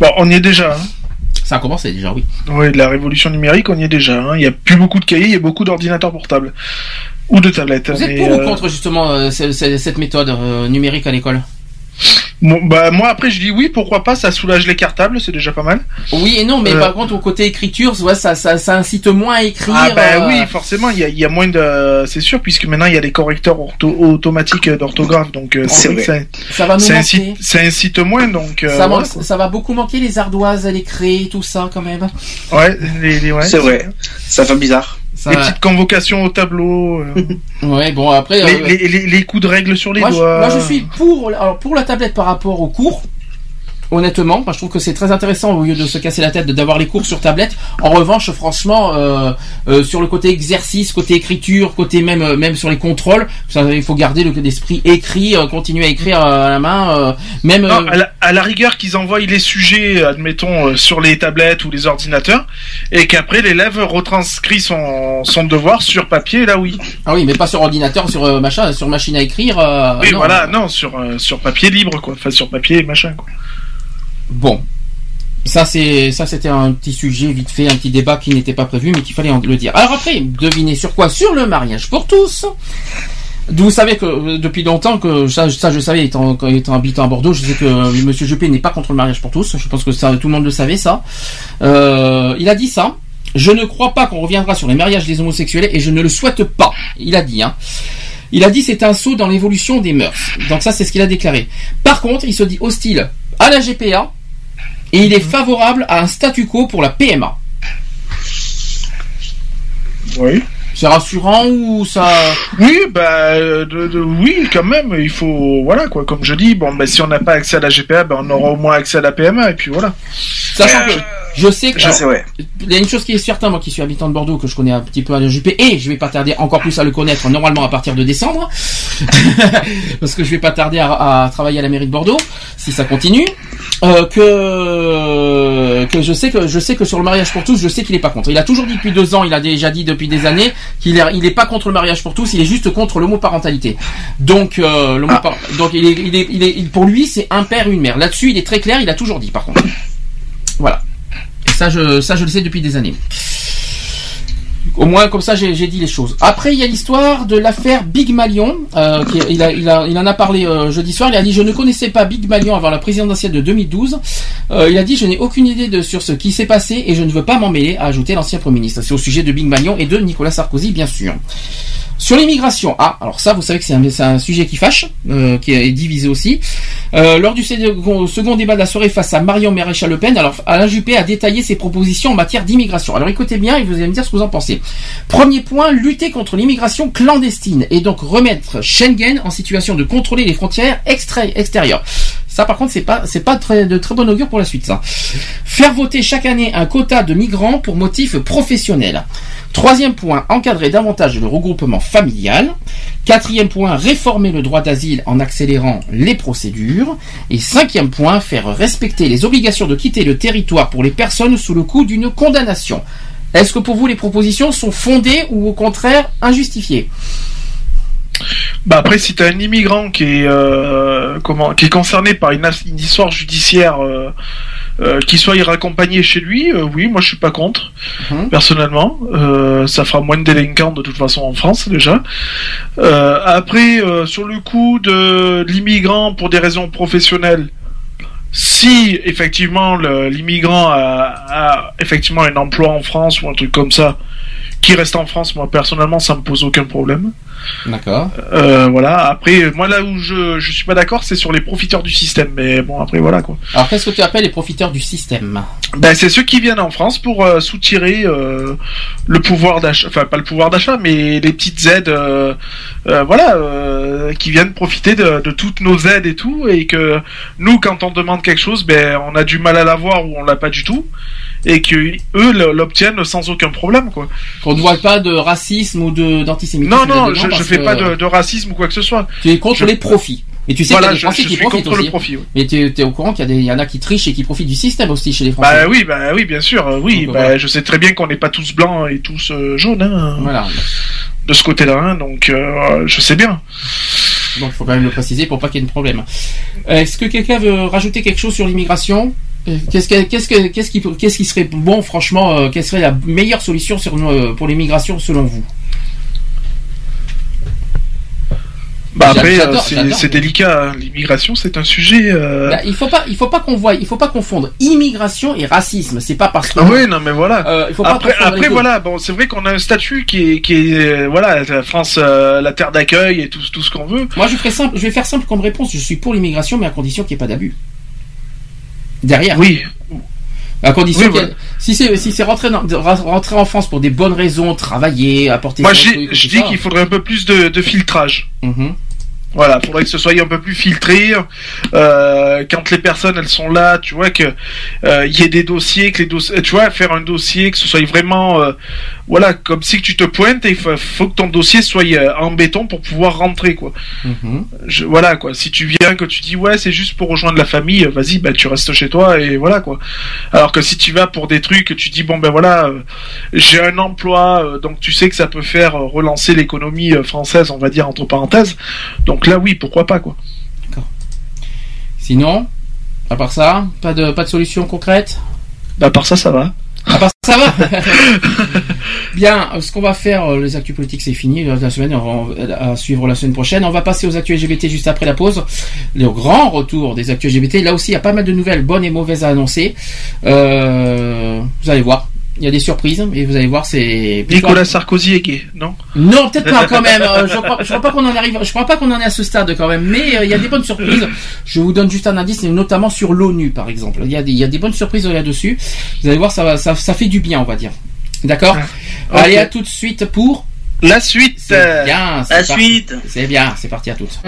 Bon on y est déjà hein. Ça a commencé déjà, oui. Oui, la révolution numérique, on y est déjà. hein. Il n'y a plus beaucoup de cahiers, il y a beaucoup d'ordinateurs portables. Ou de tablettes. Vous êtes pour euh, ou contre justement euh, ce- ce- cette méthode euh, numérique à l'école? Bon, bah, moi, après, je dis oui, pourquoi pas, ça soulage les cartables, c'est déjà pas mal. Oui et non, mais Euh. par contre au côté écriture, ouais, ça, ça, ça incite moins à écrire. Ah, bah euh, oui, forcément, il y a, il y a moins de. C'est sûr, puisque maintenant, il y a des correcteurs ortho- automatiques d'orthographe, donc euh, C'est vrai que vrai. ça, Ça va nous ça manquer. incite, ça incite moins, donc. euh, ça, ouais, manque- ça va beaucoup manquer les ardoises, les craies, tout ça quand même. Ouais, les, les- ouais. C'est vrai. Ça fait bizarre. Ça Les petites convocations au tableau. euh, Ouais, bon après. les, euh, les, les- les coups de règle sur les moi, je, doigts. moi, je suis pour, alors, pour la tablette par rapport aux cours. Honnêtement, moi, je trouve que c'est très intéressant au lieu de se casser la tête d'avoir les cours sur tablette. En revanche, franchement, euh, euh, sur le côté exercice, côté écriture, côté même euh, même sur les contrôles, ça, il faut garder le l'esprit écrit, euh, continuer à écrire euh, à la main, même. Non, à, la, à la rigueur qu'ils envoient les sujets, admettons, sur les tablettes ou les ordinateurs, et qu'après l'élève retranscrit son, son devoir sur papier, là oui. Ah oui, mais pas sur ordinateur, sur machin, sur machine à écrire. oui, non. voilà, non, sur, sur papier libre, quoi. Enfin, sur papier, machin, quoi. Bon. Ça c'est ça c'était un petit sujet vite fait, un petit débat qui n'était pas prévu mais qu'il fallait le dire. Alors après, devinez sur quoi? Sur le mariage pour tous. Vous savez que euh, depuis longtemps que ça, je savais étant, habitant à Bordeaux, je sais que Monsieur Juppé n'est pas contre le mariage pour tous. Je pense que tout le monde le savait ça. Euh, il a dit ça. Je ne crois pas qu'on reviendra sur les mariages des homosexuels et je ne le souhaite pas. Il a dit hein. Il a dit c'est un saut dans l'évolution des mœurs. Donc ça c'est ce qu'il a déclaré. Par contre, il se dit hostile à la GPA et il est favorable à un statu quo pour la PMA. Oui. C'est rassurant ou ça Oui, bah, de, de- oui, quand même, il faut, voilà, quoi, comme je dis, bon, bah, si on n'a pas accès à la GPA, ben, on aura au moins accès à la PMA, et puis voilà. Sachant que je sais que Je sais, ouais. il y a une chose qui est certaine, moi qui suis habitant de Bordeaux, que je connais un petit peu à l'UJP, et je vais pas tarder encore plus à le connaître normalement à partir de décembre, parce que je vais pas tarder à, à travailler à la mairie de Bordeaux, si ça continue, euh, que que je sais que je sais que sur le mariage pour tous, je sais qu'il est pas contre. Il a toujours dit depuis deux ans, il a déjà dit depuis des années qu'il est il est pas contre le mariage pour tous, il est juste contre l'homoparentalité. Donc euh, l'homopar- donc il est, il est, il est il- pour lui c'est un père une mère. Là-dessus il est très clair, il a toujours dit par contre. Voilà. Ça, je, ça, je le sais depuis des années. Au moins, comme ça, j'ai dit les choses. Après, il y a l'histoire de l'affaire Big Malion. Euh, il, a, il, a, il en a parlé euh, jeudi soir. Il a dit Je ne connaissais pas Big Malion avant la présidentielle de 2012. Euh, il a dit Je n'ai aucune idée de, sur ce qui s'est passé et je ne veux pas m'en mêler, a ajouté l'ancien Premier ministre. C'est au sujet de Big Malion et de Nicolas Sarkozy, bien sûr. Sur l'immigration, ah, alors ça, vous savez que c'est un, sujet qui fâche, euh, qui est divisé aussi. Euh, lors du second, débat de la soirée face à Marion Maréchal Le Pen, alors Alain Juppé a détaillé ses propositions en matière d'immigration. Alors écoutez bien et vous allez me dire ce que vous en pensez. Premier point, lutter contre l'immigration clandestine et donc remettre Schengen en situation de contrôler les frontières extérieures. Ça, par contre, c'est pas, pas de très bon augure pour la suite. Faire voter chaque année un quota de migrants pour motif professionnel. Troisième point, encadrer davantage le regroupement familial. Quatrième point, réformer le droit d'asile en accélérant les procédures. Et cinquième point, faire respecter les obligations de quitter le territoire pour les personnes sous le coup d'une condamnation. Est-ce que pour vous les propositions sont fondées ou au contraire injustifiées? Bah après, si t'as un immigrant qui est euh, concerné par une histoire judiciaire, euh, euh, qui soit raccompagné chez lui, euh, oui, moi je suis pas contre. Personnellement, Euh, ça fera moins de délinquants de toute façon en France déjà. Après, sur le coup de l'immigrant pour des raisons professionnelles. Si effectivement l'immigrant a, a effectivement un emploi en France ou un truc comme ça, qui reste en France, moi personnellement ça me pose aucun problème. D'accord. Euh, voilà. Après, moi là où je je suis pas d'accord, c'est sur les profiteurs du système. Mais bon, après voilà quoi. Alors qu'est-ce que tu appelles les profiteurs du système? Ben c'est ceux qui viennent en France pour euh, soutirer euh, le pouvoir d'achat, enfin pas le pouvoir d'achat, mais les petites aides, voilà, qui viennent profiter de, de toutes nos aides et tout, et que nous quand on demande quelque chose, ben on a du mal à l'avoir ou on l'a pas du tout, et que eux le- l'obtiennent sans aucun problème quoi. Qu'on ne voit pas de racisme ou de d'antisémitisme. Non non, je, je fais pas de, de racisme ou quoi que ce soit. Tu es contre Je- les profits. Et tu sais Voilà, qu'il y a des je- je qui suis profitent contre le aussi. profit, oui. Mais tu es, au courant qu'il y, en a qui trichent et qui profitent du système aussi chez les Français. Bah oui, bah oui, bien sûr, euh, oui. Donc, bah, voilà. Je sais très bien qu'on n'est pas tous blancs et tous euh, jaunes. Hein, Voilà. De ce côté-là, hein, donc euh, je sais bien. Donc il faut quand même le préciser pour pas qu'il y ait de problème. Euh, Est-ce que quelqu'un veut rajouter quelque chose sur l'immigration? Euh, Qu'est-ce que- qu'est-ce que- qu'est-ce qui, qu'est-ce qui serait bon, franchement, euh, quelle serait la meilleure solution sur, euh, pour l'immigration selon vous? Bah après, euh, c'est délicat. hein. L'immigration, c'est un sujet. euh, Bah, il faut pas, il faut pas qu'on voit, il faut pas confondre immigration et racisme. C'est pas parce que. Ah oui, non, mais voilà. Euh, il faut pas après, les après voilà, bon, c'est vrai qu'on a un statut qui est, qui est, voilà, la France, euh, la terre d'accueil et tout, tout ce qu'on veut. Moi, je ferai simple, je vais faire simple comme réponse. Je suis pour l'immigration, mais à condition qu'il n'y ait pas d'abus. Derrière. Oui. À condition Oui, si c'est si c'est de- rentrer en France pour des bonnes raisons, travailler, apporter. Moi, je dis qu'il faudrait un peu plus de, de filtrage. Mhm. Voilà, faudrait que ce soit un peu plus filtré. Euh, quand les personnes elles sont là, tu vois que euh, il y ait des dossiers, que les dossiers, tu vois, faire un dossier que ce soit vraiment, euh, voilà, comme si tu te pointes et il faut, faut que ton dossier soit euh, en béton pour pouvoir rentrer quoi. Mhm. Je- voilà quoi. Si tu viens que tu dis ouais c'est juste pour rejoindre la famille, vas-y bah tu restes chez toi et voilà quoi. Alors que si tu vas pour des trucs, que tu dis bon ben voilà, euh, j'ai un emploi, euh, donc tu sais que ça peut faire relancer l'économie française, on va dire entre parenthèses. Donc là oui pourquoi pas quoi. Sinon, à part ça, pas de pas de solution concrète? Bah, à part ça ça va. À part ça, va. Bien, euh, ce qu'on va faire, euh, les actus politiques, c'est fini. euh, La semaine, on va à suivre la semaine prochaine. On va passer aux actus LGBT juste après la pause. Le grand retour des actus LGBT. Là aussi, il y a pas mal de nouvelles bonnes et mauvaises à annoncer. Euh, vous allez voir. Il y a des surprises et vous allez voir, c'est Nicolas Sarkozy est gay, non? Non, peut-être pas quand même. Euh, je crois, je crois pas qu'on en arrive. Je crois pas qu'on en est à ce stade quand même. Mais euh, il y a des bonnes surprises. Je vous donne juste un indice, notamment sur l'ONU par exemple. Il y a des, il y a des bonnes surprises là-dessus. Vous allez voir, ça, ça, ça fait du bien, on va dire. D'accord? Ok. Allez, à tout de suite pour la suite. Bien. La parti. suite. C'est bien. C'est parti à toutes.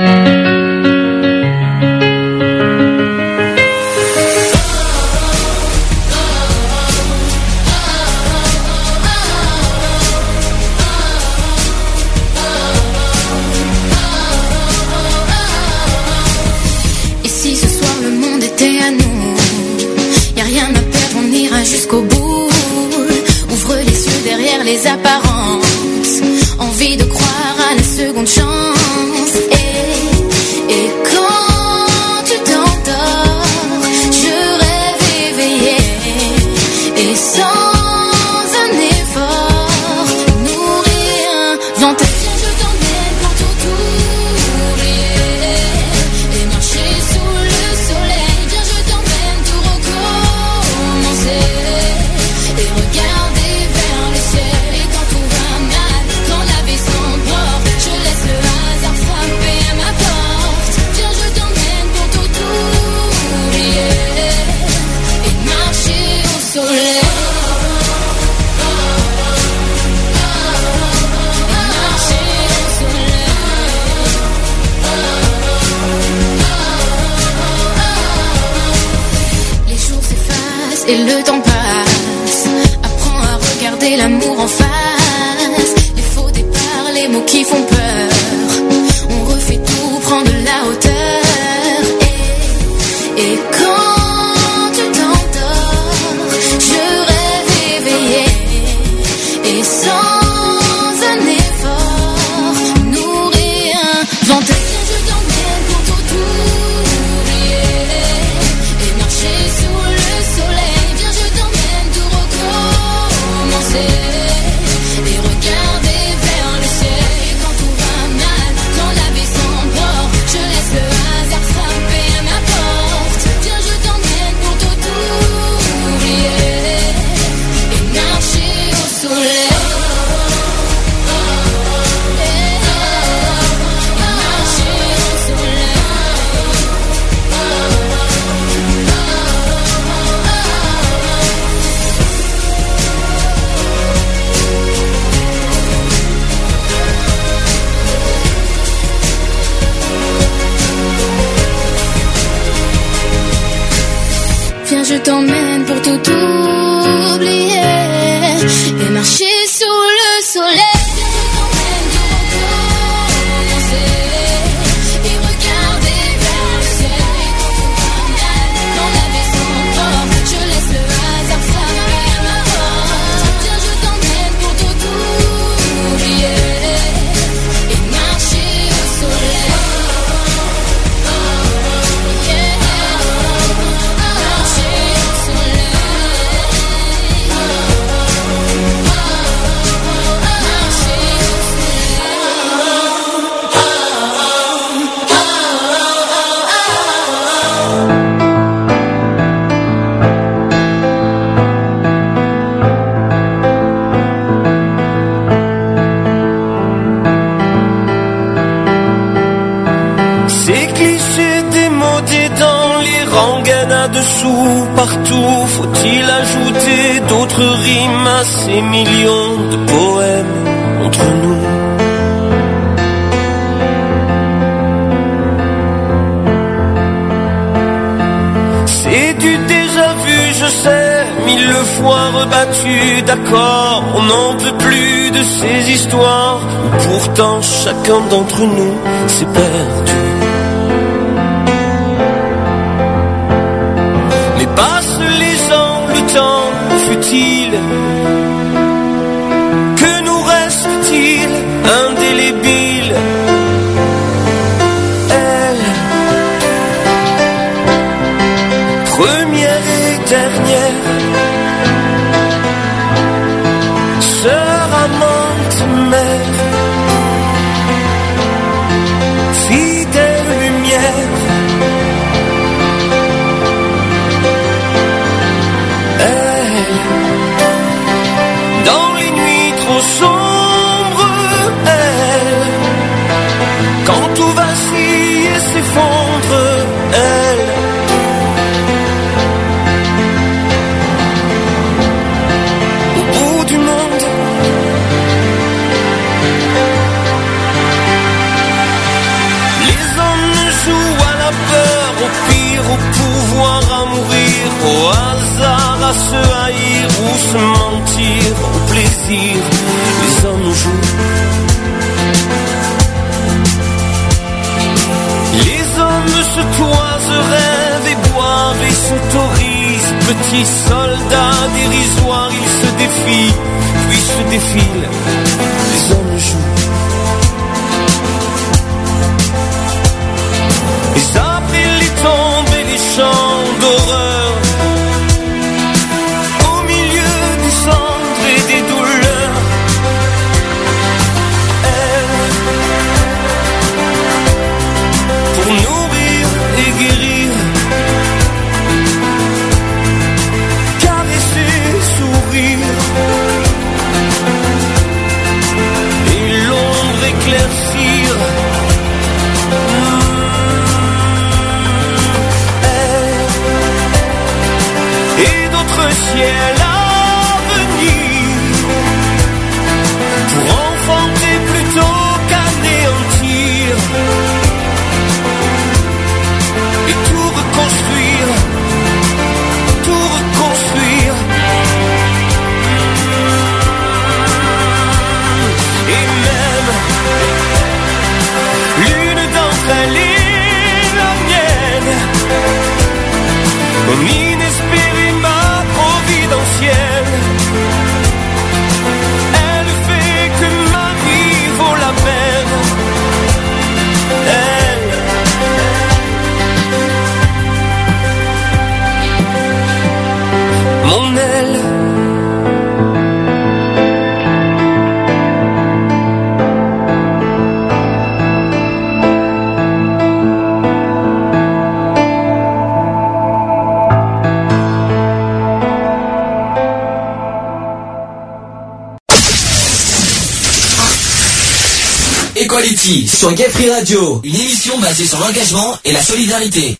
Sur Gay Radio, une émission basée sur l'engagement et la solidarité.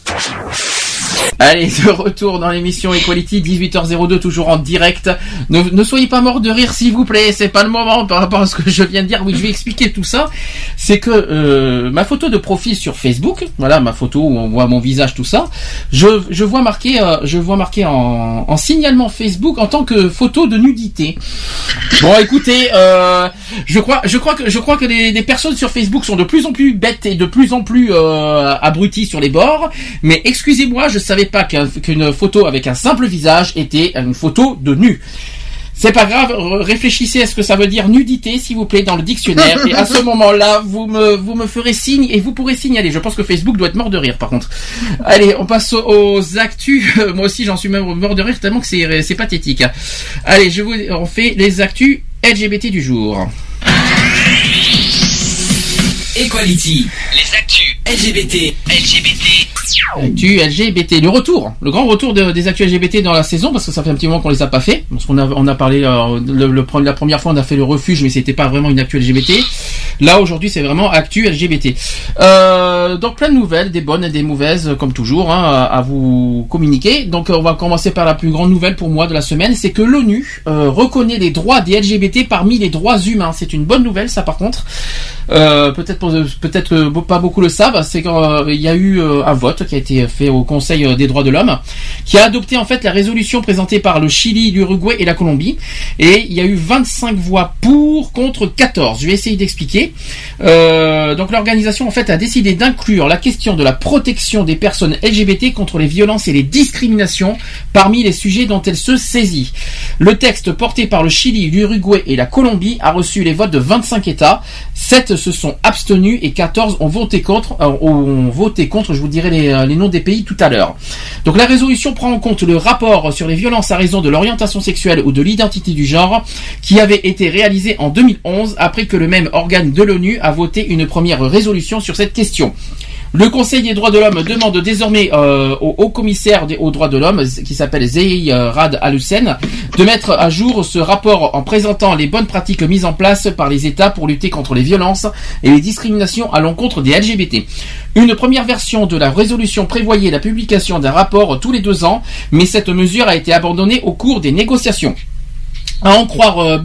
Allez, de retour dans l'émission Equality, 18h02, toujours en direct. Ne, ne soyez pas morts de rire, s'il vous plaît, c'est pas le moment par rapport à ce que je viens de dire. Oui, je vais expliquer tout ça. C'est que euh, ma photo de profil sur Facebook, voilà ma photo où on voit mon visage, tout ça, je, je vois marqué, euh, je vois marqué en, en signalement Facebook en tant que photo de nudité. Bon, écoutez, euh, je crois, je crois que, je crois que les, personnes sur Facebook sont de plus en plus bêtes et de plus en plus euh, abruties sur les bords. Mais excusez-moi, je savais pas qu'un- qu'une photo avec un simple visage était une photo de nu. C'est pas grave, réfléchissez à ce que ça veut dire nudité, s'il vous plaît, dans le dictionnaire. Et à ce moment-là, vous me, vous me ferez signe et vous pourrez signaler. Je pense que Facebook doit être mort de rire, par contre. Allez, on passe aux, aux actus. Moi aussi, j'en suis même mort de rire tellement que c'est, c'est pathétique. Allez, je vous, on fait les actus LGBT du jour. Equality. Les actus. LGBT. LGBT. Actu LGBT, le retour, le grand retour de- des actus LGBT dans la saison parce que ça fait un petit moment qu'on les a pas fait. Parce qu'on a, on a parlé euh, le, la première fois on a fait le refuge mais c'était pas vraiment une actu LGBT. Là aujourd'hui c'est vraiment actu LGBT. Euh, donc plein de nouvelles, des bonnes et des mauvaises comme toujours hein, à, vous communiquer. Donc on va commencer par la plus grande nouvelle pour moi de la semaine, c'est que l'ONU euh, reconnaît les droits des LGBT parmi les droits humains. C'est une bonne nouvelle ça par contre. Peut-être peut-être pas beaucoup le savent, c'est qu'il y a eu un vote qui a été fait au Conseil euh, des droits de l'homme, qui a adopté en fait la résolution présentée par le Chili, l'Uruguay et la Colombie, et il y a eu 25 voix pour contre 14. Je vais essayer d'expliquer. Euh, donc l'organisation en fait a décidé d'inclure la question de la protection des personnes LGBT contre les violences et les discriminations parmi les sujets dont elle se saisit. Le texte porté par le Chili, l'Uruguay et la Colombie a reçu les votes de 25 États. 7 se sont abstenus et 14 ont voté contre. euh, ont voté contre. Je vous dirai les, euh, les noms des pays tout à l'heure. Donc la résolution prend en compte le rapport sur les violences à raison de l'orientation sexuelle ou de l'identité du genre qui avait été réalisé en 2011 après que le même organe de l'ONU a voté une première résolution sur cette question. Le Conseil des droits de l'homme demande désormais euh, au haut commissaire des- aux droits de l'homme, qui s'appelle Zeyi euh, Rad Al Hussein, de mettre à jour ce rapport en présentant les bonnes pratiques mises en place par les États pour lutter contre les violences et les discriminations à l'encontre des LGBT. Une première version de la résolution prévoyait la publication d'un rapport tous les deux ans, mais cette mesure a été abandonnée au cours des négociations. À en croire euh,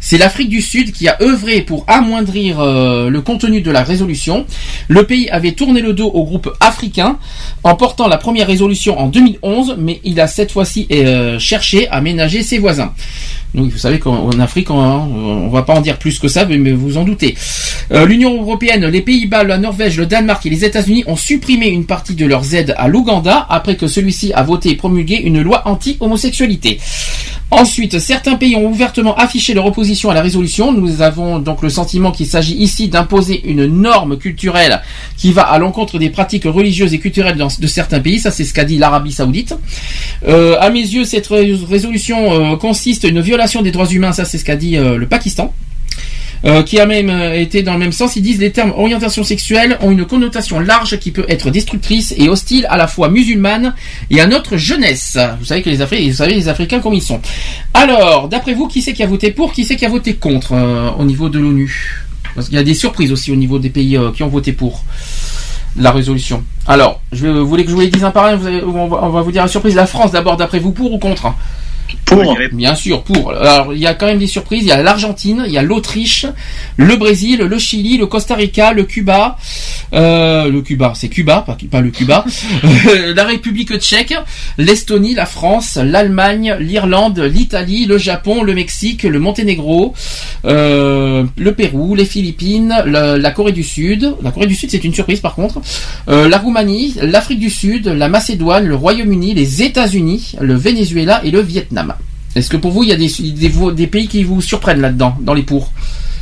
c'est l'Afrique du Sud qui a œuvré pour amoindrir euh, le contenu de la résolution. Le pays avait tourné le dos au groupe africain en portant la première résolution en 2011, mais il a cette fois-ci euh, cherché à ménager ses voisins. Donc vous savez qu'en en Afrique, on, on va pas en dire plus que ça, mais vous en doutez. Euh, L'Union européenne, les Pays-Bas, la Norvège, le Danemark et les États-Unis ont supprimé une partie de leurs aides à l'Ouganda après que celui-ci a voté et promulgué une loi anti-homosexualité. Ensuite, certains pays ont ouvertement affiché leur opposition à la résolution. Nous avons donc le sentiment qu'il s'agit ici d'imposer une norme culturelle qui va à l'encontre des pratiques religieuses et culturelles de certains pays. Ça, c'est ce qu'a dit l'Arabie Saoudite. Euh, à mes yeux, cette ré- résolution euh, consiste une violation des droits humains. Ça, c'est ce qu'a dit euh, le Pakistan. Euh, qui a même euh, été dans le même sens. Ils disent les termes orientation sexuelle ont une connotation large qui peut être destructrice et hostile à la fois musulmane et à notre jeunesse. Vous savez que les Africains, vous savez les Africains comme ils sont. Alors, d'après vous, qui c'est qui a voté pour, qui c'est qui a voté contre au niveau de l'ONU? Parce qu'il y a des surprises aussi au niveau des pays qui ont voté pour la résolution. Alors, je vais, vous voulez que je vous les dise un par un? On, va, on va vous dire la surprise. La France, d'abord, d'après vous, pour ou contre? Pour Bien sûr, pour. Alors, il y a quand même des surprises. Il y a l'Argentine, il y a l'Autriche, le Brésil, le Chili, le Costa Rica, le Cuba, euh, le Cuba, c'est Cuba, pas, pas le Cuba, Euh, la République tchèque, l'Estonie, la France, l'Allemagne, l'Irlande, l'Italie, le Japon, le Mexique, le Monténégro, euh, le Pérou, les Philippines, la, la Corée du Sud. La Corée du Sud, c'est une surprise par contre. Euh, la Roumanie, l'Afrique du Sud, la Macédoine, le Royaume-Uni, les États-Unis, le Venezuela et le Vietnam. Est-ce que pour vous, il y a des, des, des pays qui vous surprennent là-dedans, dans les pour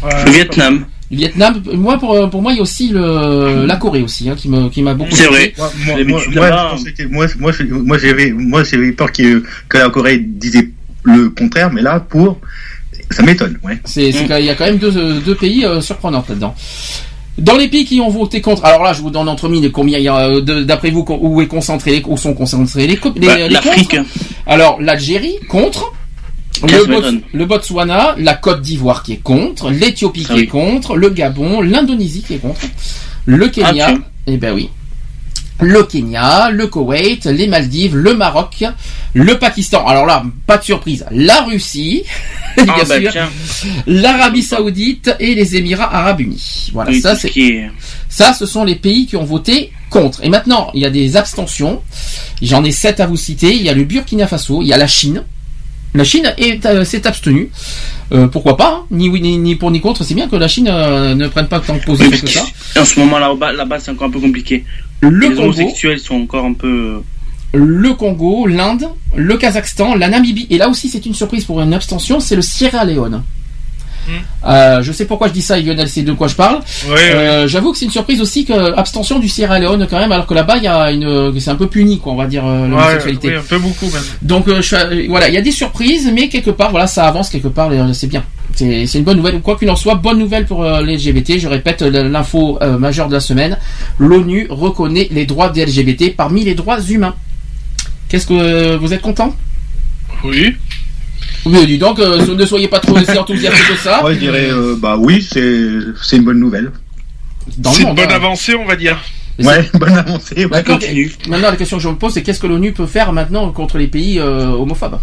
Le Vietnam. Le Vietnam, moi pour, pour moi il y a aussi le, la Corée aussi hein, qui me qui m'a beaucoup C'est surpris. vrai. Moi, moi, j'avais, moi, j'avais peur que, que la Corée disait le contraire, mais là, pour, ça m'étonne, ouais. C'est, c'est qu'il y a quand même deux, deux pays euh, surprenants là-dedans. Dans les pays qui ont voté contre, alors là je vous donne entre mille combien il y a euh, d'après vous où est concentré où sont concentrés les, les, Bah, les l'Afrique. contre Alors l'Algérie contre. Le, m'étonne. Bots- le Botswana, la Côte d'Ivoire qui est contre, l'Éthiopie qui est contre, le Gabon, l'Indonésie qui est contre, le Kenya, Ah, tiens. eh ben oui, le Kenya, le Koweït, les Maldives, le Maroc, le Pakistan. Alors là, pas de surprise, la Russie, bien Ah, bah, sûr, l'Arabie Saoudite et les Émirats Arabes Unis. Voilà, ça c'est est- ça, ce sont les pays qui ont voté contre. Et maintenant, il y a des abstentions. J'en ai sept à vous citer. Il y a le Burkina Faso, il y a la Chine. La Chine euh, s'est abstenue. Euh, pourquoi pas hein Ni oui, ni, ni pour ni contre. C'est bien que la Chine euh, ne prenne pas tant de position Oui, que ça. En ce moment là-bas, là-bas c'est encore un peu compliqué. Le les Congo. homosexuels sont encore un peu. Le Congo, l'Inde, le Kazakhstan, la Namibie. Et là aussi, c'est une surprise pour une abstention. C'est le Sierra Leone. Euh, je sais pourquoi je dis ça, Lionel, c'est de quoi je parle. Euh, J'avoue que c'est une surprise aussi que abstention du Sierra Leone quand même, alors que là-bas il y a une, c'est un peu puni quoi, on va dire euh, l'homosexualité. oui, un peu beaucoup même. Donc euh, je euh, voilà, il y a des surprises, mais quelque part voilà, ça avance quelque part, euh, c'est bien. C'est une bonne nouvelle. Quoi qu'il en soit, bonne nouvelle pour euh, les LGBT. Je répète euh, l'info euh, majeure de la semaine. L'ONU reconnaît les droits des LGBT parmi les droits humains. Qu'est-ce que euh, vous êtes content? Oui. Oui, dis donc, euh, ne soyez pas trop aussi enthousiaste que ça. Moi, je dirais, euh, bah oui, c'est, c'est une bonne nouvelle. C'est une bonne hein. avancée, on va dire. Ouais, bonne avancée. ouais, continue. Maintenant, la question que je me pose, c'est qu'est-ce que l'ONU peut faire maintenant contre les pays euh, homophobes?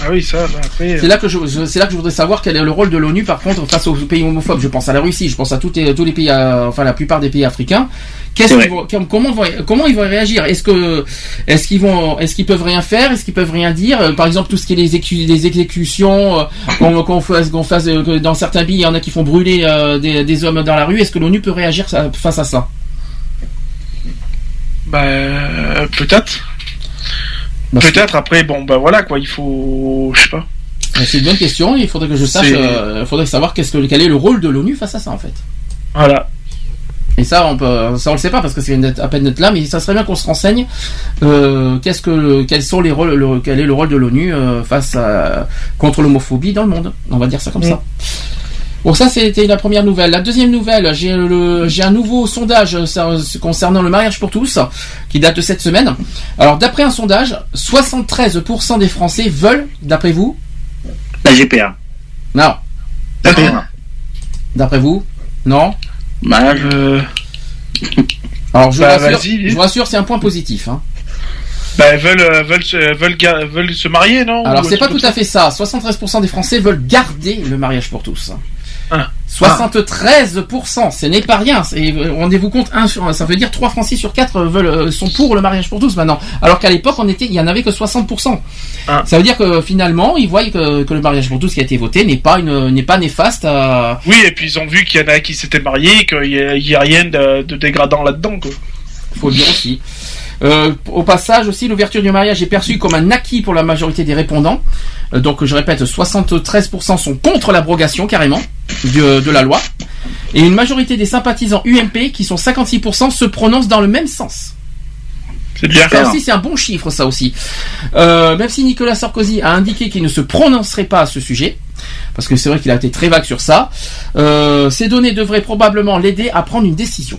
Ah oui, ça, bah, après. C'est là que je, je- c'est là que je voudrais savoir quel est le rôle de l'ONU par contre face aux pays homophobes. Je pense à la Russie, je pense à tous les, tous les pays, euh, enfin la plupart des pays africains. Qu'est-ce qu'ils vont, com- comment, vont, comment ils vont réagir? Est-ce que, est-ce qu'ils vont, est-ce qu'ils peuvent rien faire? Est-ce qu'ils peuvent rien dire? Euh, Par exemple, tout ce qui est les, les exécutions, euh, qu'on, qu'on fasse, qu'on fasse euh, que dans certains pays, il y en a qui font brûler euh, des, des hommes dans la rue. Est-ce que l'ONU peut réagir face à ça? Bah, euh, peut-être. Peut-être, après, bon, bah voilà, quoi, il faut. Je sais pas. C'est une bonne question. Il faudrait que je sache. Euh, Il faudrait savoir qu'est-ce que quel est le rôle de l'ONU face à ça en fait. Voilà. Et ça, on peut, ça on le sait pas parce que c'est à peine d'être là, mais ça serait bien qu'on se renseigne. Euh, qu'est-ce que, quels sont les rôles, le- quel est le rôle de l'ONU euh, face à contre l'homophobie dans le monde On va dire ça comme Mm. ça. Bon, ça c'était la première nouvelle. La deuxième nouvelle, j'ai un nouveau sondage euh, ça, concernant le mariage pour tous qui date de cette semaine. Alors, d'après un sondage, 73% des Français veulent, d'après vous, La GPA. non. La PMA. D'après vous, non. Mariage. Euh, Alors, je vous Bah, rassure, je vous c'est un point positif. Hein. bah, veulent, euh, veulent, se- veulent, se marier, non? Alors c'est pas tout à fait ça. 73% des Français veulent garder le mariage pour tous. Ah. 73%, ce n'est pas rien. Rendez-vous compte, un sur, ça veut dire 3 Français sur 4 veulent, euh, sont pour le mariage pour tous maintenant. Alors qu'à l'époque, on était, il y en avait que 60%. Ah. Ça veut dire que finalement, ils voient que, que le mariage pour tous qui a été voté n'est pas une, n'est pas néfaste à, Oui, et puis ils ont vu qu'il y en a qui s'étaient mariés, qu'il y, a- rien de, de dégradant là-dedans, quoi. faut le dire aussi. Euh, au passage aussi, l'ouverture du mariage est perçue comme un acquis pour la majorité des répondants. Euh, donc je répète, 73% sont contre l'abrogation carrément de, de la loi. Et une majorité des sympathisants UMP, qui sont 56%, se prononcent dans le même sens. C'est bien. Ça aussi, c'est un bon chiffre, ça aussi. Euh, même si Nicolas Sarkozy a indiqué qu'il ne se prononcerait pas à ce sujet, parce que c'est vrai qu'il a été très vague sur ça, euh, ces données devraient probablement l'aider à prendre une décision.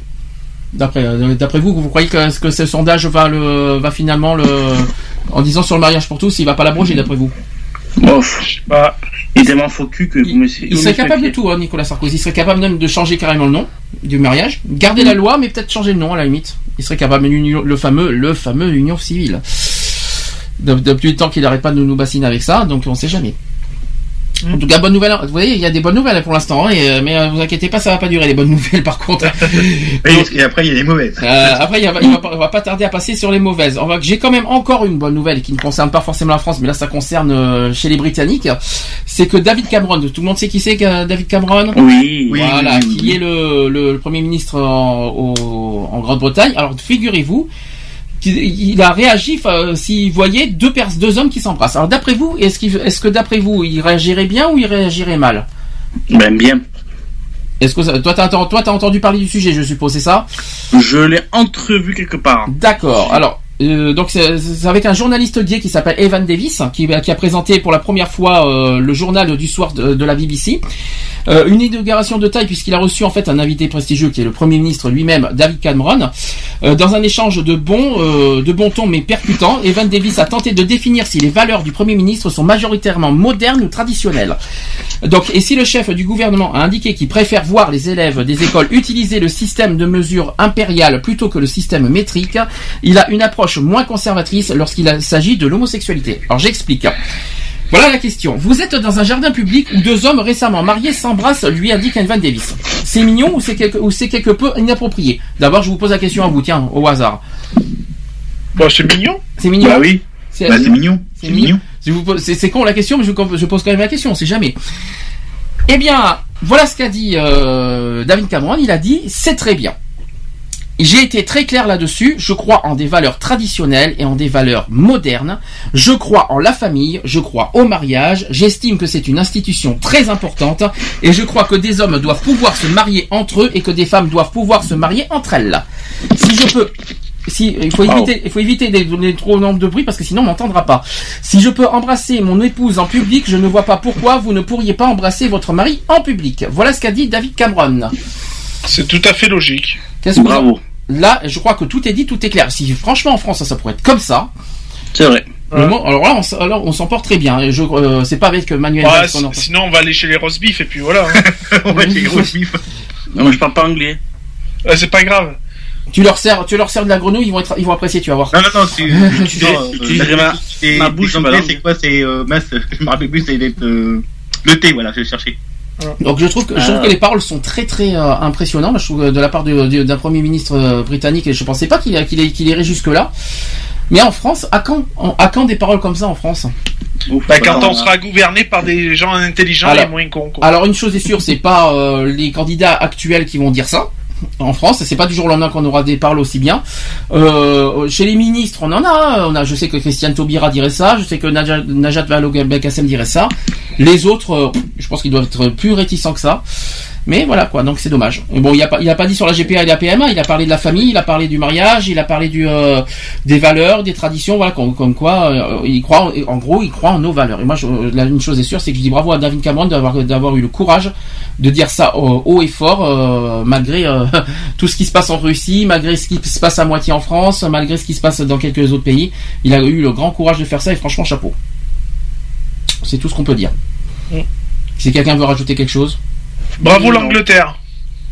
D'après, euh, d'après vous, vous croyez que, que ce sondage va le, va finalement le, en disant sur le mariage pour tous, il va pas l'abroger d'après vous Bof. Bah, Il est tellement faux cul que vous me Il serait capable de tout, hein, Nicolas Sarkozy. Il serait capable même de changer carrément le nom du mariage, garder la loi, mais peut-être changer le nom à la limite. Il serait capable l'union- le fameux, le fameux union civile. De- Depuis le temps qu'il n'arrête pas de nous bassiner avec ça, donc on sait jamais. En tout cas, bonne nouvelle. Vous voyez, il y a des bonnes nouvelles pour l'instant, hein, et, euh, mais euh, vous inquiétez pas, ça va pas durer les bonnes nouvelles par contre. Et après, il y a les mauvaises. Euh, après, il, y a- il va, on va pas tarder à passer sur les mauvaises. On va, j'ai quand même encore une bonne nouvelle qui ne concerne pas forcément la France, mais là, ça concerne euh, chez les Britanniques. C'est que David Cameron, tout le monde sait qui c'est que David Cameron? Oui, Voilà, oui, oui, qui est le, le, le premier ministre en, en Grande-Bretagne. Alors, figurez-vous il a réagi s'il voyait deux, hommes qui s'embrassent. Alors, d'après vous, est-ce, que d'après vous, il réagirait bien ou il réagirait mal? Ben bien. Est-ce que ça- toi, t'as, toi, t'as entendu parler du sujet, je suppose, c'est ça? Je l'ai entrevu quelque part. D'accord. Alors, euh, donc c'est avec un journaliste gay qui s'appelle Evan Davis, qui, qui a présenté pour la première fois euh, le journal du soir de, la BBC. Euh, une inauguration de taille puisqu'il a reçu en fait un invité prestigieux qui est le Premier ministre lui-même, David Cameron. Dans un échange de bons, de bon ton mais percutant, Evan Davis a tenté de définir si les valeurs du Premier ministre sont majoritairement modernes ou traditionnelles. Donc, et si le chef du gouvernement a indiqué qu'il préfère voir les élèves des écoles utiliser le système de mesure impériale plutôt que le système métrique, il a une approche moins conservatrice lorsqu'il s'agit de l'homosexualité. Alors j'explique. Voilà la question. Vous êtes dans un jardin public où deux hommes récemment mariés s'embrassent, lui indique Evan Davis. C'est mignon ou c'est quelque, ou c'est quelque peu inapproprié? D'abord, je vous pose la question à vous, tiens, au hasard. Bah, c'est mignon. C'est mignon? Bah oui. Bah, c'est mignon. C'est C'est mignon. C'est c'est con la question, mais je, je pose quand même la question, on sait jamais. Eh bien, voilà ce qu'a dit euh, David Cameron. Il a dit c'est très bien. J'ai été très clair là-dessus. Je crois en des valeurs traditionnelles et en des valeurs modernes. Je crois en la famille. Je crois au mariage. J'estime que c'est une institution très importante et je crois que des hommes doivent pouvoir se marier entre eux et que des femmes doivent pouvoir se marier entre elles. Si je peux, si il faut éviter, il faut éviter de donner trop nombre de bruit parce que sinon on m'entendra pas. Si je peux embrasser mon épouse en public, je ne vois pas pourquoi vous ne pourriez pas embrasser votre mari en public. Voilà ce qu'a dit David Cameron. C'est tout à fait logique. Qu'est-ce que vous Là, je crois que tout est dit, tout est clair. Si franchement en France ça, ça pourrait être comme ça. C'est vrai. alors là, on, alors on s'en porte très bien. Je, euh, c'est pas avec Manuel Ouais, en s- sinon, on va aller chez les roast beef et puis voilà. hein. on va chez les roast beef. Non, moi je parle pas anglais. Ouais, c'est pas grave. Tu leur sers, tu leur sers de la grenouille, ils vont être, ils vont apprécier, tu vas voir. Non, non, non, tu, tu, J'utiliserai ma- ma bouche, c'est quoi C'est, euh, mince, je me rappelle plus, c'est euh, le thé, voilà, je cherchais. Donc je trouve que, je trouve Euh. que les paroles sont très très euh, impressionnantes. Je trouve euh, de la part d'un premier ministre britannique et je pensais pas qu'il qu'il qu'il irait jusque là. Mais en France, à quand, en- à quand des paroles comme ça en France? Bah, quand on sera gouverné par des gens intelligents Alors- et moins cons. quoi. Alors une chose est sûre, c'est pas euh, les candidats actuels qui vont dire ça. En France, c'est pas du jour au lendemain qu'on aura des paroles aussi bien. Euh, chez les ministres, on en a. On a, je sais que Christiane Taubira dirait ça. Je sais que Najat, Najat Vallaud-Belkacem dirait ça. Les autres, euh, je pense qu'ils doivent être plus réticents que ça. Mais voilà quoi, donc c'est dommage. Et bon, il a pas, il a pas dit sur la GPA et la PMA. Il a parlé de la famille, il a parlé du mariage, il a parlé du euh, des valeurs, des traditions. Voilà, comme, comme quoi, euh, il croit. En, gros, il croit en nos valeurs. Et moi, je, là, une chose est sûre, c'est que je dis bravo à David Cameron d'avoir d'avoir eu le courage de dire ça haut, haut et fort, euh, malgré euh, tout ce qui se passe en Russie, malgré ce qui se passe à moitié en France, malgré ce qui se passe dans quelques autres pays. Il a eu le grand courage de faire ça et franchement, chapeau. C'est tout ce qu'on peut dire. Mm. Si quelqu'un veut rajouter quelque chose? Bravo l'Angleterre.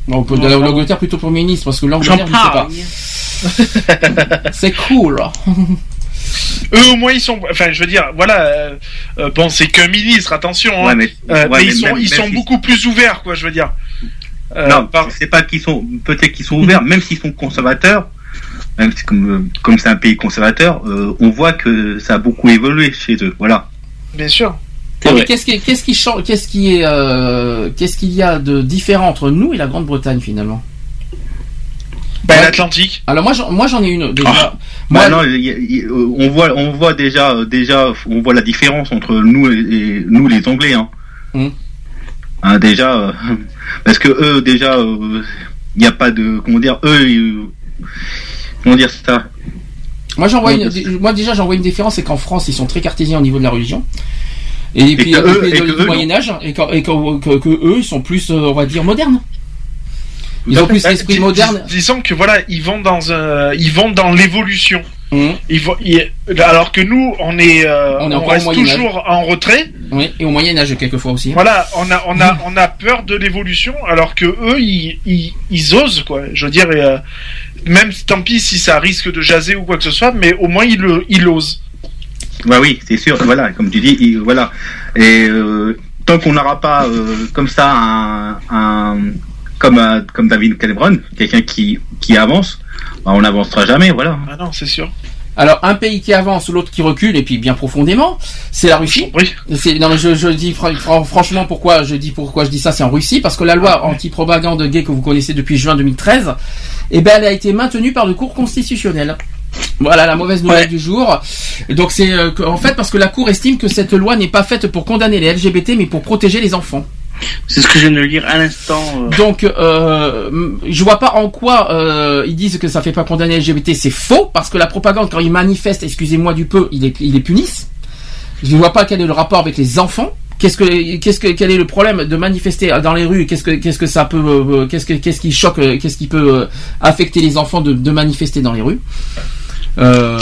On peut de l'Angleterre plutôt Premier ministre parce que l'Angleterre, je sais pas. C'est cool. Eux au moins ils sont, enfin je veux dire, voilà, euh, euh, bon c'est qu'un ministre, attention, hein, Ouais, mais- Euh, ouais, mais mais ils sont, même- ils même sont si- beaucoup plus ouverts, quoi, je veux dire. Euh, non, c'est pas qu'ils sont, peut-être qu'ils sont ouverts, même s'ils sont conservateurs, même si comme, comme c'est un pays conservateur, euh, on voit que ça a beaucoup évolué chez eux, voilà. Bien sûr. Mais qu'est-ce qui, qu'est-ce qui change, qu'est-ce qui est, euh, qu'est-ce qu'il y a de différent entre nous et la Grande-Bretagne finalement? Ben, l'Atlantique. Alors moi, j'en, moi j'en ai une déjà. Ah. Moi, non, y y on voit, on voit déjà, euh, déjà, on voit la différence entre nous et, et nous les Anglais, hein. Mm. Hein, déjà, euh, parce que eux, déjà, euh, il n'y a pas de, comment dire, eux, comment dire ça? Moi, j'en vois Non, une, moi déjà, j'en vois une différence, c'est qu'en France, ils sont très cartésiens au niveau de la religion. Et, puis, que et eux- et que du eux, Moyen Âge, et, et que, que eux, ils sont plus, euh, on va dire, modernes. Ils ont plus Euh, l'esprit moderne. dis- disons que voilà, ils vont dans un, ils vont dans l'évolution. Mhm. Ils vont, ils- alors que nous, on est, euh, On est reste toujours en retrait. Oui, et au Moyen Âge quelquefois aussi. hein. Voilà, on a, on a, on a peur de l'évolution, alors que eux, ils, ils, ils osent quoi. Je veux dire, et, euh, même tant pis si ça risque de jaser ou quoi que ce soit, mais au moins ils le, ils osent. Bah oui, c'est sûr. Voilà, comme tu dis, il- voilà. Et euh, tant qu'on n'aura pas euh, comme ça un, un comme un- comme David Cameron, quelqu'un qui qui avance, bah, on n'avancera jamais. Voilà. Ah non, c'est sûr. Alors un pays qui avance, l'autre qui recule, et puis bien profondément, c'est la Russie. C'est- Non mais je, je dis fran- fran- franchement pourquoi je dis pourquoi je dis ça, c'est en Russie parce que la loi anti-propagande gay que vous connaissez depuis juin 2013, eh ben elle a été maintenue par le cours constitutionnel. Voilà la mauvaise nouvelle du jour. Donc c'est euh, en fait parce que la cour estime que cette loi n'est pas faite pour condamner les LGBT mais pour protéger les enfants. C'est ce que je viens de lire à l'instant. euh. Donc, euh, je vois pas en quoi euh, ils disent que ça fait pas condamner LGBT. C'est faux parce que la propagande, quand ils manifestent, excusez-moi du peu, ils les, ils les punissent. Je ne vois pas quel est le rapport avec les enfants. Qu'est-ce que, qu'est-ce que, quel est le problème de manifester dans les rues? Qu'est-ce que, qu'est-ce que ça peut, euh, qu'est-ce que, qu'est-ce qui choque, qu'est-ce qui peut affecter les enfants de, de manifester dans les rues? Euh,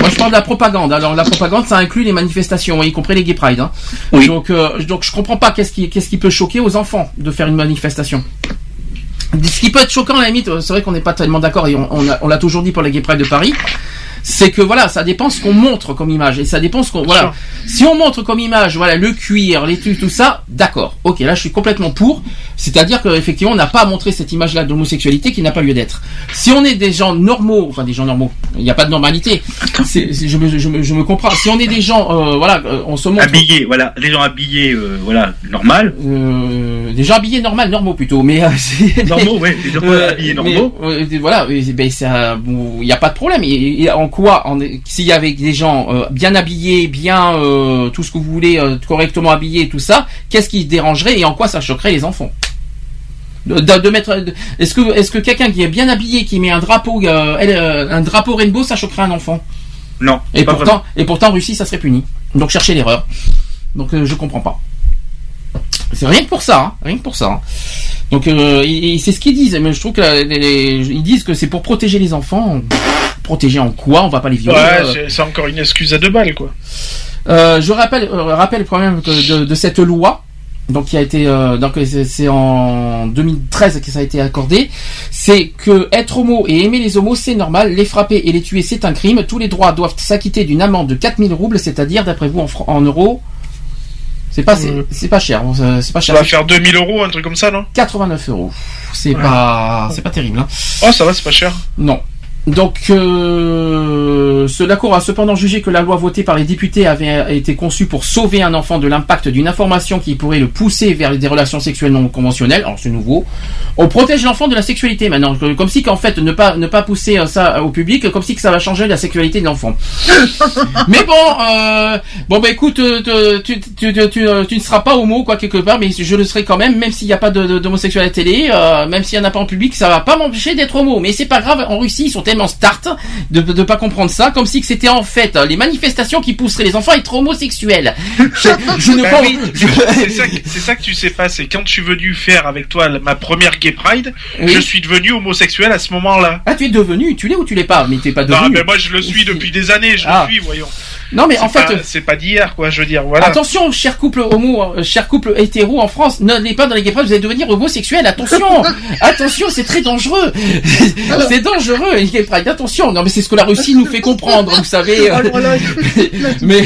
moi je parle de la propagande. Alors la propagande ça inclut les manifestations, y compris les gay pride. hein. Donc euh, donc je comprends pas qu'est-ce qui qu'est-ce qui peut choquer aux enfants de faire une manifestation. Ce qui peut être choquant à la limite, euh, c'est vrai qu'on n'est pas tellement d'accord et on, on l'a- on l'a toujours dit pour les gay pride de Paris. C'est que voilà, ça dépend ce qu'on montre comme image et ça dépend ce qu'on voilà. Si on montre comme image, voilà, le cuir, les trucs, tout ça, d'accord. Ok, là je suis complètement pour. C'est-à-dire qu'effectivement on n'a pas à montrer cette image-là d'homosexualité qui n'a pas lieu d'être. Si on est des gens normaux, enfin des gens normaux, il n'y a pas de normalité. Je, me, je, me, je me comprends. Si on est des gens, euh, voilà, euh, on se montre. Habillés, voilà, les gens habillés, euh, voilà, normal. Euh, des gens habillés normal, normaux plutôt, mais euh, Normaux, ouais, des gens Euh, habillés mais, normaux. euh, voilà, ben, il n'y a pas de problème. Et, et en quoi, s'il y avait des gens euh, bien habillés, bien euh, tout ce que vous voulez, euh, correctement habillés, tout ça, qu'est-ce qui dérangerait et en quoi ça choquerait les enfants? De, de- de mettre, est-ce que est-ce que quelqu'un qui est bien habillé, qui met un drapeau, un drapeau rainbow, ça choquerait un enfant? Non. Et pourtant, et pourtant en Russie, ça serait puni. Donc cherchez l'erreur. Donc je comprends pas. C'est rien que pour ça, hein, rien que pour ça. hein. Donc euh, c'est ce qu'ils disent, mais je trouve que les- les- ils disent que c'est pour protéger les enfants. Protéger en quoi? On va pas les violer. Ouais, euh. c'est- encore une excuse à deux balles, quoi. Euh, je rappelle, euh, rappelle quand même que de, de cette loi, donc qui a été, donc c'est en 2013 que ça a été accordé, c'est que être homo et aimer les homos c'est normal, les frapper et les tuer c'est un crime, tous les droits doivent s'acquitter d'une amende de 4000 roubles, c'est-à-dire d'après vous en euros, c'est pas, c'est- c'est pas cher, euh, c'est pas Ça cher. va faire 2000 euros, un truc comme ça, non? 89 euros. C'est Ouais. pas, c'est pas terrible. Hein. Oh, ça va, c'est pas cher. Non. Donc, euh, la Cour a cependant jugé que la loi votée par les députés avait été conçue pour sauver un enfant de l'impact d'une information qui pourrait le pousser vers des relations sexuelles non conventionnelles. Alors, c'est nouveau. On protège l'enfant de la sexualité maintenant, comme si qu'en fait ne pas ne pas pousser euh, ça au public, comme si que ça va changer la sexualité de l'enfant. mais bon, euh, bon bah écoute, euh, tu, tu, tu, tu, ne seras pas homo quoi quelque part, mais je le serai quand même, même s'il n'y a pas d'homosexuel à la télé, euh, même s'il n'y en a pas en public, ça va pas m'empêcher d'être homo. Mais c'est pas grave, en Russie ils sont tellement start de de pas comprendre ça, comme si c'était en fait les manifestations qui pousseraient les enfants à être homosexuels. Je, je ne Bah pense. oui, c'est ça, que- c'est ça que tu sais pas, c'est quand je suis venu faire avec toi ma première gay pride, Oui. je suis devenu homosexuel à ce moment-là. Ah tu es devenu, tu l'es ou tu l'es pas, mais t'es pas Non, devenu. mais moi je le suis depuis des années, je Ah. le suis, voyons. Non, mais en fait, pas- c'est pas d'hier, quoi, je veux dire, voilà. Attention, cher couple homo, euh, cher couple hétéro en France, n'allez pas dans les gay pride, vous allez devenir homosexuel. Attention, attention, c'est très dangereux. c'est dangereux les gay pride. Attention. Non, mais c'est ce que la Russie nous fait comprendre, vous savez. euh, mais,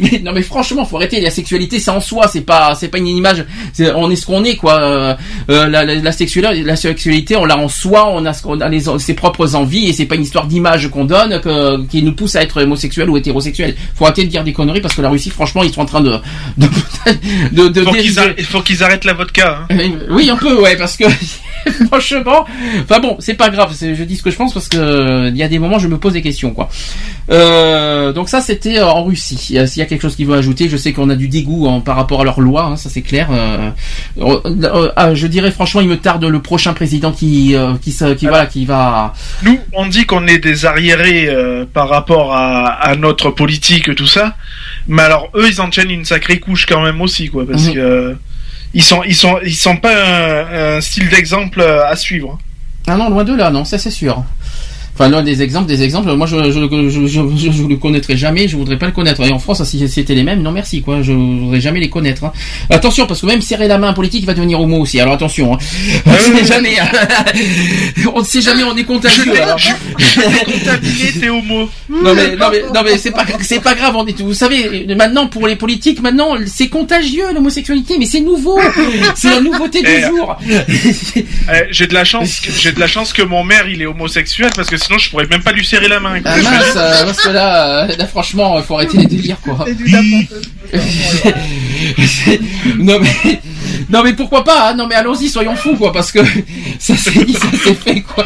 mais- non, mais franchement, faut arrêter. La sexualité, c'est en soi, c'est pas, c'est pas une image. C'est- on est ce qu'on est, quoi. Euh, euh, la, la, la sexualité, la sexualité, on l'a en soi, on a, ce qu'on a les, ses propres envies, et c'est pas une histoire d'image qu'on donne que, qui nous pousse à être homosexuel ou hétérosexuel. Faut arrêter de dire des conneries parce que la Russie, franchement, ils sont en train de, de, de, de Faut qu'ils arrêtent, qu'ils la vodka. Hein. Euh, Oui, un peu, ouais, parce que franchement, enfin bon, c'est pas grave. Je dis ce que je pense parce que il y a des moments, je me pose des questions, quoi. Euh, donc ça, c'était euh, en Russie. S'il y a quelque chose qui veut ajouter, je sais qu'on a du dégoût hein, par rapport à leur loi, hein, ça c'est clair. Euh, ah, je dirais franchement, il me tarde le prochain président qui, qui, se- qui voilà, qui va. Nous, on dit qu'on est des arriérés euh, par rapport à, à notre politique, tout ça. Mais alors, eux, ils en tiennent une sacrée couche quand même aussi, quoi, parce Mhm. que euh, ils sont, ils sont, ils sont pas un, un style d'exemple à suivre. Ah non, loin de là, non, ça c'est sûr. Enfin, non, des exemples, des exemples. Moi, je je, je, je, je- le connaîtrai jamais. Je voudrais pas le connaître. Et en France, si c'était les mêmes, non merci quoi. Je voudrais jamais les connaître. hein. Attention, parce que même serrer la main à un politique va devenir homo aussi. Alors attention. Hein. On sait jamais. hein. on ne sait jamais. On est contagieux. t'es homo. Non mais non mais non mais c'est pas c'est pas grave on est vous savez maintenant pour les politiques maintenant c'est contagieux l'homosexualité mais c'est nouveau c'est la nouveauté du Eh, jour Eh, j'ai de la chance, que- j'ai de la chance que mon maire il est homosexuel parce que sinon je pourrais même pas lui serrer la main. ah mince euh, parce que là, euh, là, franchement il faut arrêter les délires quoi non mais non mais pourquoi pas hein non mais allons-y soyons fous quoi parce que ça s'est dit ça s'est fait quoi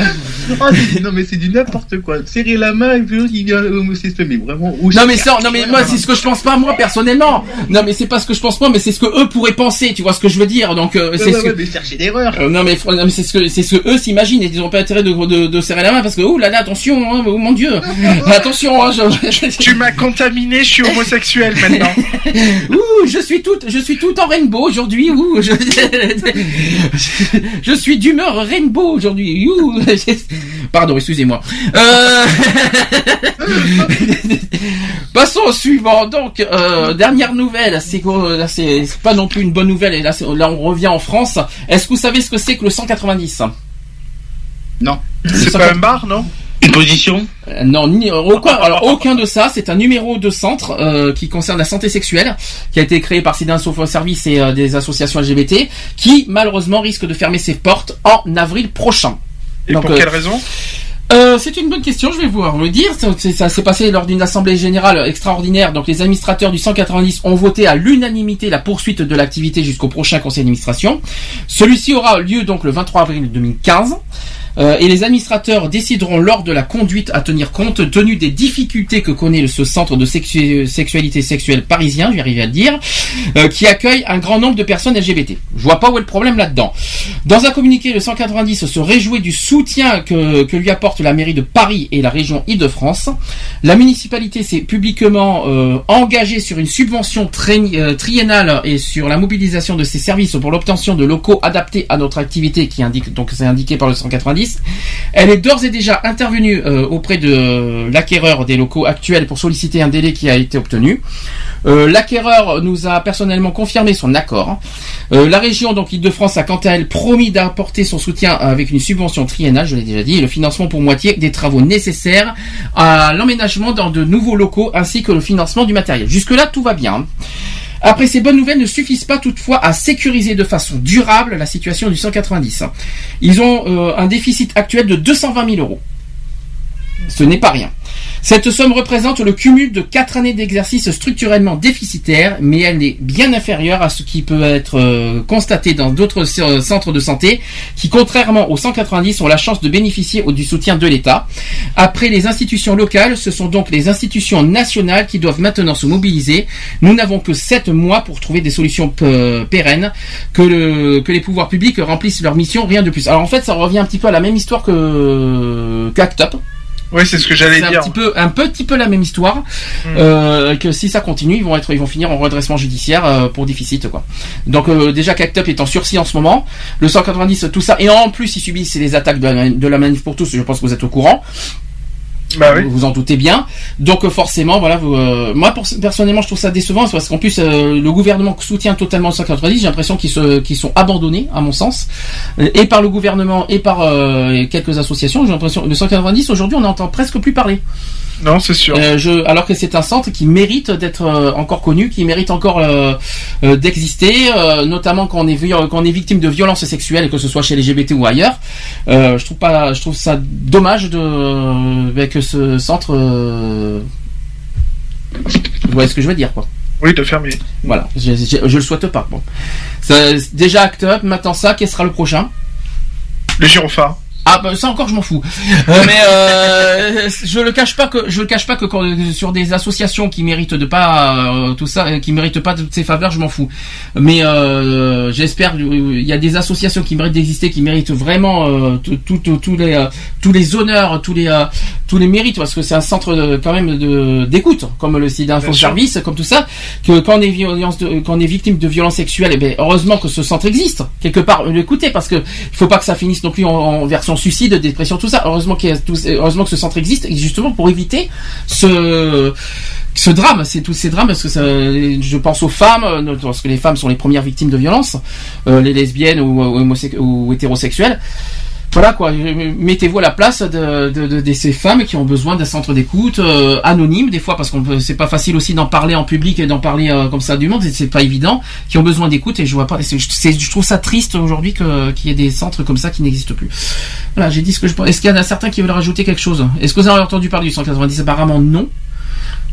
Oh, c'est- non mais c'est du n'importe quoi. Serrer la main et puis il vient homosexuel, mais vraiment. où Non mais ça, non mais moi c'est ce que je pense pas moi personnellement. Non mais c'est pas ce que je pense pas, mais c'est ce que eux pourraient penser. Tu vois ce que je veux dire Donc euh, c'est ouais, ce que ouais, mais chercher. Euh, non mais, fr- non, mais c'est ce que c'est ce que eux s'imaginent et ils ont pas intérêt de, de, de serrer la main parce que oh là là attention hein, oh mon dieu attention hein, je, Tu m'as contaminé, je suis homosexuel maintenant. Ouh je suis toute je suis tout en rainbow aujourd'hui ouh je, je suis d'humeur rainbow aujourd'hui ouh. Pardon excusez-moi. Euh... passons au suivant donc euh, dernière nouvelle c'est pas non plus une bonne nouvelle et là on revient en France. Est-ce que vous savez ce que c'est que le 190 Non. C'est pas un bar, non? Une position Euh, non, ni, euh, aucun, alors aucun de ça. C'est un numéro de centre euh, qui concerne la santé sexuelle, qui a été créé par Sidin Service et euh, des associations LGBT, qui malheureusement risque de fermer ses portes en avril prochain. Et Donc, pour euh, quelle raison euh, c'est une bonne question, je vais vous le dire. Ça, ça s'est passé lors d'une assemblée générale extraordinaire. Donc les administrateurs du 190 ont voté à l'unanimité la poursuite de l'activité jusqu'au prochain conseil d'administration. Celui-ci aura lieu donc le 23 avril 2015. Euh, et les administrateurs décideront lors de la conduite à tenir compte tenu des difficultés que connaît ce centre de sexu- sexualité sexuelle parisien, je vais à le dire, euh, qui accueille un grand nombre de personnes LGBT. Je vois pas où est le problème là-dedans. Dans un communiqué, le 190 se réjouit du soutien que, lui apporte la mairie de Paris et la région Île-de-France. La municipalité s'est publiquement euh, engagée sur une subvention tri- triennale et sur la mobilisation de ses services pour l'obtention de locaux adaptés à notre activité, qui indique donc c'est indiqué par le 190. Elle est d'ores et déjà intervenue euh, auprès de l'acquéreur des locaux actuels pour solliciter un délai qui a été obtenu. Euh, L'acquéreur nous a personnellement confirmé son accord. Euh, la région, donc Île-de-France, a quant à elle promis d'apporter son soutien avec une subvention triennale, je l'ai déjà dit, et le financement pour moitié des travaux nécessaires à l'emménagement dans de nouveaux locaux ainsi que le financement du matériel. Jusque-là, tout va bien. Après, ces bonnes nouvelles ne suffisent pas toutefois à sécuriser de façon durable la situation du 190. Ils ont euh, un déficit actuel de 220 000 euros. Ce n'est pas rien. Cette somme représente le cumul de 4 années d'exercice structurellement déficitaire, mais elle est bien inférieure à ce qui peut être euh, constaté dans d'autres euh, centres de santé qui, contrairement aux 190, ont la chance de bénéficier du soutien de l'État. Après les institutions locales, ce sont donc les institutions nationales qui doivent maintenant se mobiliser. Nous n'avons que 7 mois pour trouver des solutions p- pérennes, que, le- que les pouvoirs publics remplissent leur mission, rien de plus. Alors en fait, ça revient un petit peu à la même histoire que. Oui, c'est ce que j'allais C'est dire. un petit peu, un petit peu la même histoire. Hmm. Euh, que si ça continue, ils vont être, ils vont finir en redressement judiciaire euh, pour déficit, quoi. Donc euh, déjà qu'Act Up est en sursis en ce moment, le 190, tout ça, et en plus ils subissent les attaques de la, de la manif pour tous. Je pense que vous êtes au courant. Vous vous en doutez bien. Donc euh, forcément, voilà. Vous, euh, moi, pour- personnellement, je trouve ça décevant parce qu'en plus, euh, le gouvernement soutient totalement le 190. J'ai l'impression qu'ils se, qu'ils sont abandonnés, à mon sens, et par le gouvernement et par euh, quelques associations. J'ai l'impression le 190 aujourd'hui, on n'entend presque plus parler. Non, c'est sûr. Euh, je, alors que c'est un centre qui mérite d'être euh, encore connu, qui mérite encore euh, d'exister, notamment quand on est vi- quand on est victime de violences sexuelles, que ce soit chez les LGBT ou ailleurs. Je trouve pas, je trouve ça dommage de que ce centre. Euh, vous voyez ce que je veux dire, quoi. Oui, de fermer. Voilà, je, je, je le souhaite pas. Bon. Ça, déjà Act Up, maintenant ça, quel sera le prochain? Le gyrophare. Ah bah ça encore je m'en fous. Euh, mais euh, je le cache pas que je le cache pas que quand- sur des associations qui méritent de pas euh, tout ça, euh, qui méritent pas toutes ces faveurs, je m'en fous. Mais euh, j'espère il y a des associations qui méritent d'exister, qui méritent vraiment euh, tout- tout- tout- tous les euh, tous les honneurs, tous les euh, tous les mérites parce que c'est un centre de- quand même de d'écoute, comme le site d'info service, comme tout ça, que quand on est violence de- quand on est victime de violences sexuelles, eh ben heureusement que ce centre existe quelque part. L'écouter parce que il faut pas que ça finisse non plus en, en version suicide, dépression, tout ça. Heureusement heureusement que ce centre existe justement pour éviter ce drame, tous ces drames je pense aux femmes, euh, parce que les femmes sont les premières victimes de violences, euh, les lesbiennes ou hétérosexuelles. Voilà quoi, mettez-vous à la place de, ces femmes qui ont besoin d'un centre d'écoute euh, anonyme des fois parce qu'on c'est pas facile aussi d'en parler en public et d'en parler euh, comme ça du monde, c'est- pas évident, qui ont besoin d'écoute et je vois pas, je trouve ça triste aujourd'hui que qu'il y ait des centres comme ça qui n'existent plus. Voilà, j'ai dit ce que je pense. Est-ce qu'il y en a certains qui veulent rajouter quelque chose? Est-ce que vous avez entendu parler du 190 Apparemment non.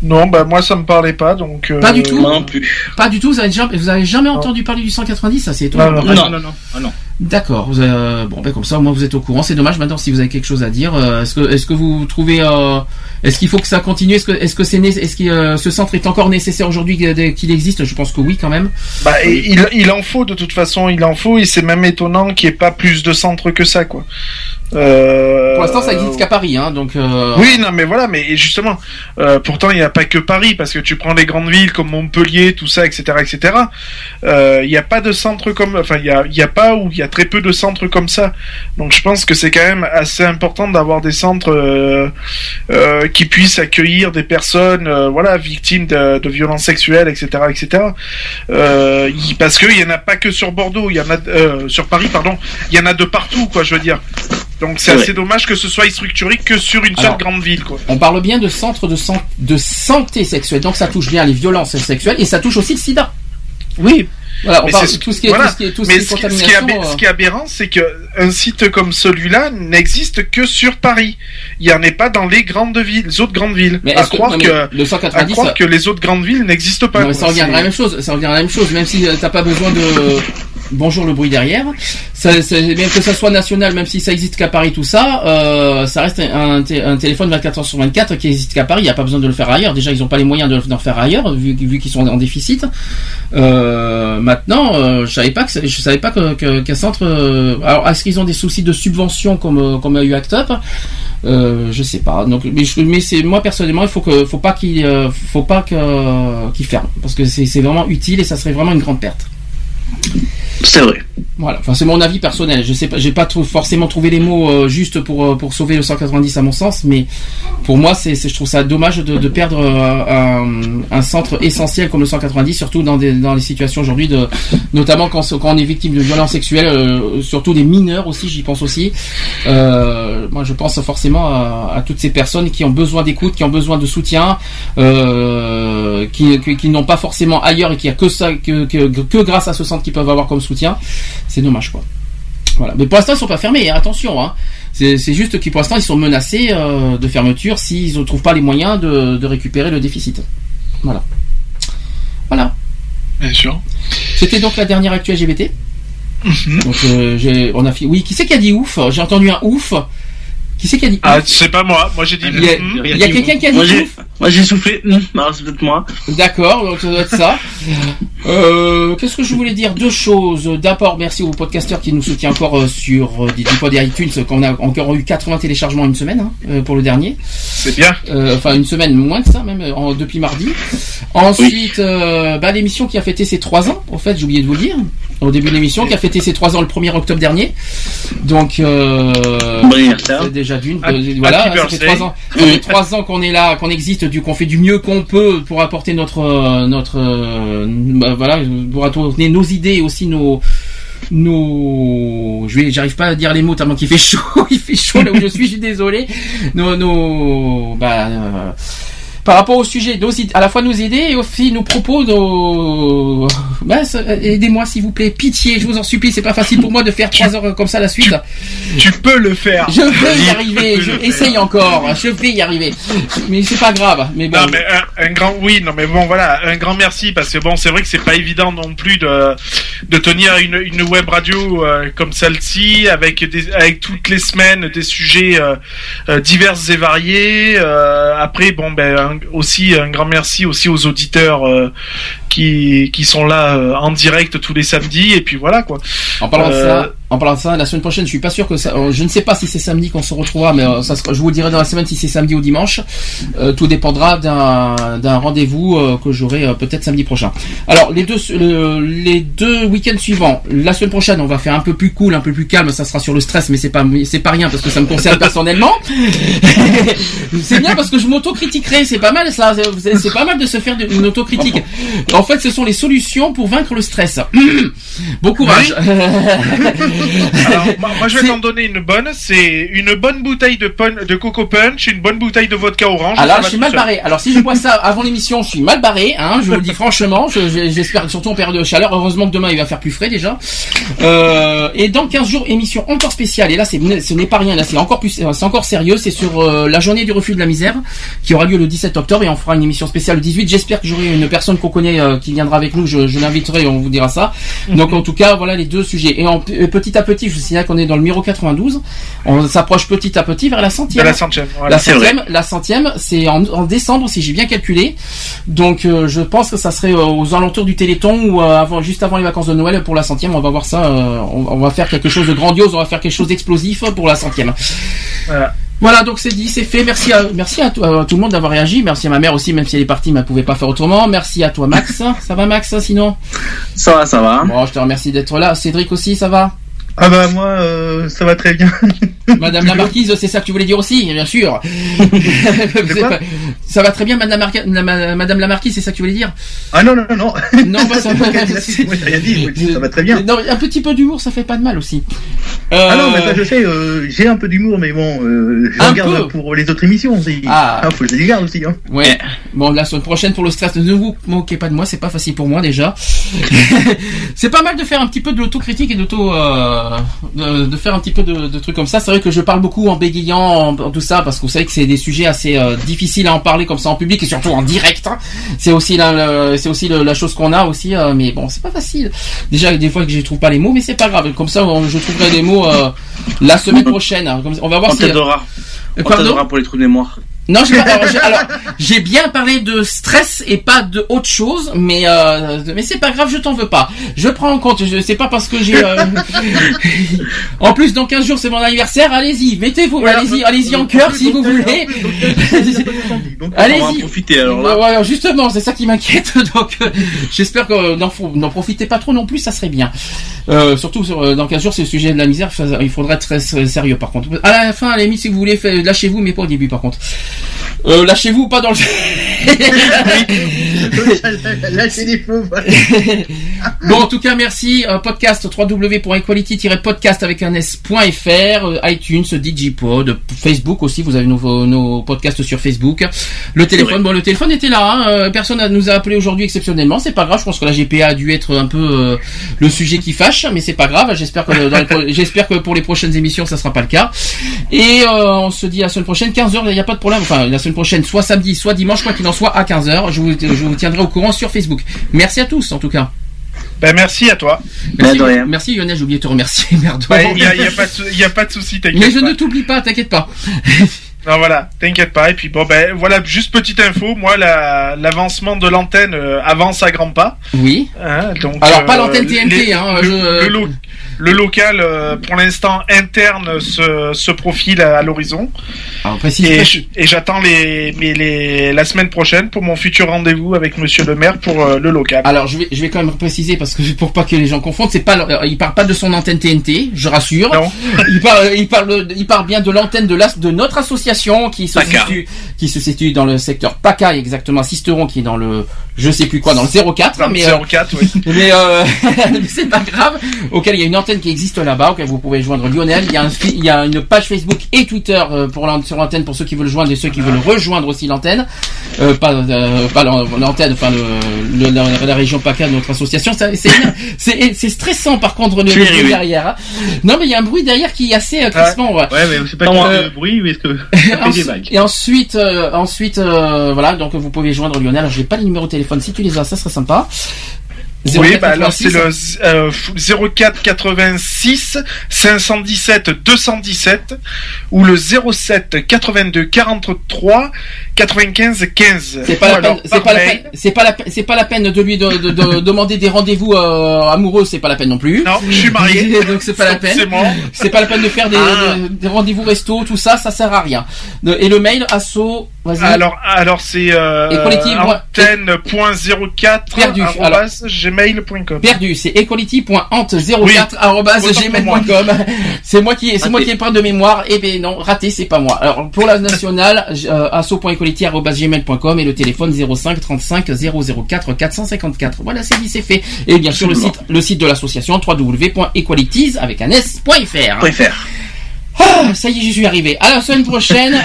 Non, bah moi ça me parlait pas, donc. euh, Pas du tout. Non plus. Pas du tout. Vous avez jamais, vous avez jamais entendu parler du 190 Ça c'est étonnant. Non, non, non, non, non, ah, non. D'accord. euh, bon, ben comme ça, au moins vous êtes au courant. C'est dommage. Maintenant, si vous avez quelque chose à dire, euh, est-ce que, est-ce que vous trouvez, euh, est-ce qu'il faut que ça continue? Est-ce que, est-ce que c'est, né- est-ce que euh, ce centre est encore nécessaire aujourd'hui qu'il qu'il existe? Je pense que oui, quand même. Bah, il, il en faut de toute façon, il en faut, et c'est même étonnant qu'il n'y ait pas plus de centres que ça, quoi. Euh, Pour l'instant, ça existe qu'à Paris, hein. Donc. euh, Oui, non, mais voilà, mais justement, euh, pourtant il n'y a pas que Paris, parce que tu prends les grandes villes comme Montpellier, tout ça, etc., etc. euh, Il n'y a pas de centre comme, enfin, il y a, y a pas ou il y a très peu de centres comme ça. Donc je pense que c'est quand même assez important d'avoir des centres euh, euh, qui puissent accueillir des personnes, euh, voilà, victimes de, de violences sexuelles, etc., etc. Euh, il- parce qu'il y en a pas que sur Bordeaux, il y en a euh, sur Paris, pardon, il y en a de partout, quoi, je veux dire. Donc c'est assez dommage que ce soit structuré que sur une seule grande ville, quoi. On parle bien de centre de, san- de santé sexuelle. Donc ça touche bien les violences sexuelles et ça touche aussi le sida. Oui. Voilà, on Mais parle de tout ce qui est, voilà. tout ce qui est, tout ce Mais qui est ce qui, ce qui est euh, ce qui est aberrant, c'est que un site comme celui-là n'existe que sur Paris. Il n'y en est pas dans les grandes villes, les autres grandes villes. Mais à est-ce que- croire non, mais le 190, à croire ça- que les autres grandes villes n'existent pas. Non, mais ça revient à la même chose. Ça revient à la même chose, même si euh, t'as pas besoin de. Bonjour le bruit derrière. Ça, ça- même que ça soit national, même si ça existe qu'à Paris, tout ça, euh, ça reste un, té- un téléphone 24 heures sur 24 qui existe qu'à Paris. Il n'y a pas besoin de le faire ailleurs. Déjà, ils n'ont pas les moyens de d'en faire ailleurs, vu, qu'ils sont en déficit. Euh, maintenant, euh, je savais pas que je savais pas qu'un centre. alors, est-ce qu'ils ont des soucis de subvention comme comme a eu Act Up? Je sais pas. Donc, mais, c'est moi personnellement, il faut que faut pas qu'il faut pas que qu'il ferme parce que c'est vraiment utile et ça serait vraiment une grande perte. C'est vrai. Voilà, enfin c'est mon avis personnel. Je sais pas, j'ai pas forcément trouvé les mots euh, pour euh, pour sauver le 190 à mon sens, mais pour moi c'est je trouve ça dommage de, perdre euh, un, centre essentiel comme le 190, surtout dans des dans les situations aujourd'hui de notamment quand quand on est victime de violences sexuelles, euh, surtout des mineurs aussi, j'y pense aussi. Moi je pense forcément à, toutes ces personnes qui ont besoin d'écoute, qui ont besoin de soutien, qui qui, qui n'ont pas forcément ailleurs et qui a que ça que, que que grâce à ce centre qu'ils peuvent avoir comme soutien. C'est dommage quoi. Voilà. Mais pour l'instant, ils sont pas fermés. hein, attention. Hein. C'est juste qu'ils pour l'instant, ils sont menacés euh, de fermeture s'ils ne trouvent pas les moyens de, de récupérer le déficit. Voilà. Voilà. Bien sûr. C'était donc la dernière actu LGBT. Donc euh, on a fait. Oui, qui c'est qui a dit ouf? J'ai entendu un ouf. Qui c'est qui a dit Ah, c'est pas moi. Moi j'ai dit. Il y a, il y a quelqu'un qui a dit Moi, j'ai- ouf Moi j'ai soufflé. Hum, alors, c'est peut-être moi. D'accord, donc ça doit être ça. Euh, Qu'est-ce que je voulais dire Deux choses. D'abord, merci aux podcasteurs qui nous soutiennent encore euh, sur euh, des et iTunes, qu'on a encore eu 80 téléchargements en une semaine hein, euh, pour le dernier. C'est bien. Euh, enfin, une semaine moins que ça, même en- depuis mardi. Ensuite, euh, bah, l'émission qui a fêté ses trois ans. Au fait, j'ai oublié de vous le dire au début de l'émission, qui a fêté ses trois ans le 1er octobre dernier. Donc, euh, Bon anniversaire. c'est déjà d'une. Euh, voilà, ça fait trois ans. Trois ans qu'on est là, qu'on existe, du qu'on fait du mieux qu'on peut pour apporter notre euh, notre euh, bah, voilà, pour apporter nos idées et aussi nos nos je vais j'arrive pas à dire les mots tellement qu'il fait chaud il fait chaud là où je suis je suis désolé nos nos bah euh, par rapport au sujet, à la fois nous aider et aussi nous propos nos... Bah, ça- aidez-moi s'il vous plaît, pitié, je vous en supplie, c'est pas facile pour moi de faire trois heures comme ça la suite. Tu peux le faire. Je vais y arriver, je essaye encore, je vais y arriver. Mais c'est pas grave, mais bon. Non mais un, un grand oui non mais bon voilà un grand merci parce que bon c'est vrai que c'est pas évident non plus de de tenir une, une web radio euh, comme celle-ci avec des avec toutes les semaines des sujets euh, euh, divers et variés euh, après bon ben un- aussi un grand merci aussi aux auditeurs euh, qui qui sont là euh, en direct tous les samedis et puis voilà quoi. En parlant de Euh, ça, En parlant de ça, la semaine prochaine, je suis pas sûr que ça. euh, je ne sais pas si c'est samedi qu'on se retrouvera, mais euh, ça sera- je vous dirai dans la semaine si c'est samedi ou dimanche. Euh, tout dépendra d'un rendez-vous euh, que j'aurai euh, peut-être samedi prochain. Alors les deux le- les deux week-ends suivants, la semaine prochaine, on va faire un peu plus cool, un peu plus calme. Ça sera sur le stress, mais c'est pas c'est pas rien parce que ça me concerne personnellement. c'est bien parce que je m'autocritiquerai, c'est pas mal ça. C'est pas mal de se faire une autocritique. En fait, ce sont les solutions pour vaincre le stress. bon courage. Alors, moi, je vais t'en donner une bonne. C'est une bonne bouteille de, pun- de Coco Punch, une bonne bouteille de vodka orange. Alors, je suis mal barré. Alors, si je bois ça avant l'émission, je suis mal barré. Hein, je vous le dis franchement. Je- je- J'espère surtout en période de chaleur. Heureusement que demain il va faire plus frais déjà. Euh, et dans 15 jours, émission encore spéciale. Et là, ce n'est pas rien. Là, c'est encore plus, c'est encore sérieux. C'est sur euh, la journée du refus de la misère qui aura lieu le 17 octobre et on fera une émission spéciale le 18. J'espère que j'aurai une personne qu'on connaît euh, qui viendra avec nous. Je, je l'inviterai. On vous dira ça. Donc, en tout cas, voilà les deux sujets. Et en, et petit à petit, je vous signale qu'on est dans le numéro 92. On s'approche petit à petit vers la centième. De la centième, voilà. La C'est vrai. centième, la centième, c'est en, en décembre si j'ai bien calculé. Donc euh, je pense que ça serait euh, aux alentours du Téléthon ou euh, avant, juste avant les vacances de Noël pour la centième. On va voir ça. euh, on, on va faire quelque chose de grandiose. On va faire quelque chose d'explosif pour la centième. Voilà. Voilà, donc c'est dit, c'est fait. Merci à, merci à tout le monde d'avoir réagi. Merci à ma mère aussi, même si elle est partie, mais elle pouvait pas faire autrement. Merci à toi, Max. ça va, Max, sinon? Ça va, ça va. Bon, je te remercie d'être là. Cédric aussi, ça va? Ah bah moi, euh, ça va très bien. Madame la marquise, c'est ça que tu voulais dire aussi, bien sûr. ça va très bien, Madame la, Marqui- la- ma- Madame la marquise, c'est ça que tu voulais dire? Ah non, non, non, non. Non, bah, ça, Moi, j'ai rien dit, moi, ça va très bien. Non, un petit peu d'humour, ça fait pas de mal aussi. Ah non, mais ça je sais, euh, j'ai un peu d'humour, mais bon, euh, je Un regarde peu. pour les autres émissions aussi. Ah. faut que je les garde aussi. Hein. Ouais. Bon, la semaine prochaine pour le stress, ne vous moquez pas de moi, c'est pas facile pour moi déjà. c'est pas mal de faire un petit peu de l'autocritique et d'auto, euh, de, de faire un petit peu de, de trucs comme ça. C'est vrai que je parle beaucoup en bégayant, en, en tout ça, parce que vous savez que c'est des sujets assez euh, difficiles à en parler comme ça en public et surtout en direct. hein. C'est aussi la, c'est aussi le- la chose qu'on a aussi, euh, mais bon, c'est pas facile. Déjà, des fois que je trouve pas les mots, mais c'est pas grave. Comme ça, on- je trouverai les mots euh, la semaine prochaine. hein. Comme ça, on va voir On si. Euh, On t'aidera pour les trous de mémoire. Non, j'ai alors, j'ai- bien parlé de stress et pas de autre chose, mais euh, mais c'est pas grave, je t'en veux pas. Je prends en compte, je sais pas parce que j'ai. euh, en plus, dans 15 jours, c'est mon anniversaire. Allez-y, mettez-vous, allez-y, allez-y en cœur si vous voulez. On va en Allez-y. profiter alors là. Ouais, ouais, justement, c'est ça qui m'inquiète. Donc, euh, j'espère que n'en profitez pas trop non plus, ça serait bien. Surtout sur, dans 15 jours, c'est le sujet de la misère. Il faudra être très sérieux par contre. À la fin, à la limite, si vous voulez, lâchez-vous, mais pas au début par contre. Euh, lâchez-vous, pas dans le. Lâchez les feux. Bon, en tout cas, merci. Podcast www.equality-podcast avec un s.fr, euh, iTunes, Digipod, Facebook aussi. Vous avez nos, nos podcasts sur Facebook. Le téléphone, bon, le téléphone était là. hein, euh, personne ne nous a appelé aujourd'hui exceptionnellement. C'est pas grave. Je pense que la GPA a dû être un peu euh, le sujet qui fâche, mais c'est pas grave. J'espère que dans les pro- j'espère que pour les prochaines émissions, ça sera pas le cas. Et euh, on se dit à la semaine prochaine, 15 h Il n'y a pas de problème. Enfin, la semaine prochaine, soit samedi, soit dimanche, quoi qu'il en soit, à 15 h Je vous, je vous tiendrai au courant sur Facebook. Merci à tous, en tout cas. Ben, merci à toi. Merci, merci Lionel, j'ai oublié de te remercier, merde. Il n'y a, y a pas de souci, t'inquiète Mais je pas. ne t'oublie pas, t'inquiète pas. Non, voilà, t'inquiète pas. Et puis bon, ben voilà, juste petite info. Moi, la- l'avancement de l'antenne euh, avance à grands pas. Oui. Hein, donc, Alors, pas euh, l'antenne TNT, les- hein, le, je- le le local, euh, pour l'instant interne, se, se profile à, à l'horizon. Et, j'attends les, mais les, la semaine prochaine pour mon futur rendez-vous avec Monsieur le Maire pour euh, le local. Alors je vais je vais quand même préciser parce que pour pas que les gens confondent, c'est pas le- il parle pas de son antenne TNT, je rassure. Il parle il parle il parle bien de l'antenne de l'as de notre association qui se PACA. situe qui se situe dans le secteur PACA exactement Sisteron qui est dans le je sais plus quoi dans le 04 Dans le mais euh, 04, oui. mais mais c'est pas grave auquel il y a une antenne qui existe là-bas auquel vous pouvez joindre Lionel il y a un fi- il y a une page Facebook et Twitter euh, pour sur l'antenne pour ceux qui veulent joindre et ceux qui veulent rejoindre aussi l'antenne euh, pas euh, pas l'an- l'antenne enfin le, le- la, la région PACA de notre association c'est stressant par contre le Je bruit derrière hein. non mais il y a un bruit derrière qui est assez crispant ouais. Ouais, mais c'est pas Non, que euh, le bruit, mais est-ce que et ensuite, ensuite, voilà, donc vous pouvez joindre Lionel. Alors, j'ai pas les numéros de téléphone. Si tu les as, ça serait sympa. Oui, bah alors c'est 86. le euh, 04 86 517 217 ou le 07 82 43 95 15. C'est pas, la peine, pas la peine, c'est pas la peine, c'est pas la peine de lui de, de- de demander des rendez-vous euh, amoureux, c'est pas la peine non plus. Non, je suis marié. donc c'est pas la peine. C'est pas la peine de faire des, Ah. des- des rendez-vous resto, tout ça, ça sert à rien. Et le mail asso. Alors, alors c'est euh, Equality, moi- antenne.04 Perdu, c'est equality.ante04@gmail.com. C'est moi qui, c'est moi qui ai pas de mémoire. Et ben non, raté, c'est pas moi. Alors pour la nationale, euh, asso.equality@gmail.com et le téléphone 05 35 004 454. Voilà, c'est dit, c'est fait. Et bien sûr le site, le site de l'association www.equalities avec un s.fr. Ah, ça y est, j'y suis arrivé. À la semaine prochaine.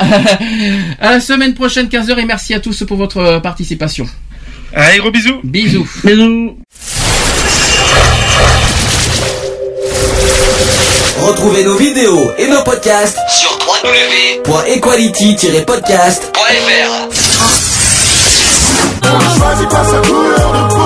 à la semaine prochaine, 15h et merci à tous pour votre euh, participation. Allez, gros bisous. Bisous. Bisous. Retrouvez nos vidéos et nos podcasts Sur www.equality-podcast.fr On ne choisit pas sa couleur de peau,